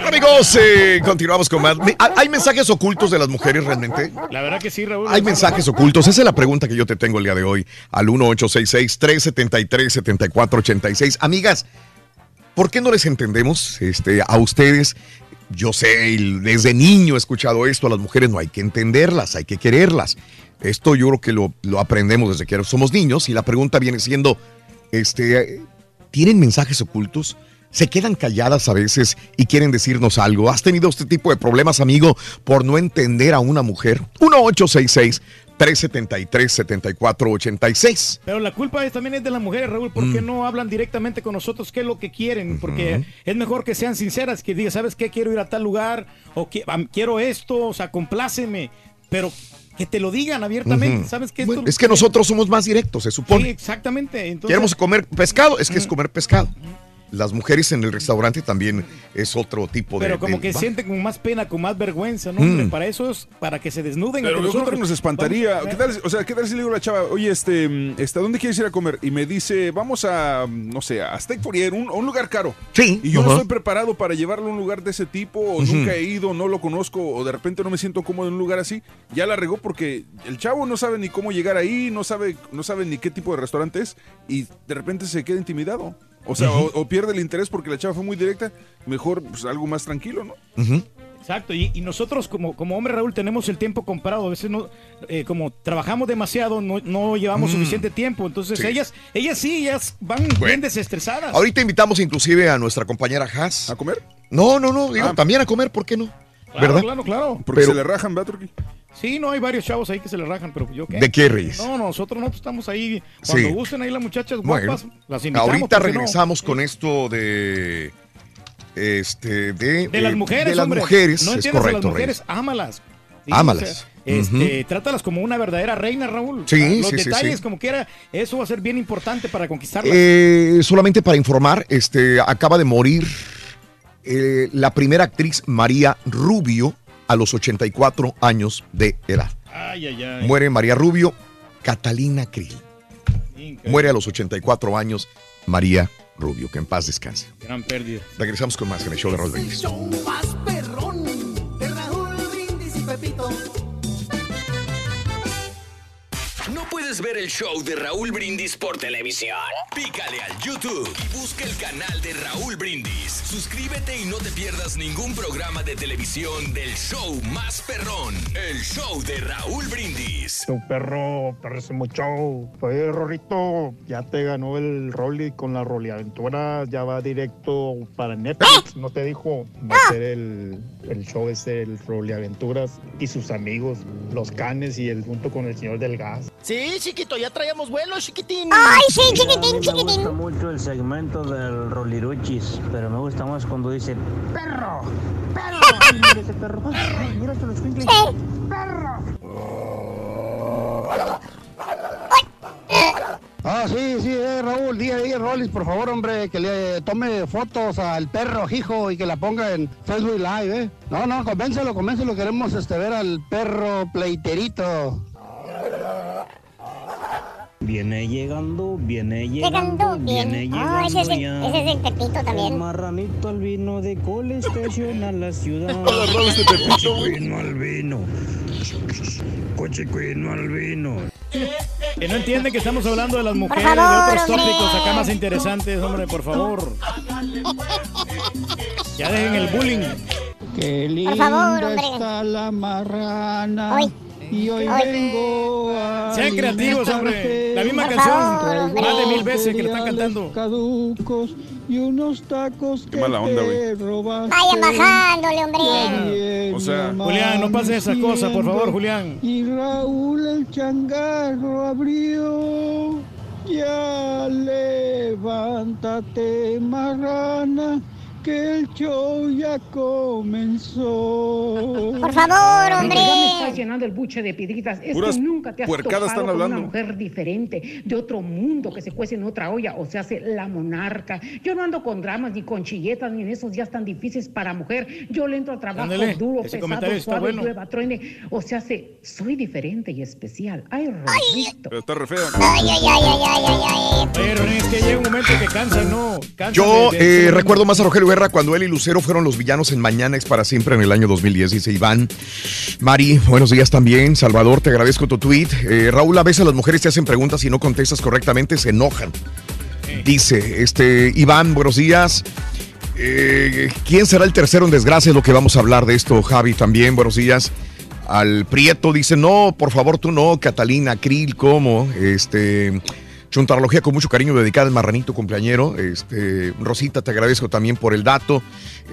Amigos, eh, continuamos con más. Me- ¿hay- ¿Hay mensajes ocultos de las mujeres realmente? La verdad que sí, Raúl. Hay mensajes ocultos. Esa es la pregunta que yo te tengo el día de hoy al 1866-373-7486. Amigas, ¿por qué no les entendemos este, a ustedes? Yo sé, desde niño he escuchado esto, a las mujeres no hay que entenderlas, hay que quererlas. Esto yo creo que lo, lo aprendemos desde que somos niños y la pregunta viene siendo, este, ¿tienen mensajes ocultos? ¿Se quedan calladas a veces y quieren decirnos algo? ¿Has tenido este tipo de problemas, amigo, por no entender a una mujer? 1866 373 7486 Pero la culpa es, también es de las mujeres, Raúl, porque Mm. no hablan directamente con nosotros qué es lo que quieren, porque es mejor que sean sinceras, que digan, ¿sabes qué? Quiero ir a tal lugar, o quiero esto, o sea, compláceme, pero que te lo digan abiertamente. ¿sabes qué? Bueno, es que nosotros somos más directos, se Sí, supone. exactamente. Entonces, Queremos comer pescado, es que es comer pescado. Las mujeres en el restaurante también es otro tipo de. pero como de- que va. sienten con más pena, con más vergüenza, ¿no? Mm. Para eso es, para que se desnuden. Pero yo creo que nosotros. nos espantaría. Vamos- ¿Qué tal, si- o sea, ¿qué tal si le digo a la chava, oye, este, este, ¿a dónde quieres ir a comer? Y me dice, vamos a, no sé, a Steak Fourier, un, a un lugar caro. Sí. Y yo no estoy preparado para llevarlo a un lugar de ese tipo, o nunca he ido, no lo conozco, o de repente no me siento cómodo en un lugar así. Ya la regó porque el chavo no sabe ni cómo llegar ahí, no sabe, no sabe ni qué tipo de restaurante es, y de repente se queda intimidado. O sea, o, o pierde el interés porque la chava fue muy directa, mejor pues, algo más tranquilo, ¿no? Exacto, y, y nosotros como, como hombre Raúl tenemos el tiempo comprado, a veces no, eh, como trabajamos demasiado, no, no llevamos Mm. suficiente tiempo, entonces Sí. ellas, ellas sí, ellas van bien desestresadas. Ahorita invitamos inclusive a nuestra compañera Haas. ¿A comer? No, no, no, digo, Ah. también a comer, ¿por qué no? Claro, ¿Verdad? claro, claro. Porque Pero- se le rajan, ¿verdad? Sí, no, hay varios chavos ahí que se le rajan, pero yo qué. ¿De qué ríes? No, nosotros nosotros estamos ahí, cuando Sí. gusten ahí las muchachas Bueno, guapas, las invitamos. ahorita ¿por qué no? regresamos con esto de. Este, de. De las eh, mujeres, De las hombre. mujeres, No es entiendes a correcto, las mujeres, Reyes. ámalas. Sí, Ámalas. o sea, este. Trátalas como una verdadera reina, Raúl. Sí, Los sí, detalles, sí. como quiera, eso va a ser bien importante para conquistarlas. Eh, solamente para informar, este, acaba de morir eh, la primera actriz María Rubio a los 84 años de edad. Ay, ay, ay. Muere María Rubio, Catalina Krill. Increíble. Muere a los 84 años María Rubio. Que en paz descanse. Gran pérdida. Regresamos con más en el show de Raúl Brindis. show más perrón de Raúl Brindis y Pepito. Puedes ver el show de Raúl Brindis por televisión? Pícale al YouTube y busca el canal de Raúl Brindis. Suscríbete y no te pierdas ningún programa de televisión del show más perrón, el show de Raúl Brindis. Tu perro, perrísimo show. Oye, Rorrito, ya te ganó el Rolly con la Rolly Aventura. Ya va directo para Netflix. ¿No te dijo? Va a ser el, el show ese, el Rolly Aventuras y sus amigos, los canes y el junto con el señor del gas. Sí, chiquito, ya traíamos vuelo, chiquitín. Ay, sí, chiquitín, Me gusta chiquitín. mucho el segmento del Roliruchis, pero me gusta más cuando dice perro, perro. Ay, mira ese perro. Mira escuincles. Perro. Ah, sí, sí, eh, Raúl. Día a día, Rollis, por favor, hombre, que le tome fotos al perro hijo y que la ponga en Facebook Live, ¿eh? No, no, convéncelo, convéncelo, queremos este, ver al perro pleiterito. Viene llegando, viene llegando, Llegando viene bien. llegando Oh, ese es, el, ya. ese es el Pepito El también. marranito al vino de Cole Station a la ciudad. Al vino. Coche cuino al vino. Que no entienden que estamos hablando de las mujeres, favor, de otros hombre. tópicos acá más interesantes, hombre, por favor. Ya dejen el bullying. Qué Por favor, hombre. está la marrana. Hoy. Y hoy vengo a Sean creativos, hombre. La misma Por canción, más de mil veces que le están cantando. caducos y unos tacos Qué mala onda, güey. Vayan bajándole, hombre. O sea, Julián, no pases esa cosa, por favor, Julián. Y Raúl el changarro abrió. Ya levántate, marrana, que el show ya comenzó. Por favor, hombre. Ya me estás llenando el buche de piedritas. Es Puras que nunca te has topado están con una hablando. mujer diferente, de otro mundo, que se cuece en otra olla, o se hace la monarca. Yo no ando con dramas, ni con chilletas, ni en esos días tan difíciles para mujer. Yo le entro a trabajo Ándale, duro, pesado, suave, bueno. llueva, truene. O se hace, soy diferente y especial. Ay, Rosito. pero está re fea. Ay, ay, ay, ay, ay, ay, ay. René, es que llega un momento que cansa, ¿no? Cansa Yo de- de- eh, recuerdo más a Rogelio Guerra cuando él y Lucero fueron los villanos en Mañana es para siempre en el año 2010, dice Iván. Mari, buenos días también. Salvador, te agradezco tu tweet. Eh, Raúl, a veces las mujeres te hacen preguntas y no contestas correctamente, se enojan. Dice, este, Iván, buenos días. Eh, ¿Quién será el tercero en desgracia? Es lo que vamos a hablar de esto, Javi, también, buenos días. Al Prieto dice, no, por favor, tú no, Catalina, Krill, ¿cómo? Este, Chuntarología con mucho cariño dedicada al marranito cumpleañero. Este, Rosita, te agradezco también por el dato.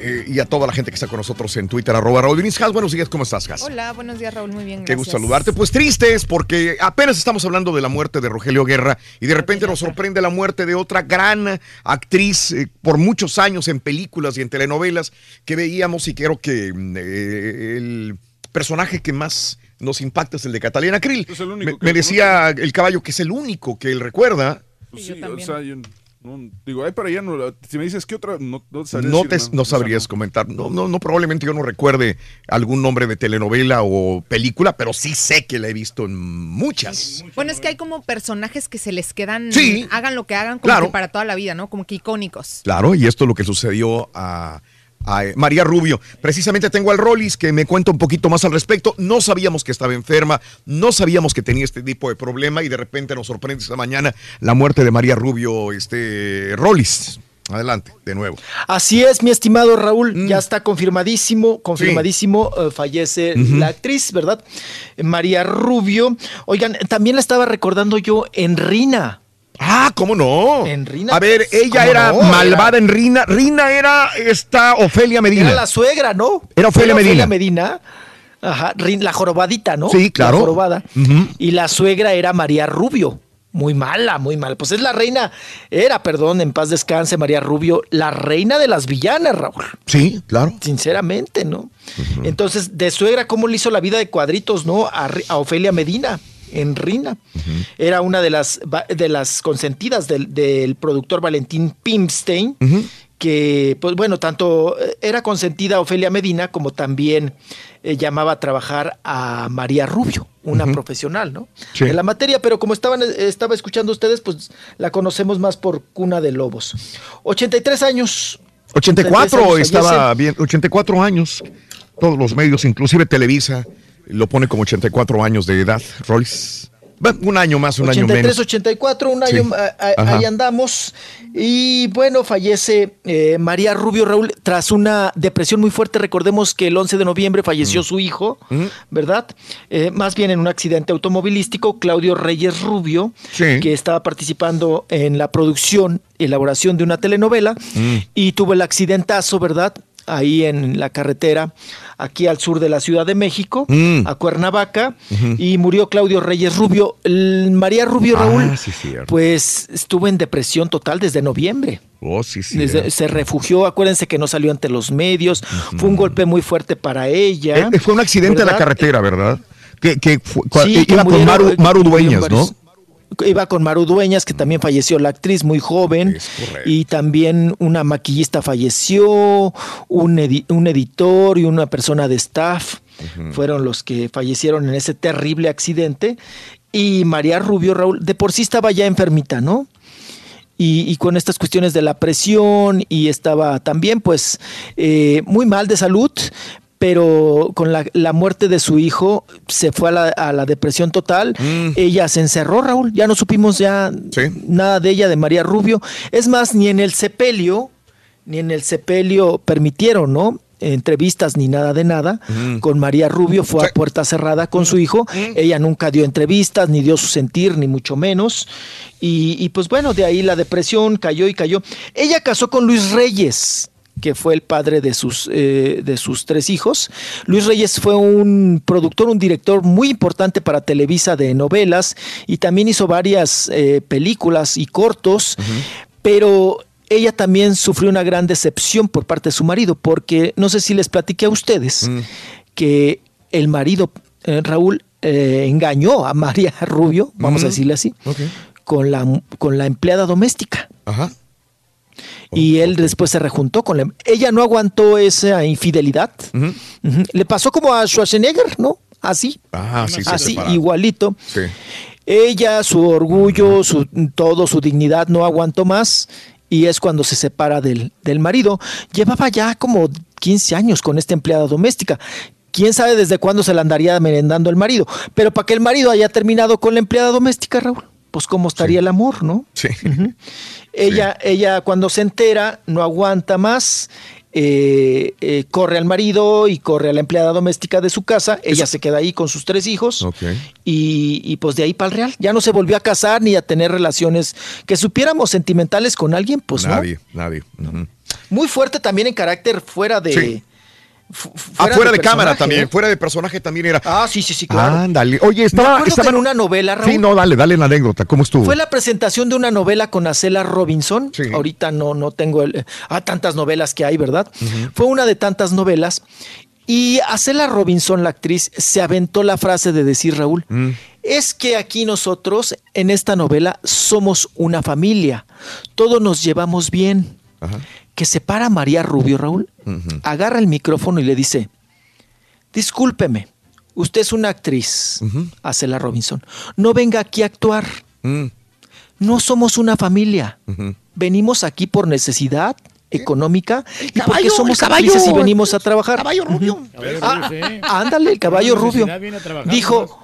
eh, y a toda la gente que está con nosotros en Twitter, arroba Raúl. Has, buenos días, ¿cómo estás, Has? Hola, buenos días, Raúl. Muy bien, Qué gracias. gusto saludarte. Pues tristes, porque apenas estamos hablando de la muerte de Rogelio Guerra y de repente nos sorprende la muerte de otra gran actriz eh, por muchos años en películas y en telenovelas que veíamos y creo que mm, eh, el personaje que más nos impacta es el de Catalina Krill. Es el único Me, decía el caballo que es el único que él recuerda. Pues sí, o sea, yo no, digo, ahí para allá, no, si me dices qué otra, no, no sabría No, decir, te, no sabrías comentar. No, no, no, probablemente yo no recuerde algún nombre de telenovela o película, pero sí sé que la he visto en muchas. Bueno, es que hay como personajes que se les quedan, Sí. hagan lo que hagan, como Claro. que para toda la vida, ¿no? Como que icónicos. Claro, y esto es lo que sucedió a, a, eh, María Rubio. Precisamente tengo al Rollis que me cuenta un poquito más al respecto. No sabíamos que estaba enferma, no sabíamos que tenía este tipo de problema y de repente nos sorprende esta mañana la muerte de María Rubio, este Rollis. Adelante, de nuevo. Así es, mi estimado Raúl, Mm. ya está confirmadísimo, confirmadísimo, eh, fallece la actriz, ¿verdad? María Rubio. Oigan, también la estaba recordando yo en Rina. Ah, ¿cómo no? En Rina. A ver, pues, ella ¿cómo era no? malvada en Rina. Rina era esta Ofelia Medina. Era la suegra, ¿no? Era Ofelia Medina. Medina. Ajá, la jorobadita, ¿no? Sí, claro. La jorobada. Y la suegra era María Rubio. Muy mala, muy mala. Pues es la reina, era, perdón, en paz descanse, María Rubio, la reina de las villanas, Raúl. Sí, claro. Sinceramente, ¿no? Entonces, de suegra, ¿cómo le hizo la vida de cuadritos, no? A Ofelia Medina, en Rina. Era una de las, de las consentidas del, del productor Valentín Pimstein, que, pues bueno, tanto eh, era consentida Ofelia Medina como también eh, llamaba a trabajar a María Rubio, una profesional, ¿no? Sí. De la materia, pero como estaban, eh, estaba escuchando ustedes, pues la conocemos más por Cuna de Lobos. 83 años. 84 años estaba bien, 84 años. Todos los medios, inclusive Televisa, lo pone como 84 años de edad. Bueno, un año más, un año 83, menos. 84, un Sí. año, a- a- Ajá. ahí andamos. Y bueno, fallece eh, María Rubio Raúl tras una depresión muy fuerte. Recordemos que el 11 de noviembre falleció Mm. su hijo, ¿verdad? Eh, más bien en un accidente automovilístico, Claudio Reyes Rubio, Sí. que estaba participando en la producción, elaboración de una telenovela Mm. y tuvo el accidentazo, ¿verdad? Ahí en la carretera, aquí al sur de la Ciudad de México, Mm. a Cuernavaca, y murió Claudio Reyes Rubio. El María Rubio Ah, Raúl, sí, pues estuvo en depresión total desde noviembre. Oh, sí, sí. Desde- se refugió, acuérdense que no salió ante los medios, fue un golpe muy fuerte para ella. Eh, fue un accidente en la carretera, ¿verdad? Que, que fue- que iba con Maru, eh, Maru Dueñas, ¿no? Iba con Maru Dueñas, que también falleció la actriz, muy joven. Y también una maquillista falleció, un, edi- un editor y una persona de staff fueron los que fallecieron en ese terrible accidente. Y María Rubio, Raúl, de por sí estaba ya enfermita, ¿no? Y, y con estas cuestiones de la presión y estaba también pues eh, muy mal de salud, pero con la, la muerte de su hijo se fue a la, a la depresión total. Ella se encerró, Raúl, ya no supimos ya nada de ella, de María Rubio. Es más, ni en el sepelio, ni en el sepelio permitieron, ¿no? entrevistas ni nada de nada. Con María Rubio fue a puerta cerrada con su hijo. Ella nunca dio entrevistas ni dio su sentir ni mucho menos. Y, y pues bueno de ahí la depresión cayó y cayó. Ella casó con Luis Reyes que fue el padre de sus, eh, de sus tres hijos. Luis Reyes fue un productor, un director muy importante para Televisa de novelas y también hizo varias eh, películas y cortos, pero ella también sufrió una gran decepción por parte de su marido, porque no sé si les platiqué a ustedes que el marido, eh, Raúl, eh, engañó a María Rubio, vamos a Mm. decirle así, con, la, con la empleada doméstica. Ajá. Y él después se rejuntó con la... Ella no aguantó esa infidelidad. Le pasó como a Schwarzenegger, ¿no? Así. Ah, sí, Así, igualito. Sí. Ella, su orgullo, su, todo, su dignidad no aguantó más y es cuando se separa del, del marido. Llevaba ya como 15 años con esta empleada doméstica. Quién sabe desde cuándo se la andaría merendando el marido. Pero para que el marido haya terminado con la empleada doméstica, Raúl, pues cómo estaría el amor, ¿no? Sí. Ella, ella cuando se entera, no aguanta más. eh, eh, corre al marido y corre a la empleada doméstica de su casa. Ella se queda ahí con sus tres hijos y, y, pues de ahí para el real. Ya no se volvió a casar ni a tener relaciones que supiéramos sentimentales con alguien, pues nadie, nadie. Ujú. no. Muy fuerte también en carácter fuera de. Sí. Ah, fuera de, cámara también, ¿eh? fuera de personaje también era. Ah, sí, sí, sí, claro. Ándale. Oye, Me estaba, acuerdo estaba que en una novela, Raúl. Sí, no, dale, dale la anécdota. ¿Cómo estuvo? Fue la presentación de una novela con Acela Robinson. Ahorita no, no tengo el. Ah, tantas novelas que hay, ¿verdad? Fue una de tantas novelas. Y Acela Robinson, la actriz, se aventó la frase de decir, Raúl, Mm. es que aquí nosotros, en esta novela, somos una familia. Todos nos llevamos bien. Que se para María Rubio, Raúl, agarra el micrófono y le dice, discúlpeme, usted es una actriz, Acela Robinson, no venga aquí a actuar. Mm. No somos una familia. Venimos aquí por necesidad económica y porque caballo, somos el caballo. actrices y venimos a trabajar. Caballo rubio. Ah, ah, ándale, el caballo rubio. Dijo,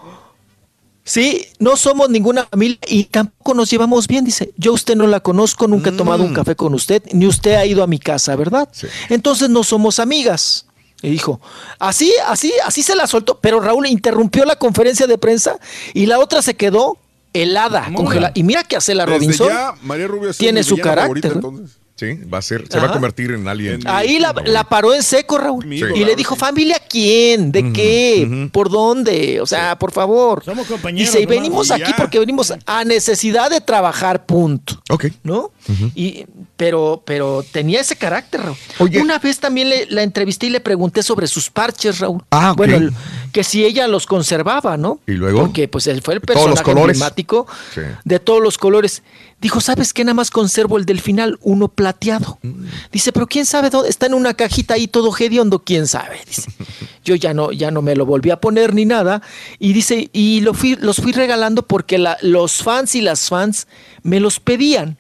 sí, no somos ninguna familia y tampoco nos llevamos bien, dice. Yo a usted no la conozco, nunca he tomado Mm. un café con usted, ni usted ha ido a mi casa, ¿verdad? Entonces no somos amigas. Y dijo, así, así, así se la soltó. Pero Raúl interrumpió la conferencia de prensa y la otra se quedó helada, congelada. Y mira que hace la Desde Robinson. ya, María Rubio tiene su carácter. ¿no? Sí, va a ser, se va a convertir en alguien. Ahí la, la paró en seco, Raúl. Sí. Y le dijo, ¿familia quién? ¿De qué? ¿Por dónde? O sea, por favor. Somos compañeros. Dice, y nomás. venimos Y aquí ya. porque venimos a necesidad de trabajar, punto. Ok. ¿No? y, pero, pero tenía ese carácter, Raúl. Una vez también le, la entrevisté y le pregunté sobre sus parches, Raúl. Ah, ok. Bueno, el- que si ella los conservaba, ¿no? ¿Y luego? Porque pues él fue el De todos los personaje colores. emblemático Sí. de todos los colores. Dijo, ¿sabes qué? Nada más conservo el del final, uno plateado. Mm. Dice, pero quién sabe dónde, está en una cajita ahí todo hediondo, quién sabe. Dice, yo ya no, ya no me lo volví a poner ni nada. Y dice, y lo fui, los fui regalando porque la- los fans y las fans me los pedían.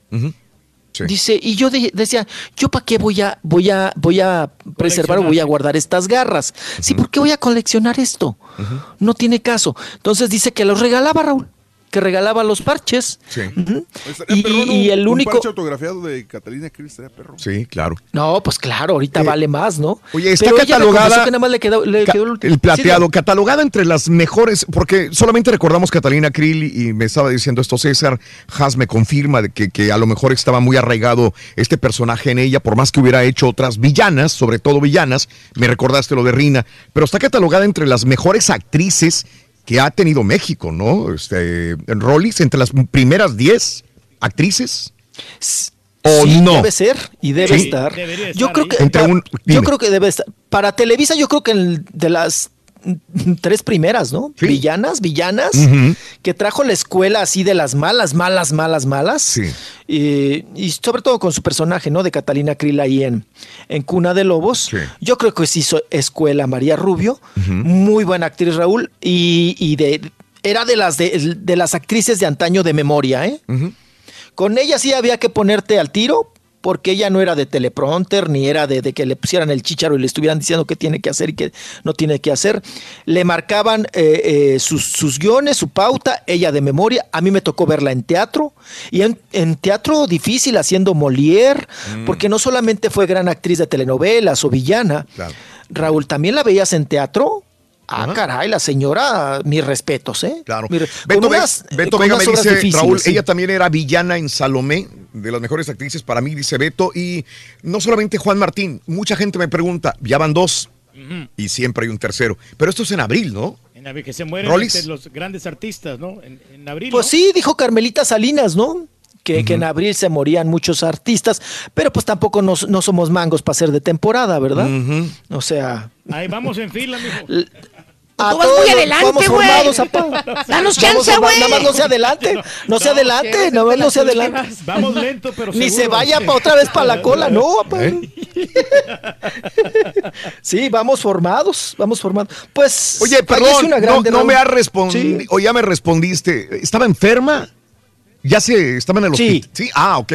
Dice, y yo de- decía, ¿yo para qué voy a, voy a, voy a preservar o voy a guardar estas garras? Sí, ¿por qué voy a coleccionar esto? No tiene caso. Entonces dice que los regalaba Raúl, que regalaba los parches. Sí. Estaría Y, perrón y- y un- el un único... parche autografiado de Catalina Krill estaría perro. Sí, claro. No, pues claro, ahorita vale más, ¿no? Oye, está Pero catalogada- confesó que nada más le quedó, le Ca- quedó el plateado, Sí, catalogada entre las mejores, porque solamente recordamos Catalina Krill y me estaba diciendo esto César, Haas me confirma de que, que a lo mejor estaba muy arraigado este personaje en ella, por más que hubiera hecho otras villanas, sobre todo villanas, me recordaste lo de Rina, pero está catalogada entre las mejores actrices que ha tenido México, ¿no? Este, Rollis, entre las primeras 10 actrices. ¿O sí, no? Debe ser y debe Sí. estar. Debería Yo estar creo ahí. que Entre pa- un- yo creo que debe estar. Para Televisa yo creo que el- de las tres primeras, ¿no? Villanas, villanas, que trajo la escuela así de las malas, malas, malas, malas. Y, y sobre todo con su personaje, ¿no? De Catalina Krill ahí en, en Cuna de Lobos. Yo creo que sí hizo escuela María Rubio. Muy buena actriz, Raúl. Y, y de, era de las, de, de las actrices de antaño de memoria, ¿eh? Con ella sí había que ponerte al tiro porque ella no era de teleprompter ni era de, de que le pusieran el chicharo y le estuvieran diciendo qué tiene que hacer y qué no tiene que hacer. Le marcaban eh, eh, sus, sus guiones, su pauta, ella de memoria. A mí me tocó verla en teatro y en, en teatro difícil haciendo Molière, Mm. porque no solamente fue gran actriz de telenovelas o villana. Raúl, ¿también la veías en teatro? Ah, caray, la señora, mis respetos, ¿eh? Claro. Mir- Beto, unas- Beto con Vega me dice, Raúl, sí. ella también era villana en Salomé, de las mejores actrices para mí, dice Beto. Y no solamente Juan Martín, mucha gente me pregunta, ya van dos y siempre hay un tercero. Pero esto es en abril, ¿no? En abril, que se mueren este, los grandes artistas, ¿no? En, en abril. Pues ¿no? sí, dijo Carmelita Salinas, ¿no? Que, que en abril se morían muchos artistas, pero pues tampoco nos- no somos mangos para ser de temporada, ¿verdad? O sea, Ahí vamos en fila, mijo. A Tú vas muy adelante, vamos güey. formados, apá. Danos Vamos chance, güey. Nada más no se adelante, no se adelante, nada más no se adelante. Vamos lento, pero Ni se vaya pa- otra vez para la cola, no, apá. Sí, vamos formados, vamos formados. Pues, Oye, perdón, una no, grande, no Raúl. me has respondido, o ya me respondiste. ¿Estaba enferma? Ya se, estaba en el Sí. hospital. Sí, ah, ok.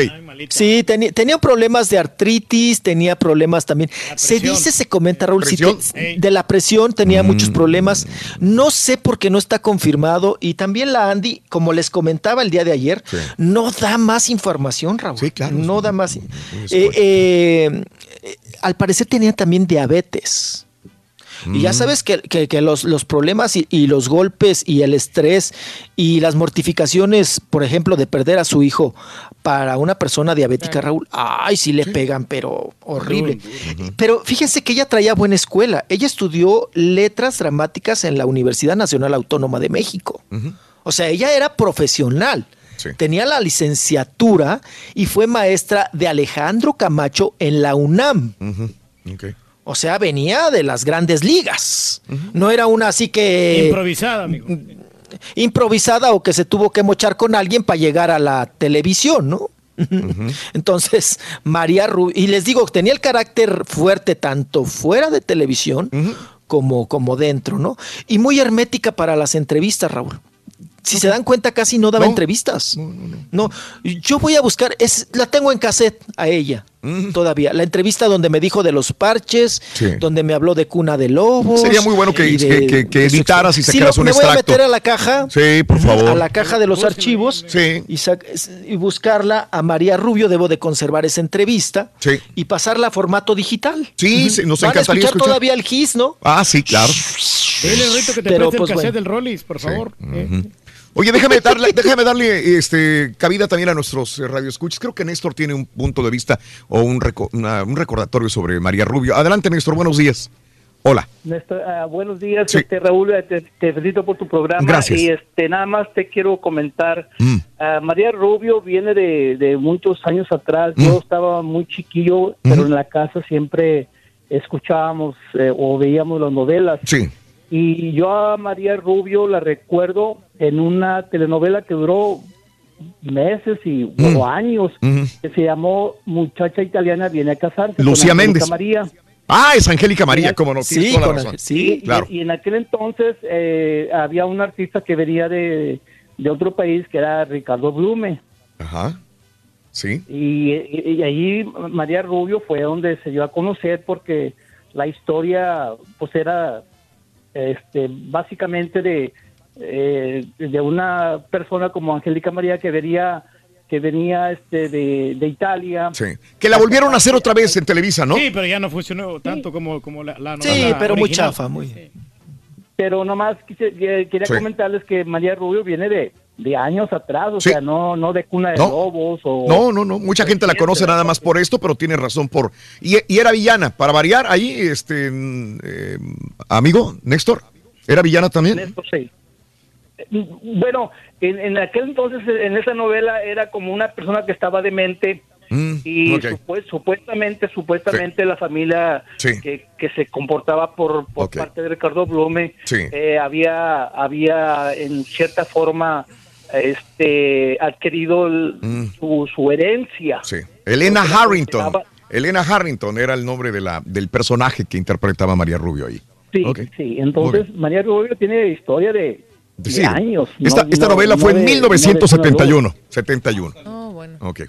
Sí, tenía, tenía problemas de artritis, tenía problemas también. Se dice, se comenta, Raúl, te- de la presión tenía muchos problemas. No sé por qué no está confirmado. Y también la Andy, como les comentaba el día de ayer, no da más información, Raúl. Sí, claro. No da más. Eh, eh, eh, al parecer tenía también diabetes. Y ya Mm. sabes que, que- que los, los problemas y, y los golpes y el estrés y las mortificaciones, por ejemplo, de perder a su hijo para una persona diabética, Raúl, ay, sí le pegan, pero horrible. Pero fíjense que ella traía buena escuela. Ella estudió letras dramáticas en la Universidad Nacional Autónoma de México. O sea, ella era profesional. Tenía la licenciatura y fue maestra de Alejandro Camacho en la UNAM. O sea, venía de las grandes ligas. No era una así que Improvisada, amigo. improvisada o que se tuvo que mochar con alguien para llegar a la televisión, ¿no? Entonces, María Rubio, y les digo, tenía el carácter fuerte tanto fuera de televisión como, como dentro, ¿no? Y muy hermética para las entrevistas, Raúl. Si se dan cuenta, casi no daba entrevistas. No, yo voy a buscar, es, la tengo en cassette a ella todavía. La entrevista donde me dijo de los parches, Sí. donde me habló de cuna de lobos. Sería muy bueno que, de- que, que- editaras y Sí, sacaras lo- un me voy a extracto. meter a la caja. Sí, por favor. A la caja de los archivos y, sac- y buscarla a María Rubio. Debo de conservar esa entrevista y pasarla a formato digital. Sí, sí, nos Van a encantaría escuchar, escuchar. todavía el GIS, ¿no? Ah, sí, claro. Dile, Rito, que te Pero, preste pues, el cassette bueno. del Rollis, por favor. Eh. Oye, déjame darle, déjame darle este, cabida también a nuestros eh, radioescuchas. Creo que Néstor tiene un punto de vista o un, reco- una- un recordatorio sobre María Rubio. Adelante, Néstor, buenos días. Hola. Néstor, ah, buenos días, Sí. este, Raúl, eh, te, te felicito por tu programa. Gracias. Y este, nada más te quiero comentar, Mm. ah, María Rubio viene de, de muchos años atrás, Mm. yo estaba muy chiquillo, pero en la casa siempre escuchábamos eh, o veíamos las novelas. Sí. Y yo a María Rubio la recuerdo en una telenovela que duró meses y Mm. o años, que se llamó Muchacha Italiana viene a casarse. Lucía Méndez. María. Ah, es Angélica María, cómo no, Sí, la razón. Sí, claro. Y, y en aquel entonces eh, había un artista que venía de, de otro país que era Ricardo Blume. Ajá. Sí. Y, y- y ahí María Rubio fue donde se dio a conocer porque la historia pues era este básicamente de eh, de una persona como Angélica María que venía que venía este de, de Italia Sí. Que la volvieron a hacer otra vez en Televisa, ¿no? Sí, pero ya no funcionó tanto como, como la, la Sí, pero muy original. chafa, muy. pero nomás quise- que- quería Sí. comentarles que María Rubio viene de, de años atrás, o Sí. sea, no no de cuna de No. lobos o No, no, no. Mucha gente la conoce nada más por esto, pero tiene razón por. Y, y era villana, para variar, ahí, este, mm, eh, amigo, Néstor, ¿era villana también? Néstor, sí. Bueno, en, en aquel entonces, en esa novela, era como una persona que estaba demente Mm, y ok. supu- supuestamente, supuestamente la familia Sí. que, que se comportaba por, por parte de Ricardo Blume Sí. eh, había, había en cierta forma este adquirido el- Mm. su, su herencia. Sí. Elena Harrington. Elena Harrington era el nombre de la, del personaje que interpretaba María Rubio ahí. Sí, Ok. sí. Entonces María Rubio tiene historia de, de Sí. años. Esta, no- esta no- novela no fue de- en no de 1971. 71. Oh, bueno. Ok.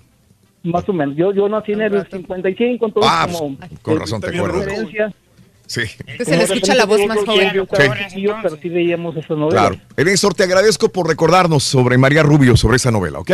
Más o menos. Yo, yo nací en el 55, entonces Ah, como... con razón te acuerdas. Sí. Que se le escucha la voz más joven. Yo chiquillo, pero sí veíamos esas novelas. Claro. Néstor, te agradezco por recordarnos sobre María Rubio, sobre esa novela, ¿ok?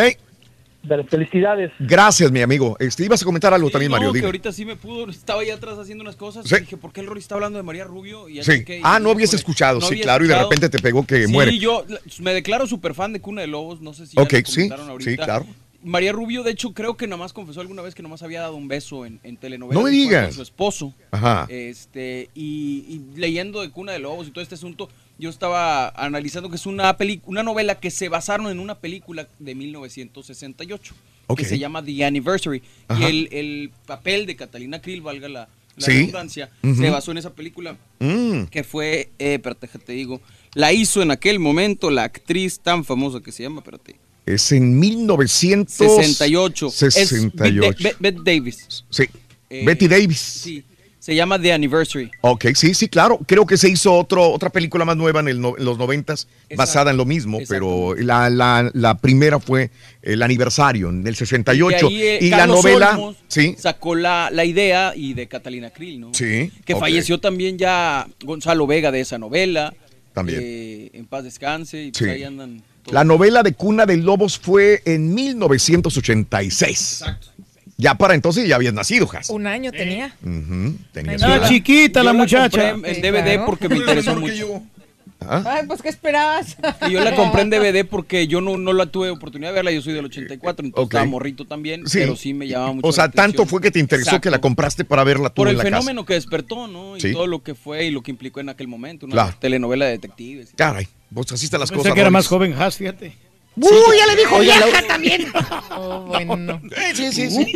Pero Felicidades. Gracias, mi amigo. Este, ibas a comentar algo también, No, Mario. que dime. ahorita sí me pudo, estaba allá atrás haciendo unas cosas Sí. y dije, ¿por qué el Rory está hablando de María Rubio? Y Sí. y, Ah, no habías escuchado, no sí, había claro, y de escuchado. repente te pegó que sí, muere. yo la- me declaro súper fan de Cuna de Lobos, no sé si ya Ok, lo sí, comentaron ahorita. sí, claro. María Rubio, de hecho, creo que nada más confesó alguna vez que nomás había dado un beso en, en. No me digas. con su esposo. Ajá. Este, y, y leyendo de Cuna de Lobos y todo este asunto, yo estaba analizando que es una, peli- una novela que se basaron en una película de 1968 Ok. que se llama The Anniversary. Ajá. Y el, el papel de Catalina Krill, valga la, la Sí. redundancia, se basó en esa película Mm. que fue, eh, espérate, te digo, la hizo en aquel momento la actriz tan famosa que se llama, espérate, Es en 1968. 68. Es 68. Bette- Bette Davis. Sí. Eh, Betty Davis. Sí, se llama The Anniversary. Ok, sí, sí, claro. Creo que se hizo otro, otra película más nueva en, el no- en los noventas, basada en lo mismo, pero la, la- la primera fue el aniversario, en el 68. Y, ahí, eh, y la novela, Olmos sí, sacó la, la idea y de Catalina Krill, ¿no? sí. Que falleció también ya Gonzalo Vega de esa novela. También. eh, en paz descanse. Y pues Sí. ahí andan. La novela de Cuna de Lobos fue en 1986. Exacto. Ya para entonces ya habías nacido, Has. Un año tenía. Ujú, tenías Ah, edad. chiquita Yo la la muchacha. en Sí, DVD claro. porque me interesó mucho. ¿Ah? Ay, pues, ¿qué esperabas? Y yo la compré en DVD porque yo no, no la tuve oportunidad de verla. Yo soy del 84, entonces Ok. estaba morrito también. Sí. Pero sí me llamaba mucho O la sea, tanto atención. fue que te interesó Exacto. que la compraste para verla tú Por en el la fenómeno que despertó, ¿no? Y Sí. todo lo que fue y lo que implicó en aquel momento. Una Claro. telenovela de detectives. casa. Caray, vos así están las Pensé cosas. que era Rolis. más joven Has, fíjate. ¡Uy, ya le dijo la- vieja también! Oh, bueno. Sí, sí, sí.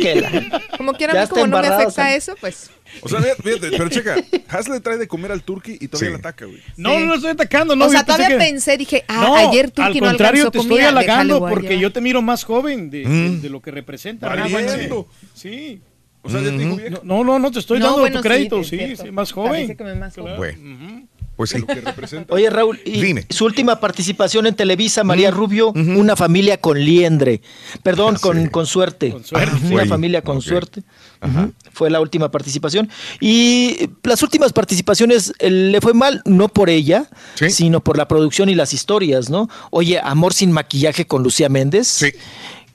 Como quiera, a como no me afecta eso, pues. O sea, fíjate, pero checa, Has le trae de comer al turqui y todavía Sí. le ataca, güey. No, Sí. no, no estoy atacando, no. o sea, todavía que- pensé, dije, ah, No, ayer Turki al no contrario, alcanzó te estoy comida, halagando porque yo te miro más joven de, Mm. de lo que representa. Valiendo. Sí. O sea, ya te digo vieja. No, no, no, te estoy No, dando bueno, tu sí, crédito, sí, sí, más Parece joven. que me más joven. Bueno, pues sí. Lo que representa. Oye, Raúl, y Dime. su última participación en Televisa, María Rubio, una familia con liendre. Perdón, Sí. con, con suerte. Con suerte. Una familia con suerte. Ajá. Fue la última participación. Y las últimas participaciones eh, le fue mal, no por ella, Sí. sino por la producción y las historias, ¿no? Oye, Amor sin maquillaje con Lucía Méndez. Sí.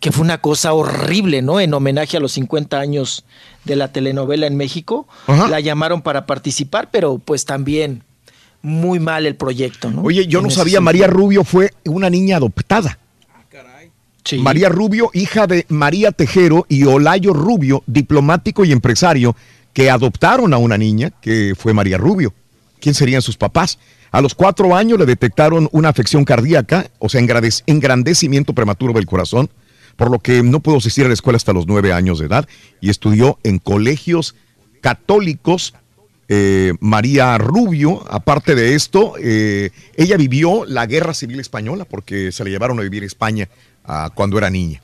Que fue una cosa horrible, ¿no? En homenaje a los 50 años de la telenovela en México. Ajá. La llamaron para participar, pero pues también muy mal el proyecto, ¿no? Oye, yo En no sabía, sentido. María Rubio fue una niña adoptada. Sí. María Rubio, hija de María Tejero y Olayo Rubio, diplomático y empresario, que adoptaron a una niña que fue María Rubio. ¿Quién serían sus papás? A los cuatro años le detectaron una afección cardíaca, o sea, engrandec- engrandecimiento prematuro del corazón, por lo que no pudo asistir a la escuela hasta los nueve años de edad y estudió en colegios católicos. Eh, María Rubio, aparte de esto, eh, ella vivió la guerra civil española porque se le llevaron a vivir a España ah, cuando era niña.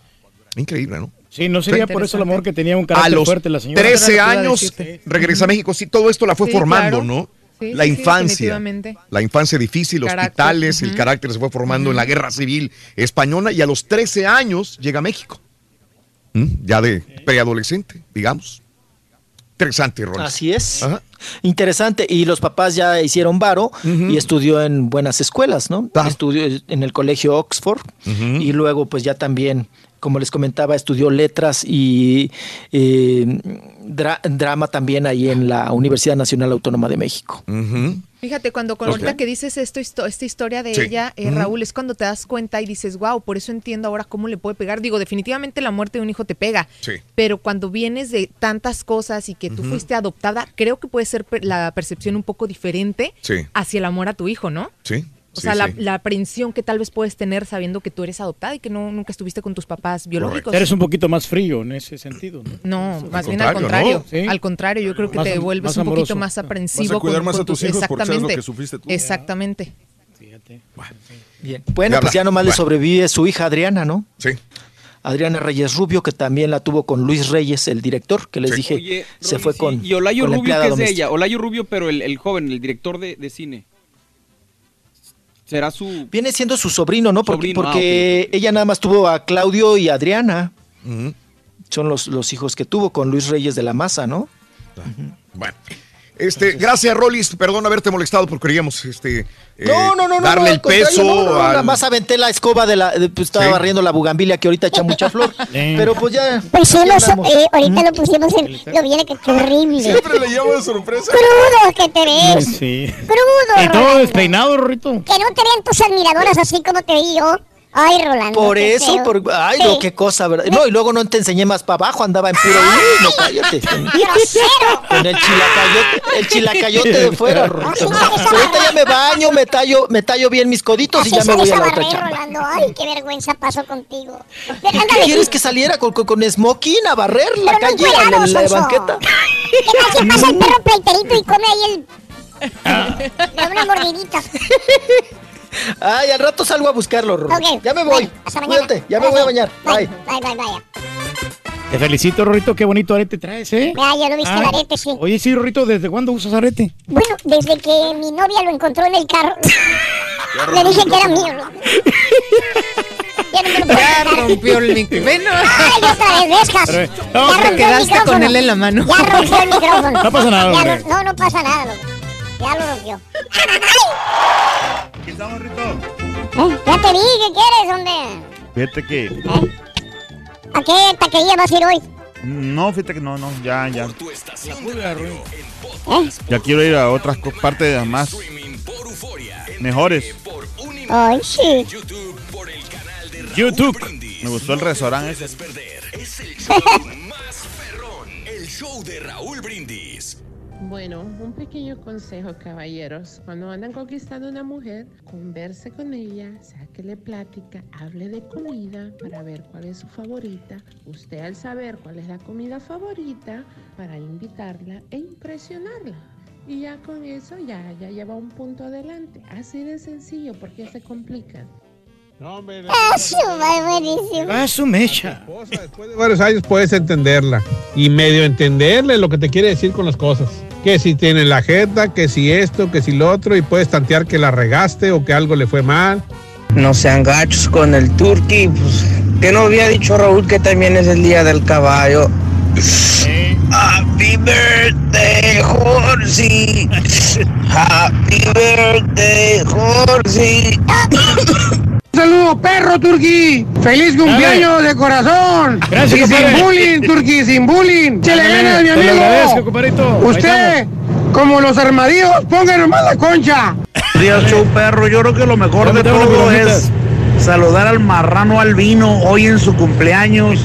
Increíble, ¿no? Sí, no sería por eso el amor que tenía un A carácter los fuerte la señora. 13 Era lo que iba a años regresa a México. Sí, todo esto la fue Sí, formando, claro. ¿no? Sí, la infancia. la infancia difícil, Carácter, hospitales, el carácter se fue formando en la guerra civil española y a los 13 años llega a México. ¿Mm? Ya de preadolescente, digamos. Interesante, Rolis. Así es. Ajá. Interesante. Y los papás ya hicieron varo y estudió en buenas escuelas, ¿no? Ah. Estudió en el colegio Oxford y luego pues ya también, como les comentaba, estudió letras y eh, dra- drama también ahí en la Universidad Nacional Autónoma de México. Fíjate, cuando con Ok. ahorita que dices esto, esta historia de Sí. ella, eh. Raúl, es cuando te das cuenta y dices, wow, por eso entiendo ahora cómo le puede pegar. Digo, definitivamente la muerte de un hijo te pega, Sí. pero cuando vienes de tantas cosas y que tú fuiste adoptada, creo que puede ser la percepción un poco diferente Sí. hacia el amor a tu hijo, ¿no? Sí. O Sí, sea, la, sí. la aprensión que tal vez puedes tener sabiendo que tú eres adoptada y que no nunca estuviste con tus papás biológicos. Eres un poquito más frío en ese sentido, ¿no? No, más bien al contrario, contrario. ¿no? Sí. Al contrario, yo creo que Más te vuelves un poquito más aprensivo. Vas a cuidar con- más con a tus hijos porque sabes lo Exactamente. que sufriste tú. Exactamente. Bien. Bueno, Ya pues habla. ya nomás le Bueno. sobrevive su hija Adriana, ¿no? Sí. Adriana Reyes Rubio, que también la tuvo con Luis Reyes, el director, que les dije, Oye, se fue sí, con. Y Olayo con Rubio, ¿qué es de ella? Olayo Rubio, pero el, el joven, el director de, de cine. ¿Será su...? Viene siendo su sobrino, ¿no? Porque, Sobrino, ah, ella nada más tuvo a Claudio y Adriana. Son los, los hijos que tuvo con Luis Reyes de la Maza, ¿no? Bueno. Este, gracias, Rolis. Perdón haberte molestado porque queríamos este, eh, No, no, no, no. darle no, el peso. no, no, no, al- Nada más aventé la escoba de la. de- pues, estaba Sí. barriendo la bugambilia que ahorita echa mucha flor. Pero pues ya. Andamos. eh, ahorita lo pusimos en. Lo viene que qué horrible. Siempre le llamo de sorpresa. Crudo que te ves. Sí. Crudo. Y todo despeinado, Rorrito. Que no te vean tus admiradoras así como te vi yo. Ay, Rolando. Por qué eso, feo. por, ay, Sí. no, qué cosa, ¿verdad? No, y luego no te enseñé más para abajo, andaba en puro. Uy, no, cállate. Con, el chilacayote, el chilacayote de fuera, ahorita ya me baño, me tallo, me tallo bien mis coditos y ya me voy a la otra chamba. Rolando. Ay, qué vergüenza pasó contigo. ¿Qué quieres que saliera con, con, con smoking a barrer la Pero no calle, en encuerados, la, banqueta? ¿Qué tal si pasa el perro pleiterito y come ahí el. Le da una mordidita. Ay, al rato salgo a buscarlo, Rorrito. Ok, Ya me voy. hasta mañana. Cuídate, ya me voy a bañar. Bye. Bye, bye, bye. Te felicito, Rorrito. Qué bonito arete traes, ¿eh? Vea, ya lo viste el arete, sí. Oye, sí, Rorrito, ¿desde cuándo usas arete? Bueno, desde que mi novia lo encontró en el carro, le dije que era mío. Ya no me lo puedo Ya quitar. rompió el micrófono. Ay, otra vez. Pero, Ya no, rompió el quedaste con él en la mano. Ya rompió el micrófono. No pasa nada, Ya no, no pasa nada, loco. Ya lo rompió. Aquí estamos, Rito. Eh, Ya te vi, ¿qué quieres, hombre? Fíjate que. ¿A qué taquería vas a ir hoy? No, fíjate que no, no, ya, ya. ¿Eh? Ya quiero ir a otras partes más. Mejores. Ay, sí. YouTube. Me gustó el restaurante ese. Es el show más perrón. El show de Raúl Brindis. Bueno, un pequeño consejo, caballeros. Cuando andan conquistando una mujer, converse con ella, sáquele plática, hable de comida para ver cuál es su favorita. Usted al saber cuál es la comida favorita, para invitarla e impresionarla. Y ya con eso ya, ya lleva un punto adelante. Así de sencillo, porque se complican. Ah, su madre, buenísimo. Ah, su mecha. de varios años puedes entenderla y medio entenderle lo que te quiere decir con las cosas. Que si tiene la jeta, que si esto, que si lo otro, y puedes tantear que la regaste o que algo le fue mal. No sean gachos con el turqui, pues, que no había dicho Raúl que también es el día del caballo. Happy birthday, Horsey. Happy birthday, Horsey. Saludo, perro, Turqui. Feliz cumpleaños de corazón. Gracias, y sin compadre. bullying, Turqui, sin bullying. Se le Ándale, gana, mi te lo amigo. Usted, como los armadillos, ponga nomás la concha. Días, show perro. Yo creo que lo mejor de todo es saludar al marrano albino hoy en su cumpleaños.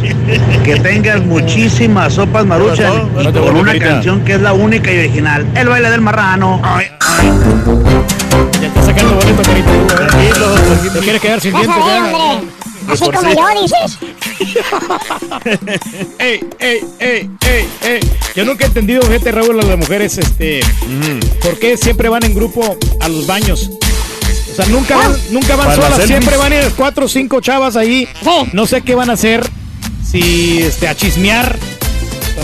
Que tengas muchísimas sopas maruchan y no con una canción que es la única y original. El baile del marrano. Ay, Ya está sacando boleto, carito. Te quieres quedar sin dientes. Así como yo, dices. ey, ey, ey, ey, ey. Yo nunca he entendido, gente, Raúl, a las mujeres, este, por qué siempre van en grupo a los baños. O sea, nunca van, nunca van Para las solas, siempre van a ir cuatro o cinco chavas ahí. No sé qué van a hacer, si este, a chismear.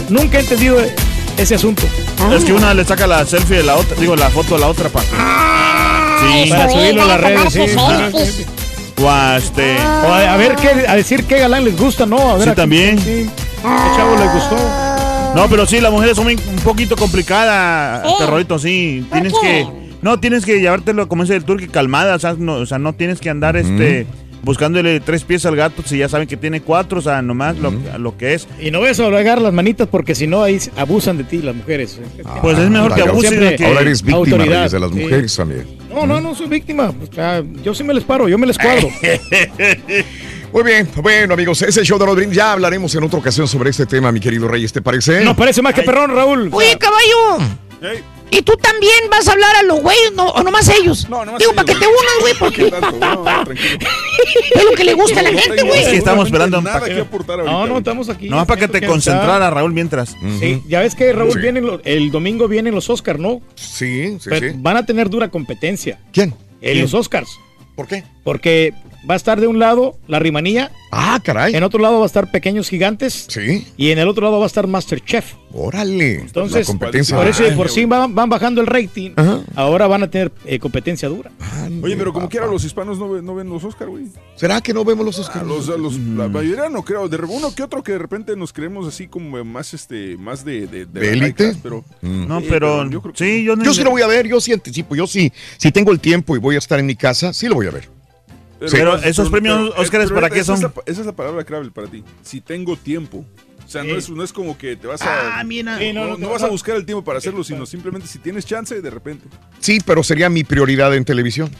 Nunca he entendido ese asunto. Es que una le saca la selfie de la otra, digo, la foto de la otra pa. Sí. Para subirlo a las redes, sí. selfies. O a este. O a, a ver qué, a decir qué galán les gusta, ¿no? A ver Sí, a- también. sí. ¿Qué chavo les gustó? No, pero sí, las mujeres son un poquito complicadas, Sí. terrorito, sí. Tienes que. No, tienes que llevártelo, como dice el turqui, calmada. O sea, no, o sea, no tienes que andar este buscándole tres pies al gato si ya saben que tiene cuatro, o sea, nomás lo, lo que es. Y no vayas a doblegar las manitas porque si no ahí abusan de ti las mujeres. Pues es mejor que abusen siempre que- Ahora eres víctima, Reyes, de las sí. mujeres también. No, no, no soy víctima. O sea, yo sí me les paro, yo me les cuadro. Muy bien, bueno amigos, ese show de Brindis. Ya hablaremos en otra ocasión sobre este tema, mi querido Reyes, ¿te parece? Nos parece más que perrón, Raúl. Oye, caballo. ¿Y tú también vas a hablar a los güeyes no, o nomás ellos? No, nomás Digo, para que te unas, güey, porque es lo que le gusta a la gente, güey. Es que estamos esperando nada que que, aportar ahorita. No, no, estamos aquí. nomás para que te concentrara, Raúl, mientras. Sí, ya ves que Raúl Sí. vienen los- el domingo vienen los Oscars, ¿no? Sí, sí, Pero sí. Van a tener dura competencia. ¿Quién? En los Oscars. ¿Por qué? Porque va a estar de un lado la rimanía, Ah, caray. en otro lado va a estar Pequeños Gigantes Sí. y en el otro lado va a estar Masterchef. Órale. Entonces, la competencia. por eso de por sí van, van bajando el rating. Ajá. Ahora van a tener eh, competencia dura. Oye, pero como quiera, los hispanos no, ven- no ven los Oscar, güey. ¿Será que no vemos los Ah, Oscars? los, los- La mayoría no creo. De uno que otro que de repente nos creemos así como más este más de, de, ¿De élite? class, pero No, Sí, pero, pero yo creo que sí, yo no. Yo sí lo voy a ver, yo sí anticipo, yo sí. Si tengo el tiempo y voy a estar en mi casa, sí lo voy a ver. Pero esos premios Óscares, ¿para qué esa es son? la- esa es la palabra clave para ti. Si tengo tiempo. O sea, no es, no es como que te vas a. Ah, mira. Sí, no, no, no, no no, vas no. a buscar el tiempo para hacerlo, sino simplemente si tienes chance, de repente. Sí, pero sería mi prioridad en televisión.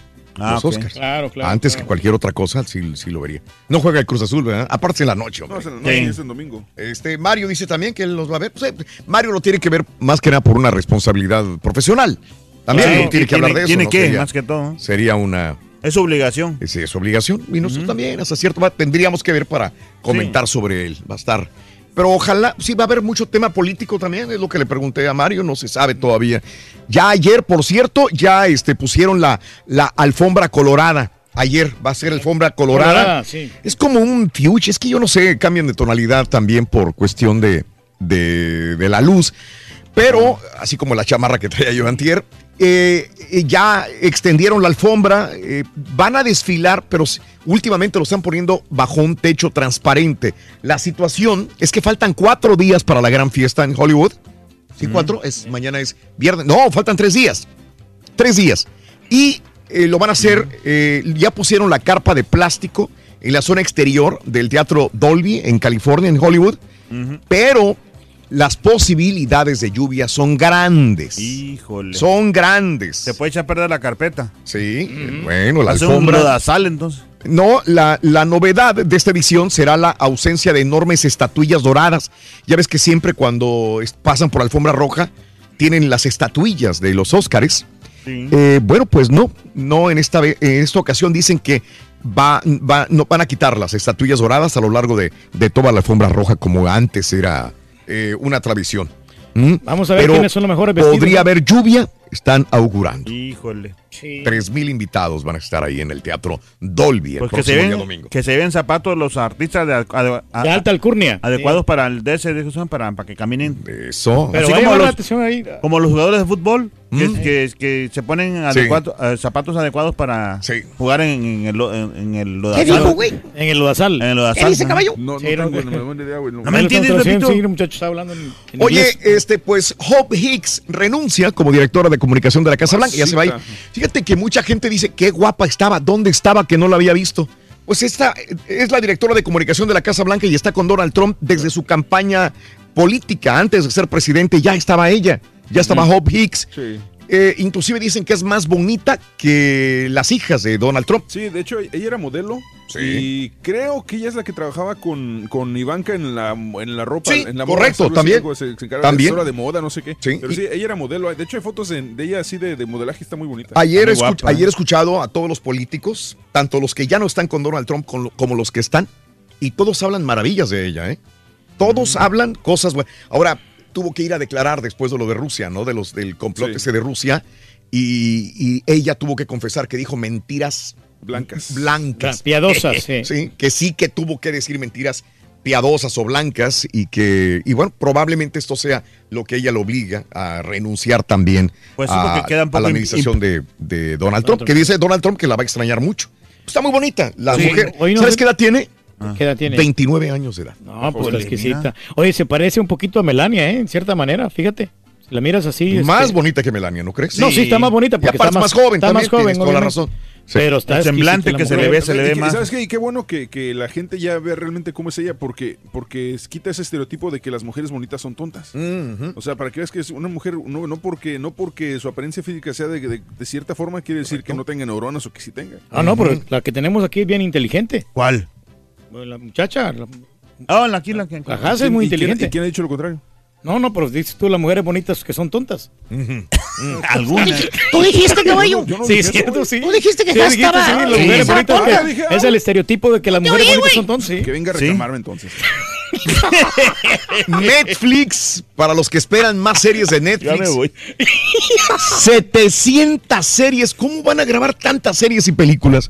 Ah, los ok. Oscars. Claro, claro. Antes claro. que cualquier otra cosa, sí, sí lo vería. No juega el Cruz Azul, ¿verdad? Aparte es en la noche, No, hombre. es en la noche, Sí. es en domingo. Este, Mario dice también que él los va a ver. Pues, eh, Mario lo tiene que ver más que nada por una responsabilidad profesional. También Sí, no tiene que hablar de eso. Tiene ¿no? que, Sería- más que todo. Sería una Es su obligación. es, es obligación. Y nosotros también, hasta cierto tendríamos que ver para comentar sobre él. Va a estar. Pero ojalá, sí va a haber mucho tema político también, es lo que le pregunté a Mario, no se sabe todavía. Ya ayer, por cierto, ya este, pusieron la, la alfombra colorada. Ayer va a ser alfombra colorada. Colorada, sí. Es como un fuchsia, es que yo no sé, cambian de tonalidad también por cuestión de, de, de la luz. Pero, así como la chamarra que traía yo antier, eh, eh, ya extendieron la alfombra, eh, van a desfilar, pero últimamente lo están poniendo bajo un techo transparente. La situación es que faltan cuatro días para la gran fiesta en Hollywood. ¿Sí, cuatro? Es, mañana es viernes. No, faltan tres días. Tres días. Y eh, lo van a hacer, eh, ya pusieron la carpa de plástico en la zona exterior del Teatro Dolby en California, en Hollywood. Pero las posibilidades de lluvia son grandes. Híjole. Son grandes. Se puede echar a perder la carpeta. Sí, bueno, la Hace un alfombra. lodazal, entonces. No, la, la novedad de esta edición será la ausencia de enormes estatuillas doradas. Ya ves que siempre cuando pasan por alfombra roja tienen las estatuillas de los Óscares. Sí. Eh, bueno, pues no, no en esta, en esta ocasión dicen que va, va- no, van a quitar las estatuillas doradas a lo largo de, de toda la alfombra roja como antes era eh, una tradición. ¿Mm? Vamos a ver Pero quiénes son los mejores vestidos. Podría haber lluvia, están augurando. Híjole. Sí. Tres mil invitados van a estar ahí en el Teatro Dolby el Pues que se, próximo día ven, domingo. que se ven zapatos los artistas de, ade- a- De alta alcurnia. adecuados para el DC, para, para que caminen. Eso. Pero Así como los- atención ahí. Como los jugadores de fútbol, que, Mm. que, que se ponen Sí. adecuado- eh, zapatos adecuados para Sí. jugar en, en el, en, en el ¿Qué lodazal. dijo, güey? En el lodazal. En el lodazal, ¿Qué dice, caballo? No, no Sí, tengo no, idea, güey. no. No me entiendes, en Oye, inglés. este, pues Hope Hicks renuncia como directora de comunicación de la Casa Blanca. Ya se va a ir. Fíjate que mucha gente dice qué guapa estaba, dónde estaba que no la había visto. Pues esta es la directora de comunicación de la Casa Blanca y está con Donald Trump desde su campaña política. Antes de ser presidente ya estaba ella, ya estaba Hope Hicks. Sí. Eh, inclusive dicen que es más bonita que las hijas de Donald Trump. Sí, de hecho, ella era modelo. Sí. Y creo que ella es la que trabajaba con, con Ivanka en la, en la ropa. Sí, en la correcto, algo así, también. se- se encarga También. de moda, no sé qué. Sí, Pero y- sí, ella era modelo. De hecho, hay fotos de, de ella así de, de modelaje, está muy bonita. Ayer, he escuchado a todos los políticos, tanto los que ya no están con Donald Trump con- como los que están, y todos hablan maravillas de ella, ¿eh? Todos hablan cosas buenas. Ahora, tuvo que ir a declarar después de lo de Rusia, ¿no? De los del complot Sí. ese de Rusia, y, y ella tuvo que confesar que dijo mentiras Blancas. blancas. Piadosas, sí. Sí, que sí que tuvo que decir mentiras piadosas o blancas y que, y bueno, probablemente esto sea lo que ella lo obliga a renunciar también Pues a, porque queda un a poco la administración de, de Donald Trump, Trump. que dice Donald Trump que la va a extrañar mucho. Está muy bonita la Sí, mujer. no ¿Sabes qué edad tiene? ¿Qué edad tiene? 29 años de edad. No, pues exquisita. Oye, se parece un poquito a Melania, ¿eh? En cierta manera, fíjate. Si la miras así. Más este- bonita que Melania, ¿no crees? No, sí, está más bonita Y porque aparte está es más joven está también, más joven, toda la razón. Sí. Pero está El semblante que se le ve, se le ve más. ¿Sabes qué? Y qué bueno que, que la gente ya vea realmente cómo es ella, porque, porque quita ese estereotipo de que las mujeres bonitas son tontas. O sea, para que veas que es una mujer, no, no porque no porque su apariencia física sea de, de- de cierta forma, quiere decir que no tenga neuronas o que sí tenga. Ah, no, pero la que tenemos aquí es bien inteligente. ¿Cuál? La muchacha, la, Ah, la aquí, la que. la Haas es muy ¿Y quién- inteligente. ¿Y quién ha dicho lo contrario? No, no, pero dices tú las mujeres bonitas que son tontas. Algunas. ¿Tú dijiste, caballo? Yo no sí, es cierto, sí. Tú dijiste que Sí, ya dijiste, estaba. sí, las mujeres bonitas es el estereotipo de que las mujeres oí, bonitas son tontas, sí. Que venga a reclamarme entonces. Netflix, para los que esperan más series de Netflix. Ya me voy. 700 series. ¿Cómo van a grabar tantas series y películas?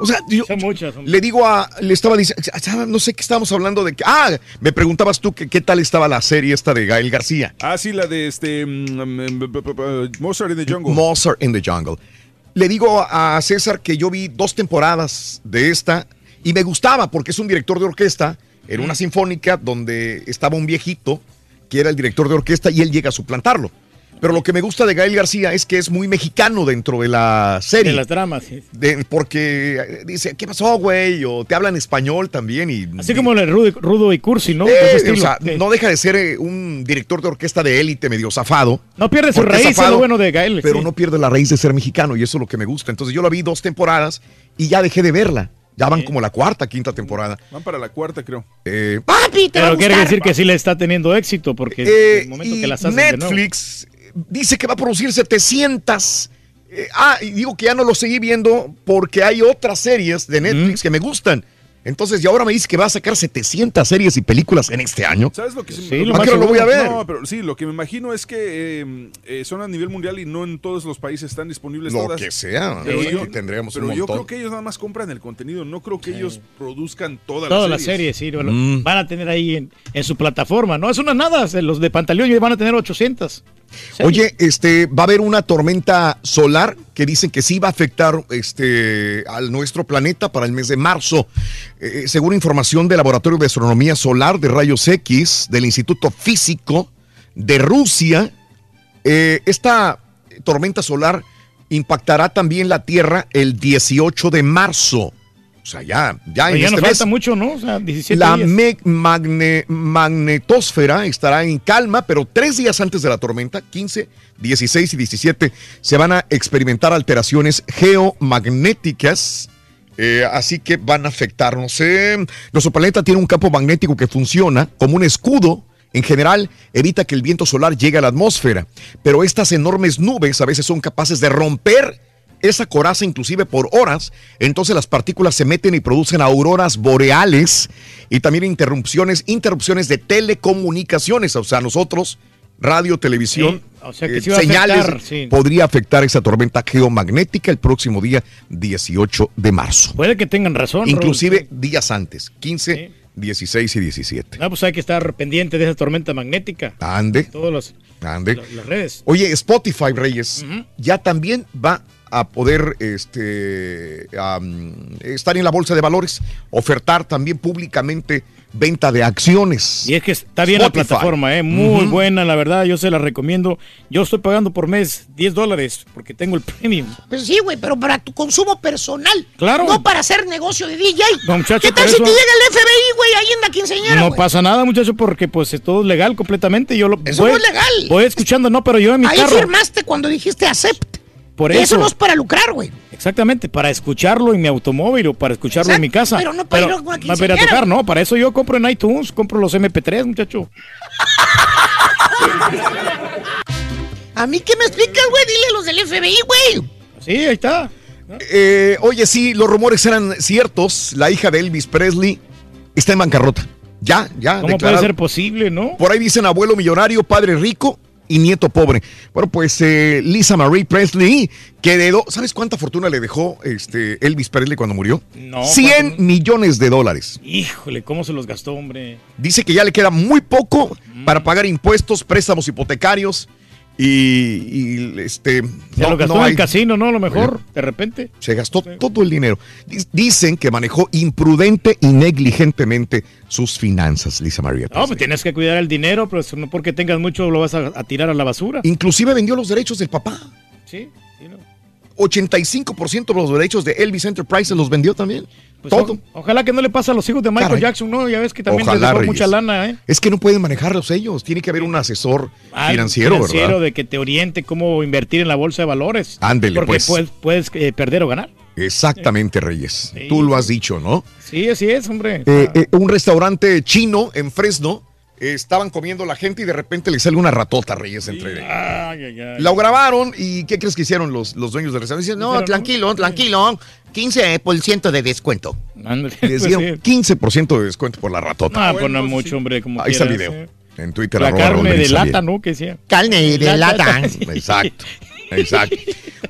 O sea, yo Son muchas. son- le digo a, le estaba diciendo, no sé qué estábamos hablando de que, ah, me preguntabas tú que qué tal estaba la serie esta de Gael García. Ah, sí, la de este. mm, mm, b- Mozart in the Jungle. Mozart in the Jungle. Le digo a César que yo vi dos temporadas de esta y me gustaba porque es un director de orquesta en una sinfónica donde estaba un viejito que era el director de orquesta y él llega a suplantarlo. Pero lo que me gusta de Gael García es que es muy mexicano dentro de la serie. De las dramas, sí. De- porque eh, dice, ¿qué pasó, güey? O te hablan español también y... Así como el rudo, rudo y cursi, ¿no? Eh, o sea, Sí. no deja de ser eh, un director de orquesta de élite medio zafado. No pierde su raíz, es lo bueno de Gael. Pero sí. no pierde la raíz de ser mexicano y eso es lo que me gusta. Entonces yo la vi dos temporadas y ya dejé de verla. Ya van como la cuarta, quinta temporada. Van para la cuarta, creo. Eh, Papi, te va a Pero quiere gustar. decir que sí le está teniendo éxito, porque eh, el momento y que las hacen de nuevo. Netflix dice que va a producir 700. eh, ah, y digo que ya no lo seguí viendo porque hay otras series de Netflix que me gustan. Entonces, y ahora me dice que va a sacar 700 series y películas en este año. ¿Sabes lo que se Sí, me- lo ¿A más qué hora lo voy a ver? No, pero sí, lo que me imagino es que eh, eh, son a nivel mundial y no en todos los países están disponibles Lo todas. que sea, Pero sí, yo, tendríamos pero un yo creo que ellos nada más compran el contenido, no creo que ellos produzcan toda Todas la las serie. series, sí. Mm. Van a tener ahí en, en su plataforma, ¿no? Es una nada. Los de Pantaleón ya van a tener 800. Oye, este, va a haber una tormenta solar que dicen que sí va a afectar este, al nuestro planeta para el mes de marzo. Eh, según información del Laboratorio de Astronomía Solar de Rayos X del Instituto Físico de Rusia, eh, esta tormenta solar impactará también la Tierra el 18 de marzo. O sea, ya, ya en ya este nos mes. falta mucho, ¿no? O sea, 17 La días. magne- magnetosfera estará en calma, pero tres días antes de la tormenta, 15, 16 y 17, se van a experimentar alteraciones geomagnéticas. eh, así que van a afectarnos. eh. Nuestro planeta tiene un campo magnético que funciona como un escudo. En general, evita que el viento solar llegue a la atmósfera. Pero estas enormes nubes a veces son capaces de romper esa coraza inclusive por horas, entonces las partículas se meten y producen auroras boreales y también interrupciones, interrupciones de telecomunicaciones, o sea, nosotros, radio, televisión, Sí, o sea que eh, sí señales, afectar, sí. podría afectar esa tormenta geomagnética el próximo día 18 de marzo. Puede que tengan razón. Raúl. Inclusive días antes, 15, 16 y 17. Ah, pues hay que estar pendiente de esa tormenta magnética. Ande, Todas las, ande. las- las redes. Oye, Spotify, Reyes, ya también va a poder este, estar en la bolsa de valores, ofertar también públicamente venta de acciones. Y es que está bien la plataforma, ¿eh? muy buena, la verdad, yo se la recomiendo. Yo estoy pagando por mes 10 dólares porque tengo el premium. Pues sí, güey, pero para tu consumo personal. Claro. No para hacer negocio de DJ. No, muchacho, ¿Qué tal si te llega el FBI, güey, ahí en la quinceañera, No pasa nada, muchacho, porque pues es todo legal completamente. Yo lo Eso voy, no es legal. Voy escuchando, no, pero yo en mi Ahí carro. firmaste cuando dijiste acept. Por eso. eso. no es para lucrar, güey. Exactamente, para escucharlo en mi automóvil o para escucharlo en mi casa. pero no para ir a una no para ir a quinceañera, tocar, no. Para eso yo compro en iTunes, compro los MP3, muchacho. A mí que me explicas, güey, dile a los del FBI, güey. Sí, ahí está. Eh, oye, sí, los rumores eran ciertos. La hija de Elvis Presley está en bancarrota. Ya, ya. ¿Cómo declarado. puede ser posible, no? Por ahí dicen abuelo millonario, padre rico y nieto pobre. Bueno, pues eh, Lisa Marie Presley, que heredó, ¿sabes cuánta fortuna le dejó este Elvis Presley cuando murió? No, 100 ¿cuánto? millones de dólares. Híjole, ¿cómo se los gastó, hombre? Dice que ya le queda muy poco Mm. para pagar impuestos, préstamos hipotecarios y, y, este Se lo gastó en el casino, ¿no? A lo mejor, de repente. Se gastó todo el dinero. Dic- Dicen que manejó imprudente y negligentemente sus finanzas, Lisa María. No, pues tienes que cuidar el dinero, pero eso no porque tengas mucho lo vas a, a tirar a la basura. Inclusive vendió los derechos del papá. Sí, sí, no. 85% de los derechos de Elvis Enterprises los vendió también. Pues Todo. o- ojalá que no le pase a los hijos de Michael Caray. Jackson, ¿no? Ya ves que también Ojalá, les dejó mucha lana, ¿eh? Es que no pueden manejarlos ellos. Tiene que haber un asesor Algo financiero, ¿verdad? de que te oriente cómo invertir en la bolsa de valores. Ándele, Porque pues. puedes, puedes, eh, perder o ganar. Exactamente, Reyes. Tú lo has dicho, ¿no? Sí, así es, hombre. Eh, eh, un restaurante chino en Fresno estaban comiendo la gente y de repente le sale una ratota, Reyes, entre Ay, ay, ay. La grabaron y ¿qué crees que hicieron los, los dueños del restaurante? Dicen, no, tranquilo, tranquilo, 15% de descuento. Ándale, Les pues dieron 15% de descuento por la ratota. Ah, pues no mucho, hombre, como Ahí está el video. eh. En Twitter. La carne de lata. ¿no? Que decía. Carne de lata. Exacto, exacto.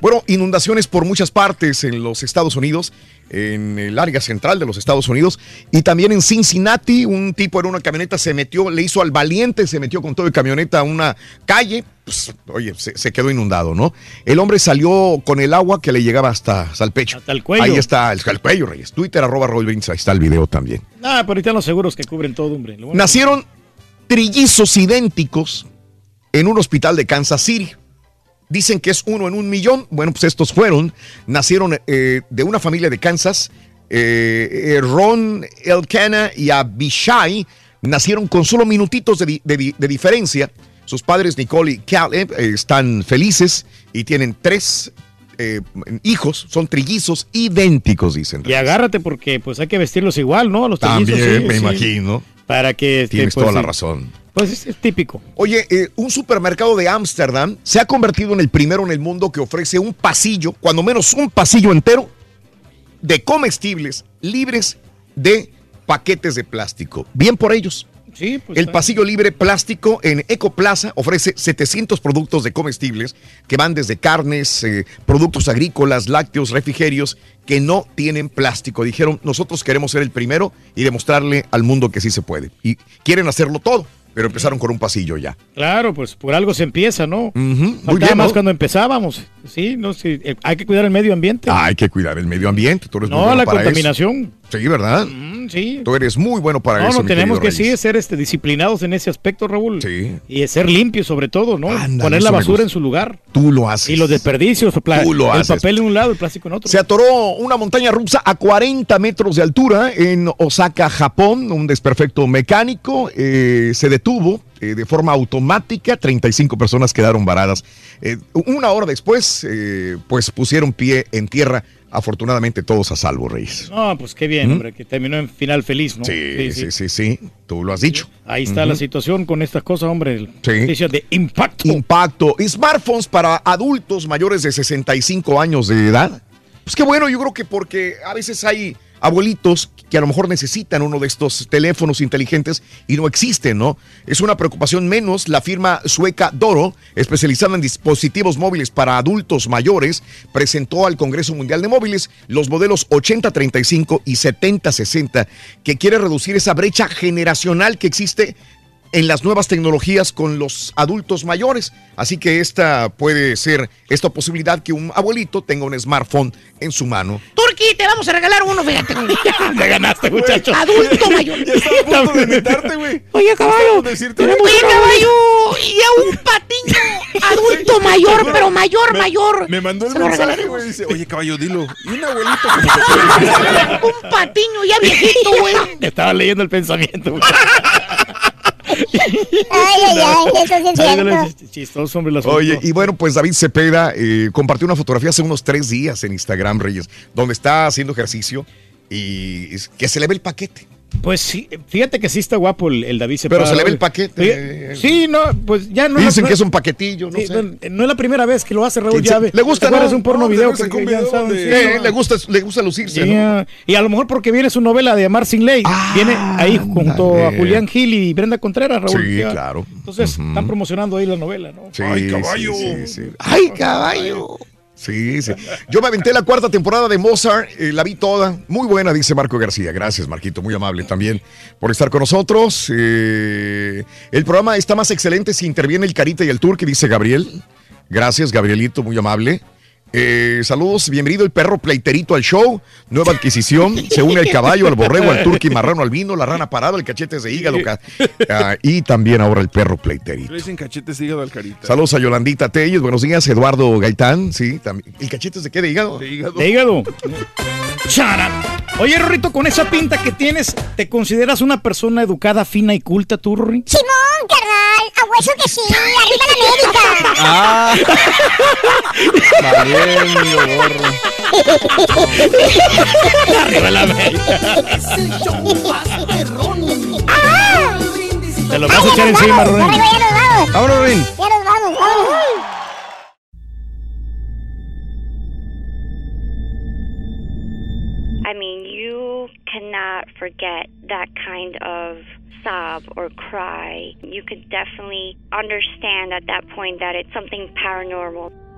Bueno, inundaciones por muchas partes en los Estados Unidos, en el área central de los Estados Unidos y también en Cincinnati. Un tipo en una camioneta se metió, le hizo al valiente, se metió con todo el camioneta a una calle. Pues, oye, se, se quedó inundado, ¿no? El hombre salió con el agua que le llegaba hasta, hasta el pecho. Hasta el cuello. Ahí está, el, el cuello, Reyes. Twitter, arroba Brindis, ahí está el video también. Ah, pero ahorita los seguros que cubren todo, hombre. Bueno- Nacieron trillizos idénticos en un hospital de Kansas City. Dicen que es uno en un millón. Bueno, pues estos fueron. Nacieron eh, de una familia de Kansas. Eh, eh, Ron Elkanah y Abishai nacieron con solo minutitos de, de di- de diferencia. Sus padres, Nicole y Caleb, eh, están felices y tienen tres eh, hijos. Son trillizos idénticos, dicen. Y agárrate porque pues hay que vestirlos igual, ¿no? A los También, trillizos, sí, me sí. imagino. Para que... este, Tienes pues, toda la sí. razón. Pues es, es típico. Oye, eh, un supermercado de Ámsterdam se ha convertido en el primero en el mundo que ofrece un pasillo, cuando menos un pasillo entero, de comestibles libres de paquetes de plástico. Bien por ellos. Sí, pues, El pasillo libre plástico en Ecoplaza ofrece 700 productos de comestibles que van desde carnes, eh, productos agrícolas, lácteos, refrigerios que no tienen plástico. Dijeron, nosotros queremos ser el primero y demostrarle al mundo que sí se puede. Y quieren hacerlo todo, pero empezaron con un pasillo ya. Claro, pues por algo se empieza, ¿no? muy Faltaba bien, más ¿no? cuando empezábamos. Sí, no sí, eh, hay que cuidar el medio ambiente. Hay que cuidar el medio ambiente. Tú eres muy no, bueno la para eso. contaminación. Sí, ¿verdad? Mm, sí. Tú eres muy bueno para No, eso. no, mi tenemos que sí Reyes. ser este, disciplinados en ese aspecto, Raúl. Sí. Y ser limpios sobre todo, ¿no? Ándale, Poner la basura en su lugar. Tú lo haces. Y los desperdicios, Tú lo el haces. papel en un lado, el plástico en otro. Se atoró una montaña rusa a 40 metros de altura en Osaka, Japón. Un desperfecto mecánico eh, se detuvo eh, de forma automática. 35 personas quedaron varadas. Eh, una hora después, pues pusieron pie en tierra. Afortunadamente todos a salvo, Reyes. No, pues qué bien, ¿Mm? hombre, que terminó en final feliz, ¿no? Sí, sí, sí, sí. Tú lo has dicho. Ahí está la situación con estas cosas, hombre. Sí. Noticia de impacto. Impacto. Smartphones para adultos mayores de 65 años de edad. Pues qué bueno, yo creo que porque a veces hay abuelitos que a lo mejor necesitan uno de estos teléfonos inteligentes y no existen, ¿no? Es una preocupación menos. La firma sueca Doro, especializada en dispositivos móviles para adultos mayores, presentó al Congreso Mundial de Móviles los modelos 8035 y 7060 que quiere reducir esa brecha generacional que existe en las nuevas tecnologías con los adultos mayores. Así que esta puede ser esta posibilidad que un abuelito tenga un smartphone en su mano. Turki, te vamos a regalar uno, fíjate. Te ganaste, muchacho. Adulto mayor. Ya estaba a punto de imitarte, güey. Oye, caballo. decirte- Oye, caballo. Y a un patiño adulto mayor, pero mayor, Me- mayor. Me mandó el mensaje, güey. Dice, oye, caballo, dilo. Y un abuelito Un patiño ya viejito, güey. Estaba leyendo el pensamiento. güey. Ay, ay, ay, eso sí es Ay, cierto. dale, Chistoso, hombre, el asunto. Oye, y bueno, pues David Cepeda eh, compartió una fotografía hace unos tres días en Instagram, Reyes, donde está haciendo ejercicio y es- que se le ve el paquete. Pues sí, fíjate que sí está guapo el, el David Cepeda. Pero se le ve el paquete. Sí, Sí, no, pues ya no. Dicen no- que es un paquetillo, no sí, sé. no, no es la primera vez que lo hace Raúl ¿Quién Llave. ¿Le gusta, ¿Te acuerdas no? un porno No, video que, que ya saben, sí, Eh, no. le gusta, le gusta lucirse, Sí, ¿no? ah, Y a lo mejor porque viene su novela de Amar sin ley. viene ahí junto a. Julián Gil y Brenda Contreras, Raúl. Sí, Ya. claro. Entonces están promocionando ahí la novela, ¿no? Sí, Ay, caballo. ¡Ay, caballo! Sí, sí. Yo me aventé la cuarta temporada de Mozart, eh, la vi toda. Muy buena, dice Marco García. Gracias, Marquito, muy amable también por estar con nosotros. Eh, el programa está más excelente si interviene el Carita y el Turque, dice Gabriel. Gracias, Gabrielito, muy amable. Eh, saludos, bienvenido el perro pleiterito al show, nueva adquisición, se une el caballo, al borrego, al turqui, marrano, al vino, la rana parada, el cachetes de hígado ca- ah, y también ahora el perro pleiterito. le dicen cachetes de hígado al carita. Saludos a Yolandita Telles, buenos días, Eduardo Gaitán, sí, también. ¿El cachetes de qué? ¿De hígado? De hígado. De hígado. Chara. Oye, Rorrito, con esa pinta que tienes, ¿te consideras una persona educada, fina y culta, tú, Rorri? Simón, carnal, a hueso que sí, arriba la América. Ah. Valiendo, gorro. Arriba la América. Ah. Te lo vas a echar encima, Rorín. Borrego, ya nos vamos. Vámonos, Rorín. Ya nos vamos, vámonos. I mean, you cannot forget that kind of sob or cry. You could definitely understand at that point that it's something paranormal.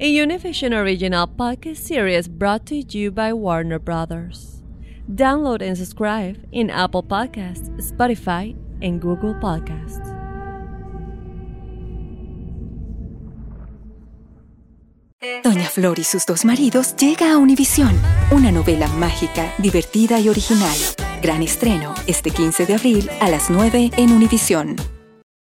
a Univision original podcast series brought to you by Warner Brothers. Download and subscribe in Apple Podcasts, Spotify, and Google Podcasts. Doña Flor y sus dos maridos llega a Univisión, una novela mágica, divertida y original. Gran estreno este 15 de abril a las 9 en Univisión.